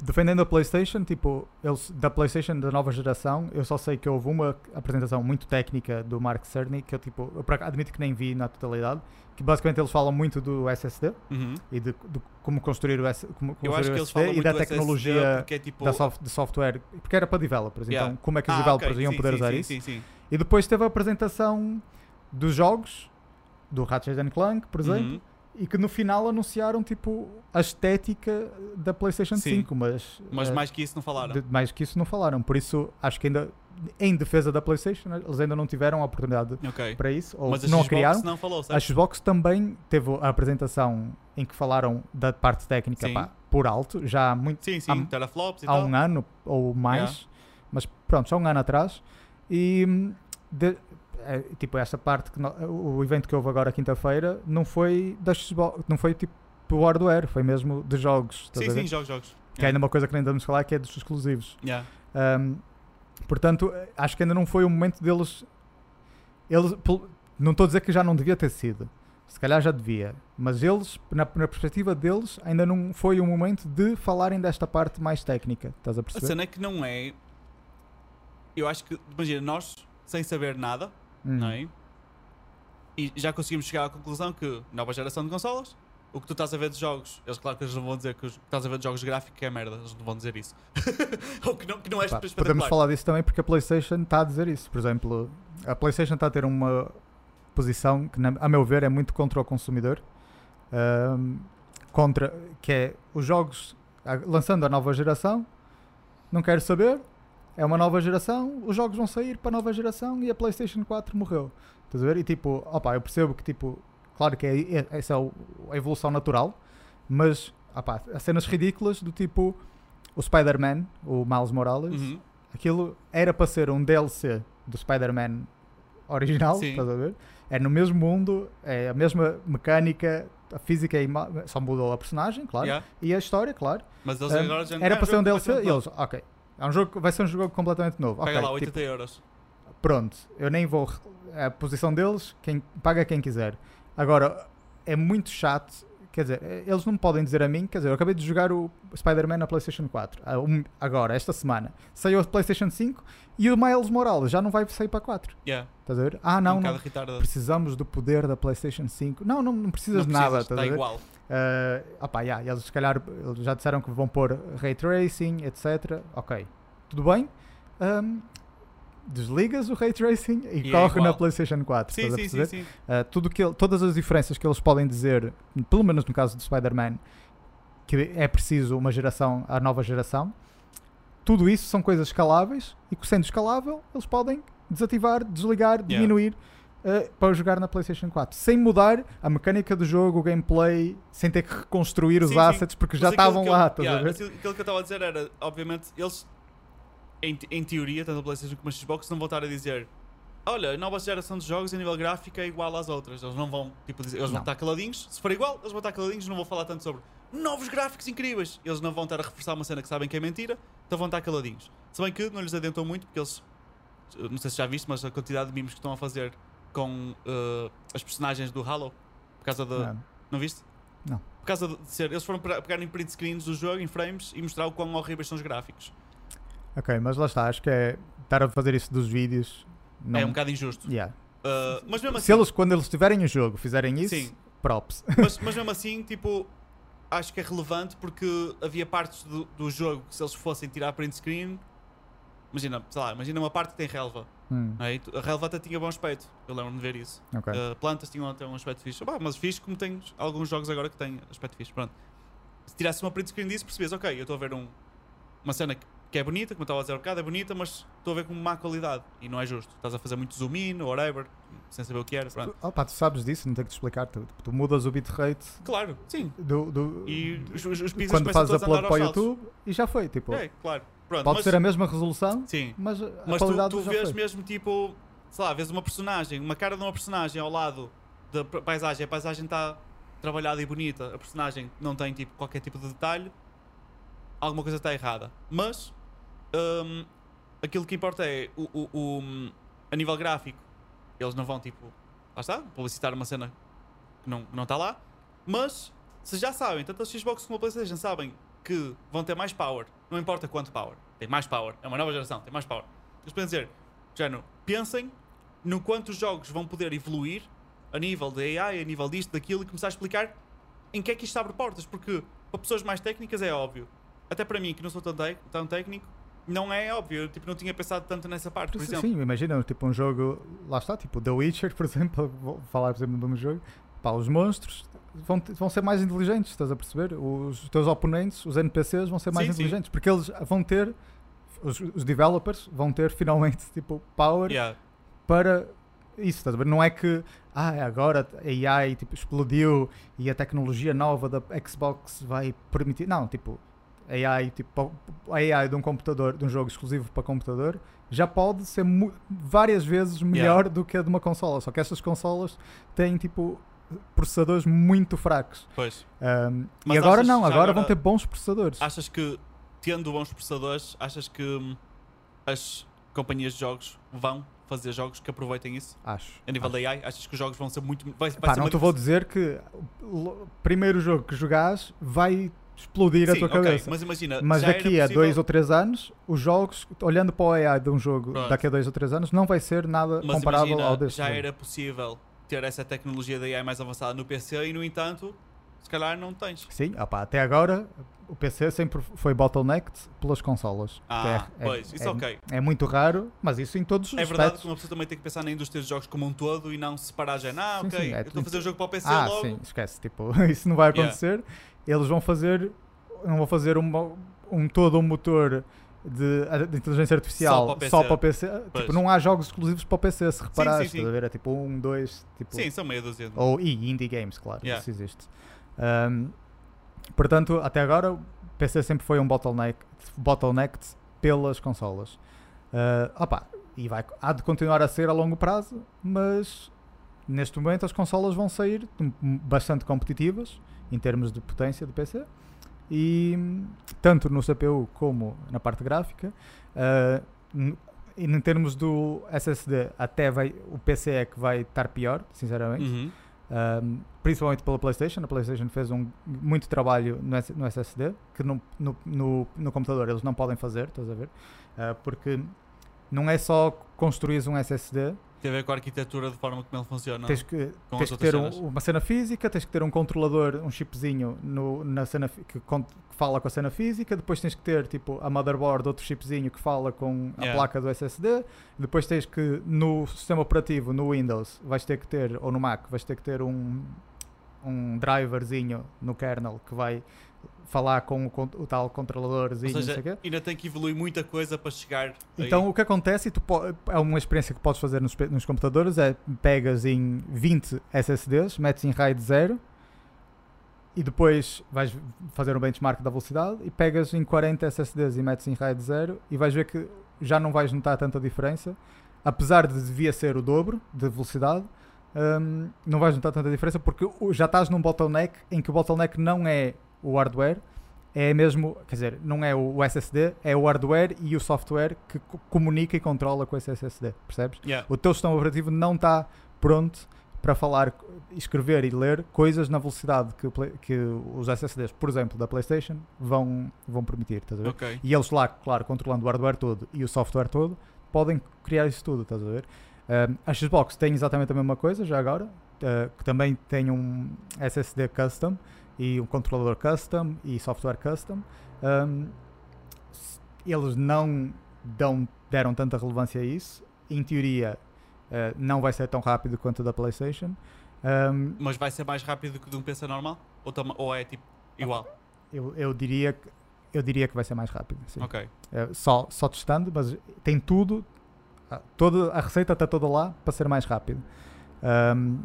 [SPEAKER 2] defendendo a PlayStation, tipo, eles, da PlayStation da nova geração, eu só sei que houve uma apresentação muito técnica do Mark Cerny, que eu, tipo, eu admito que nem vi na totalidade, que basicamente eles falam muito do SSD e de, de como construir o,
[SPEAKER 1] Eu acho que eles
[SPEAKER 2] SSD
[SPEAKER 1] falam
[SPEAKER 2] e da tecnologia
[SPEAKER 1] porque é tipo...
[SPEAKER 2] da soft, de software, porque era para developers,
[SPEAKER 1] Yeah.
[SPEAKER 2] então como é que os
[SPEAKER 1] Ah,
[SPEAKER 2] developers
[SPEAKER 1] ok,
[SPEAKER 2] iam
[SPEAKER 1] sim,
[SPEAKER 2] poder
[SPEAKER 1] sim,
[SPEAKER 2] usar
[SPEAKER 1] sim,
[SPEAKER 2] isso? E depois teve a apresentação dos jogos, do Ratchet and Clank, por exemplo,
[SPEAKER 1] Uhum.
[SPEAKER 2] E que no final anunciaram tipo a estética da PlayStation
[SPEAKER 1] Sim.
[SPEAKER 2] 5, mas,
[SPEAKER 1] Mas
[SPEAKER 2] eh,
[SPEAKER 1] mais que isso não falaram.
[SPEAKER 2] de- mais que isso não falaram. Por isso, acho que ainda em defesa da PlayStation, eles ainda não tiveram a oportunidade
[SPEAKER 1] Ok.
[SPEAKER 2] para isso, ou
[SPEAKER 1] Mas a
[SPEAKER 2] não a
[SPEAKER 1] Xbox
[SPEAKER 2] criaram.
[SPEAKER 1] não falou,
[SPEAKER 2] A
[SPEAKER 1] certo?
[SPEAKER 2] Xbox também teve a apresentação em que falaram da parte técnica pá, por alto, já há muito
[SPEAKER 1] Sim, sim,
[SPEAKER 2] há-
[SPEAKER 1] teraflops
[SPEAKER 2] há um ano ou mais, mas pronto, já há um ano atrás. E hum, de- é, tipo, essa parte que no- o evento que houve agora quinta-feira não foi da Xbox, não foi tipo o hardware, foi mesmo de jogos.
[SPEAKER 1] Sim,
[SPEAKER 2] a
[SPEAKER 1] sim, jogos, jogos.
[SPEAKER 2] Que é ainda uma coisa que nem vamos falar que é dos exclusivos.
[SPEAKER 1] Yeah.
[SPEAKER 2] Um, portanto, acho que ainda não foi o momento deles. Eles, não estou a dizer que já não devia ter sido. Se calhar já devia. Mas eles, na, na perspectiva deles, ainda não foi o momento de falarem desta parte mais técnica. Estás a
[SPEAKER 1] A
[SPEAKER 2] perceber?
[SPEAKER 1] cena é que não é. Eu acho que, imagina, nós, sem saber nada,
[SPEAKER 2] Hum.
[SPEAKER 1] não é? E já conseguimos chegar à conclusão que nova geração de consolas, o que tu estás a ver de jogos, eles claro que eles não vão dizer que os- que estás a ver de jogos gráficos é merda, eles não vão dizer isso. Ou que não, que não é
[SPEAKER 2] Pá, podemos falar disso também porque a PlayStation está a dizer isso. Por exemplo, a PlayStation está a ter uma posição que, a meu ver, é muito contra o consumidor. Ahm, contra, que é os jogos lançando a nova geração, não quero saber, é uma nova geração, os jogos vão sair para a nova geração e a PlayStation 4 morreu. Estás a ver? E tipo, opa, eu percebo que tipo, claro que é, é- essa é a evolução natural, mas opa, há cenas ridículas do tipo o Spider-Man, o Miles Morales,
[SPEAKER 1] Uhum.
[SPEAKER 2] aquilo era para ser um DLC do Spider-Man original,
[SPEAKER 1] Sim.
[SPEAKER 2] estás a ver? É no mesmo mundo, é a mesma mecânica, a física ima- só mudou a personagem, claro,
[SPEAKER 1] Yeah.
[SPEAKER 2] e a história, claro.
[SPEAKER 1] Mas eles
[SPEAKER 2] Um,
[SPEAKER 1] agora já
[SPEAKER 2] era
[SPEAKER 1] é
[SPEAKER 2] para ser um DLC e eles, ok, é um jogo, vai ser um jogo completamente novo.
[SPEAKER 1] Pega
[SPEAKER 2] ok,
[SPEAKER 1] lá,
[SPEAKER 2] tipo,
[SPEAKER 1] 80 euros.
[SPEAKER 2] pronto, eu nem vou. A posição deles, quem paga quem quiser. Agora, é muito chato. Quer dizer, eh, eles não me podem dizer a mim. Quer dizer, eu acabei de jogar o Spider-Man na PlayStation 4. ah, um- Agora, esta semana. Saiu a PlayStation 5 e o Miles Morales já não vai sair para 4.
[SPEAKER 1] Yeah.
[SPEAKER 2] Estás a ver? Ah,
[SPEAKER 1] um
[SPEAKER 2] não, não.
[SPEAKER 1] bocado retardado.
[SPEAKER 2] Precisamos do poder da PlayStation 5. Não, não, não precisas
[SPEAKER 1] Não
[SPEAKER 2] de nada.
[SPEAKER 1] está
[SPEAKER 2] ver?
[SPEAKER 1] igual.
[SPEAKER 2] Ah, opá, yeah, eles se calhar já disseram que vão pôr ray tracing, etc. Ok, tudo bem. Ahm, desligas o ray tracing e,
[SPEAKER 1] E é
[SPEAKER 2] corre na
[SPEAKER 1] igual.
[SPEAKER 2] PlayStation 4.
[SPEAKER 1] Sim,
[SPEAKER 2] a
[SPEAKER 1] sim, sim, sim.
[SPEAKER 2] Ah, tudo que todas as diferenças que eles podem dizer, pelo menos no caso do Spider-Man, que é preciso uma geração à nova geração, tudo isso são coisas escaláveis e que sendo escalável eles podem desativar, desligar,
[SPEAKER 1] Yeah.
[SPEAKER 2] diminuir ah, para jogar na PlayStation 4, sem mudar a mecânica do jogo, o gameplay, sem ter que reconstruir os assets porque já
[SPEAKER 1] Mas aquilo
[SPEAKER 2] estavam
[SPEAKER 1] que eu-
[SPEAKER 2] lá. estás
[SPEAKER 1] yeah,
[SPEAKER 2] a
[SPEAKER 1] aquilo que eu estava a dizer era, obviamente, eles, em, em teoria, tanto a PlayStation como a Xbox, não vão estar a dizer olha, a nova geração de jogos a nível gráfico é igual às outras. Eles não vão, tipo, dizer, eles vão
[SPEAKER 2] Não.
[SPEAKER 1] estar caladinhos. Se for igual, eles vão estar caladinhos, não vão falar tanto sobre novos gráficos incríveis. Eles não vão estar a reforçar uma cena que sabem que é mentira, então vão estar caladinhos. Se bem que não lhes adiantou muito, porque eles, não sei se já viste, mas a quantidade de memes que estão a fazer com uh, as personagens do Halo, por causa da,
[SPEAKER 2] Não.
[SPEAKER 1] não viste?
[SPEAKER 2] Não.
[SPEAKER 1] Por causa de ser. Eles foram pe- pegar em print screens do jogo, em frames, e mostrar o quão horríveis são os gráficos.
[SPEAKER 2] Ok, mas lá está, acho que é estar a fazer isso dos vídeos. Não,
[SPEAKER 1] É um bocado injusto.
[SPEAKER 2] Yeah.
[SPEAKER 1] Uh, mas mesmo
[SPEAKER 2] Se
[SPEAKER 1] assim.
[SPEAKER 2] eles, quando eles tiverem o jogo, fizerem isso,
[SPEAKER 1] Sim.
[SPEAKER 2] props.
[SPEAKER 1] Mas, mas mesmo assim, tipo. Acho que é relevante porque havia partes do, do jogo que se eles fossem tirar print screen. Imagina, sei lá, imagina uma parte que tem relva.
[SPEAKER 2] Hum,
[SPEAKER 1] não é? A relva até tinha bom aspecto. Eu lembro-me de ver isso.
[SPEAKER 2] ok.
[SPEAKER 1] Uh, plantas tinham até um aspecto fixe. Bah, mas fixe como tem alguns jogos agora que têm aspecto fixe. Pronto. Se tirasse uma print screen disso, percebes, ok, eu estou a ver um, uma cena que que é bonita, como eu estava a dizer há bocado, é bonita, mas estou a ver com má qualidade e não é justo. Estás a fazer muito zoom in whatever, sem saber o que era. Pronto.
[SPEAKER 2] Pá, tu sabes disso, não tenho que te explicar. Tu, tu mudas o bitrate
[SPEAKER 1] Claro, sim.
[SPEAKER 2] do, do,
[SPEAKER 1] E os, os, os pixels
[SPEAKER 2] quando fazes
[SPEAKER 1] a
[SPEAKER 2] upload
[SPEAKER 1] andar
[SPEAKER 2] para o. YouTube e já foi. Tipo,
[SPEAKER 1] É, claro. Pronto,
[SPEAKER 2] pode
[SPEAKER 1] mas,
[SPEAKER 2] ser a mesma resolução,
[SPEAKER 1] Sim,
[SPEAKER 2] mas a
[SPEAKER 1] mas tu,
[SPEAKER 2] qualidade
[SPEAKER 1] tu
[SPEAKER 2] já
[SPEAKER 1] vês
[SPEAKER 2] foi.
[SPEAKER 1] mesmo tipo, sei lá, vês uma personagem, uma cara de uma personagem ao lado da pa- paisagem, a paisagem está trabalhada e bonita, a personagem não tem tipo, qualquer tipo de detalhe, alguma coisa está errada. Mas hum, aquilo que importa é o, o- o- a nível gráfico, eles não vão tipo, lá está, publicitar uma cena que não, não está lá, mas se já sabem, tanto a Xbox como a Playstation sabem que vão ter mais power, não importa quanto power, tem mais power, é uma nova geração, tem mais power. Eles podem dizer, género, pensem no quanto os jogos vão poder evoluir a nível de AI, a nível disto, daquilo, e começar a explicar em que é que isto abre portas, porque para pessoas mais técnicas é óbvio. Até para mim, que não sou tão, tão técnico, não é óbvio. Eu tipo, não tinha pensado tanto nessa parte, por
[SPEAKER 2] Sim,
[SPEAKER 1] exemplo.
[SPEAKER 2] Sim, imagina, tipo um jogo, lá está, tipo The Witcher, por exemplo, vou falar por exemplo de um jogo, pá, os monstros vão, vão ser mais inteligentes, estás a perceber? Os teus oponentes, os NPCs vão ser mais
[SPEAKER 1] Sim, sim.
[SPEAKER 2] inteligentes, porque eles vão ter, os, os developers vão ter finalmente tipo power
[SPEAKER 1] Yeah.
[SPEAKER 2] para isso, estás a ver? Não é que ah, agora a AI tipo, explodiu e a tecnologia nova da Xbox vai permitir. Não, tipo, AI, tipo, a AI de um computador, de um jogo exclusivo para computador, já pode ser várias vezes melhor do que a de uma consola. Só que estas consolas têm tipo processadores muito fracos.
[SPEAKER 1] Pois.
[SPEAKER 2] Um, e agora não, agora,
[SPEAKER 1] agora-
[SPEAKER 2] vão ter bons processadores.
[SPEAKER 1] Achas que, tendo bons processadores, achas que hum, as companhias de jogos vão fazer jogos que aproveitem isso?
[SPEAKER 2] Acho.
[SPEAKER 1] A nível
[SPEAKER 2] acho.
[SPEAKER 1] da AI, achas que os jogos vão ser muito. Vai, vai
[SPEAKER 2] Pá,
[SPEAKER 1] ser
[SPEAKER 2] não te vou dizer que o primeiro jogo que jogares vai explodir a
[SPEAKER 1] Sim,
[SPEAKER 2] tua
[SPEAKER 1] ok,
[SPEAKER 2] cabeça.
[SPEAKER 1] Mas imagina,
[SPEAKER 2] Mas daqui a dois ou três anos, os jogos, olhando para o AI de um jogo
[SPEAKER 1] Pronto.
[SPEAKER 2] daqui a dois ou três anos, não vai ser nada
[SPEAKER 1] Mas
[SPEAKER 2] comparável
[SPEAKER 1] imagina,
[SPEAKER 2] ao deste.
[SPEAKER 1] já
[SPEAKER 2] jogo.
[SPEAKER 1] era possível ter essa tecnologia da AI mais avançada no PC e, no entanto, se calhar não tens.
[SPEAKER 2] Sim, opá, até agora o PC sempre foi bottlenecked pelas consolas.
[SPEAKER 1] Ah,
[SPEAKER 2] é, é-
[SPEAKER 1] pois, isso
[SPEAKER 2] é,
[SPEAKER 1] ok.
[SPEAKER 2] é muito raro, mas isso em todos os
[SPEAKER 1] É verdade
[SPEAKER 2] aspectos.
[SPEAKER 1] que uma pessoa também tem que pensar na indústria dos jogos como um todo e não separar já. Ah,
[SPEAKER 2] Sim,
[SPEAKER 1] ok,
[SPEAKER 2] sim, é
[SPEAKER 1] eu estou a fazer o jogo para o PC
[SPEAKER 2] Ah,
[SPEAKER 1] logo.
[SPEAKER 2] sim, esquece. Tipo, isso não vai
[SPEAKER 1] Yeah.
[SPEAKER 2] Eles vão fazer, não vão fazer uma- um todo um motor de, de inteligência artificial
[SPEAKER 1] Só para o PC.
[SPEAKER 2] só para o PC. Tipo, não há jogos exclusivos para o PC, se reparares.
[SPEAKER 1] sim, sim.
[SPEAKER 2] estás a ver? É tipo um, dois, tipo,
[SPEAKER 1] Sim, são meia dúzia.
[SPEAKER 2] Ou e indie games, claro,
[SPEAKER 1] Yeah.
[SPEAKER 2] isso existe. Um, portanto, até agora o PC sempre foi um bottleneck, bottlenecked pelas consolas. Uh, opa, e vai, há de continuar a ser a longo prazo, mas neste momento as consolas vão sair hum, bastante competitivas em termos de potência do PC e tanto no CPU como na parte gráfica. Uh, e em termos do SSD, até vai, o PC é que vai estar pior, sinceramente.
[SPEAKER 1] Uhum.
[SPEAKER 2] Um, principalmente pela PlayStation. A PlayStation fez um muito trabalho no, S- no SSD que no, no, no, no computador eles não podem fazer, estás a ver? Uh, porque não é só construir um SSD,
[SPEAKER 1] Tem a ver com a arquitetura de forma como ele funciona.
[SPEAKER 2] tens que, tens que ter um- uma cena física, tens que ter um controlador, um chipzinho no, na cena que, que fala com a cena física, depois tens que ter tipo a motherboard, outro chipzinho que fala com a
[SPEAKER 1] Yeah.
[SPEAKER 2] placa do SSD, depois tens que no sistema operativo, no Windows, vais ter que ter, ou no Mac, vais ter que ter um, um driverzinho no kernel que vai falar com o, o tal controladorzinho,
[SPEAKER 1] Ou
[SPEAKER 2] não sei quê.
[SPEAKER 1] ainda tem que evoluir muita coisa para chegar. aí.
[SPEAKER 2] Então o que acontece, e tu é uma experiência que podes fazer nos, nos computadores, é pegas em 20 SSDs, metes em RAID 0 e depois vais fazer um benchmark da velocidade e pegas em 40 SSDs e metes em RAID 0 e vais ver que já não vais notar tanta diferença, apesar de devia ser o dobro de velocidade, hum, não vais notar tanta diferença porque já estás num bottleneck em que o bottleneck não é o hardware, é mesmo, quer dizer, não é o SSD, é o hardware e o software que co- comunica e controla com esse SSD, percebes?
[SPEAKER 1] Yeah.
[SPEAKER 2] O teu sistema operativo não está pronto para falar, escrever e ler coisas na velocidade que, que os SSDs, por exemplo, da PlayStation, vão, vão permitir, estás a ver?
[SPEAKER 1] Ok.
[SPEAKER 2] E eles lá, claro, controlando o hardware todo e o software todo, podem criar isso tudo, estás a ver? Um, a Xbox tem exatamente a mesma coisa, já agora, uh, que também tem um SSD custom e um controlador custom e software custom. Um, eles não dão, deram tanta relevância a isso. Em teoria, uh, não vai ser tão rápido quanto o da PlayStation. Um,
[SPEAKER 1] Mas vai ser mais rápido que de um PC normal? Ou, ou é tipo igual?
[SPEAKER 2] eu, eu diria que eu diria que vai ser mais rápido. sim.
[SPEAKER 1] Ok.
[SPEAKER 2] É, só, só testando, mas tem tudo, ah, toda, a receita está toda lá para ser mais rápido. Ahm,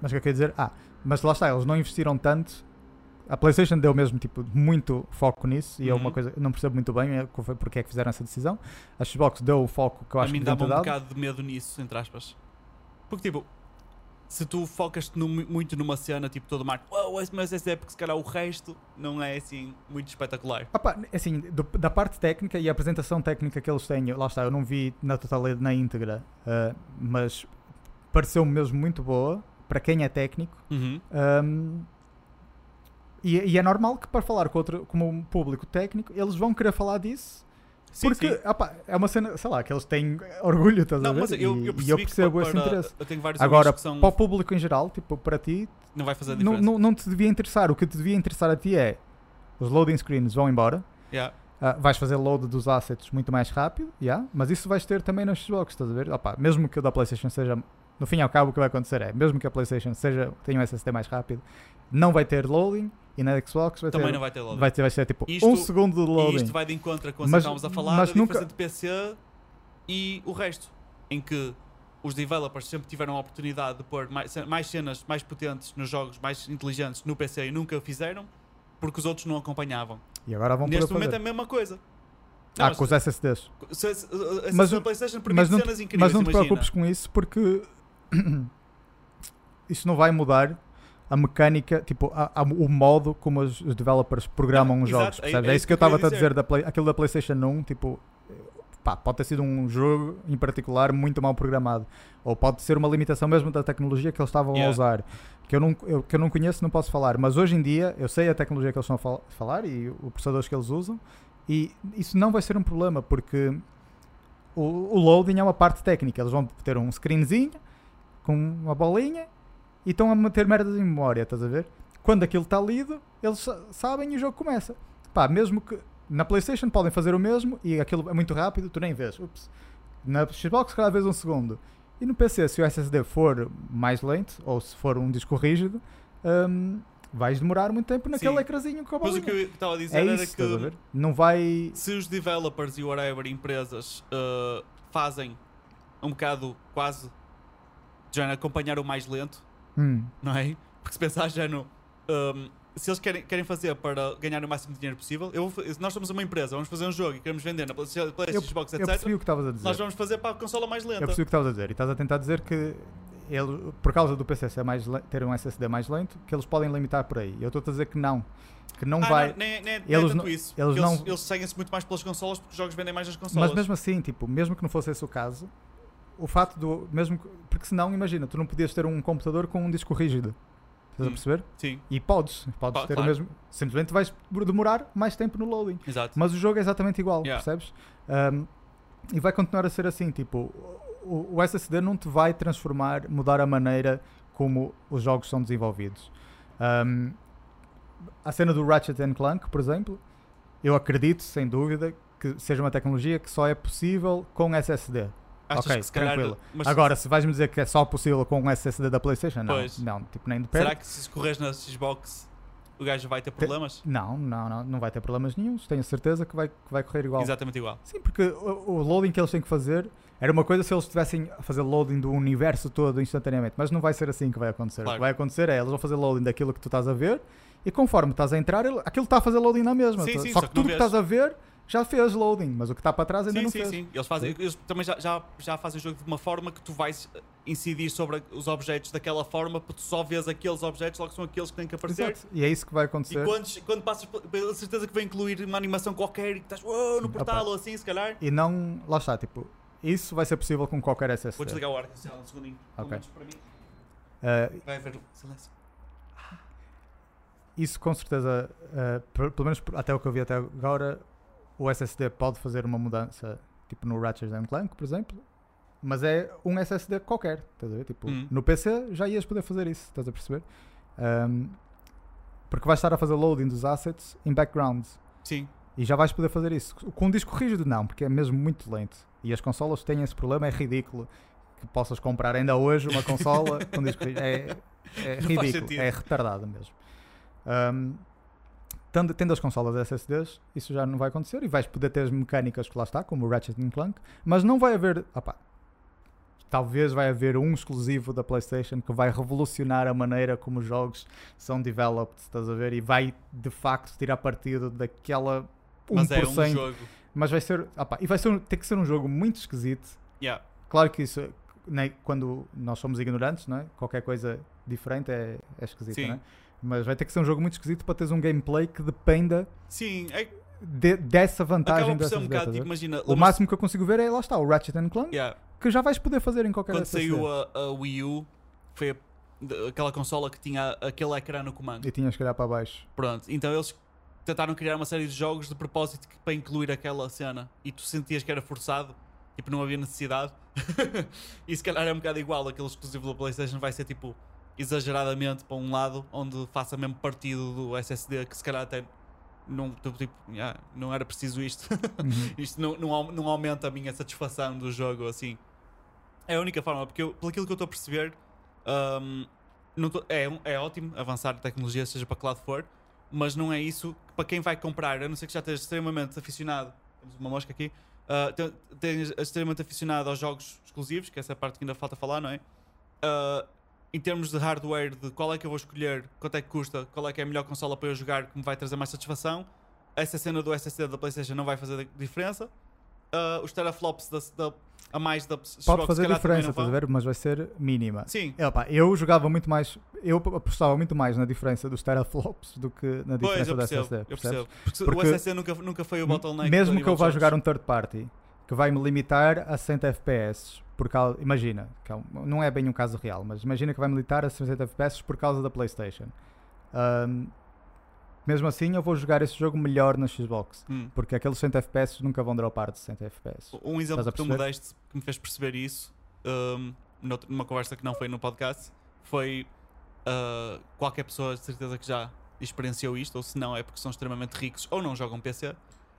[SPEAKER 2] mas o que eu queria dizer? Ah, mas lá está, eles não investiram tanto. A PlayStation deu mesmo tipo, muito foco nisso e é uma
[SPEAKER 1] Uhum.
[SPEAKER 2] coisa não percebo muito bem é, porque é que fizeram essa decisão. A Xbox deu o foco que eu
[SPEAKER 1] a
[SPEAKER 2] acho
[SPEAKER 1] mim
[SPEAKER 2] que
[SPEAKER 1] dá-me
[SPEAKER 2] devia
[SPEAKER 1] um
[SPEAKER 2] ter dado.
[SPEAKER 1] bocado de medo nisso, entre aspas. Porque, tipo, se tu focas-te num- muito numa cena, tipo, todo mar, uau, esse meu SSD, porque se calhar o resto não é assim muito espetacular.
[SPEAKER 2] Pá, assim, do- da parte técnica e a apresentação técnica que eles têm, lá está, eu não vi na totalidade, na íntegra, ah, mas pareceu-me mesmo muito boa para quem é técnico.
[SPEAKER 1] Uhum.
[SPEAKER 2] Um, e, e é normal que para falar com outro, como um público técnico, eles vão querer falar disso.
[SPEAKER 1] Sim,
[SPEAKER 2] porque
[SPEAKER 1] sim.
[SPEAKER 2] opá, é uma cena, sei lá, que eles têm orgulho, estás a
[SPEAKER 1] Não,
[SPEAKER 2] ver?
[SPEAKER 1] mas eu,
[SPEAKER 2] e,
[SPEAKER 1] eu,
[SPEAKER 2] e eu percebo
[SPEAKER 1] para,
[SPEAKER 2] esse interesse.
[SPEAKER 1] Eu tenho vários
[SPEAKER 2] Agora,
[SPEAKER 1] são,
[SPEAKER 2] para o público em geral, tipo, para ti,
[SPEAKER 1] não vai fazer diferença.
[SPEAKER 2] não, não te devia interessar. O que te devia interessar a ti é os loading screens vão embora.
[SPEAKER 1] Yeah.
[SPEAKER 2] Ah, vais fazer load dos assets muito mais rápido, yeah, mas isso vais ter também nas Xbox, estás a ver? Opa, mesmo que o da PlayStation seja, no fim e ao cabo, o que vai acontecer é, mesmo que a PlayStation seja, tenha um SSD mais rápido, não vai ter loading e na Xbox vai
[SPEAKER 1] Também
[SPEAKER 2] ter,
[SPEAKER 1] não vai ter loading.
[SPEAKER 2] vai ter, vai ser tipo
[SPEAKER 1] Isto-
[SPEAKER 2] um segundo de
[SPEAKER 1] E
[SPEAKER 2] loading.
[SPEAKER 1] isto vai de encontro com o que
[SPEAKER 2] Mas-
[SPEAKER 1] estávamos a falar
[SPEAKER 2] mas
[SPEAKER 1] da diferença
[SPEAKER 2] nunca-
[SPEAKER 1] de PC e o resto. Em que os developers sempre tiveram a oportunidade de pôr mais, mais cenas mais potentes nos jogos, mais inteligentes no PC e nunca o fizeram porque os outros não acompanhavam.
[SPEAKER 2] E agora vão
[SPEAKER 1] Neste momento é
[SPEAKER 2] fazer.
[SPEAKER 1] a mesma coisa. Não,
[SPEAKER 2] Ah, com os SSDs.
[SPEAKER 1] se- se- se-
[SPEAKER 2] Mas
[SPEAKER 1] a PlayStation permite
[SPEAKER 2] Mas não,
[SPEAKER 1] cenas incríveis,
[SPEAKER 2] mas não te
[SPEAKER 1] imagina.
[SPEAKER 2] preocupes com isso porque isso não vai mudar a mecânica, tipo, a- a- o modo como os, os developers programam os jogos.
[SPEAKER 1] é-
[SPEAKER 2] percebes?
[SPEAKER 1] é
[SPEAKER 2] É,
[SPEAKER 1] isso
[SPEAKER 2] que eu estava a dizer, da Play- aquilo da PlayStation 1, tipo, pá, pode ter sido um jogo em particular muito mal programado. Ou pode ser uma limitação mesmo da tecnologia que eles estavam
[SPEAKER 1] Yeah.
[SPEAKER 2] a usar. Que eu, não, eu- que eu não conheço, não posso falar. Mas hoje em dia, eu sei a tecnologia que eles estão a fal- falar e os processadores que eles usam. E isso não vai ser um problema, porque o, o loading é uma parte técnica. Eles vão ter um screenzinho com uma bolinha e estão a meter merdas em memória, estás a ver? Quando aquilo está lido, eles sa- sabem e o jogo começa. Pá, mesmo que na PlayStation podem fazer o mesmo e aquilo é muito rápido, tu nem vês. Ups. Na Xbox, cada vez um segundo. E no PC, se o SSD for mais lento ou se for um disco rígido, hum, vais demorar muito tempo naquele
[SPEAKER 1] Sim.
[SPEAKER 2] ecrãzinho com a
[SPEAKER 1] Mas o
[SPEAKER 2] bolinha.
[SPEAKER 1] que eu estava a dizer
[SPEAKER 2] É
[SPEAKER 1] era
[SPEAKER 2] isso,
[SPEAKER 1] que?
[SPEAKER 2] Não vai.
[SPEAKER 1] se os developers e whatever empresas uh, fazem um bocado quase já acompanhar o mais lento,
[SPEAKER 2] Hum,
[SPEAKER 1] não é? Porque se pensar já no. um, se eles querem, querem fazer para ganhar o máximo de dinheiro possível, eu vou nós somos uma empresa, vamos fazer um jogo e queremos vender na PlayStation,
[SPEAKER 2] eu,
[SPEAKER 1] Xbox,
[SPEAKER 2] eu
[SPEAKER 1] etc.
[SPEAKER 2] percebi o que estavas a dizer.
[SPEAKER 1] Nós vamos fazer para a consola mais lenta.
[SPEAKER 2] Eu percebi o que estavas a dizer. E estás a tentar dizer que ele, por causa do PC ser mais ter um SSD mais lento, que eles podem limitar por aí. Eu estou a dizer que não. Que não
[SPEAKER 1] Ah,
[SPEAKER 2] vai.
[SPEAKER 1] não, nem, nem, nem
[SPEAKER 2] eles
[SPEAKER 1] tanto
[SPEAKER 2] não-
[SPEAKER 1] isso.
[SPEAKER 2] eles
[SPEAKER 1] Eles,
[SPEAKER 2] não-
[SPEAKER 1] eles, eles seguem-se muito mais pelas consolas porque os jogos vendem mais nas consolas.
[SPEAKER 2] Mas mesmo assim, tipo, mesmo que não fosse esse o caso, o fato do. Mesmo, que- porque senão, imagina, tu não podias ter um computador com um disco rígido. Estás a
[SPEAKER 1] Hum.
[SPEAKER 2] perceber?
[SPEAKER 1] Sim,
[SPEAKER 2] E podes. Podes
[SPEAKER 1] Pá,
[SPEAKER 2] ter
[SPEAKER 1] claro.
[SPEAKER 2] o mesmo. Simplesmente vais demorar mais tempo no loading.
[SPEAKER 1] exato.
[SPEAKER 2] Mas o jogo é exatamente igual,
[SPEAKER 1] Yeah.
[SPEAKER 2] percebes? Um, e vai continuar a ser assim, tipo, o, o SSD não te vai transformar, mudar a maneira como os jogos são desenvolvidos. Um, a cena do Ratchet and Clank, por exemplo, eu acredito, sem dúvida, que seja uma tecnologia que só é possível com SSD.
[SPEAKER 1] Achas
[SPEAKER 2] ok,
[SPEAKER 1] que se calhar.
[SPEAKER 2] tranquilo.
[SPEAKER 1] Mas
[SPEAKER 2] Agora, se vais-me dizer que é só possível com um SSD da PlayStation, não,
[SPEAKER 1] Pois.
[SPEAKER 2] não, tipo, nem de perto.
[SPEAKER 1] será que se escorres na Xbox o gajo vai ter problemas?
[SPEAKER 2] Não, não, não, não vai ter problemas nenhums. Tenho certeza que vai, que vai correr igual.
[SPEAKER 1] Exatamente igual.
[SPEAKER 2] Sim, porque o, o loading que eles têm que fazer era uma coisa se eles estivessem a fazer loading do universo todo instantaneamente, mas não vai ser assim que vai acontecer. O
[SPEAKER 1] Claro.
[SPEAKER 2] que vai acontecer é eles vão fazer loading daquilo que tu estás a ver e conforme estás a entrar, ele- aquilo está a fazer loading na mesma.
[SPEAKER 1] Sim,
[SPEAKER 2] Só-
[SPEAKER 1] sim,
[SPEAKER 2] só
[SPEAKER 1] só
[SPEAKER 2] que
[SPEAKER 1] que não
[SPEAKER 2] tudo que estás a ver já fez loading, mas o que está para trás ainda
[SPEAKER 1] Sim,
[SPEAKER 2] não
[SPEAKER 1] sim,
[SPEAKER 2] fez.
[SPEAKER 1] sim. Eles, fazem, eles também já, já, já fazem o jogo de uma forma que tu vais eh, incidir sobre os objetos daquela forma, porque tu só vês aqueles objetos, logo são aqueles que têm que aparecer.
[SPEAKER 2] Exato. E é isso que vai
[SPEAKER 1] E
[SPEAKER 2] acontecer.
[SPEAKER 1] quando, quando passas pela- certeza que vai incluir uma animação qualquer e que estás "Uou", no
[SPEAKER 2] Sim,
[SPEAKER 1] portal
[SPEAKER 2] opa.
[SPEAKER 1] ou assim, se calhar.
[SPEAKER 2] E não, lá está, tipo, isso vai ser possível com qualquer SSD.
[SPEAKER 1] Vou desligar o ar artificial um segundinho. Pelo
[SPEAKER 2] Ok.
[SPEAKER 1] menos para mim.
[SPEAKER 2] Uh,
[SPEAKER 1] Vai haver silêncio.
[SPEAKER 2] isso com certeza, uh, pelo menos até o que eu vi até agora, o SSD pode fazer uma mudança, tipo no Ratchet and Clank, por exemplo, mas é um SSD qualquer, estás a ver? Tipo,
[SPEAKER 1] Hum.
[SPEAKER 2] no PC já ias poder fazer isso, estás a perceber? Um, porque vais estar a fazer loading dos assets em background
[SPEAKER 1] Sim.
[SPEAKER 2] e já vais poder fazer isso. Com um disco rígido não, porque é mesmo muito lento. E as consolas têm esse problema, é ridículo que possas comprar ainda hoje uma consola com disco rígido. É, é ridículo, é retardado mesmo. Um, tendo, tendo as consolas SSDs, isso já não vai acontecer e vais poder ter as mecânicas que lá está, como o Ratchet Clank, mas não vai haver. Opa, talvez vai haver um exclusivo da PlayStation que vai revolucionar a maneira como os jogos são developed, estás a ver? E vai de facto tirar partido daquela 1%.
[SPEAKER 1] Mas é um jogo.
[SPEAKER 2] Mas vai ser. opa, e vai ser, ter que ser um jogo muito esquisito.
[SPEAKER 1] Yeah.
[SPEAKER 2] Claro que isso, né, quando nós somos ignorantes, não é? qualquer coisa diferente é, é esquisito,
[SPEAKER 1] Sim.
[SPEAKER 2] não é? Mas vai ter que ser um jogo muito esquisito para teres um gameplay que dependa
[SPEAKER 1] Sim, é,
[SPEAKER 2] de- dessa vantagem
[SPEAKER 1] acaba por
[SPEAKER 2] dessa
[SPEAKER 1] ser um bocado tipo, imagina.
[SPEAKER 2] O máximo que eu consigo ver é lá está, o Ratchet Clank,
[SPEAKER 1] Yeah.
[SPEAKER 2] que já vais poder fazer em qualquer
[SPEAKER 1] Quando
[SPEAKER 2] SSD.
[SPEAKER 1] saiu a, a Wii U, foi a- de- aquela consola que tinha aquele ecrã no comando.
[SPEAKER 2] E tinhas que olhar para baixo.
[SPEAKER 1] Pronto, então eles tentaram criar uma série de jogos de propósito para incluir aquela cena e tu sentias que era forçado, tipo, não havia necessidade. e se calhar é um bocado igual, aquele exclusivo da PlayStation vai ser tipo exageradamente para um lado, onde faça mesmo partido do SSD, que se calhar até não, tipo, yeah, não era preciso isto.
[SPEAKER 2] Uhum.
[SPEAKER 1] isto não, não, não aumenta a minha satisfação do jogo assim. É a única forma, porque eu, pelo aquilo que eu estou a perceber, não tô- é, um- é ótimo avançar a tecnologia, seja para que lado for, mas não é isso que para quem vai comprar, a não ser que já esteja extremamente aficionado. Temos uma mosca aqui. esteja extremamente aficionado aos jogos exclusivos, que essa é a parte que ainda falta falar, não é? Ah, em termos de hardware, de qual é que eu vou escolher, quanto é que custa, qual é que é a melhor consola para eu jogar que me vai trazer mais satisfação, essa cena do SSD da PlayStation não vai fazer diferença. Ah, os teraflops da, da- a mais da Xbox,
[SPEAKER 2] Pode fazer diferença, estás a ver? Mas vai ser mínima.
[SPEAKER 1] Sim,
[SPEAKER 2] É, pá, eu jogava muito mais, eu apostava muito mais na diferença dos teraflops do que na
[SPEAKER 1] pois
[SPEAKER 2] diferença do
[SPEAKER 1] percebo,
[SPEAKER 2] SSD.
[SPEAKER 1] eu percebo. Porque,
[SPEAKER 2] Porque-
[SPEAKER 1] o SSD nunca, nunca foi o bottleneck.
[SPEAKER 2] Mesmo que eu vá
[SPEAKER 1] jogos.
[SPEAKER 2] jogar um third party que vai me limitar a 60 FPS por causa, imagina, que é um- não é bem um caso real, mas imagina que vai me limitar a 60 FPS por causa da PlayStation. Ahm, mesmo assim, eu vou jogar esse jogo melhor na Xbox,
[SPEAKER 1] Hum.
[SPEAKER 2] porque aqueles 60 FPS nunca vão dropar de 60 FPS.
[SPEAKER 1] Um exemplo que tu me deste que me fez perceber isso um, numa conversa que não foi no podcast foi uh, qualquer pessoa de certeza que já experienciou isto, ou se não é porque são extremamente ricos ou não jogam PC.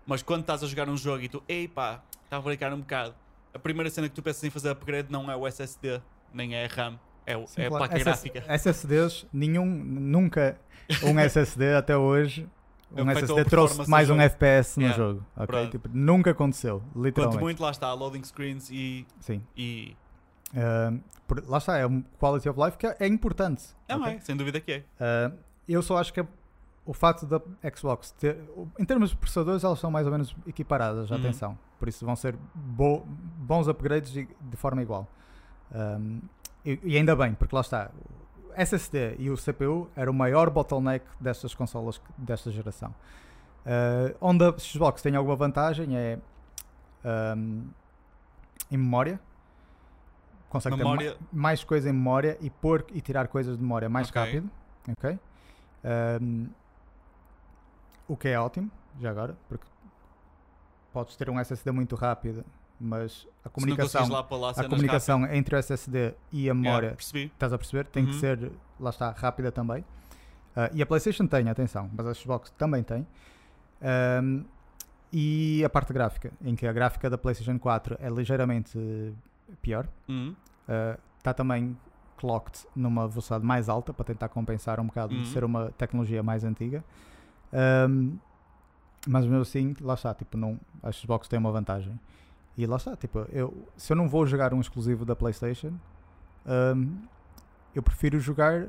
[SPEAKER 1] Mas quando estás a jogar um jogo e tu, ei pá, está a brincar um bocado, a primeira cena que tu pensas em fazer upgrade não é o SSD, nem é a RAM, é, o-
[SPEAKER 2] Sim,
[SPEAKER 1] é a placa
[SPEAKER 2] SS
[SPEAKER 1] gráfica.
[SPEAKER 2] SSDs, nenhum, nunca um SSD até hoje. Um
[SPEAKER 1] a
[SPEAKER 2] SSD trouxe mais um. FPS no
[SPEAKER 1] Yeah.
[SPEAKER 2] jogo. ok?
[SPEAKER 1] Pronto.
[SPEAKER 2] Tipo, nunca aconteceu,
[SPEAKER 1] Quanto
[SPEAKER 2] literalmente.
[SPEAKER 1] muito lá está, loading screens e.
[SPEAKER 2] Sim.
[SPEAKER 1] e
[SPEAKER 2] Uh, por- lá está, é um quality of life que é, é importante.
[SPEAKER 1] é,
[SPEAKER 2] ok?
[SPEAKER 1] é, sem dúvida que é.
[SPEAKER 2] Uh, eu só acho que é o facto da Xbox ter, em termos de processadores, elas são mais ou menos equiparadas,
[SPEAKER 1] Uhum.
[SPEAKER 2] atenção. Por isso vão ser bo- bons upgrades de, de forma igual. Um, e, e ainda bem, porque lá está. O SSD e o CPU era o maior bottleneck destas consolas desta geração. Uh, onde a Xbox tem alguma vantagem é um, em memória. Consegue
[SPEAKER 1] Memória-
[SPEAKER 2] ter ma- mais coisa em memória e pôr e tirar coisas de memória mais
[SPEAKER 1] Ok.
[SPEAKER 2] rápido. Ok? Um, o que é ótimo, já agora, porque podes ter um SSD muito rápido, mas a comunicação,
[SPEAKER 1] lá lá
[SPEAKER 2] a comunicação entre o SSD e a memória
[SPEAKER 1] Yeah.
[SPEAKER 2] Estás a perceber? Tem que
[SPEAKER 1] Uhum.
[SPEAKER 2] ser, lá está, rápida também. Ah, e a PlayStation tem, atenção, mas a Xbox também tem. Ahm, e a parte gráfica, em que a gráfica da PlayStation 4 é ligeiramente pior.
[SPEAKER 1] Uhum.
[SPEAKER 2] Está também clocked numa velocidade mais alta para tentar compensar um bocado
[SPEAKER 1] Uhum.
[SPEAKER 2] de ser uma tecnologia mais antiga. Ahm, mas mesmo assim, lá está, tipo, não, a Xbox tem uma vantagem. E lá está, tipo, eu, se eu não vou jogar um exclusivo da PlayStation, ahm, eu prefiro jogar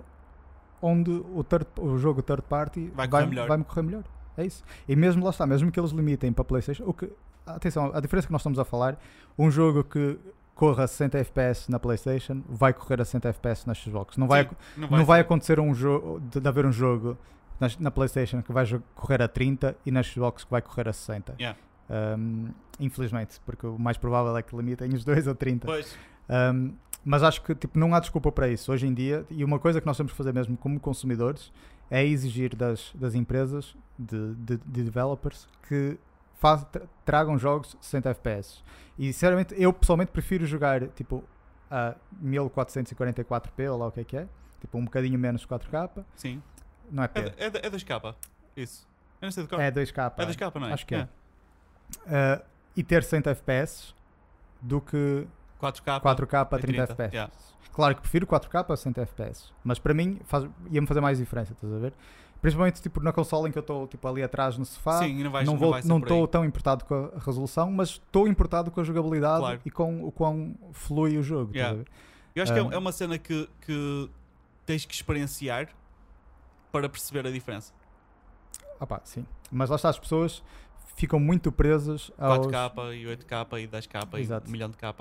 [SPEAKER 2] onde o, third- o jogo third party
[SPEAKER 1] Vai
[SPEAKER 2] vai,
[SPEAKER 1] correr melhor.
[SPEAKER 2] vai-me correr melhor. É isso. E mesmo lá está, mesmo que eles limitem para PlayStation, o que, atenção, a diferença que nós estamos a falar, um jogo que corra a 60 FPS na PlayStation vai correr a 60 FPS na Xbox. Não vai,
[SPEAKER 1] Sim, não
[SPEAKER 2] não vai acontecer um jogo de haver um jogo na, na PlayStation que vai correr a 30 e na Xbox que vai correr a 60.
[SPEAKER 1] Yeah.
[SPEAKER 2] Um, infelizmente, porque o mais provável é que limitem os dois a 30.
[SPEAKER 1] Pois,
[SPEAKER 2] Um, mas acho que tipo, não há desculpa para isso hoje em dia. E uma coisa que nós temos que fazer mesmo como consumidores é exigir das, das empresas, de, de, de developers, que faz, tra- tragam jogos 60 FPS. E sinceramente, eu pessoalmente prefiro jogar tipo a 1444p ou lá o que é que é, tipo um bocadinho menos 4K.
[SPEAKER 1] sim.
[SPEAKER 2] Não é
[SPEAKER 1] É,
[SPEAKER 2] P,
[SPEAKER 1] é, de- é 2K. Isso. Eu não sei de cor.
[SPEAKER 2] é 2K.
[SPEAKER 1] É 2K, não é?
[SPEAKER 2] Acho que é. Uh, e ter 60 FPS do que
[SPEAKER 1] 4K.
[SPEAKER 2] 4K a
[SPEAKER 1] e
[SPEAKER 2] 30,
[SPEAKER 1] 30,
[SPEAKER 2] FPS.
[SPEAKER 1] yeah.
[SPEAKER 2] Claro que prefiro 4K a 60 FPS, mas para mim faz, ia-me fazer mais diferença, estás a ver? Principalmente tipo, na console em que eu estou tipo, ali atrás no sofá.
[SPEAKER 1] Sim, não vais
[SPEAKER 2] não
[SPEAKER 1] não
[SPEAKER 2] não estou tão importado com a resolução, mas estou importado com a jogabilidade
[SPEAKER 1] Claro.
[SPEAKER 2] e com o quão flui o jogo.
[SPEAKER 1] Yeah. Eu acho que é,
[SPEAKER 2] Um,
[SPEAKER 1] é uma cena que, que tens que experienciar para perceber a diferença.
[SPEAKER 2] Ah pá, sim. Mas lá está, as pessoas ficam muito presas aos.
[SPEAKER 1] 4K e 8K e 10K e
[SPEAKER 2] Exato.
[SPEAKER 1] 1 milhão de K.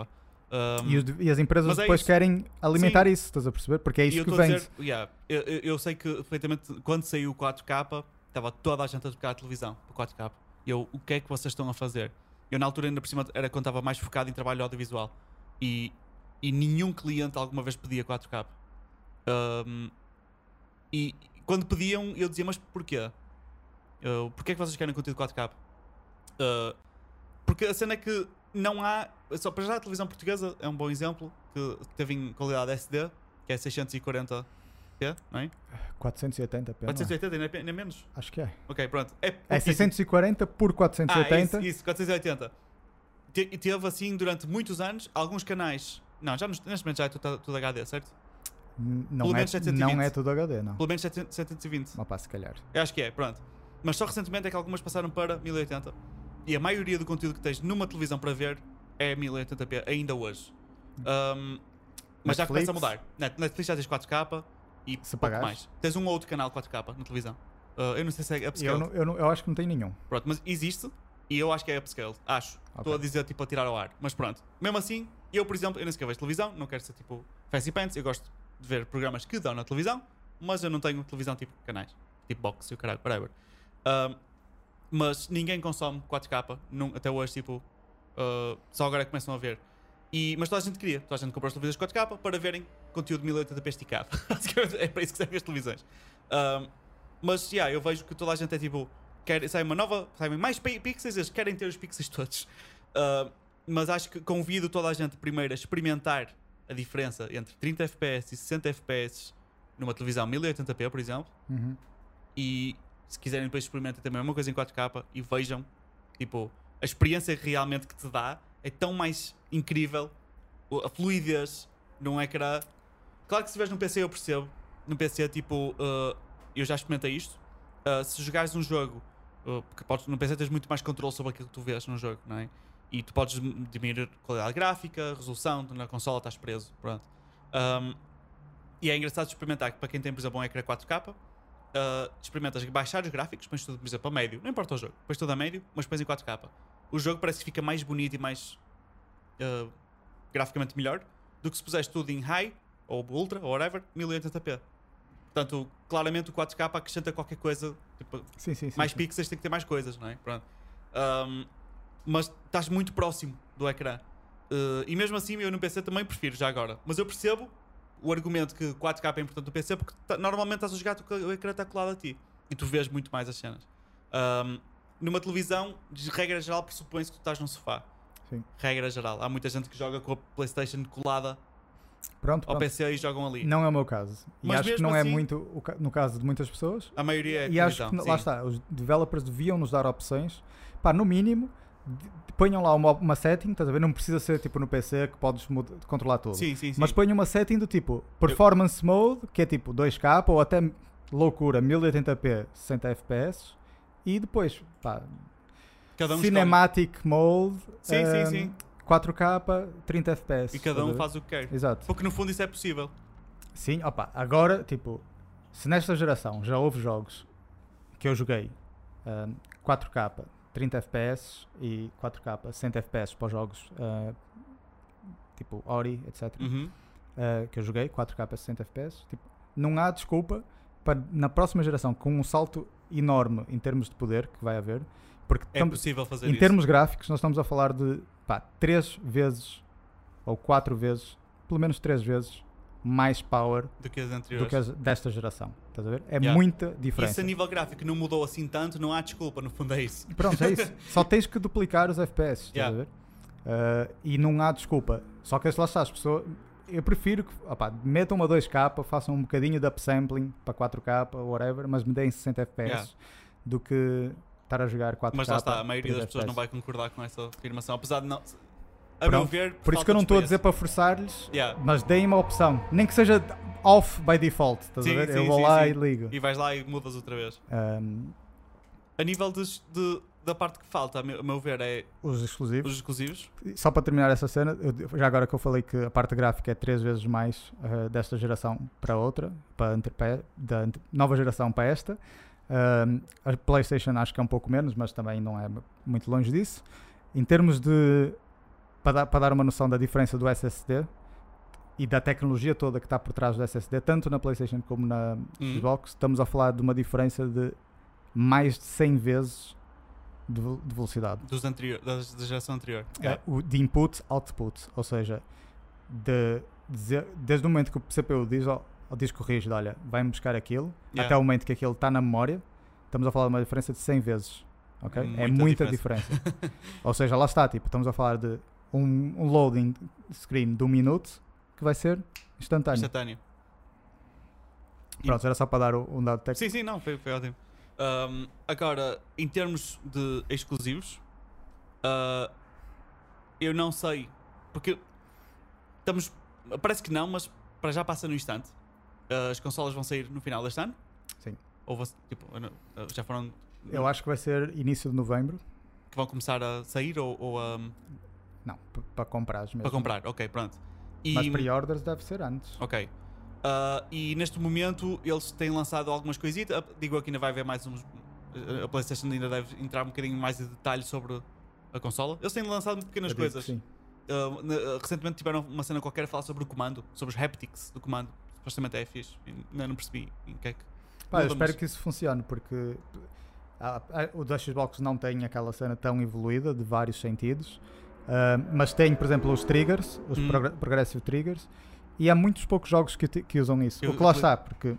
[SPEAKER 1] Um,
[SPEAKER 2] E, os- e as empresas
[SPEAKER 1] é
[SPEAKER 2] depois
[SPEAKER 1] isso.
[SPEAKER 2] querem alimentar
[SPEAKER 1] Sim.
[SPEAKER 2] isso, estás a perceber? Porque é
[SPEAKER 1] e
[SPEAKER 2] isso que vende.
[SPEAKER 1] dizer, yeah, eu, eu- sei que perfeitamente quando saiu o 4K estava toda a gente a tocar a televisão para 4K. E eu, o que é que vocês estão a fazer? Eu na altura ainda por cima era quando estava mais focado em trabalho audiovisual e, e nenhum cliente alguma vez pedia 4K. Um, e quando pediam eu dizia, mas porquê? Uh, porquê é que vocês querem conteúdo 4K? Uh, porque a cena é que não há. Só para já a televisão portuguesa é um bom exemplo que teve em qualidade SD, que é 640p, não é?
[SPEAKER 2] 480 pena.
[SPEAKER 1] 480, ainda é, ainda é menos.
[SPEAKER 2] Acho que é.
[SPEAKER 1] Ok, pronto. É,
[SPEAKER 2] É
[SPEAKER 1] pouquíssimo.
[SPEAKER 2] 640 por
[SPEAKER 1] Ah,
[SPEAKER 2] 480.
[SPEAKER 1] isso, isso, 480. Te- E teve assim durante muitos anos alguns canais. Não, já neste momento já é tudo, tudo HD, certo?
[SPEAKER 2] Não
[SPEAKER 1] Pelo
[SPEAKER 2] é,
[SPEAKER 1] menos 720.
[SPEAKER 2] não é tudo HD, não.
[SPEAKER 1] Pelo menos 700 720.
[SPEAKER 2] Mas pá, se calhar.
[SPEAKER 1] Eu acho que é, pronto. Mas só recentemente é que algumas passaram para 1080. E a maioria do conteúdo que tens numa televisão para ver é 1080p, ainda hoje. Um, mas já
[SPEAKER 2] Netflix?
[SPEAKER 1] começa a mudar. Net- Netflix já tens 4K e
[SPEAKER 2] Se
[SPEAKER 1] pouco mais. Tens um ou outro canal 4K na televisão. Uh, eu não sei se é upscale.
[SPEAKER 2] Eu, não- eu, não- eu acho que não tem nenhum.
[SPEAKER 1] Pronto, mas existe e eu acho que é upscale. Acho. Estou
[SPEAKER 2] Ok.
[SPEAKER 1] a dizer tipo a tirar ao ar. Mas pronto. Mesmo assim, eu, por exemplo, eu nem sequer vejo televisão, não quero ser tipo fancy pants. Eu gosto de ver programas que dão na televisão, mas eu não tenho televisão tipo canais, tipo box e o caralho, whatever. Mas ninguém consome 4K, não- até hoje, tipo, uh, só agora é começam a ver. E, mas toda a gente queria, toda a gente comprou as televisões 4K para verem conteúdo 1080p esticado. É para isso que servem as televisões. Mas, yeah, eu vejo que toda a gente é tipo, quer, sai uma nova, saem mais pi- pixels, eles querem ter os pixels todos. Uh, mas acho que convido toda a gente primeiro a experimentar a diferença entre 30 FPS e 60 FPS numa televisão 1080p, por exemplo,
[SPEAKER 2] Uhum.
[SPEAKER 1] e se quiserem depois experimentem também a mesma coisa em 4K e vejam, tipo, a experiência realmente que te dá é tão mais incrível, a fluidez num ecrã. Claro que se estiveres no PC eu percebo, no PC tipo, uh, eu já experimentei isto, uh, se jogares um jogo, uh, porque podes, no PC tens muito mais controle sobre aquilo que tu vês no jogo, não é? E tu podes diminuir qualidade gráfica, resolução, na consola estás preso, pronto. Um, e é engraçado experimentar que para quem tem, por exemplo, um ecrã 4K, uh, experimentas baixar os gráficos, pões tudo, por exemplo, a médio, não importa o jogo, pões tudo a médio, mas pões em 4K. O jogo parece que fica mais bonito e mais uh, graficamente melhor do que se puseres tudo em high ou ultra ou whatever, 1080p. Portanto, claramente o 4K acrescenta qualquer coisa, tipo,
[SPEAKER 2] Sim, sim, sim.
[SPEAKER 1] mais pixels tem que ter mais coisas, não é? Pronto. Um, mas estás muito próximo do ecrã. Uh, e mesmo assim, eu no PC também prefiro já agora. Mas eu percebo o argumento que 4K é importante no PC porque tá- normalmente estás a jogar, o ecrã está colado a ti e tu vês muito mais as cenas. Um, numa televisão, de regra geral, pressupõe-se que tu estás num sofá.
[SPEAKER 2] Sim.
[SPEAKER 1] Regra geral. Há muita gente que joga com a PlayStation colada
[SPEAKER 2] Pronto,
[SPEAKER 1] ao
[SPEAKER 2] pronto.
[SPEAKER 1] PC e jogam ali.
[SPEAKER 2] Não é o meu caso. E
[SPEAKER 1] Mas
[SPEAKER 2] acho que não é
[SPEAKER 1] assim-
[SPEAKER 2] muito o ca- no caso de muitas pessoas.
[SPEAKER 1] A maioria é
[SPEAKER 2] e acho
[SPEAKER 1] televisão,
[SPEAKER 2] que, lá
[SPEAKER 1] sim.
[SPEAKER 2] está, os developers deviam nos dar opções. Pá, no mínimo, ponham lá uma, uma setting, estás a ver? Não precisa ser tipo no PC que podes controlar tudo.
[SPEAKER 1] Sim, sim, sim.
[SPEAKER 2] Mas ponham uma setting do tipo Performance Mode, que é tipo 2K ou até loucura 1080p 60 FPS. E depois, pá,
[SPEAKER 1] cada um escolhe.
[SPEAKER 2] Cinematic Mode
[SPEAKER 1] Sim, sim,
[SPEAKER 2] ehm,
[SPEAKER 1] sim.
[SPEAKER 2] 4K 30 FPS.
[SPEAKER 1] E cada um faz o que quer.
[SPEAKER 2] Exato.
[SPEAKER 1] Porque no fundo isso é possível.
[SPEAKER 2] Sim, opa, agora, tipo, se nesta geração já houve jogos que eu joguei ahm, 4K 30 FPS e 4K 60 FPS para os jogos ah, tipo Ori, etc.
[SPEAKER 1] Uhum.
[SPEAKER 2] ah, que eu joguei 4K 60 FPS, tipo, não há desculpa para na próxima geração, com um salto enorme em termos de poder que vai haver, porque
[SPEAKER 1] É possível fazer
[SPEAKER 2] em
[SPEAKER 1] isso.
[SPEAKER 2] termos gráficos nós estamos a falar de pá, 3 vezes ou 4 vezes, pelo menos 3 vezes mais power
[SPEAKER 1] do que as
[SPEAKER 2] do
[SPEAKER 1] anteriores.
[SPEAKER 2] que as desta geração. Estás a ver? É
[SPEAKER 1] Yeah.
[SPEAKER 2] muita
[SPEAKER 1] E se
[SPEAKER 2] diferença.
[SPEAKER 1] a nível gráfico não mudou assim tanto, não há desculpa, no fundo é isso.
[SPEAKER 2] Pronto, é isso. Só tens que duplicar os FPS. Estás
[SPEAKER 1] Yeah.
[SPEAKER 2] a ver? Ah, e não há desculpa. Só que lá está, as pessoas. Eu prefiro que opá, metam uma 2K, façam um bocadinho de upsampling para 4K, whatever, mas me deem 60 FPS
[SPEAKER 1] Yeah.
[SPEAKER 2] do que estar a jogar 4K.
[SPEAKER 1] Mas lá está, a maioria
[SPEAKER 2] 30
[SPEAKER 1] das pessoas não
[SPEAKER 2] FPS.
[SPEAKER 1] vai concordar com essa afirmação. Apesar de não. A meu
[SPEAKER 2] Pronto.
[SPEAKER 1] ver,
[SPEAKER 2] Por isso que eu não
[SPEAKER 1] de
[SPEAKER 2] estou a dizer para forçar-lhes,
[SPEAKER 1] Yeah.
[SPEAKER 2] mas deem-me a opção. Nem que seja off by default, estás
[SPEAKER 1] Sim,
[SPEAKER 2] a ver?
[SPEAKER 1] sim,
[SPEAKER 2] eu vou
[SPEAKER 1] sim,
[SPEAKER 2] lá e ligo.
[SPEAKER 1] E vais lá e mudas outra vez.
[SPEAKER 2] Um,
[SPEAKER 1] A nível dos- de, da parte que falta, a meu, meu ver, é
[SPEAKER 2] os exclusivos.
[SPEAKER 1] os exclusivos.
[SPEAKER 2] Só para terminar essa cena, eu- já agora que eu falei que a parte gráfica é três vezes mais eh, desta geração para outra, para da nova geração para esta. Um, a PlayStation acho que é um pouco menos, mas também não é muito longe disso. Em termos de. Para dar, para dar uma noção da diferença do SSD e da tecnologia toda que está por trás do SSD, tanto na PlayStation como na
[SPEAKER 1] Hum.
[SPEAKER 2] Xbox, estamos a falar de uma diferença de mais de 100 vezes de, de velocidade.
[SPEAKER 1] Dos anterior, da geração anterior.
[SPEAKER 2] É, o- de input output, ou seja, de, dizer- desde o momento que o CPU diz ao, ao disco rígido, olha, vai-me buscar aquilo,
[SPEAKER 1] Yeah.
[SPEAKER 2] até o momento que aquilo está na memória, estamos a falar de uma diferença de 100 vezes. ok? é
[SPEAKER 1] Muita
[SPEAKER 2] muita diferença. ou seja, lá está, tipo, estamos a falar de um, um loading screen de um minuto que vai ser instantâneo.
[SPEAKER 1] Instantâneo. E-
[SPEAKER 2] Pronto, era só para dar um dado técnico.
[SPEAKER 1] Sim, sim, não, foi, foi ótimo. Um, agora, em termos de exclusivos, uh, eu não sei, porque estamos, parece que não, mas para já passa no instante. Uh, as consolas vão sair no final deste ano?
[SPEAKER 2] Sim.
[SPEAKER 1] Ou vão- tipo, uh, já foram
[SPEAKER 2] Eu acho que vai ser início de novembro.
[SPEAKER 1] que vão começar a sair ou, ou, um,
[SPEAKER 2] Não, para comprar mesmo.
[SPEAKER 1] para comprar? Ok, pronto. E,
[SPEAKER 2] Mas pre-orders deve ser antes.
[SPEAKER 1] Ok. Uh, e neste momento eles têm lançado algumas coisitas. Uh, Digo que ainda vai haver mais uns. uh, A PlayStation ainda deve entrar um bocadinho mais em detalhe sobre a consola. Eles têm lançado pequenas coisas.
[SPEAKER 2] Sim.
[SPEAKER 1] Uh, recentemente tiveram uma cena qualquer a falar sobre o comando, sobre os haptics do comando. Supostamente é fixe. Ainda não percebi em que é que.
[SPEAKER 2] Pá, eu espero que isso funcione porque o da Xbox não tem aquela cena tão evoluída de vários sentidos, ah, mas tem, por exemplo, os triggers, os
[SPEAKER 1] Hum.
[SPEAKER 2] progr- progressive triggers, e há muitos poucos jogos que, que usam isso.
[SPEAKER 1] Eu-
[SPEAKER 2] o que lá
[SPEAKER 1] eu-
[SPEAKER 2] está, porque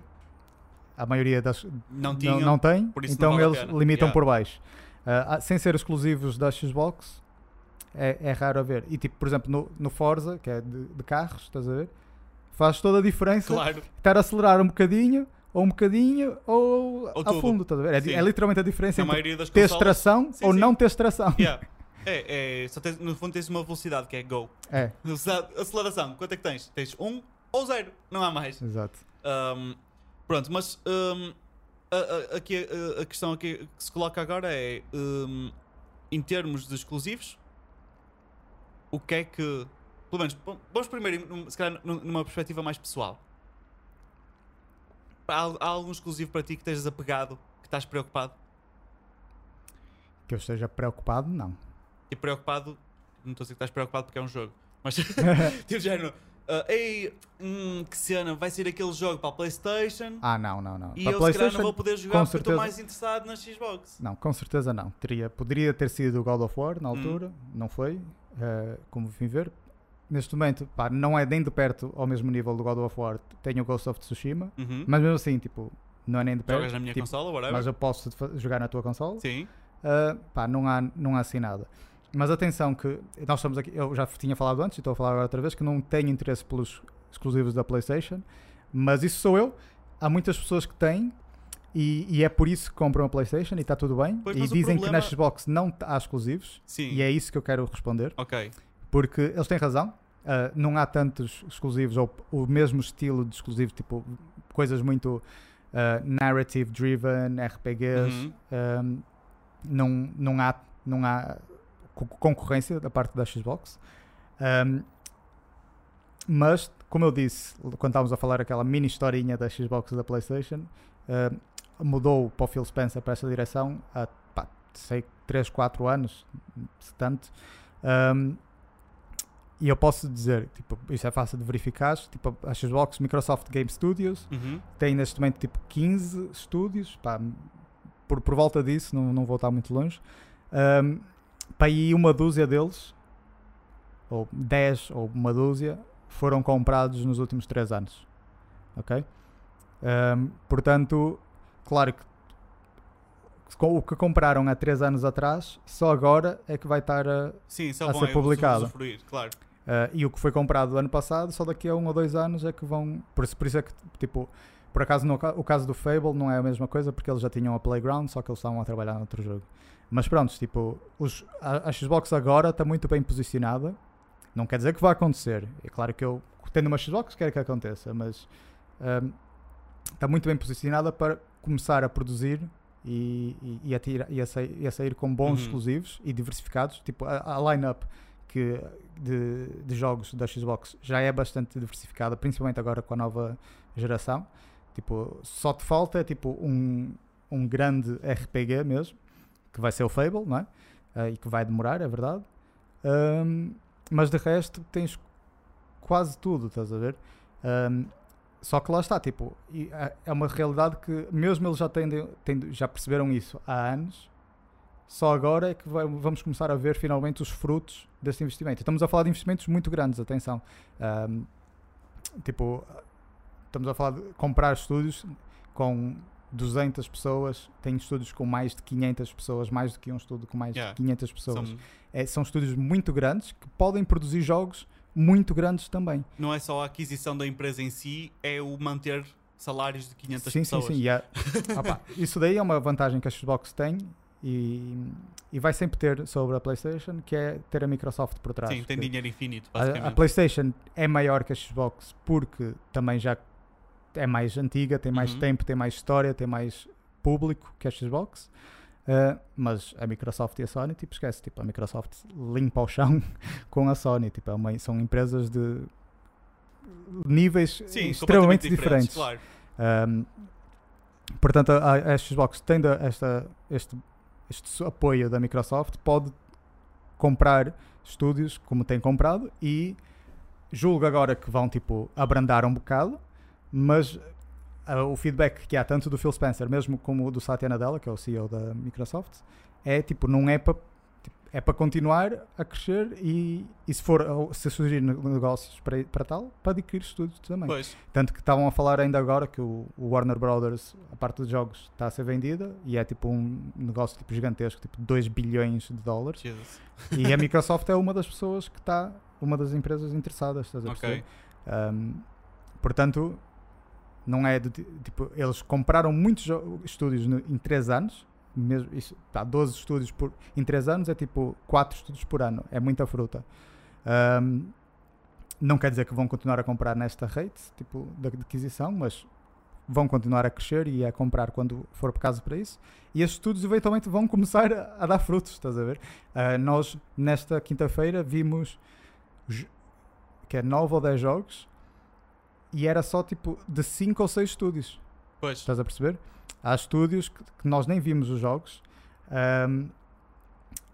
[SPEAKER 2] a maioria das
[SPEAKER 1] Não
[SPEAKER 2] não,
[SPEAKER 1] tinham.
[SPEAKER 2] não tem,
[SPEAKER 1] por isso não
[SPEAKER 2] então
[SPEAKER 1] vale
[SPEAKER 2] eles limitam
[SPEAKER 1] Yeah.
[SPEAKER 2] por baixo. Ah, sem ser exclusivos da Xbox, é, é raro a ver. E tipo, por exemplo, no, no Forza, que é de, de carros, estás a ver? Faz toda a diferença
[SPEAKER 1] Claro.
[SPEAKER 2] estar a acelerar um bocadinho, ou um bocadinho, ou,
[SPEAKER 1] Ou
[SPEAKER 2] a fundo, estás a ver? É, é literalmente a diferença
[SPEAKER 1] Na
[SPEAKER 2] entre ter tração
[SPEAKER 1] Sim,
[SPEAKER 2] ou
[SPEAKER 1] sim.
[SPEAKER 2] não ter tração.
[SPEAKER 1] Yeah. É, é, só tens, no fundo tens uma velocidade que é go.
[SPEAKER 2] É,
[SPEAKER 1] Velocidade- Aceleração, quanto é que tens? Tens um ou zero, não há mais.
[SPEAKER 2] exato.
[SPEAKER 1] Um, pronto, mas um, a, aqui, a, a questão aqui que se coloca agora é um, em termos de exclusivos, o que é que. Pelo menos, vamos primeiro, se calhar, num- numa perspectiva mais pessoal. Há, há algum exclusivo para ti que estejas apegado, que estás preocupado?
[SPEAKER 2] Que eu esteja preocupado, não.
[SPEAKER 1] E preocupado, não estou a dizer que estás preocupado porque é um jogo, mas tipo, género, ah, ei, hum, que cena, vai ser aquele jogo para a PlayStation.
[SPEAKER 2] ah, não, não, não.
[SPEAKER 1] E
[SPEAKER 2] Para
[SPEAKER 1] eu se calhar não vou poder jogar porque estou mais interessado na Xbox.
[SPEAKER 2] Não, com certeza não. Teria, poderia ter sido o God of War
[SPEAKER 1] Hum.
[SPEAKER 2] na altura, não foi, eh, como vim ver. Neste momento, pá, não é nem de perto ao mesmo nível do God of War. Tenho o Ghost of Tsushima,
[SPEAKER 1] Uhum.
[SPEAKER 2] mas mesmo assim, tipo, não é nem de perto.
[SPEAKER 1] Jogas na minha
[SPEAKER 2] tipo,
[SPEAKER 1] consola, whatever.
[SPEAKER 2] mas eu posso jogar na tua consola.
[SPEAKER 1] Sim.
[SPEAKER 2] Uh, pá, não há, não há assim nada. Mas atenção que nós estamos aqui, eu já tinha falado antes e estou a falar agora outra vez que não tenho interesse pelos exclusivos da PlayStation, mas isso sou eu. Há muitas pessoas que têm e, e é por isso que compram a PlayStation e está tudo bem.
[SPEAKER 1] Pois,
[SPEAKER 2] e dizem que
[SPEAKER 1] problema-
[SPEAKER 2] na Xbox não há exclusivos
[SPEAKER 1] Sim.
[SPEAKER 2] e é isso que eu quero responder,
[SPEAKER 1] Ok.
[SPEAKER 2] porque eles têm razão. Uh, não há tantos exclusivos ou o mesmo estilo de exclusivo, tipo coisas muito uh, narrative driven, RPGs.
[SPEAKER 1] Uhum.
[SPEAKER 2] Um, não, não há, não há concorrência da parte da Xbox. Um, mas, como eu disse, quando estávamos a falar aquela mini historinha da Xbox e da PlayStation, um, mudou para o Phil Spencer para essa direção há, pá, sei, 3, 4 anos, se tanto. Um, e eu posso dizer, tipo, isso é fácil de verificar, tipo, a Xbox, Microsoft Game Studios,
[SPEAKER 1] Uhum.
[SPEAKER 2] tem neste momento tipo 15 estúdios, pá, por, por volta disso, não, não vou estar muito longe. Um, para aí uma dúzia deles, ou 10 ou uma dúzia, foram comprados nos últimos 3 anos. Ok? Um, portanto, claro que o que compraram há 3 anos atrás, só agora é que vai estar a,
[SPEAKER 1] Sim, só
[SPEAKER 2] A ser publicado.
[SPEAKER 1] claro.
[SPEAKER 2] Uh, e o que foi comprado ano passado, só daqui a um ou dois anos é que vão. Por isso, por isso é que, tipo, por acaso no, o caso do Fable não é a mesma coisa porque eles já tinham a Playground, só que eles estavam a trabalhar noutro jogo. Mas pronto, tipo, os, a, a Xbox agora está muito bem posicionada Não quer dizer que vai acontecer. É claro que eu, tendo uma Xbox, quero que aconteça, mas um, está muito bem posicionada para começar a produzir e, e, e, a, tira, e, a, sair, e a sair com bons
[SPEAKER 1] Uhum.
[SPEAKER 2] exclusivos e diversificados. Tipo, a, a line-up que, de, de jogos da Xbox já é bastante diversificada, principalmente agora com a nova geração. Tipo, só te falta tipo um, um grande RPG mesmo, que vai ser o Fable, não é? Ah, e que vai demorar, é verdade. Ahm, mas de resto tens quase tudo, estás a ver? Ahm, só que lá está, tipo, e é- uma realidade que mesmo eles já, tendem, tendem- já perceberam isso há anos, só agora é que vamos começar a ver finalmente os frutos desse investimento. Estamos a falar de investimentos muito grandes, atenção. Ahm, tipo, estamos a falar de comprar estúdios com 200 pessoas, tem estúdios com mais de 500 pessoas, mais do que um estúdio com mais
[SPEAKER 1] Yeah.
[SPEAKER 2] de 500 pessoas.
[SPEAKER 1] São-
[SPEAKER 2] É, são estúdios muito grandes que podem produzir jogos muito grandes também.
[SPEAKER 1] não é só a aquisição da empresa em si, é o manter salários de 500
[SPEAKER 2] sim,
[SPEAKER 1] pessoas.
[SPEAKER 2] sim, sim. é- Opa, isso daí é uma vantagem que a Xbox tem e, e vai sempre ter sobre a PlayStation, que é ter a Microsoft por trás.
[SPEAKER 1] Sim, tem dinheiro infinito,
[SPEAKER 2] a, a
[SPEAKER 1] basicamente.
[SPEAKER 2] PlayStation é maior que a Xbox porque também já é mais antiga, tem mais
[SPEAKER 1] Uhum.
[SPEAKER 2] tempo, tem mais história, tem mais público que a Xbox. Uh, mas a Microsoft e a Sony, tipo, esquece, tipo, a Microsoft limpa o chão com a Sony, tipo, é uma- são empresas de níveis
[SPEAKER 1] Sim,
[SPEAKER 2] extremamente
[SPEAKER 1] completamente
[SPEAKER 2] diferentes.
[SPEAKER 1] Claro.
[SPEAKER 2] Um, portanto, a, a Xbox tendo esta, este, este apoio da Microsoft, pode comprar estúdios como tem comprado e julgo agora que vão tipo abrandar um bocado, mas ah, o feedback que há tanto do Phil Spencer, mesmo como do Satya Nadella, que é o CEO da Microsoft, é tipo, não é para é para continuar a crescer e, e se for se surgir ne- negócios para, para tal, para adquirir estúdios também.
[SPEAKER 1] Pois,
[SPEAKER 2] Tanto que estavam a falar ainda agora que o, o Warner Brothers, a parte dos jogos, está a ser vendida e é tipo um negócio tipo gigantesco, tipo 2 bilhões de dólares.
[SPEAKER 1] Jesus.
[SPEAKER 2] e a Microsoft é uma das pessoas que está, uma das empresas interessadas, estás a perceber? Um, portanto, não é do ti- tipo, eles compraram muitos estúdios no- em 3 anos. Mesmo, isso, tá, 12 estúdios por, em 3 anos é tipo 4 estúdios por ano, é muita fruta. Um, não quer dizer que vão continuar a comprar nesta rate tipo, de aquisição, mas vão continuar a crescer e a comprar quando for por caso para isso. E estes estudos eventualmente vão começar a, a dar frutos, estás a ver? Ah, nós, nesta quinta-feira, vimos que é 9 ou 10 jogos e era só tipo de 5 ou 6 estúdios.
[SPEAKER 1] Pois,
[SPEAKER 2] Estás a perceber? Há estúdios que, que nós nem vimos os jogos. Ahm,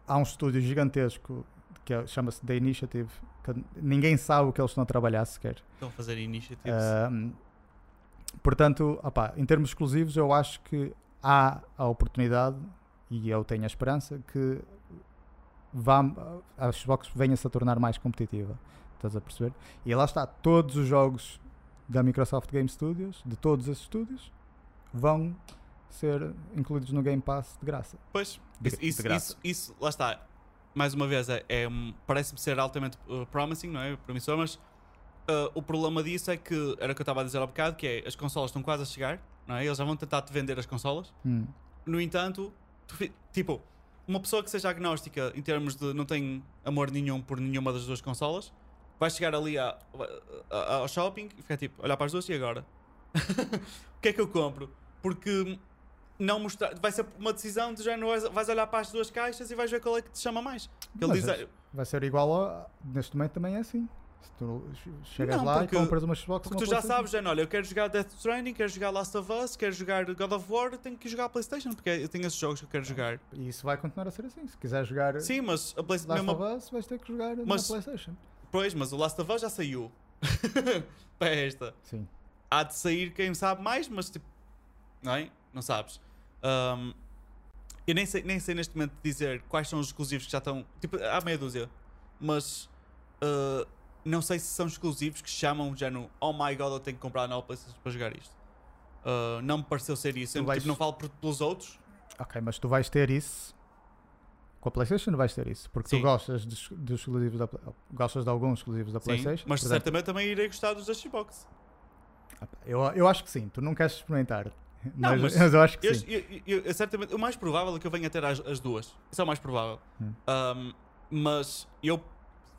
[SPEAKER 2] há um estúdio gigantesco que é- chama-se The Initiative, que ninguém sabe o que eles estão a trabalhar sequer.
[SPEAKER 1] estão a fazer initiatives.
[SPEAKER 2] Ahm, portanto, opá, em termos exclusivos, eu acho que há a oportunidade e eu tenho a esperança que vá, a Xbox venha-se a tornar mais competitiva. Estás a perceber? E lá está, todos os jogos da Microsoft Game Studios, de todos esses estúdios, vão ser incluídos no Game Pass de graça.
[SPEAKER 1] Pois,
[SPEAKER 2] De-
[SPEAKER 1] isso,
[SPEAKER 2] de
[SPEAKER 1] isso,
[SPEAKER 2] graça.
[SPEAKER 1] isso, isso, lá está. Mais uma vez, é, é parece-me ser altamente uh, promising, não é? Promissor, mas uh, o problema disso é que, era o que eu estava a dizer há bocado, que é as consolas estão quase a chegar, não é? Eles já vão tentar te vender as consolas.
[SPEAKER 2] Hum.
[SPEAKER 1] No entanto, tu tipo, uma pessoa que seja agnóstica em termos de não tem amor nenhum por nenhuma das duas consolas, vai chegar ali a- a- ao shopping e ficar tipo, olhar para as duas e agora? o que é que eu compro? Porque não mostrar, vai ser uma decisão de já não vais, vais olhar para as duas caixas e vais ver qual é que te chama mais. Ele diz,
[SPEAKER 2] é- vai ser igual a. Neste momento também é assim. Se tu chegas
[SPEAKER 1] Não,
[SPEAKER 2] lá
[SPEAKER 1] porque-
[SPEAKER 2] e compras uma Xbox
[SPEAKER 1] porque tu já
[SPEAKER 2] PlayStation.
[SPEAKER 1] sabes, já, olha, eu quero jogar Death Stranding, quero jogar Last of Us, quero jogar God of War, tenho que jogar a Playstation, porque eu tenho esses jogos que eu quero jogar.
[SPEAKER 2] E isso vai continuar a ser assim. Se quiser jogar
[SPEAKER 1] Sim, mas a Playstation.
[SPEAKER 2] Last
[SPEAKER 1] mesmo-
[SPEAKER 2] of Us, vais ter que jogar
[SPEAKER 1] Mas-
[SPEAKER 2] na PlayStation.
[SPEAKER 1] Pois, mas o Last of Us já saiu. para esta.
[SPEAKER 2] Sim.
[SPEAKER 1] Há de sair quem sabe mais, mas tipo. Não é? Não sabes. Ahm, eu nem sei, nem sei neste momento dizer quais são os exclusivos que já estão. Tipo, há meia dúzia. Mas. ah, não sei se são exclusivos que chamam já no Oh my god, eu tenho que comprar a nova PlayStation para jogar isto. Ah, não me pareceu ser isso. Eu,
[SPEAKER 2] vais-
[SPEAKER 1] tipo, não falo pelos outros.
[SPEAKER 2] Ok, mas tu vais ter isso. Com a PlayStation vais ter isso. Porque
[SPEAKER 1] Sim.
[SPEAKER 2] tu gostas dos, dos exclusivos da gostas de alguns exclusivos da
[SPEAKER 1] Sim,
[SPEAKER 2] PlayStation.
[SPEAKER 1] mas certamente também irei gostar dos da Xbox.
[SPEAKER 2] eu, eu acho que sim. Tu não queres experimentar.
[SPEAKER 1] Não,
[SPEAKER 2] mas,
[SPEAKER 1] mas
[SPEAKER 2] mas eu acho que
[SPEAKER 1] Eu,
[SPEAKER 2] sim.
[SPEAKER 1] eu- eu- certamente, o mais provável é que eu venha a ter as, as duas. Isso é o mais provável.
[SPEAKER 2] Hum.
[SPEAKER 1] Um, mas eu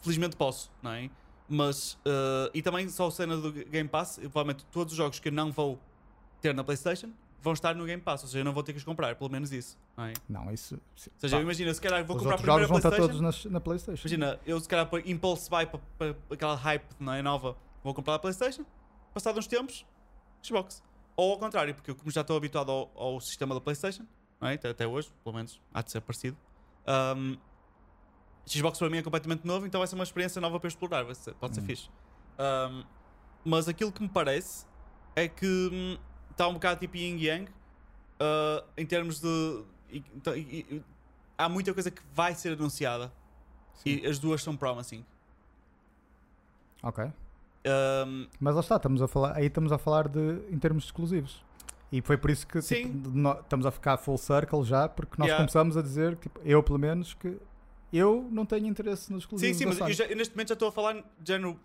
[SPEAKER 1] felizmente posso, não é? Mas, uh, e também só a cena do Game Pass, provavelmente todos os jogos que eu não vou ter na PlayStation vão estar no Game Pass, ou seja, eu não vou ter que os comprar, pelo menos isso, não é?
[SPEAKER 2] Não, isso. sim.
[SPEAKER 1] Ou seja, imagina, se calhar vou
[SPEAKER 2] os
[SPEAKER 1] comprar primeiro
[SPEAKER 2] jogos
[SPEAKER 1] a
[SPEAKER 2] vão estar todos nas- na PlayStation.
[SPEAKER 1] Imagina, eu se calhar Impulse Buy para, para aquela hype não é, nova, vou comprar a PlayStation, passado uns tempos, Xbox. Ou ao contrário, porque eu como já estou habituado ao, ao sistema da PlayStation, é? até, até hoje, pelo menos há de ser parecido. um, Xbox para mim é completamente novo, então vai ser uma experiência nova para explorar, ser- pode ser
[SPEAKER 2] Hum.
[SPEAKER 1] fixe. Um, mas aquilo que me parece é que hum, está um bocado tipo yin yang uh, em termos de. e- então, e- e- há muita coisa que vai ser anunciada
[SPEAKER 2] Sim.
[SPEAKER 1] e as duas são promising.
[SPEAKER 2] Ok.
[SPEAKER 1] Um,
[SPEAKER 2] Mas lá está, estamos a falar, aí estamos a falar de em termos exclusivos. E foi por isso que
[SPEAKER 1] Sim.
[SPEAKER 2] tipo, de nó- estamos a ficar full circle já, porque nós
[SPEAKER 1] Yeah.
[SPEAKER 2] começamos a dizer, tipo, eu pelo menos, que eu não tenho interesse nos
[SPEAKER 1] sim,
[SPEAKER 2] exclusivos.
[SPEAKER 1] sim,
[SPEAKER 2] da
[SPEAKER 1] mas eu, já- eu neste momento já estou a falar de género.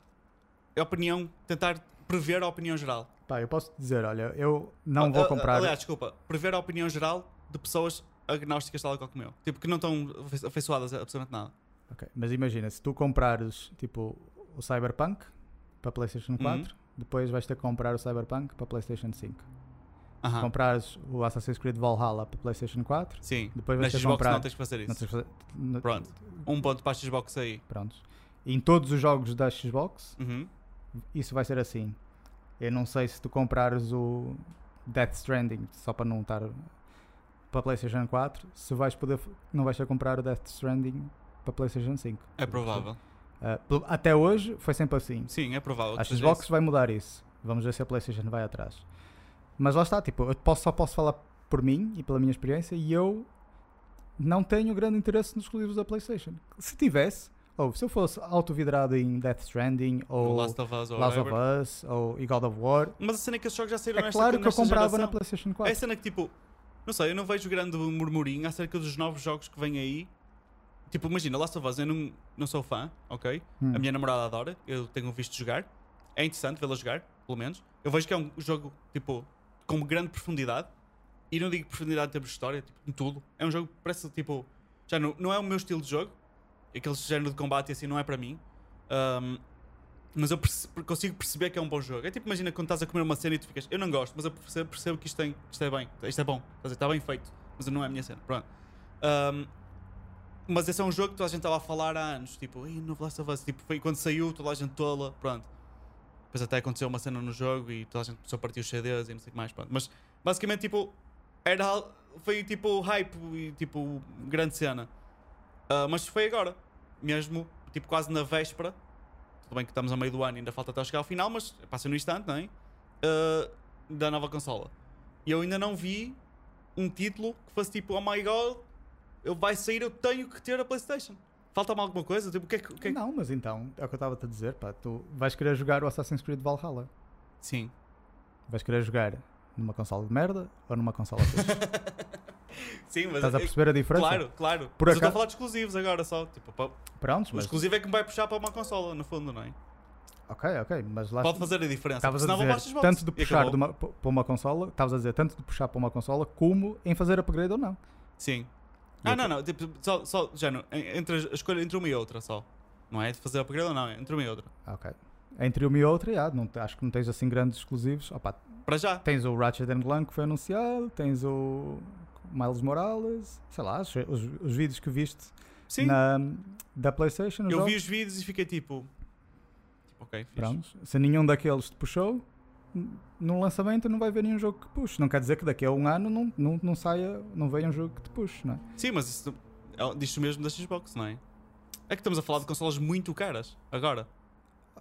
[SPEAKER 1] A opinião, tentar prever a opinião geral.
[SPEAKER 2] Pá, eu posso dizer, olha, eu não
[SPEAKER 1] Ah,
[SPEAKER 2] vou
[SPEAKER 1] ah,
[SPEAKER 2] comprar.
[SPEAKER 1] Aliás, desculpa, prever a opinião geral de pessoas agnósticas tal qual como eu. Tipo, que não estão afe- afeiçoadas a absolutamente nada.
[SPEAKER 2] Ok, Mas imagina, se tu comprares tipo o Cyberpunk para PlayStation
[SPEAKER 1] Uhum.
[SPEAKER 2] 4, depois vais ter que comprar o Cyberpunk para PlayStation 5.
[SPEAKER 1] Aham.
[SPEAKER 2] Comprares o Assassin's Creed Valhalla para PlayStation 4,
[SPEAKER 1] Sim.
[SPEAKER 2] depois vais ter que comprar.
[SPEAKER 1] não tens que fazer isso.
[SPEAKER 2] não tens que fazer-
[SPEAKER 1] Pronto. Um ponto para a Xbox aí.
[SPEAKER 2] Prontos. E em todos os jogos da Xbox,
[SPEAKER 1] Uhum.
[SPEAKER 2] isso vai ser assim. Eu não sei se tu comprares o Death Stranding só para não estar para PlayStation 4, se vais poder, não vais ter que comprar o Death Stranding para PlayStation 5.
[SPEAKER 1] É provável.
[SPEAKER 2] Pel- até hoje foi sempre assim.
[SPEAKER 1] Sim, é provável.
[SPEAKER 2] A Xbox
[SPEAKER 1] isso.
[SPEAKER 2] vai mudar isso. Vamos ver se a PlayStation vai atrás. Mas lá está, tipo, eu posso, só posso falar por mim e pela minha experiência e eu não tenho grande interesse nos exclusivos da PlayStation. Se tivesse, ou se eu fosse autovidrado em Death Stranding ou
[SPEAKER 1] Last of Us ou
[SPEAKER 2] Last of. Us ou e God of War,
[SPEAKER 1] Mas a cena é que esses jogos já saíram
[SPEAKER 2] é
[SPEAKER 1] nesta,
[SPEAKER 2] claro que eu comprava
[SPEAKER 1] geração.
[SPEAKER 2] na PlayStation
[SPEAKER 1] É a
[SPEAKER 2] 4.
[SPEAKER 1] cena que tipo, não sei, eu não vejo grande murmurinho acerca dos novos jogos que vêm aí. Tipo, imagina, Last of Us, eu não, não sou fã, ok?
[SPEAKER 2] Hum.
[SPEAKER 1] A minha namorada adora, eu tenho visto jogar. É interessante vê-la jogar, pelo menos. Eu vejo que é um jogo, tipo, com grande profundidade. E não digo profundidade em termos de história, tipo, em tudo. É um jogo que parece, tipo, já não, não é o meu estilo de jogo. Aquele género de combate e assim não é para mim. Ahm, mas eu perce- consigo perceber que é um bom jogo. É tipo, imagina quando estás a comer uma cena e tu ficas, eu não gosto, mas eu percebo, percebo que isto, tem, isto é bem, isto é bom, está bem feito, mas não é a minha cena. Pronto. Ahm, mas esse é um jogo que toda a gente estava a falar há anos. Tipo, Ei, no Last of Us. Tipo, foi quando saiu, toda a gente tola. Pronto. Depois até aconteceu uma cena no jogo e toda a gente começou a partir os CDs e não sei o que mais. Pronto. Mas basicamente, tipo, era, foi tipo hype e tipo grande cena. Ah, mas foi agora. Mesmo, tipo, quase na véspera. Tudo bem que estamos a meio do ano e ainda falta até chegar ao final, mas passa no instante, não é? Ah, da nova consola. E eu ainda não vi um título que fosse tipo, oh my god, eu vai sair, eu tenho que ter a PlayStation. Falta-me alguma coisa? Tipo, o que é que. o que é que-
[SPEAKER 2] Não, mas então, é o que eu estava a dizer, pá, tu vais querer jogar o Assassin's Creed Valhalla.
[SPEAKER 1] Sim.
[SPEAKER 2] Vais querer jogar numa consola de merda ou numa consola fixe?
[SPEAKER 1] Sim, mas.
[SPEAKER 2] Estás a
[SPEAKER 1] é-
[SPEAKER 2] perceber a diferença?
[SPEAKER 1] Claro, claro.
[SPEAKER 2] Por
[SPEAKER 1] mas eu estou a
[SPEAKER 2] acaso-
[SPEAKER 1] falar de exclusivos agora só. Tipo, pa-
[SPEAKER 2] Prontos,
[SPEAKER 1] o
[SPEAKER 2] mas
[SPEAKER 1] exclusivo é que me vai puxar para uma consola, no fundo, não é?
[SPEAKER 2] Ok, ok, mas lá
[SPEAKER 1] Pode fazer a diferença.
[SPEAKER 2] Estavas a dizer tanto de puxar de uma, para uma consola, estavas a dizer tanto de puxar para uma consola como em fazer upgrade ou não.
[SPEAKER 1] Sim.
[SPEAKER 2] E
[SPEAKER 1] Ah,
[SPEAKER 2] eu-
[SPEAKER 1] não, não. Tipo, só, só género, en- entre a escolha entre uma e outra só. Não é de fazer upgrade ou não, é entre uma e outra.
[SPEAKER 2] Ok. Entre uma e outra, já, não, acho que não tens assim grandes exclusivos. Opa,
[SPEAKER 1] Para já.
[SPEAKER 2] tens o Ratchet and Clank que foi anunciado, tens o Miles Morales, sei lá, os, os- os vídeos que viste
[SPEAKER 1] Sim.
[SPEAKER 2] na, da PlayStation.
[SPEAKER 1] eu vi
[SPEAKER 2] jogos.
[SPEAKER 1] os vídeos e fiquei tipo. tipo ok, fixe.
[SPEAKER 2] Prontos. Se nenhum daqueles te puxou, no lançamento não vai haver nenhum jogo que puxe. Não quer dizer que daqui a um ano não, não, não saia, não venha um jogo que te puxe, não é?
[SPEAKER 1] Sim, mas isso é- diz o mesmo da Xbox, não é? É que estamos a falar de consolas muito caras agora.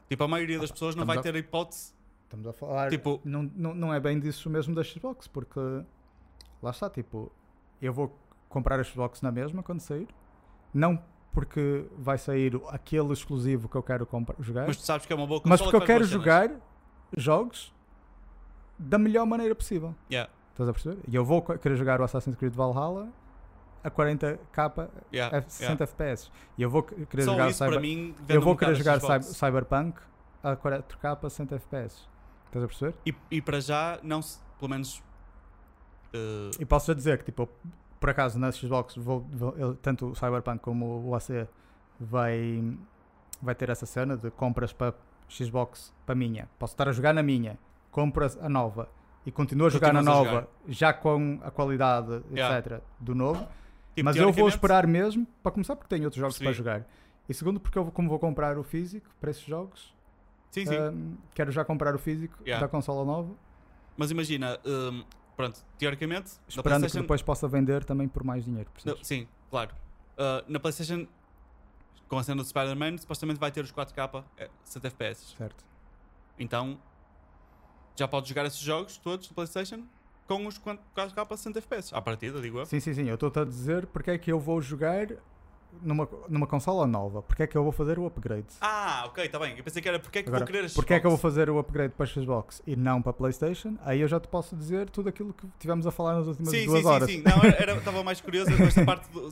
[SPEAKER 1] Tipo, a maioria das pessoas não vai
[SPEAKER 2] estamos
[SPEAKER 1] ter a hipótese.
[SPEAKER 2] Estamos a falar.
[SPEAKER 1] Tipo-
[SPEAKER 2] não, não, não é bem disso mesmo da Xbox, porque lá está, tipo, eu vou comprar a Xbox na mesma quando sair, não porque vai sair aquele exclusivo que eu quero comprar, jogar,
[SPEAKER 1] Mas
[SPEAKER 2] mas,
[SPEAKER 1] tu sabes que é uma boa consola.
[SPEAKER 2] porque eu
[SPEAKER 1] que
[SPEAKER 2] quero
[SPEAKER 1] faz boas cenas.
[SPEAKER 2] jogar jogos da melhor maneira possível.
[SPEAKER 1] Yeah,
[SPEAKER 2] Estás a perceber? E eu vou querer jogar o Assassin's Creed Valhalla a 40k,
[SPEAKER 1] yeah,
[SPEAKER 2] a 60 FPS. E eu vou que- querer
[SPEAKER 1] Só
[SPEAKER 2] jogar
[SPEAKER 1] isso
[SPEAKER 2] Cyber...
[SPEAKER 1] mim.
[SPEAKER 2] eu
[SPEAKER 1] um
[SPEAKER 2] vou
[SPEAKER 1] bocado
[SPEAKER 2] querer jogar. Cyber- Cyberpunk a 4k a 60 FPS. Estás a perceber?
[SPEAKER 1] E, e para já, não se. Pelo menos. Eh,
[SPEAKER 2] E posso já dizer que, tipo, por acaso na Xbox, vou, vou- tanto o Cyberpunk como o AC vai, vai ter essa cena de compras para Xbox para minha. Posso estar a jogar na minha, compras a nova e continuo a jogar na nova, já com a qualidade,
[SPEAKER 1] Yeah.
[SPEAKER 2] etc., do novo.
[SPEAKER 1] Tipo,
[SPEAKER 2] mas eu vou esperar mesmo, para começar, porque tenho outros jogos para jogar. E segundo, porque eu, vou- como vou comprar o físico para esses jogos,
[SPEAKER 1] Sim, sim.
[SPEAKER 2] hum, quero já comprar o físico
[SPEAKER 1] Yeah.
[SPEAKER 2] da consola nova,
[SPEAKER 1] Mas imagina, hum, pronto, teoricamente,
[SPEAKER 2] esperando que depois possa vender também por mais dinheiro.
[SPEAKER 1] Não, sim, claro. Uh, na PlayStation, com a cena do Spider-Man, supostamente vai ter os 4K eh, 60 FPS.
[SPEAKER 2] Certo.
[SPEAKER 1] Então, já podes jogar esses jogos todos na PlayStation com os 4K 60 FPS. À partida, digo eu.
[SPEAKER 2] Sim, sim, sim. Eu estou-te a dizer porque é que eu vou jogar numa, numa consola nova. Porque é que eu vou fazer o upgrade.
[SPEAKER 1] Ah, ok, está bem. Eu pensei que era porque é que
[SPEAKER 2] Agora,
[SPEAKER 1] vou querer
[SPEAKER 2] porque é que eu vou fazer o upgrade para Xbox e não para PlayStation? Aí eu já te posso dizer tudo aquilo que tivemos a falar nas últimas
[SPEAKER 1] Sim,
[SPEAKER 2] duas
[SPEAKER 1] sim,
[SPEAKER 2] horas.
[SPEAKER 1] sim, sim. Não, estava mais curioso com esta parte. Do,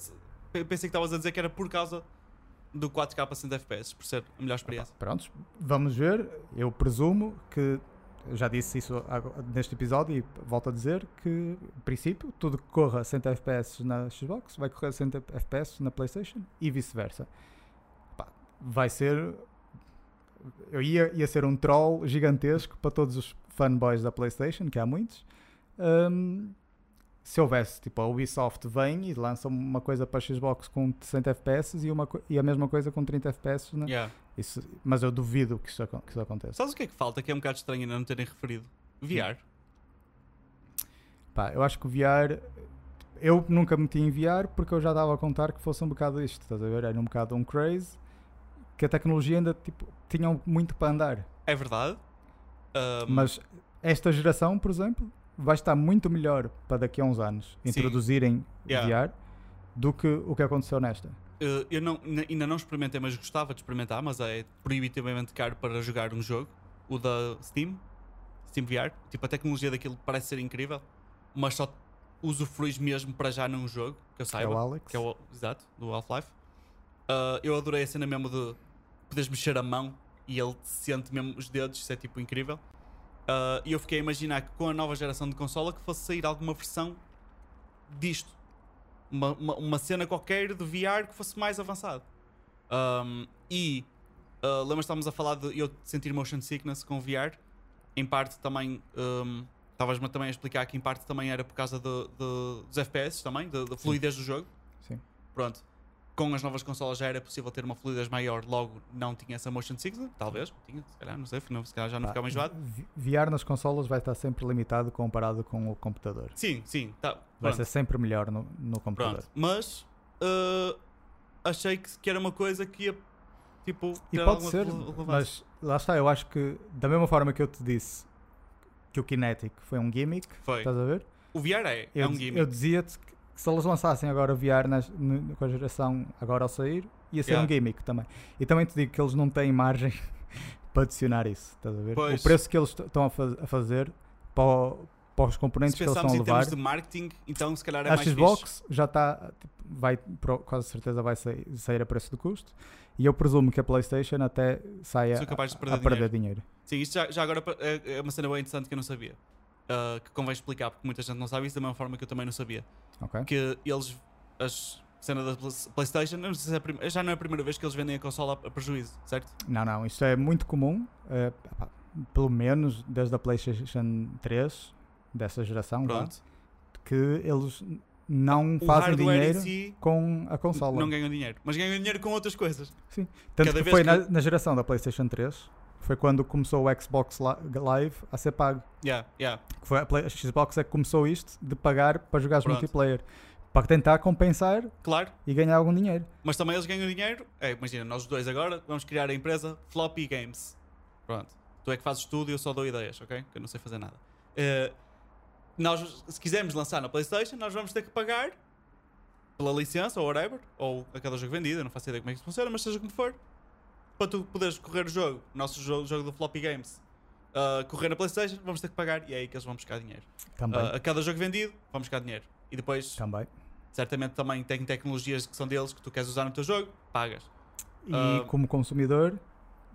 [SPEAKER 1] pensei que estavas a dizer que era por causa do 4K 60 FPS, por ser a melhor experiência.
[SPEAKER 2] Prontos, vamos ver. Eu presumo que, eu já disse isso neste episódio e volto a dizer que, em princípio, tudo que corra a 100 FPS na Xbox vai correr a 100 FPS na PlayStation e vice-versa. Vai ser. Eu ia, ia ser um troll gigantesco para todos os fanboys da PlayStation, que há muitos. Hum, se houvesse, tipo, a Ubisoft vem e lança uma coisa para a Xbox com 60 FPS e, uma, e a mesma coisa com 30 FPS na,
[SPEAKER 1] Yeah.
[SPEAKER 2] Isso, mas eu duvido que isso, que isso aconteça.
[SPEAKER 1] Sabes o que é que falta? Que é um bocado estranho ainda não terem referido? VR.
[SPEAKER 2] Pá, eu acho que o VR. Eu nunca meti em VR porque eu já estava a contar que fosse um bocado isto, estás a ver? Era um bocado um craze que a tecnologia ainda tipo, tinha muito para andar.
[SPEAKER 1] É verdade. Ahm,
[SPEAKER 2] Mas esta geração, por exemplo, vai estar muito melhor para daqui a uns anos
[SPEAKER 1] Sim.
[SPEAKER 2] introduzirem
[SPEAKER 1] Yeah.
[SPEAKER 2] VR do que o que aconteceu nesta.
[SPEAKER 1] Uh, eu não, ainda não experimentei, mas gostava de experimentar, mas é proibitivamente caro para jogar um jogo. O da Steam, Steam VR. Tipo, a tecnologia daquilo parece ser incrível, mas só usufruis mesmo para já num jogo, que eu
[SPEAKER 2] Que é
[SPEAKER 1] saiba.
[SPEAKER 2] o Alex.
[SPEAKER 1] que é o, exato, do Half-Life. Uh, eu adorei a cena mesmo de poderes mexer a mão e ele sente mesmo os dedos, isso é tipo incrível. Uh, E eu fiquei a imaginar que com a nova geração de consola que fosse sair alguma versão disto. Uma, uma, uma cena qualquer de VR que fosse mais avançado. Um, e uh, lembras que estávamos a falar de eu sentir motion sickness com VR? Em parte também um, estavas-me também a explicar que em parte também era por causa de- de- dos FPS também, da da fluidez do jogo.
[SPEAKER 2] Sim.
[SPEAKER 1] Pronto. Com as novas consolas já era possível ter uma fluidez maior, logo não tinha essa motion sickness, talvez, tinha, se calhar, não sei, se calhar já não
[SPEAKER 2] Pá,
[SPEAKER 1] ficava enjoado.
[SPEAKER 2] V- VR nas consolas vai estar sempre limitado comparado com o computador.
[SPEAKER 1] Sim, sim, tá,
[SPEAKER 2] Vai ser sempre melhor no, no computador.
[SPEAKER 1] Pronto, mas uh, achei que, que era uma coisa que ia tipo.
[SPEAKER 2] E pode ser, mas lá está, eu acho que da mesma forma que eu te disse que o Kinetic foi um gimmick,
[SPEAKER 1] Foi.
[SPEAKER 2] estás a ver?
[SPEAKER 1] O VR é,
[SPEAKER 2] Eu,
[SPEAKER 1] é um gimmick.
[SPEAKER 2] eu dizia-te que se eles lançassem agora o VR nas, no- com a geração agora ao sair, ia ser
[SPEAKER 1] Yeah.
[SPEAKER 2] um gimmick também. E também te digo que eles não têm margem para adicionar isso, estás a ver?
[SPEAKER 1] Pois.
[SPEAKER 2] O preço que eles estão a, faz- a fazer para, o- para os componentes que eles estão a
[SPEAKER 1] em termos
[SPEAKER 2] levar.
[SPEAKER 1] de marketing, então se calhar é
[SPEAKER 2] A
[SPEAKER 1] mais
[SPEAKER 2] Xbox já está, tipo, vai, pro- quase certeza vai sair, sair a preço do custo. E eu presumo que a PlayStation até saia
[SPEAKER 1] de
[SPEAKER 2] a,
[SPEAKER 1] perder
[SPEAKER 2] a perder dinheiro.
[SPEAKER 1] fixe. Sim, isto já, já agora é, é uma cena bem interessante que eu não sabia. Uh, que convém explicar, porque muita gente não sabe isso da mesma forma que eu também não sabia.
[SPEAKER 2] Ok?
[SPEAKER 1] Que eles, as cena da Pla- PlayStation, não se é prim- já não é a primeira vez que eles vendem a consola a, prejuízo, certo?
[SPEAKER 2] Não, não, isto é muito comum, pá, pelo menos desde a PlayStation 3, dessa geração, que eles não
[SPEAKER 1] O
[SPEAKER 2] fazem dinheiro
[SPEAKER 1] si
[SPEAKER 2] com a consola.
[SPEAKER 1] não ganham dinheiro, mas ganham dinheiro com outras coisas.
[SPEAKER 2] Tanto
[SPEAKER 1] cada
[SPEAKER 2] que foi
[SPEAKER 1] que-
[SPEAKER 2] na, na geração da PlayStation 3, foi quando começou o Xbox Li- Live a ser pago.
[SPEAKER 1] Yeah, yeah.
[SPEAKER 2] Que foi a, Play- a Xbox é que começou isto de pagar para jogar multiplayer. Para tentar compensar
[SPEAKER 1] Claro,
[SPEAKER 2] e ganhar algum dinheiro.
[SPEAKER 1] mas também eles ganham dinheiro. É, imagina, nós dois agora vamos criar a empresa Floppy Games. Pronto. Tu é que fazes tudo e eu só dou ideias, ok? Que eu não sei fazer nada. Eh, nós, se quisermos lançar na PlayStation, nós vamos ter que pagar pela licença ou whatever, ou a cada jogo vendido, eu não faço ideia como é que isso funciona, mas seja como for, para tu poderes correr o jogo, o nosso jogo, jogo do Floppy Games, ah, correr na PlayStation, vamos ter que pagar e é aí que eles vão buscar dinheiro.
[SPEAKER 2] Também.
[SPEAKER 1] Ah, a cada jogo vendido, vamos buscar dinheiro. E depois,
[SPEAKER 2] também.
[SPEAKER 1] certamente também tem tecnologias que são deles que tu queres usar no teu jogo, pagas.
[SPEAKER 2] E
[SPEAKER 1] Ah,
[SPEAKER 2] como consumidor,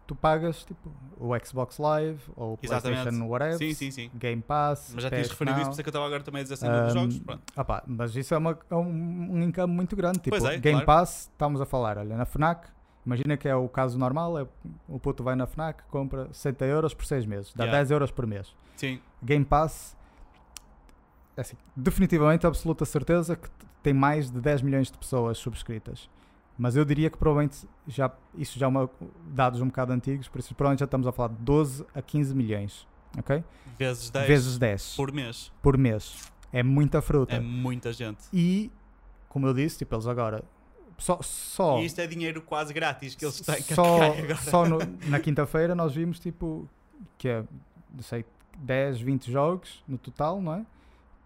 [SPEAKER 2] tu pagas tipo o Xbox Live ou o
[SPEAKER 1] Exatamente.
[SPEAKER 2] PlayStation whatever,
[SPEAKER 1] Sim, sim, sim.
[SPEAKER 2] Game Pass,
[SPEAKER 1] Mas já tinhas referido isso, por isso é que eu estava agora também a dizer a cena dos
[SPEAKER 2] Um,
[SPEAKER 1] jogos. Pronto.
[SPEAKER 2] pá, mas isso é, uma, é um, um income muito grande. Tipo,
[SPEAKER 1] é,
[SPEAKER 2] Game
[SPEAKER 1] claro.
[SPEAKER 2] Pass, estamos a falar, olha, na FNAC Imagina que é o caso normal, é, o puto vai na FNAC, compra 60 euros por 6 meses, dá
[SPEAKER 1] Yeah.
[SPEAKER 2] 10 euros por mês.
[SPEAKER 1] Sim,
[SPEAKER 2] Game Pass, é assim, definitivamente, absoluta certeza que tem mais de 10 milhões de pessoas subscritas. Mas eu diria que provavelmente já, isso já é uma, dados um bocado antigos, por isso provavelmente já estamos a falar de 12 a 15 milhões, ok?
[SPEAKER 1] vezes 10
[SPEAKER 2] Vezes 10 por,
[SPEAKER 1] por mês.
[SPEAKER 2] mês. É muita fruta.
[SPEAKER 1] É muita gente.
[SPEAKER 2] E, como eu disse, tipo, eles agora só, só,
[SPEAKER 1] E isto é dinheiro quase grátis que eles têm que
[SPEAKER 2] só,
[SPEAKER 1] agora.
[SPEAKER 2] só no- na quinta-feira nós vimos tipo que é, não sei, 10, 20 jogos no total, não é?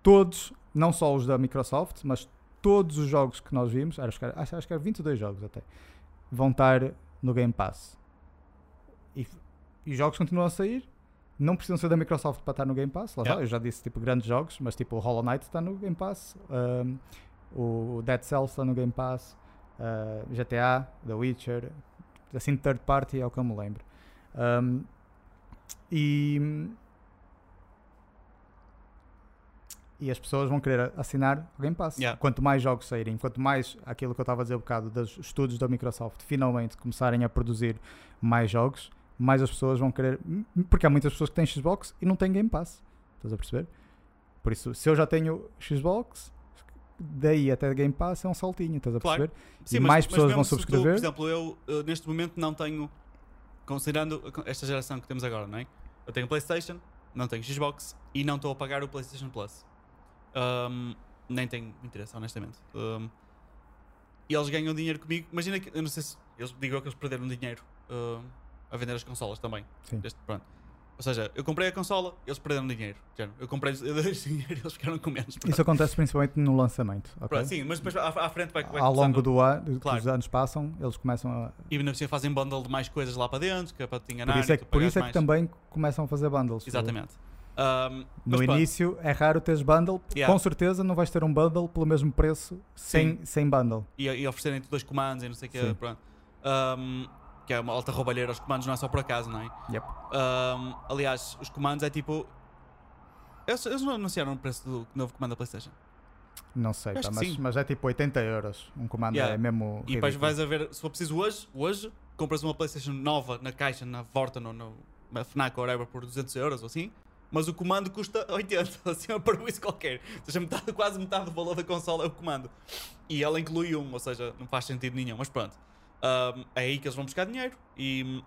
[SPEAKER 2] Todos, não só os da Microsoft, mas todos os jogos que nós vimos, acho que era, acho, que era 22 jogos até, vão estar no Game Pass. E, e os jogos continuam a sair. Não precisam ser da Microsoft para estar no Game Pass.
[SPEAKER 1] Yeah.
[SPEAKER 2] eu já disse tipo grandes jogos, mas tipo o Hollow Knight está no Game Pass, um, o Dead Cells está no Game Pass, uh, GTA, The Witcher, assim de third party é o que eu me lembro. Um, e, e as pessoas vão querer assinar o Game Pass.
[SPEAKER 1] Yeah.
[SPEAKER 2] Quanto mais jogos saírem, quanto mais aquilo que eu estava a dizer um bocado dos estudos da Microsoft finalmente começarem a produzir mais jogos, mais as pessoas vão querer. Porque há muitas pessoas que têm Xbox e não têm Game Pass. Estás a perceber? Por isso, se eu já tenho Xbox, daí até Game Pass é um saltinho, estás a
[SPEAKER 1] Claro.
[SPEAKER 2] perceber? E mais pessoas
[SPEAKER 1] mesmo
[SPEAKER 2] vão
[SPEAKER 1] se tu,
[SPEAKER 2] subscrever.
[SPEAKER 1] por exemplo, eu neste momento não tenho, considerando esta geração que temos agora, não é? Eu tenho PlayStation, não tenho Xbox e não estou a pagar o PlayStation Plus. Um, nem tenho interesse, honestamente. Um, e eles ganham dinheiro comigo. Imagina que, eu não sei se. Eles digo eu que eles perderam dinheiro uh, a vender as consolas também.
[SPEAKER 2] Sim.
[SPEAKER 1] Pronto. Ou seja, eu comprei a consola, eles perderam dinheiro. Eu comprei eu dei dinheiro e eles ficaram com menos.
[SPEAKER 2] Isso acontece principalmente no lançamento. ok?
[SPEAKER 1] Pronto, sim, mas depois à, à frente vai, vai
[SPEAKER 2] Ao longo do ano,
[SPEAKER 1] Claro.
[SPEAKER 2] os anos passam, eles começam a.
[SPEAKER 1] E ainda assim fazem bundle de mais coisas lá para dentro, que é para te enganar.
[SPEAKER 2] Por isso é que, por isso é que
[SPEAKER 1] mais.
[SPEAKER 2] também começam a fazer bundles.
[SPEAKER 1] Exatamente. Um,
[SPEAKER 2] No início é raro teres bundle.
[SPEAKER 1] Yeah.
[SPEAKER 2] Com certeza não vais ter um bundle pelo mesmo preço sem, sem bundle.
[SPEAKER 1] e, e oferecerem-te dois comandos e não sei o que. Pronto. Um, que é uma alta roubalheira. Os comandos não é só por acaso, não é?
[SPEAKER 2] Yep.
[SPEAKER 1] Um, aliás, os comandos é tipo. Eles, eles não anunciaram o preço do novo comando da PlayStation.
[SPEAKER 2] Não sei, tá, mas, mas é tipo 80 euros. Um comando
[SPEAKER 1] Yeah.
[SPEAKER 2] é mesmo.
[SPEAKER 1] E depois vais a ver, se for preciso hoje, hoje, compras uma PlayStation nova na caixa, na Vorten ou no, na Fnac ou whatever por 200 euros ou assim, mas o comando custa 80, assim, é para isso qualquer. Ou seja, metade, quase metade do valor da consola é o comando. E ela inclui um, ou seja, não faz sentido nenhum, mas pronto. Ahm, é aí que eles vão buscar dinheiro e.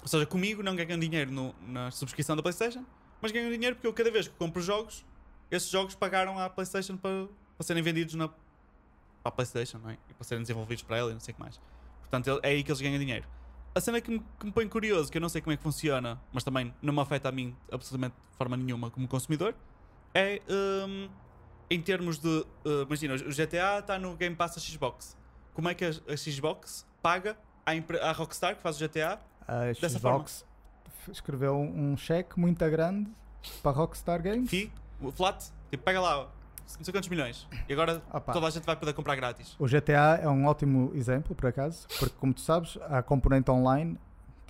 [SPEAKER 1] Ou seja, comigo não ganham dinheiro no- na subscrição da PlayStation, mas ganham dinheiro porque eu cada vez que compro jogos, esses jogos pagaram à PlayStation para, para serem vendidos na, para a PlayStation é? e para serem desenvolvidos para ela e não sei o que mais. Portanto, é aí que eles ganham dinheiro. A cena que me, que me põe curioso, que eu não sei como é que funciona, mas também não me afeta a mim absolutamente de forma nenhuma como consumidor, é hum, em termos de. uh, imagina, o GTA está no Game Pass da Xbox. Como é que a, a Xbox paga à Rockstar que faz o GTA?
[SPEAKER 2] A
[SPEAKER 1] dessa
[SPEAKER 2] Xbox f- escreveu um cheque muito grande para a Rockstar Games.
[SPEAKER 1] O flat, tipo, pega lá não sei quantos milhões. E agora
[SPEAKER 2] Opa.
[SPEAKER 1] toda a gente vai poder comprar grátis.
[SPEAKER 2] O GTA é um ótimo exemplo, por acaso, porque como tu sabes, a componente online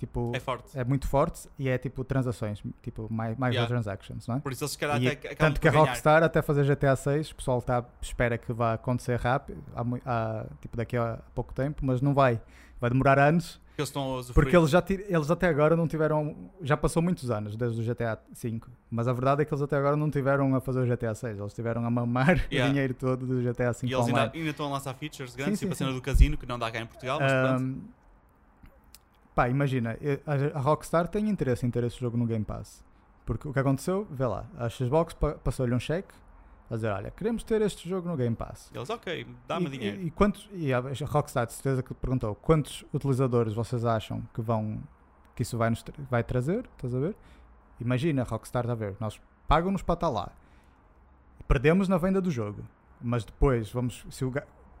[SPEAKER 2] tipo,
[SPEAKER 1] É forte.
[SPEAKER 2] é muito forte e é tipo transações, tipo mi- microtransactions, não é?
[SPEAKER 1] Por isso eles se calhar
[SPEAKER 2] E
[SPEAKER 1] até
[SPEAKER 2] tanto que a
[SPEAKER 1] ganhar.
[SPEAKER 2] Rockstar até fazer GTA 6, o pessoal tá, espera que vá acontecer rápido, há, há, tipo daqui a pouco tempo, mas não vai. Vai demorar anos,
[SPEAKER 1] Porque eles a
[SPEAKER 2] porque eles, já eles até agora não tiveram. Já passou muitos anos desde o GTA 5, mas a verdade é que eles até agora não tiveram a fazer o GTA 6, eles tiveram a mamar
[SPEAKER 1] Yeah.
[SPEAKER 2] o dinheiro todo do GTA 5
[SPEAKER 1] E eles ainda, ainda estão a lançar features grandes,
[SPEAKER 2] Sim,
[SPEAKER 1] tipo a
[SPEAKER 2] sim,
[SPEAKER 1] cena
[SPEAKER 2] sim.
[SPEAKER 1] do casino, que não dá cá em Portugal, mas pronto.
[SPEAKER 2] Pá, imagina, a, Rockstar tem interesse em ter esse jogo no Game Pass. Porque o que aconteceu, vê lá, a Xbox pa- passou-lhe um cheque a dizer: Olha, queremos ter este jogo no Game Pass.
[SPEAKER 1] Eles, ok, dá-me dinheiro.
[SPEAKER 2] E, e quantos, e a Rockstar, de certeza que perguntou: quantos utilizadores vocês acham que vão que isso vai, nos vai trazer? Estás a ver? Imagina, a Rockstar está a ver, nós pagam-nos para estar lá. Perdemos na venda do jogo, mas depois vamos, se o,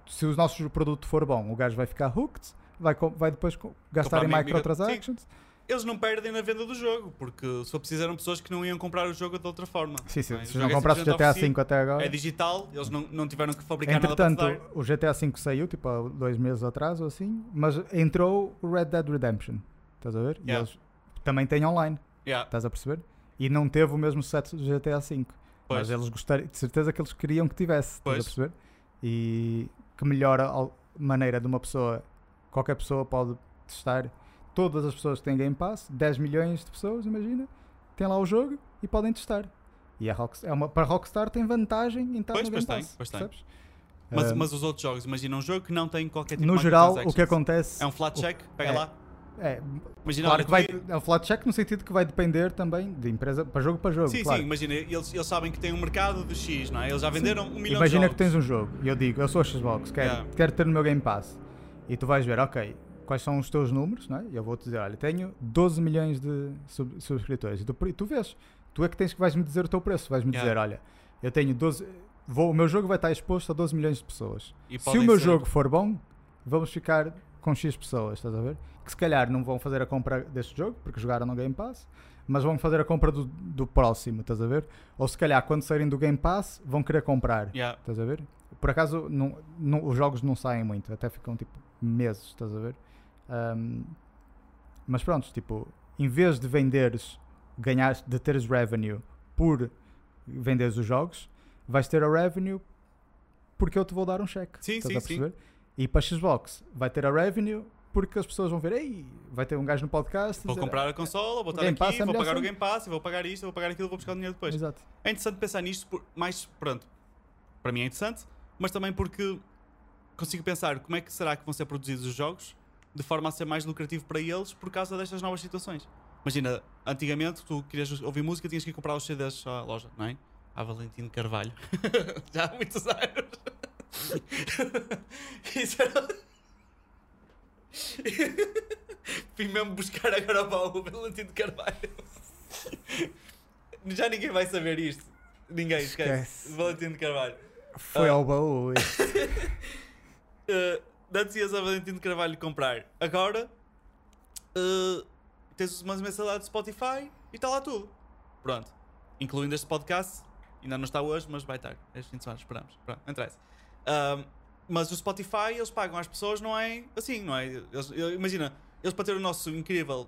[SPEAKER 2] se o nosso produto for bom, o gajo vai ficar hooked, vai, vai depois gastar em
[SPEAKER 1] mi-
[SPEAKER 2] microtransactions.
[SPEAKER 1] Eles não perdem na venda do jogo, porque preciso eram pessoas que não iam comprar o jogo de outra forma.
[SPEAKER 2] Sim, sim,
[SPEAKER 1] é?
[SPEAKER 2] Se não
[SPEAKER 1] é
[SPEAKER 2] comprasse o GTA V até agora.
[SPEAKER 1] É digital, eles não, não tiveram que fabricar
[SPEAKER 2] Entretanto,
[SPEAKER 1] nada dar.
[SPEAKER 2] o GTA V saiu, tipo, há dois meses atrás ou assim, mas entrou o Red Dead Redemption. Estás a ver? E
[SPEAKER 1] Yeah.
[SPEAKER 2] eles também têm online,
[SPEAKER 1] Yeah,
[SPEAKER 2] estás a perceber? E não teve o mesmo set do GTA V.
[SPEAKER 1] pois.
[SPEAKER 2] Mas eles gostariam, de certeza que eles queriam que tivesse, estás a perceber? E que melhor al- maneira de uma pessoa qualquer pessoa pode testar. Todas as pessoas que têm Game Pass, 10 milhões de pessoas, imagina, têm lá o jogo e podem testar. E a Rockstar, é uma, para a Rockstar tem vantagem em estar
[SPEAKER 1] Pois,
[SPEAKER 2] no
[SPEAKER 1] pois
[SPEAKER 2] Game
[SPEAKER 1] tem,
[SPEAKER 2] Pass.
[SPEAKER 1] pois tem. Mas,
[SPEAKER 2] Ah,
[SPEAKER 1] mas os outros jogos, imagina um jogo que não tem qualquer tipo
[SPEAKER 2] no
[SPEAKER 1] de
[SPEAKER 2] geral, o que acontece
[SPEAKER 1] É um flat check, pega
[SPEAKER 2] é,
[SPEAKER 1] lá.
[SPEAKER 2] é,
[SPEAKER 1] Imagina,
[SPEAKER 2] claro que vai, é um flat check no sentido que vai depender também de empresa para jogo para jogo.
[SPEAKER 1] Sim,
[SPEAKER 2] claro.
[SPEAKER 1] sim, imagina, eles, eles sabem que tem um mercado de X, não é? Eles já venderam um milhão
[SPEAKER 2] Imagina
[SPEAKER 1] de
[SPEAKER 2] que
[SPEAKER 1] jogos.
[SPEAKER 2] tens um jogo e eu digo, eu sou a Xbox, quero,
[SPEAKER 1] Yeah.
[SPEAKER 2] quero ter no meu Game Pass. E tu vais ver, ok, quais são os teus números, não é? E eu vou-te dizer, olha, tenho 12 milhões de sub- subscritores. E tu, tu vês, tu é que tens que vais-me dizer o teu preço, vais-me
[SPEAKER 1] Yeah.
[SPEAKER 2] dizer, olha, eu tenho 12, vou, o meu jogo vai estar exposto a 12 milhões de pessoas.
[SPEAKER 1] E
[SPEAKER 2] Se o meu
[SPEAKER 1] ser-
[SPEAKER 2] jogo for bom, vamos ficar com X pessoas, estás a ver? Que se calhar não vão fazer a compra deste jogo, porque jogaram no Game Pass, mas vão fazer a compra do, do próximo, estás a ver? Ou se calhar quando saírem do Game Pass, vão querer comprar.
[SPEAKER 1] Yeah.
[SPEAKER 2] Estás a ver? Por acaso, não, não- os jogos não saem muito, até ficam tipo meses, estás a ver? Ahm, mas pronto, tipo, em vez de venderes, ganhar, de teres revenue por venderes os jogos, vais ter a revenue porque eu te vou dar um cheque.
[SPEAKER 1] Sim,
[SPEAKER 2] estás
[SPEAKER 1] sim,
[SPEAKER 2] a
[SPEAKER 1] sim.
[SPEAKER 2] perceber? E para Xbox, vai ter a revenue porque as pessoas vão ver, ei, vai ter um gajo no podcast.
[SPEAKER 1] Vou
[SPEAKER 2] dizer,
[SPEAKER 1] comprar a consola, vou estar
[SPEAKER 2] Game
[SPEAKER 1] aqui,
[SPEAKER 2] é
[SPEAKER 1] vou pagar o
[SPEAKER 2] cena.
[SPEAKER 1] Game Pass, vou pagar isto, vou pagar aquilo, vou buscar o dinheiro depois.
[SPEAKER 2] Exato.
[SPEAKER 1] É interessante pensar nisto, por, mais, pronto, para mim é interessante, mas também porque consigo pensar como é que será que vão ser produzidos os jogos de forma a ser mais lucrativo para eles por causa destas novas situações. Imagina, antigamente tu querias ouvir música, tinhas que ir comprar os CDs à loja, não é? A Valentino Carvalho. Já há muitos anos. Isso era. Fui mesmo buscar agora para o Valentino Carvalho. Já ninguém vai saber isto. Ninguém, esquece.
[SPEAKER 2] Esquece.
[SPEAKER 1] Valentino Carvalho.
[SPEAKER 2] Foi
[SPEAKER 1] Ah.
[SPEAKER 2] ao baú.
[SPEAKER 1] Uh, antes ias a Valentino Carvalho comprar. Agora uh, tens umas mensalidades de Spotify e está lá tudo. Pronto. Incluindo este podcast. Ainda não está hoje, mas vai estar. Este fim de semana esperamos. Pronto, não interessa. Um, mas o Spotify eles pagam às pessoas, não é assim, não é? Eles- eu- imagina, eles para ter o nosso incrível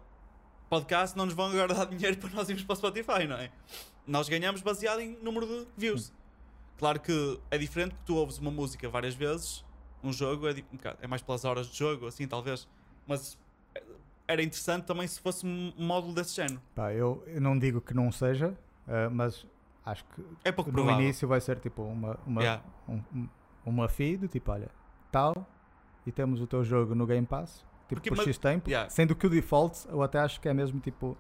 [SPEAKER 1] podcast não nos vão agora dar dinheiro para nós irmos para o Spotify, não é? Nós ganhamos baseado em número de views. Claro que é diferente porque tu ouves uma música várias vezes, um jogo é, é mais pelas horas de jogo, assim, talvez. Mas eh, era interessante também se fosse um módulo desse género.
[SPEAKER 2] Pá, eu, eu não digo que não seja, ah, mas acho que
[SPEAKER 1] É pouco
[SPEAKER 2] no
[SPEAKER 1] provável.
[SPEAKER 2] início vai ser tipo uma, uma,
[SPEAKER 1] Yeah.
[SPEAKER 2] um- um- uma feed, tipo, olha, tal, e temos o teu jogo no Game Pass, tipo,
[SPEAKER 1] Porque,
[SPEAKER 2] por
[SPEAKER 1] mas-
[SPEAKER 2] X tempo,
[SPEAKER 1] yeah.
[SPEAKER 2] sendo que o default eu até acho que é mesmo tipo,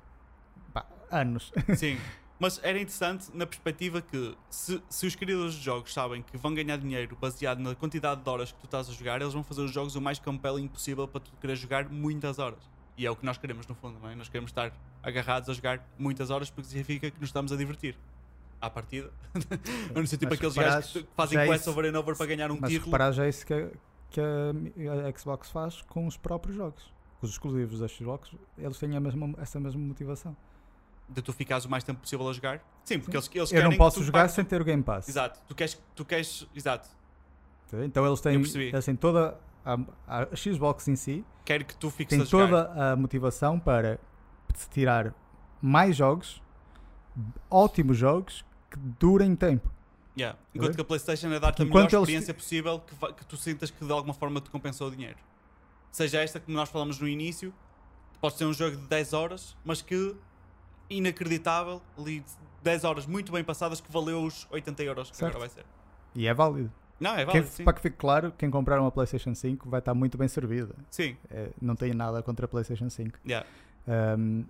[SPEAKER 2] pá, anos.
[SPEAKER 1] Sim. Mas era interessante na perspectiva que se, se os criadores de jogos sabem que vão ganhar dinheiro baseado na quantidade de horas que tu estás a jogar, eles vão fazer os jogos o mais compelling possível para tu querer jogar muitas horas. E é o que nós queremos no fundo, não é? Nós queremos estar agarrados a jogar muitas horas porque significa que nos estamos a divertir. À partida. Eu não sei, tipo
[SPEAKER 2] Mas
[SPEAKER 1] aqueles gajos que fazem
[SPEAKER 2] é
[SPEAKER 1] quests
[SPEAKER 2] isso-
[SPEAKER 1] over and over para ganhar um
[SPEAKER 2] mas
[SPEAKER 1] título.
[SPEAKER 2] reparar já é isso que, a- que a, Xbox faz com os próprios jogos. Os exclusivos da Xbox, eles têm a mesma, essa mesma motivação.
[SPEAKER 1] De tu ficares o mais tempo possível a jogar. Sim, porque eles, eles
[SPEAKER 2] Eu
[SPEAKER 1] querem
[SPEAKER 2] não posso jogar
[SPEAKER 1] pagues-
[SPEAKER 2] sem ter o Game Pass.
[SPEAKER 1] Exato. Tu queres, tu queres. Exato.
[SPEAKER 2] Então eles têm, eles têm toda a, a Xbox em si
[SPEAKER 1] Quero que tu fiques
[SPEAKER 2] tem
[SPEAKER 1] a jogar.
[SPEAKER 2] toda a motivação para se tirar mais jogos, ótimos jogos que durem tempo.
[SPEAKER 1] Yeah. Enquanto
[SPEAKER 2] ver?
[SPEAKER 1] que a PlayStation é dar-te a melhor
[SPEAKER 2] eles
[SPEAKER 1] experiência possível que, que tu sintas que de alguma forma te compensou o dinheiro. Seja esta que nós falamos no início, pode ser um jogo de 10 horas, mas que inacreditável, ali 10 horas muito bem passadas que valeu os 80 euros que
[SPEAKER 2] Certo.
[SPEAKER 1] agora vai ser.
[SPEAKER 2] E é válido.
[SPEAKER 1] Não, é
[SPEAKER 2] Quem-
[SPEAKER 1] válido, sim.
[SPEAKER 2] para que fique claro, quem comprar uma PlayStation 5 vai estar muito bem servida.
[SPEAKER 1] Sim,
[SPEAKER 2] É, não tenho nada contra a PlayStation 5.
[SPEAKER 1] yeah.
[SPEAKER 2] Um,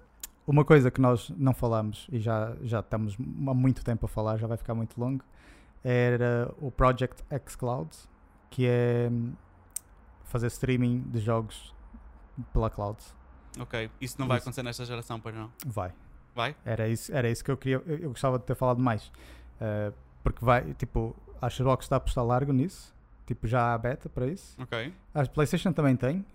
[SPEAKER 2] uma coisa que nós não falamos e já, já estamos há muito tempo a falar, já vai ficar muito longo, era o Project xCloud, que é hum, fazer streaming de jogos pela cloud.
[SPEAKER 1] ok. Isso não vai acontecer nesta geração, pois não?
[SPEAKER 2] Vai.
[SPEAKER 1] Vai?
[SPEAKER 2] Era isso, era isso que eu queria. Eu, eu gostava de ter falado mais. Uh, porque vai, tipo, a Xbox está a apostar largo nisso. Tipo, já há beta para isso.
[SPEAKER 1] Ok.
[SPEAKER 2] A PlayStation também tem.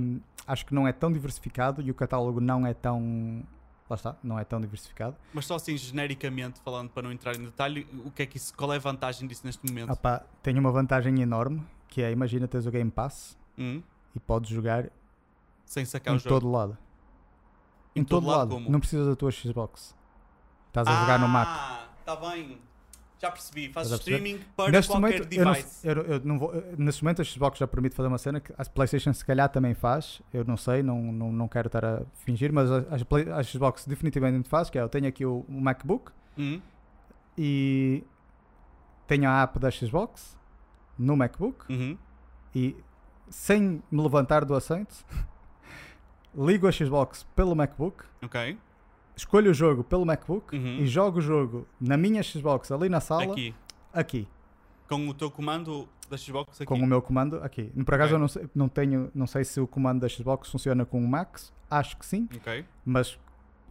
[SPEAKER 2] um, acho que não é tão diversificado e o catálogo não é tão. Lá está, não é tão diversificado.
[SPEAKER 1] Mas só assim, genericamente falando, para não entrar em detalhe, o que é que isso, qual é a vantagem disso neste momento?
[SPEAKER 2] Pá, tem uma vantagem enorme que é: imagina teres o Game Pass
[SPEAKER 1] Hum?
[SPEAKER 2] e podes jogar
[SPEAKER 1] Sem sacar
[SPEAKER 2] em todo lado.
[SPEAKER 1] Em todo lado como?
[SPEAKER 2] Não precisas da tua Xbox. Estás a jogar no Mac.
[SPEAKER 1] Ah, está bem. Já percebi, fazes streaming para
[SPEAKER 2] Neste
[SPEAKER 1] qualquer
[SPEAKER 2] momento, eu não,
[SPEAKER 1] device.
[SPEAKER 2] eu, eu não vou, eh, neste momento a Xbox já permite fazer uma cena que a PlayStation se calhar também faz. Eu não sei, não, não, não quero estar a fingir, mas a, a Play- a Xbox definitivamente faz, que é eu tenho aqui o, o MacBook
[SPEAKER 1] Hum,
[SPEAKER 2] e tenho a app da Xbox no MacBook
[SPEAKER 1] uhum.
[SPEAKER 2] e sem me levantar do assento ligo a Xbox pelo MacBook,
[SPEAKER 1] Ok.
[SPEAKER 2] escolho o jogo pelo MacBook
[SPEAKER 1] Uhum.
[SPEAKER 2] e jogo o jogo na minha Xbox ali na sala,
[SPEAKER 1] Aqui.
[SPEAKER 2] aqui.
[SPEAKER 1] Com o teu comando da Xbox aqui.
[SPEAKER 2] com o meu comando aqui. Por acaso
[SPEAKER 1] Ok.
[SPEAKER 2] eu não sei, não tenho, não sei se o comando da Xbox funciona com o Max, acho que sim,
[SPEAKER 1] Ok.
[SPEAKER 2] mas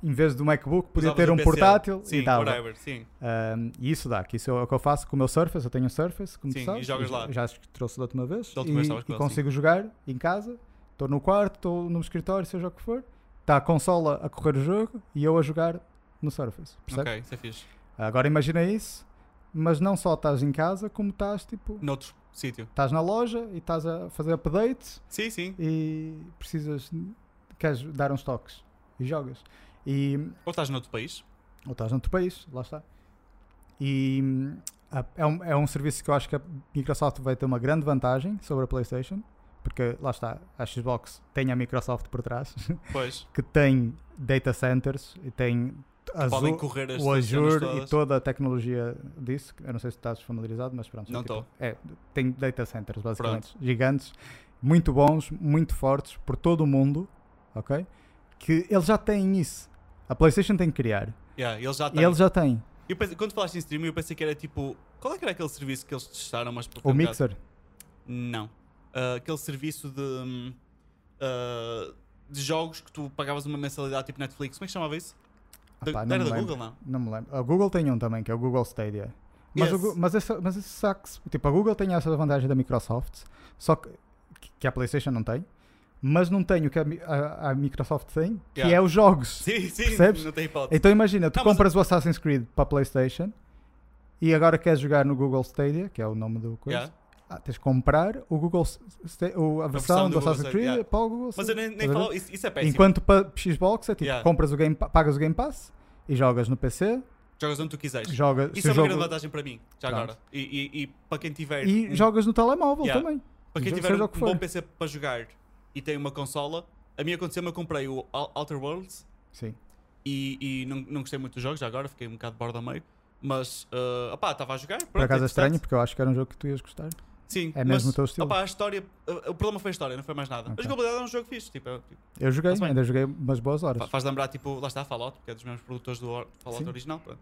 [SPEAKER 2] em vez do MacBook podia
[SPEAKER 1] Usavas
[SPEAKER 2] ter um
[SPEAKER 1] PC.
[SPEAKER 2] portátil
[SPEAKER 1] Sim,
[SPEAKER 2] e dava.
[SPEAKER 1] whatever, sim.
[SPEAKER 2] Um, e isso dá, que isso é o que eu faço com o meu Surface, eu tenho um Surface, como
[SPEAKER 1] Sim,
[SPEAKER 2] tu
[SPEAKER 1] e
[SPEAKER 2] sabes,
[SPEAKER 1] jogas
[SPEAKER 2] já-
[SPEAKER 1] lá.
[SPEAKER 2] já acho que trouxe da última vez,
[SPEAKER 1] Da última
[SPEAKER 2] e,
[SPEAKER 1] vez
[SPEAKER 2] e
[SPEAKER 1] ele, sim.
[SPEAKER 2] consigo jogar em casa, estou no quarto, estou no escritório, seja o que for, está a consola a correr o jogo e eu a jogar no Surface, percebes?
[SPEAKER 1] Ok, isso é fixe.
[SPEAKER 2] Agora imagina isso, mas não só estás em casa, como estás tipo,
[SPEAKER 1] Noutro sítio.
[SPEAKER 2] estás na loja e estás a fazer updates
[SPEAKER 1] Sim, sim.
[SPEAKER 2] e precisas, queres dar uns toques e jogas. E,
[SPEAKER 1] Ou estás noutro país.
[SPEAKER 2] ou estás noutro país, lá está. E hum, é um, é um serviço que eu acho que a Microsoft vai ter uma grande vantagem sobre a PlayStation, porque lá está, a Xbox tem a Microsoft por trás,
[SPEAKER 1] Pois.
[SPEAKER 2] que tem data centers e tem
[SPEAKER 1] as
[SPEAKER 2] o Azure e toda a tecnologia disso. Eu não sei se estás familiarizado, mas pronto.
[SPEAKER 1] Não
[SPEAKER 2] é tipo-
[SPEAKER 1] estou.
[SPEAKER 2] É, tem data centers basicamente gigantes, muito bons, muito fortes por todo o mundo, ok? Que eles já têm isso. A PlayStation tem que criar.
[SPEAKER 1] Yeah, eles já
[SPEAKER 2] E
[SPEAKER 1] têm.
[SPEAKER 2] eles já têm.
[SPEAKER 1] Eu pensei- quando falaste em streaming, eu pensei que era tipo. Qual é que era aquele serviço que eles testaram, mas por
[SPEAKER 2] O Mixer.
[SPEAKER 1] Não. Ah, aquele serviço de. ah, de jogos que tu pagavas uma mensalidade tipo Netflix. Como é que chamava isso? Da-
[SPEAKER 2] Ah
[SPEAKER 1] era
[SPEAKER 2] não me
[SPEAKER 1] da
[SPEAKER 2] lembro.
[SPEAKER 1] Google, não?
[SPEAKER 2] Não me lembro. A Google tem um também, que é o Google Stadia. Mas, o
[SPEAKER 1] Yes.
[SPEAKER 2] Mas, esse, mas esse sucks. Tipo, a Google tem essa vantagem da Microsoft, só que, que a PlayStation não tem. Mas não tem o que a, a- a Microsoft tem, que
[SPEAKER 1] Yeah.
[SPEAKER 2] é os jogos.
[SPEAKER 1] Sim, sim,
[SPEAKER 2] Percebes?
[SPEAKER 1] não tem hipótese.
[SPEAKER 2] Então imagina, tu
[SPEAKER 1] Não, mas-
[SPEAKER 2] compras o Assassin's Creed para a PlayStation e agora queres jogar no Google Stadia, que é o nome do coisa.
[SPEAKER 1] Yeah.
[SPEAKER 2] Ah, tens de comprar o Google o- a, versão,
[SPEAKER 1] versão do
[SPEAKER 2] do Assassin's Creed
[SPEAKER 1] yeah.
[SPEAKER 2] para o Google
[SPEAKER 1] Mas eu nem, nem
[SPEAKER 2] a
[SPEAKER 1] falo. Isso, isso é péssimo.
[SPEAKER 2] Enquanto para Xbox é tipo,
[SPEAKER 1] Yeah.
[SPEAKER 2] compras o game, Pa- pagas o Game Pass e jogas no PC,
[SPEAKER 1] Jogas onde tu quiseres.
[SPEAKER 2] jogas,
[SPEAKER 1] Isso é uma
[SPEAKER 2] jogo,
[SPEAKER 1] grande vantagem para mim, já
[SPEAKER 2] Pronto.
[SPEAKER 1] agora. E, e- e para quem tiver.
[SPEAKER 2] e
[SPEAKER 1] um-
[SPEAKER 2] jogas no telemóvel
[SPEAKER 1] Yeah.
[SPEAKER 2] também.
[SPEAKER 1] Para quem tiver um,
[SPEAKER 2] que
[SPEAKER 1] um bom. PC para jogar e tem uma consola, a mim aconteceu-me, eu comprei o Outer Worlds
[SPEAKER 2] Sim.
[SPEAKER 1] e, e não, não gostei muito dos jogos, já agora fiquei um bocado de borda a meio. Mas, uh, opá, estava a jogar.
[SPEAKER 2] Por
[SPEAKER 1] pronto,
[SPEAKER 2] acaso é estranho, porque eu acho que era um jogo que tu ias gostar.
[SPEAKER 1] Sim,
[SPEAKER 2] é mesmo
[SPEAKER 1] mas,
[SPEAKER 2] o teu estilo.
[SPEAKER 1] opá, a história, o problema foi a história, não foi mais nada.
[SPEAKER 2] Ok.
[SPEAKER 1] A jogabilidade é um jogo fixe, tipo, é- tipo,
[SPEAKER 2] Eu joguei, ainda joguei umas boas horas.
[SPEAKER 1] fa- faz lembrar, tipo, lá está, Fallout, porque é dos mesmos produtores do Fallout
[SPEAKER 2] Sim.
[SPEAKER 1] original. pronto.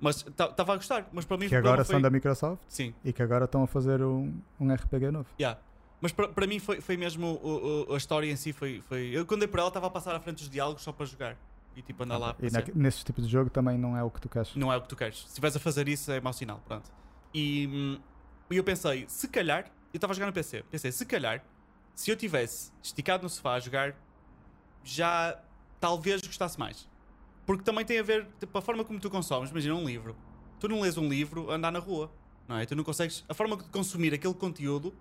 [SPEAKER 1] Mas estava a gostar, mas para mim
[SPEAKER 2] que agora
[SPEAKER 1] foi...
[SPEAKER 2] são da Microsoft
[SPEAKER 1] Sim,
[SPEAKER 2] e que agora estão a fazer um, um RPG novo.
[SPEAKER 1] Yeah. Mas para, mim foi, foi mesmo o- o- a história em si. Foi, foi... Eu quando dei por ela estava a passar à frente dos diálogos só para jogar e tipo andar lá. a
[SPEAKER 2] E na, nesse tipo de jogo também não é o que tu queres.
[SPEAKER 1] Não é o que tu queres. Se estiveres a fazer isso é mau sinal. Pronto. E, hum, e eu pensei, se calhar, eu estava a jogar no PC. Pensei, se calhar, se eu tivesse esticado no sofá a jogar, já talvez gostasse mais. Porque também tem a ver tipo, a forma como tu consomes. Imagina um livro. Tu não lês um livro a andar na rua. Não é? Tu não consegues. A forma de consumir aquele conteúdo,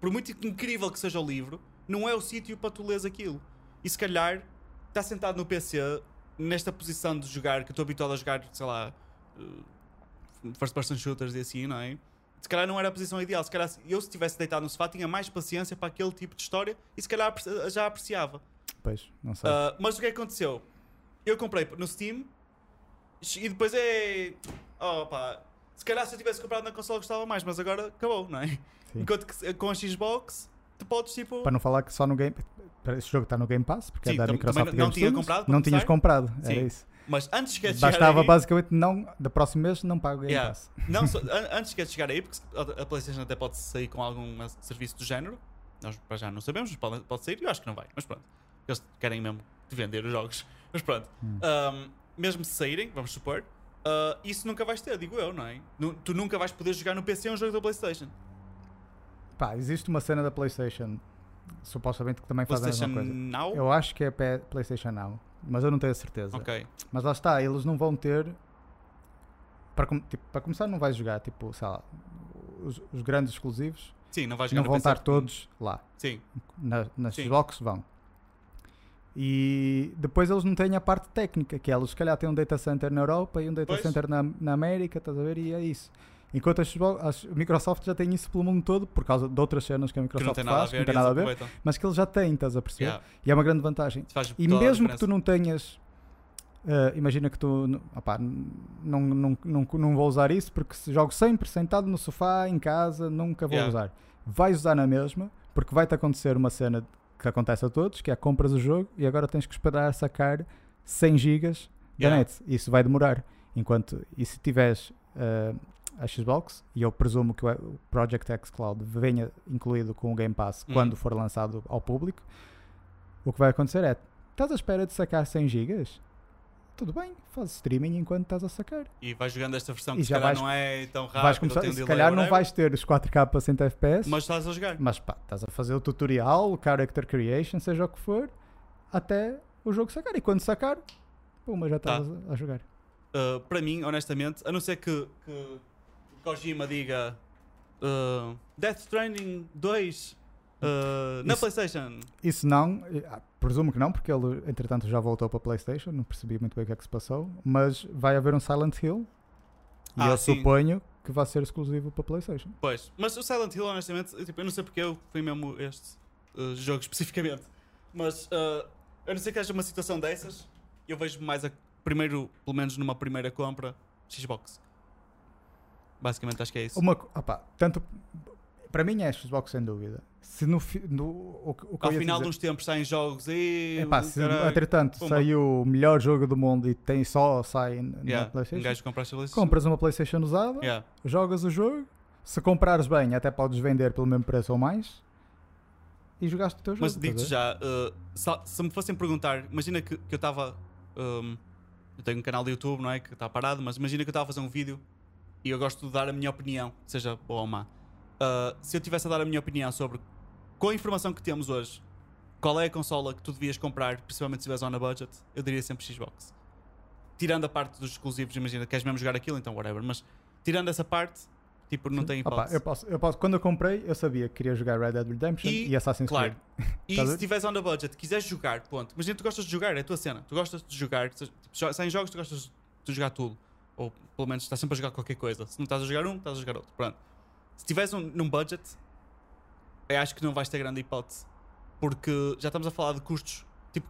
[SPEAKER 1] por muito incrível que seja o livro, não é o sítio para tu leres aquilo. E se calhar, está sentado no PC, nesta posição de jogar, que estou habituado a jogar, sei lá, eh, first person shooters e assim, não é? Se calhar não era a posição ideal. Se calhar eu, se estivesse deitado no sofá, tinha mais paciência para aquele tipo de história e se calhar já apreciava.
[SPEAKER 2] Pois, não sei.
[SPEAKER 1] Ah, mas o que é que aconteceu? Eu comprei no Steam e depois é. Oh pá, se calhar se eu tivesse comprado na consola gostava mais, mas agora acabou, não é?
[SPEAKER 2] Sim.
[SPEAKER 1] Enquanto que com a Xbox tu podes tipo.
[SPEAKER 2] Para não falar que só no Game. Esse jogo está no Game Pass, porque
[SPEAKER 1] Sim,
[SPEAKER 2] é da Microsoft
[SPEAKER 1] não
[SPEAKER 2] Game
[SPEAKER 1] tinha comprado
[SPEAKER 2] Não tinhas comprado,
[SPEAKER 1] Sim.
[SPEAKER 2] era isso.
[SPEAKER 1] Mas antes que
[SPEAKER 2] Bastava
[SPEAKER 1] aí,
[SPEAKER 2] basicamente não. Da próximo mês não pago o Game
[SPEAKER 1] Yeah.
[SPEAKER 2] Pass.
[SPEAKER 1] Não, só- an- antes que chegar aí, porque a PlayStation até pode sair com algum serviço do género. Nós para já não sabemos, mas pode, pode sair. Eu acho que não vai, mas pronto. Eles querem mesmo te vender os jogos. Mas pronto.
[SPEAKER 2] Hum.
[SPEAKER 1] Ahm, mesmo se saírem, vamos supor, ah, isso nunca vais ter, digo eu, não é? Nu- tu nunca vais poder jogar no PC um jogo da PlayStation.
[SPEAKER 2] Pá, existe uma cena da PlayStation, supostamente que também faz a mesma coisa.
[SPEAKER 1] Now?
[SPEAKER 2] Eu acho que é PlayStation Now, mas eu não tenho a certeza.
[SPEAKER 1] Ok.
[SPEAKER 2] Mas lá está, eles não vão ter. Para, tipo, para começar, não vais jogar, tipo, sei lá, os, os grandes exclusivos
[SPEAKER 1] Sim, não vais jogar
[SPEAKER 2] não vão estar todos lá.
[SPEAKER 1] Sim,
[SPEAKER 2] Na, na
[SPEAKER 1] Sim.
[SPEAKER 2] Xbox vão. E depois eles não têm a parte técnica, que é, eles se calhar têm um data center na Europa e um data
[SPEAKER 1] Pois.
[SPEAKER 2] center na, na América, estás a ver? E é isso. Enquanto a, Xbox- a Microsoft já tem isso pelo mundo todo por causa de outras cenas que a
[SPEAKER 1] Que
[SPEAKER 2] Microsoft
[SPEAKER 1] não tem nada a
[SPEAKER 2] faz, que
[SPEAKER 1] ver.
[SPEAKER 2] não tem nada a ver,
[SPEAKER 1] aproveitam.
[SPEAKER 2] mas que eles já têm, estás a perceber?
[SPEAKER 1] Yeah.
[SPEAKER 2] E é uma grande vantagem. E mesmo que tu não tenhas. eh, imagina que tu. opá, não, não, não, não vou usar isso porque se jogo sempre sentado no sofá, em casa, nunca vou
[SPEAKER 1] Yeah.
[SPEAKER 2] usar. Vais usar na mesma, porque vai-te acontecer uma cena que acontece a todos, que é compras o jogo e agora tens que esperar a sacar 100 gigas da
[SPEAKER 1] Yeah.
[SPEAKER 2] net. Isso vai demorar. Enquanto. E se tiveres eh, a Xbox, e eu presumo que o Project X Cloud venha incluído com o Game Pass
[SPEAKER 1] Uhum.
[SPEAKER 2] quando for lançado ao público, o que vai acontecer é Estás à espera de sacar 100 gigas? Tudo bem, faz streaming enquanto estás a sacar.
[SPEAKER 1] E vais jogando esta versão que se
[SPEAKER 2] já
[SPEAKER 1] calhar
[SPEAKER 2] vais-
[SPEAKER 1] não é tão rápido.
[SPEAKER 2] vais começar,
[SPEAKER 1] um
[SPEAKER 2] se calhar não vais ter os 4K a 100 FPS,
[SPEAKER 1] Mas estás a jogar.
[SPEAKER 2] mas pá, estás a fazer o tutorial, o character creation, seja o que for, até o jogo sacar. E quando sacar, puma, já
[SPEAKER 1] Tá.
[SPEAKER 2] estás a, a jogar.
[SPEAKER 1] Uh, para mim, honestamente, a não ser que, que Kojima diga uh, Death Stranding 2 uh, na
[SPEAKER 2] Isso-
[SPEAKER 1] PlayStation.
[SPEAKER 2] Isso não, eh, ah, presumo que não, porque ele entretanto já voltou para a PlayStation, não percebi muito bem o que é que se passou, mas vai haver um Silent Hill e
[SPEAKER 1] Ah,
[SPEAKER 2] eu
[SPEAKER 1] sim.
[SPEAKER 2] suponho que vai ser exclusivo para a PlayStation.
[SPEAKER 1] Pois, mas o Silent Hill, honestamente, eu, tipo, eu não sei porque eu fui mesmo este uh, jogo especificamente. Mas uh, a não ser que haja uma situação dessas, eu vejo mais a primeiro, pelo menos numa primeira compra, Xbox. Basicamente acho que é isso.
[SPEAKER 2] Uma, opá, tanto para mim é Xbox sem dúvida. Se no, no o, o que
[SPEAKER 1] Ao final de
[SPEAKER 2] dizer,
[SPEAKER 1] uns tempos saem jogos e.
[SPEAKER 2] epá, se
[SPEAKER 1] caralho,
[SPEAKER 2] entretanto
[SPEAKER 1] pumba.
[SPEAKER 2] saiu o melhor jogo do mundo e tem só sai na
[SPEAKER 1] yeah,
[SPEAKER 2] PlayStation,
[SPEAKER 1] um gajo compra PlayStation.
[SPEAKER 2] compras uma PlayStation usada,
[SPEAKER 1] Yeah.
[SPEAKER 2] jogas o jogo, se comprares bem até podes vender pelo mesmo preço ou mais e jogaste o teu jogo.
[SPEAKER 1] Mas digo-te
[SPEAKER 2] ver?
[SPEAKER 1] já, uh, se, se me fossem perguntar, imagina que, que eu estava. um, eu tenho um canal de YouTube, não é? Que está parado, mas imagina que eu estava a fazer um vídeo e eu gosto de dar a minha opinião, seja boa ou má. Uh, se eu tivesse a dar a minha opinião sobre, com a informação que temos hoje, qual é a consola que tu devias comprar, principalmente se estiveres on a budget, eu diria sempre Xbox. Tirando a parte dos exclusivos, imagina, queres mesmo jogar aquilo, então whatever. Mas tirando essa parte, tipo, não
[SPEAKER 2] Sim.
[SPEAKER 1] tem
[SPEAKER 2] Opa,
[SPEAKER 1] hipótese.
[SPEAKER 2] eu posso, eu posso, quando eu comprei, eu sabia que queria jogar Red Dead Redemption e,
[SPEAKER 1] E,
[SPEAKER 2] Assassin's
[SPEAKER 1] claro.
[SPEAKER 2] Creed.
[SPEAKER 1] E se
[SPEAKER 2] ver?
[SPEAKER 1] estiveres on a budget, quiseres jogar, ponto. Imagina tu gostas de jogar, é a tua cena. Tu gostas de jogar, tipo, saem jogos, tu gostas de jogar tudo. Ou pelo menos estás sempre a jogar qualquer coisa. Se não estás a jogar um, estás a jogar outro. Pronto. Se estiveres um, num budget, eu acho que não vais ter grande hipótese. Porque já estamos a falar de custos. Tipo,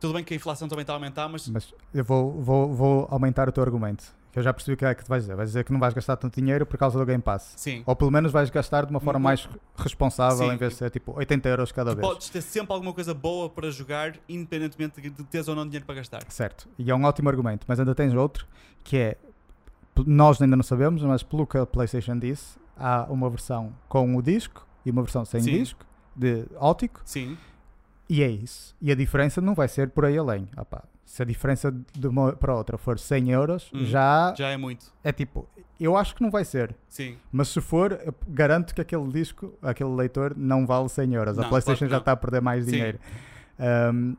[SPEAKER 1] tudo bem que a inflação também está a aumentar, mas
[SPEAKER 2] Mas eu vou, vou, vou aumentar o teu argumento. Eu já percebi o que é que tu vais dizer. Vais dizer que não vais gastar tanto dinheiro por causa do Game Pass.
[SPEAKER 1] sim.
[SPEAKER 2] Ou pelo menos vais gastar de uma forma
[SPEAKER 1] Não-
[SPEAKER 2] mais responsável
[SPEAKER 1] Sim.
[SPEAKER 2] em vez de ser tipo 80 euros cada
[SPEAKER 1] Tu
[SPEAKER 2] vez.
[SPEAKER 1] podes ter sempre alguma coisa boa para jogar, independentemente de teres ou não dinheiro para gastar.
[SPEAKER 2] Certo. E é um ótimo argumento. Mas ainda tens outro que é. Nós ainda não sabemos, mas pelo que a PlayStation disse, há uma versão com o disco e uma versão sem
[SPEAKER 1] Sim.
[SPEAKER 2] disco, de óptico,
[SPEAKER 1] Sim.
[SPEAKER 2] e é isso. E a diferença não vai ser por aí além. Pá, se a diferença de uma para outra for 100 euros,
[SPEAKER 1] Hum,
[SPEAKER 2] já,
[SPEAKER 1] Já é muito.
[SPEAKER 2] é tipo. Eu acho que não vai ser.
[SPEAKER 1] Sim.
[SPEAKER 2] Mas se for, garanto que aquele disco, aquele leitor, não vale 100 euros. a
[SPEAKER 1] Não,
[SPEAKER 2] PlayStation
[SPEAKER 1] claro
[SPEAKER 2] já está a perder mais
[SPEAKER 1] Sim.
[SPEAKER 2] dinheiro. Um,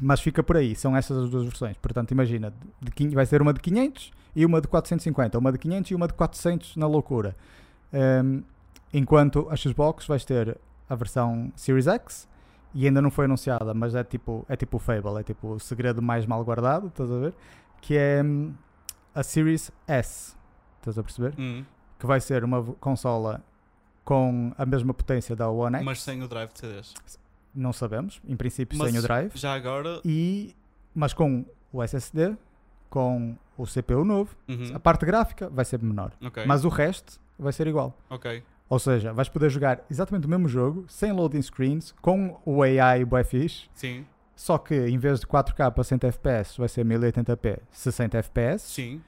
[SPEAKER 2] mas fica por aí, são essas as duas versões. Portanto, imagina, de, quin- vai ser uma de 500 e uma de 450, uma de 500 e uma de 400 na loucura. Um, enquanto a Xbox vais ter a versão Series X e ainda não foi anunciada, mas é tipo, é tipo o Fable, é tipo o segredo mais mal guardado, estás a ver? Que é hum, a Series S, estás a perceber?
[SPEAKER 1] Hum.
[SPEAKER 2] que vai ser uma consola com a mesma potência da One X.
[SPEAKER 1] Mas sem o drive de CDs.
[SPEAKER 2] Não sabemos, em princípio
[SPEAKER 1] Mas
[SPEAKER 2] sem o drive.
[SPEAKER 1] Já agora.
[SPEAKER 2] E, mas com o SSD, com o CPU novo,
[SPEAKER 1] Uhum.
[SPEAKER 2] a parte gráfica vai ser menor.
[SPEAKER 1] Ok.
[SPEAKER 2] Mas o resto vai ser igual.
[SPEAKER 1] Ok.
[SPEAKER 2] Ou seja, vais poder jogar exatamente o mesmo jogo, sem loading screens, com o AI bué fixe,
[SPEAKER 1] Sim.
[SPEAKER 2] só que em vez de 4K a 100 FPS, vai ser 1080p 60 FPS.
[SPEAKER 1] Sim.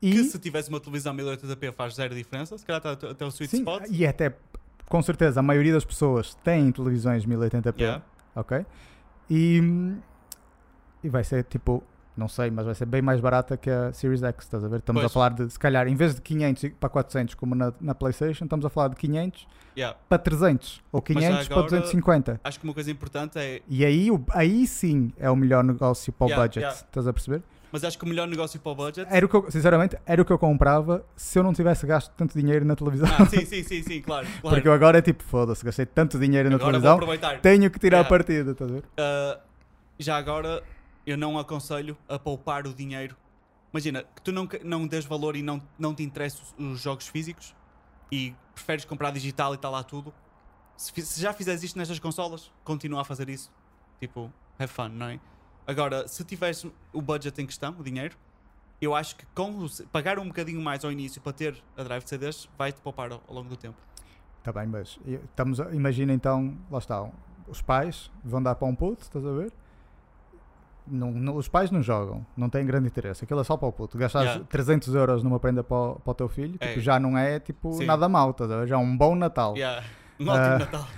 [SPEAKER 2] E,
[SPEAKER 1] Que se tivesse uma televisão 1080p faz zero diferença. Se calhar está até o sweet
[SPEAKER 2] sim,
[SPEAKER 1] spot.
[SPEAKER 2] e até, com certeza, a maioria das pessoas tem televisões 1080p.
[SPEAKER 1] Yeah.
[SPEAKER 2] ok? E, e vai ser tipo, não sei, mas vai ser bem mais barata que a Series X, estás a ver? Estamos a
[SPEAKER 1] Pois.
[SPEAKER 2] falar de, se calhar, em vez de 500 e- para 400 como na, na PlayStation, estamos a falar de 500
[SPEAKER 1] Yeah.
[SPEAKER 2] para 300 ou
[SPEAKER 1] Mas já
[SPEAKER 2] 500 para
[SPEAKER 1] agora-
[SPEAKER 2] 250.
[SPEAKER 1] Acho que uma coisa importante é.
[SPEAKER 2] E aí, aí sim é o melhor negócio para o
[SPEAKER 1] Yeah,
[SPEAKER 2] budget,
[SPEAKER 1] yeah.
[SPEAKER 2] estás a perceber?
[SPEAKER 1] Mas acho que o melhor negócio para o budget.
[SPEAKER 2] Era o que eu, sinceramente, era o que eu comprava se eu não tivesse gasto tanto dinheiro na televisão.
[SPEAKER 1] Ah, sim, sim, sim, sim, claro. claro.
[SPEAKER 2] Porque eu agora é tipo, foda-se, gastei tanto dinheiro na
[SPEAKER 1] Agora
[SPEAKER 2] televisão,
[SPEAKER 1] aproveitar.
[SPEAKER 2] tenho que tirar
[SPEAKER 1] Yeah.
[SPEAKER 2] partida, estás a ver?
[SPEAKER 1] Uh, já agora, eu não aconselho a poupar o dinheiro. imagina, que tu não, não dês valor e não, não te interessam os, os jogos físicos e preferes comprar digital e está lá tudo. Se, se já fizeres isto nestas consolas, continua a fazer isso. Tipo, have fun, não é? Agora, se tiveres o budget em questão, o dinheiro, eu acho que com pagar um bocadinho mais ao início para ter a drive de CDs vai-te poupar ao, ao longo do tempo.
[SPEAKER 2] Está bem, mas estamos a- imagina então, lá está, os pais vão dar para um puto, estás a ver? Não, não- os pais não jogam, não têm grande interesse. Aquilo é só para o puto. Gastar
[SPEAKER 1] Yeah.
[SPEAKER 2] 300 euros numa prenda para, o- para o teu filho
[SPEAKER 1] É.
[SPEAKER 2] tipo, já não é tipo
[SPEAKER 1] Sim.
[SPEAKER 2] nada a ver? Já é um bom Natal.
[SPEAKER 1] Yeah. Um ótimo
[SPEAKER 2] Ah,
[SPEAKER 1] Natal.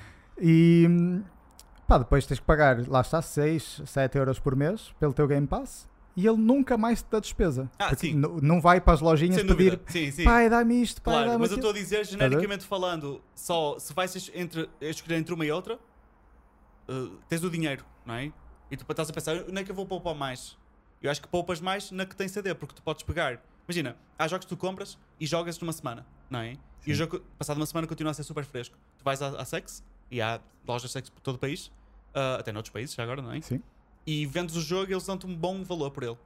[SPEAKER 2] E pá, depois tens que pagar, lá está, 6, 7 euros por mês pelo teu Game Pass e ele nunca mais te dá despesa.
[SPEAKER 1] Ah, sim.
[SPEAKER 2] não vai para as lojinhas
[SPEAKER 1] Sem
[SPEAKER 2] pedir
[SPEAKER 1] dúvida. Sim, sim.
[SPEAKER 2] pai, dá-me isto, pai,
[SPEAKER 1] Claro,
[SPEAKER 2] dá-me
[SPEAKER 1] mas eu
[SPEAKER 2] aquilo.
[SPEAKER 1] estou a dizer, genericamente falando, só se vais entre, escolher entre uma e outra, uh, tens o dinheiro, não é? E tu estás a pensar, onde é que eu vou poupar mais? Eu acho que poupas mais na que tem CD, porque tu podes pegar. Imagina, há jogos que tu compras e jogas numa semana, não é? E o
[SPEAKER 2] Sim.
[SPEAKER 1] jogo, passado uma semana, continua a ser super fresco. Tu vais à, à Sex, e há lojas Sex por todo o país, uh, até noutros países já agora, não é?
[SPEAKER 2] Sim.
[SPEAKER 1] e vendes o jogo e eles dão-te um bom valor por ele.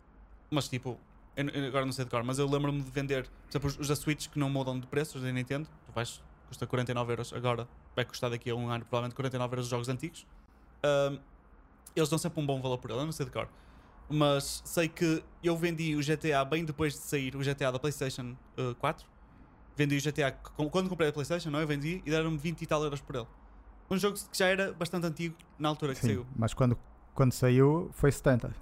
[SPEAKER 1] Mas tipo, eu, eu agora não sei de cor, mas eu lembro-me de vender, por exemplo, os, os da Switch que não mudam de preço, os da Nintendo, tu vais, custa 49 euros agora, vai custar daqui a um ano provavelmente 49 euros os jogos antigos. Ahm, eles dão sempre um bom valor por ele, eu não sei de cor. Mas sei que eu vendi o GTA bem depois de sair o GTA da PlayStation uh, 4. Vendi o GTA quando comprei a PlayStation, não? é? Eu vendi e deram-me 20 e tal euros por ele. Um jogo que já era bastante antigo na altura que
[SPEAKER 2] Sim,
[SPEAKER 1] saiu.
[SPEAKER 2] mas quando, quando saiu foi 70.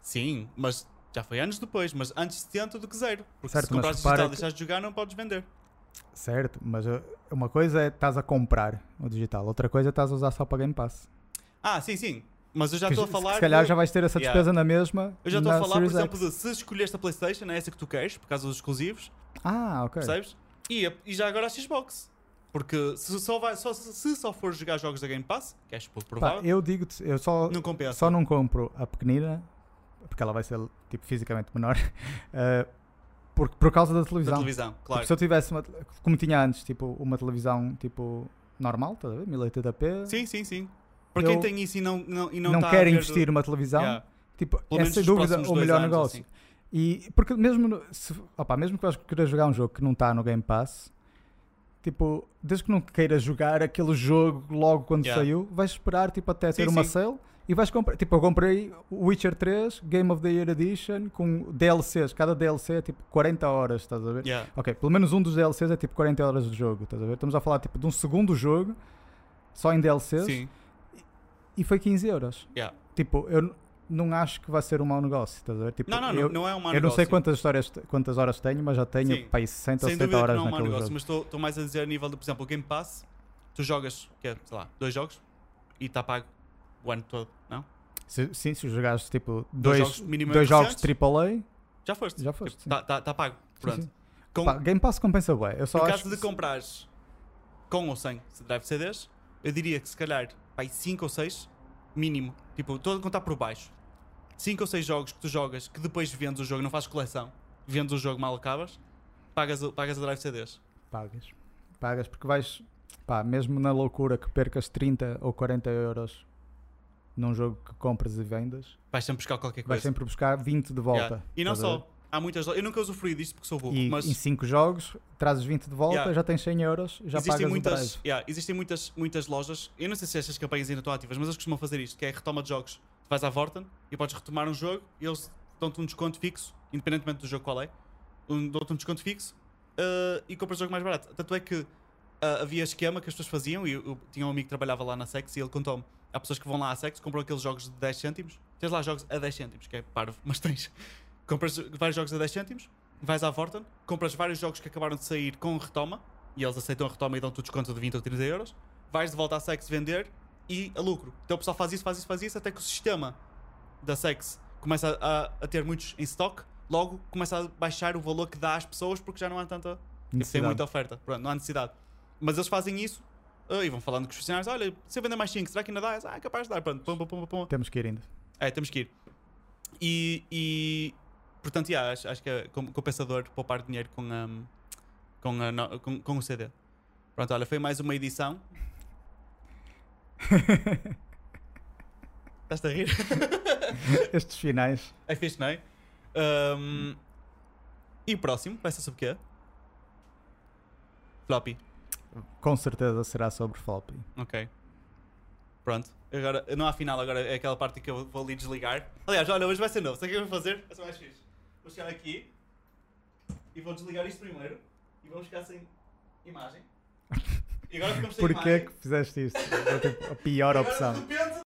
[SPEAKER 1] Sim, mas já foi anos depois, mas antes 70 do que zero. Porque
[SPEAKER 2] Certo,
[SPEAKER 1] se comprares digital e deixares de jogar, não podes vender.
[SPEAKER 2] Certo, mas uh, uma coisa é estás a comprar o digital, outra coisa é estás a usar só para Game Pass.
[SPEAKER 1] Ah, sim, sim. Mas eu já estou a falar.
[SPEAKER 2] Se calhar
[SPEAKER 1] de-
[SPEAKER 2] já vais ter essa
[SPEAKER 1] Yeah.
[SPEAKER 2] despesa na mesma.
[SPEAKER 1] Eu já estou a falar, por
[SPEAKER 2] Series
[SPEAKER 1] exemplo,
[SPEAKER 2] X.
[SPEAKER 1] de se escolheste a PlayStation, é essa que tu queres, por causa dos exclusivos,
[SPEAKER 2] Ah, ok.
[SPEAKER 1] percebes? E, a- e já agora a Xbox. Porque se só, vai, só, se só for jogar jogos da Game Pass, que acho pouco
[SPEAKER 2] Pá,
[SPEAKER 1] provável,
[SPEAKER 2] eu digo-te, eu só,
[SPEAKER 1] não compensa.
[SPEAKER 2] só não compro a pequenina, porque ela vai ser tipo, fisicamente menor, uh, por, por causa da
[SPEAKER 1] da
[SPEAKER 2] televisão.
[SPEAKER 1] televisão,
[SPEAKER 2] Tipo,
[SPEAKER 1] claro.
[SPEAKER 2] se eu tivesse, uma, como tinha antes, tipo, uma televisão tipo, normal, estás a ver? 1080p,
[SPEAKER 1] Sim, sim, sim. Para quem tem isso e não, não, e não,
[SPEAKER 2] não,
[SPEAKER 1] tá
[SPEAKER 2] quer investir numa televisão,
[SPEAKER 1] Yeah,
[SPEAKER 2] tipo,
[SPEAKER 1] pelo
[SPEAKER 2] é sem dúvida o melhor
[SPEAKER 1] anos,
[SPEAKER 2] negócio.
[SPEAKER 1] assim.
[SPEAKER 2] E porque mesmo se, opá, mesmo que vais querer jogar um jogo que não está no Game Pass, tipo, desde que não queiras jogar aquele jogo logo quando
[SPEAKER 1] Yeah.
[SPEAKER 2] saiu, vais esperar tipo, até
[SPEAKER 1] Sim,
[SPEAKER 2] ter uma
[SPEAKER 1] sim.
[SPEAKER 2] sale e vais comprar. Tipo, eu comprei o Witcher 3 Game of the Year Edition com DLCs. Cada DLC é tipo 40 horas, estás a ver?
[SPEAKER 1] Yeah.
[SPEAKER 2] Ok, pelo menos um dos DLCs é tipo 40 horas de jogo, estás a ver? Estamos a falar tipo de um segundo jogo só em DLCs
[SPEAKER 1] Sim,
[SPEAKER 2] e foi 15 euros.
[SPEAKER 1] yeah.
[SPEAKER 2] Tipo, eu não acho que vai ser um mau negócio, estás a ver? Tipo,
[SPEAKER 1] Não, não,
[SPEAKER 2] eu,
[SPEAKER 1] não, não é um mau
[SPEAKER 2] eu não sei
[SPEAKER 1] negócio.
[SPEAKER 2] quantas, histórias, quantas horas tenho, mas já tenho
[SPEAKER 1] Sim.
[SPEAKER 2] pá, aí 60 ou
[SPEAKER 1] Sem
[SPEAKER 2] 70
[SPEAKER 1] dúvida que
[SPEAKER 2] horas
[SPEAKER 1] não é um mau negócio,
[SPEAKER 2] jogo.
[SPEAKER 1] mas estou mais a dizer a nível de, por exemplo, o Game Pass, tu jogas, que é, sei lá, dois jogos e está pago o ano todo, não?
[SPEAKER 2] Se, sim, se jogares tipo
[SPEAKER 1] Dois
[SPEAKER 2] dois,
[SPEAKER 1] jogos
[SPEAKER 2] dois jogos? AAA,
[SPEAKER 1] Já foste.
[SPEAKER 2] já foste. sim.
[SPEAKER 1] Está tá, tá pago.
[SPEAKER 2] Sim,
[SPEAKER 1] Pronto.
[SPEAKER 2] sim.
[SPEAKER 1] Com,
[SPEAKER 2] Pá, Game Pass compensa bem. Eu só
[SPEAKER 1] no caso de
[SPEAKER 2] que-
[SPEAKER 1] comprares com ou sem drive CDs, eu diria que se calhar 5 ou 6, mínimo. Tipo, estou a contar por baixo. 5 ou 6 jogos que tu jogas que depois vendes o jogo, não fazes coleção, vendes o jogo mal acabas, pagas, pagas a drive CDs.
[SPEAKER 2] pagas. Pagas porque vais, pá, mesmo na loucura que percas 30 ou 40 euros num jogo que compras e vendas,
[SPEAKER 1] Vais sempre buscar qualquer
[SPEAKER 2] vais
[SPEAKER 1] coisa.
[SPEAKER 2] sempre buscar 20 de volta.
[SPEAKER 1] Yeah. E não só. Há muitas. lo- Eu nunca usufruí disto porque sou burro,
[SPEAKER 2] E
[SPEAKER 1] mas
[SPEAKER 2] em 5 jogos trazes 20 de volta,
[SPEAKER 1] Yeah.
[SPEAKER 2] já tens 100 euros, já
[SPEAKER 1] existem
[SPEAKER 2] pagas
[SPEAKER 1] muitas, yeah, existem muitas, muitas lojas. Eu não sei se estas campanhas ainda estão ativas, mas eles costumam fazer isto: que é retoma de jogos. Tu vais à Vorten e podes retomar um jogo e eles dão-te um desconto fixo, independentemente do jogo qual é. Um, dão-te um desconto fixo uh, e compras o jogo mais barato. Tanto é que uh, havia esquema que as pessoas faziam, e eu, eu tinha um amigo que trabalhava lá na Sex e ele contou-me: há pessoas que vão lá à Sex, compram aqueles jogos de 10 cêntimos. Tens lá jogos a 10 cêntimos, que é parvo, mas tens. Compras vários jogos a 10 cêntimos, vais à Vorten, compras vários jogos que acabaram de sair com retoma, e eles aceitam a retoma e dão-te o desconto de 20 ou 30 euros, vais de volta à Sex vender e a lucro. Então o pessoal faz isso, faz isso, faz isso, até que o sistema da Sex começa a, a ter muitos em stock, logo começa a baixar o valor que dá às pessoas porque já não há tanta. Tem muita oferta, pronto, não há necessidade. Mas eles fazem isso ah, e vão falando com os funcionários: olha, se eu vender mais 5, será que ainda dá? Ah, é capaz de dar, pronto, pum, pum, pum, pum.
[SPEAKER 2] Temos que ir indo.
[SPEAKER 1] É, temos que ir. E, e portanto, yeah, acho, acho que é com- compensador poupar dinheiro com, um, com, a no- com, com o CD. Pronto, olha, foi mais uma edição. Estás a rir?
[SPEAKER 2] Estes finais.
[SPEAKER 1] É fixe, não é? Um, E o próximo vai ser sobre o quê? Floppy.
[SPEAKER 2] Com certeza será sobre floppy.
[SPEAKER 1] Ok. Pronto. Agora, não há final, agora é aquela parte que eu vou ali desligar. Aliás, olha, hoje vai ser novo. Sabe o que eu vou fazer? Vai ser mais fixe. Vou chegar aqui e vou desligar isto primeiro e vamos ficar sem imagem. E agora ficamos sem
[SPEAKER 2] Porquê
[SPEAKER 1] imagem.
[SPEAKER 2] que fizeste isto? Tipo a pior
[SPEAKER 1] Agora,
[SPEAKER 2] opção.
[SPEAKER 1] de repente,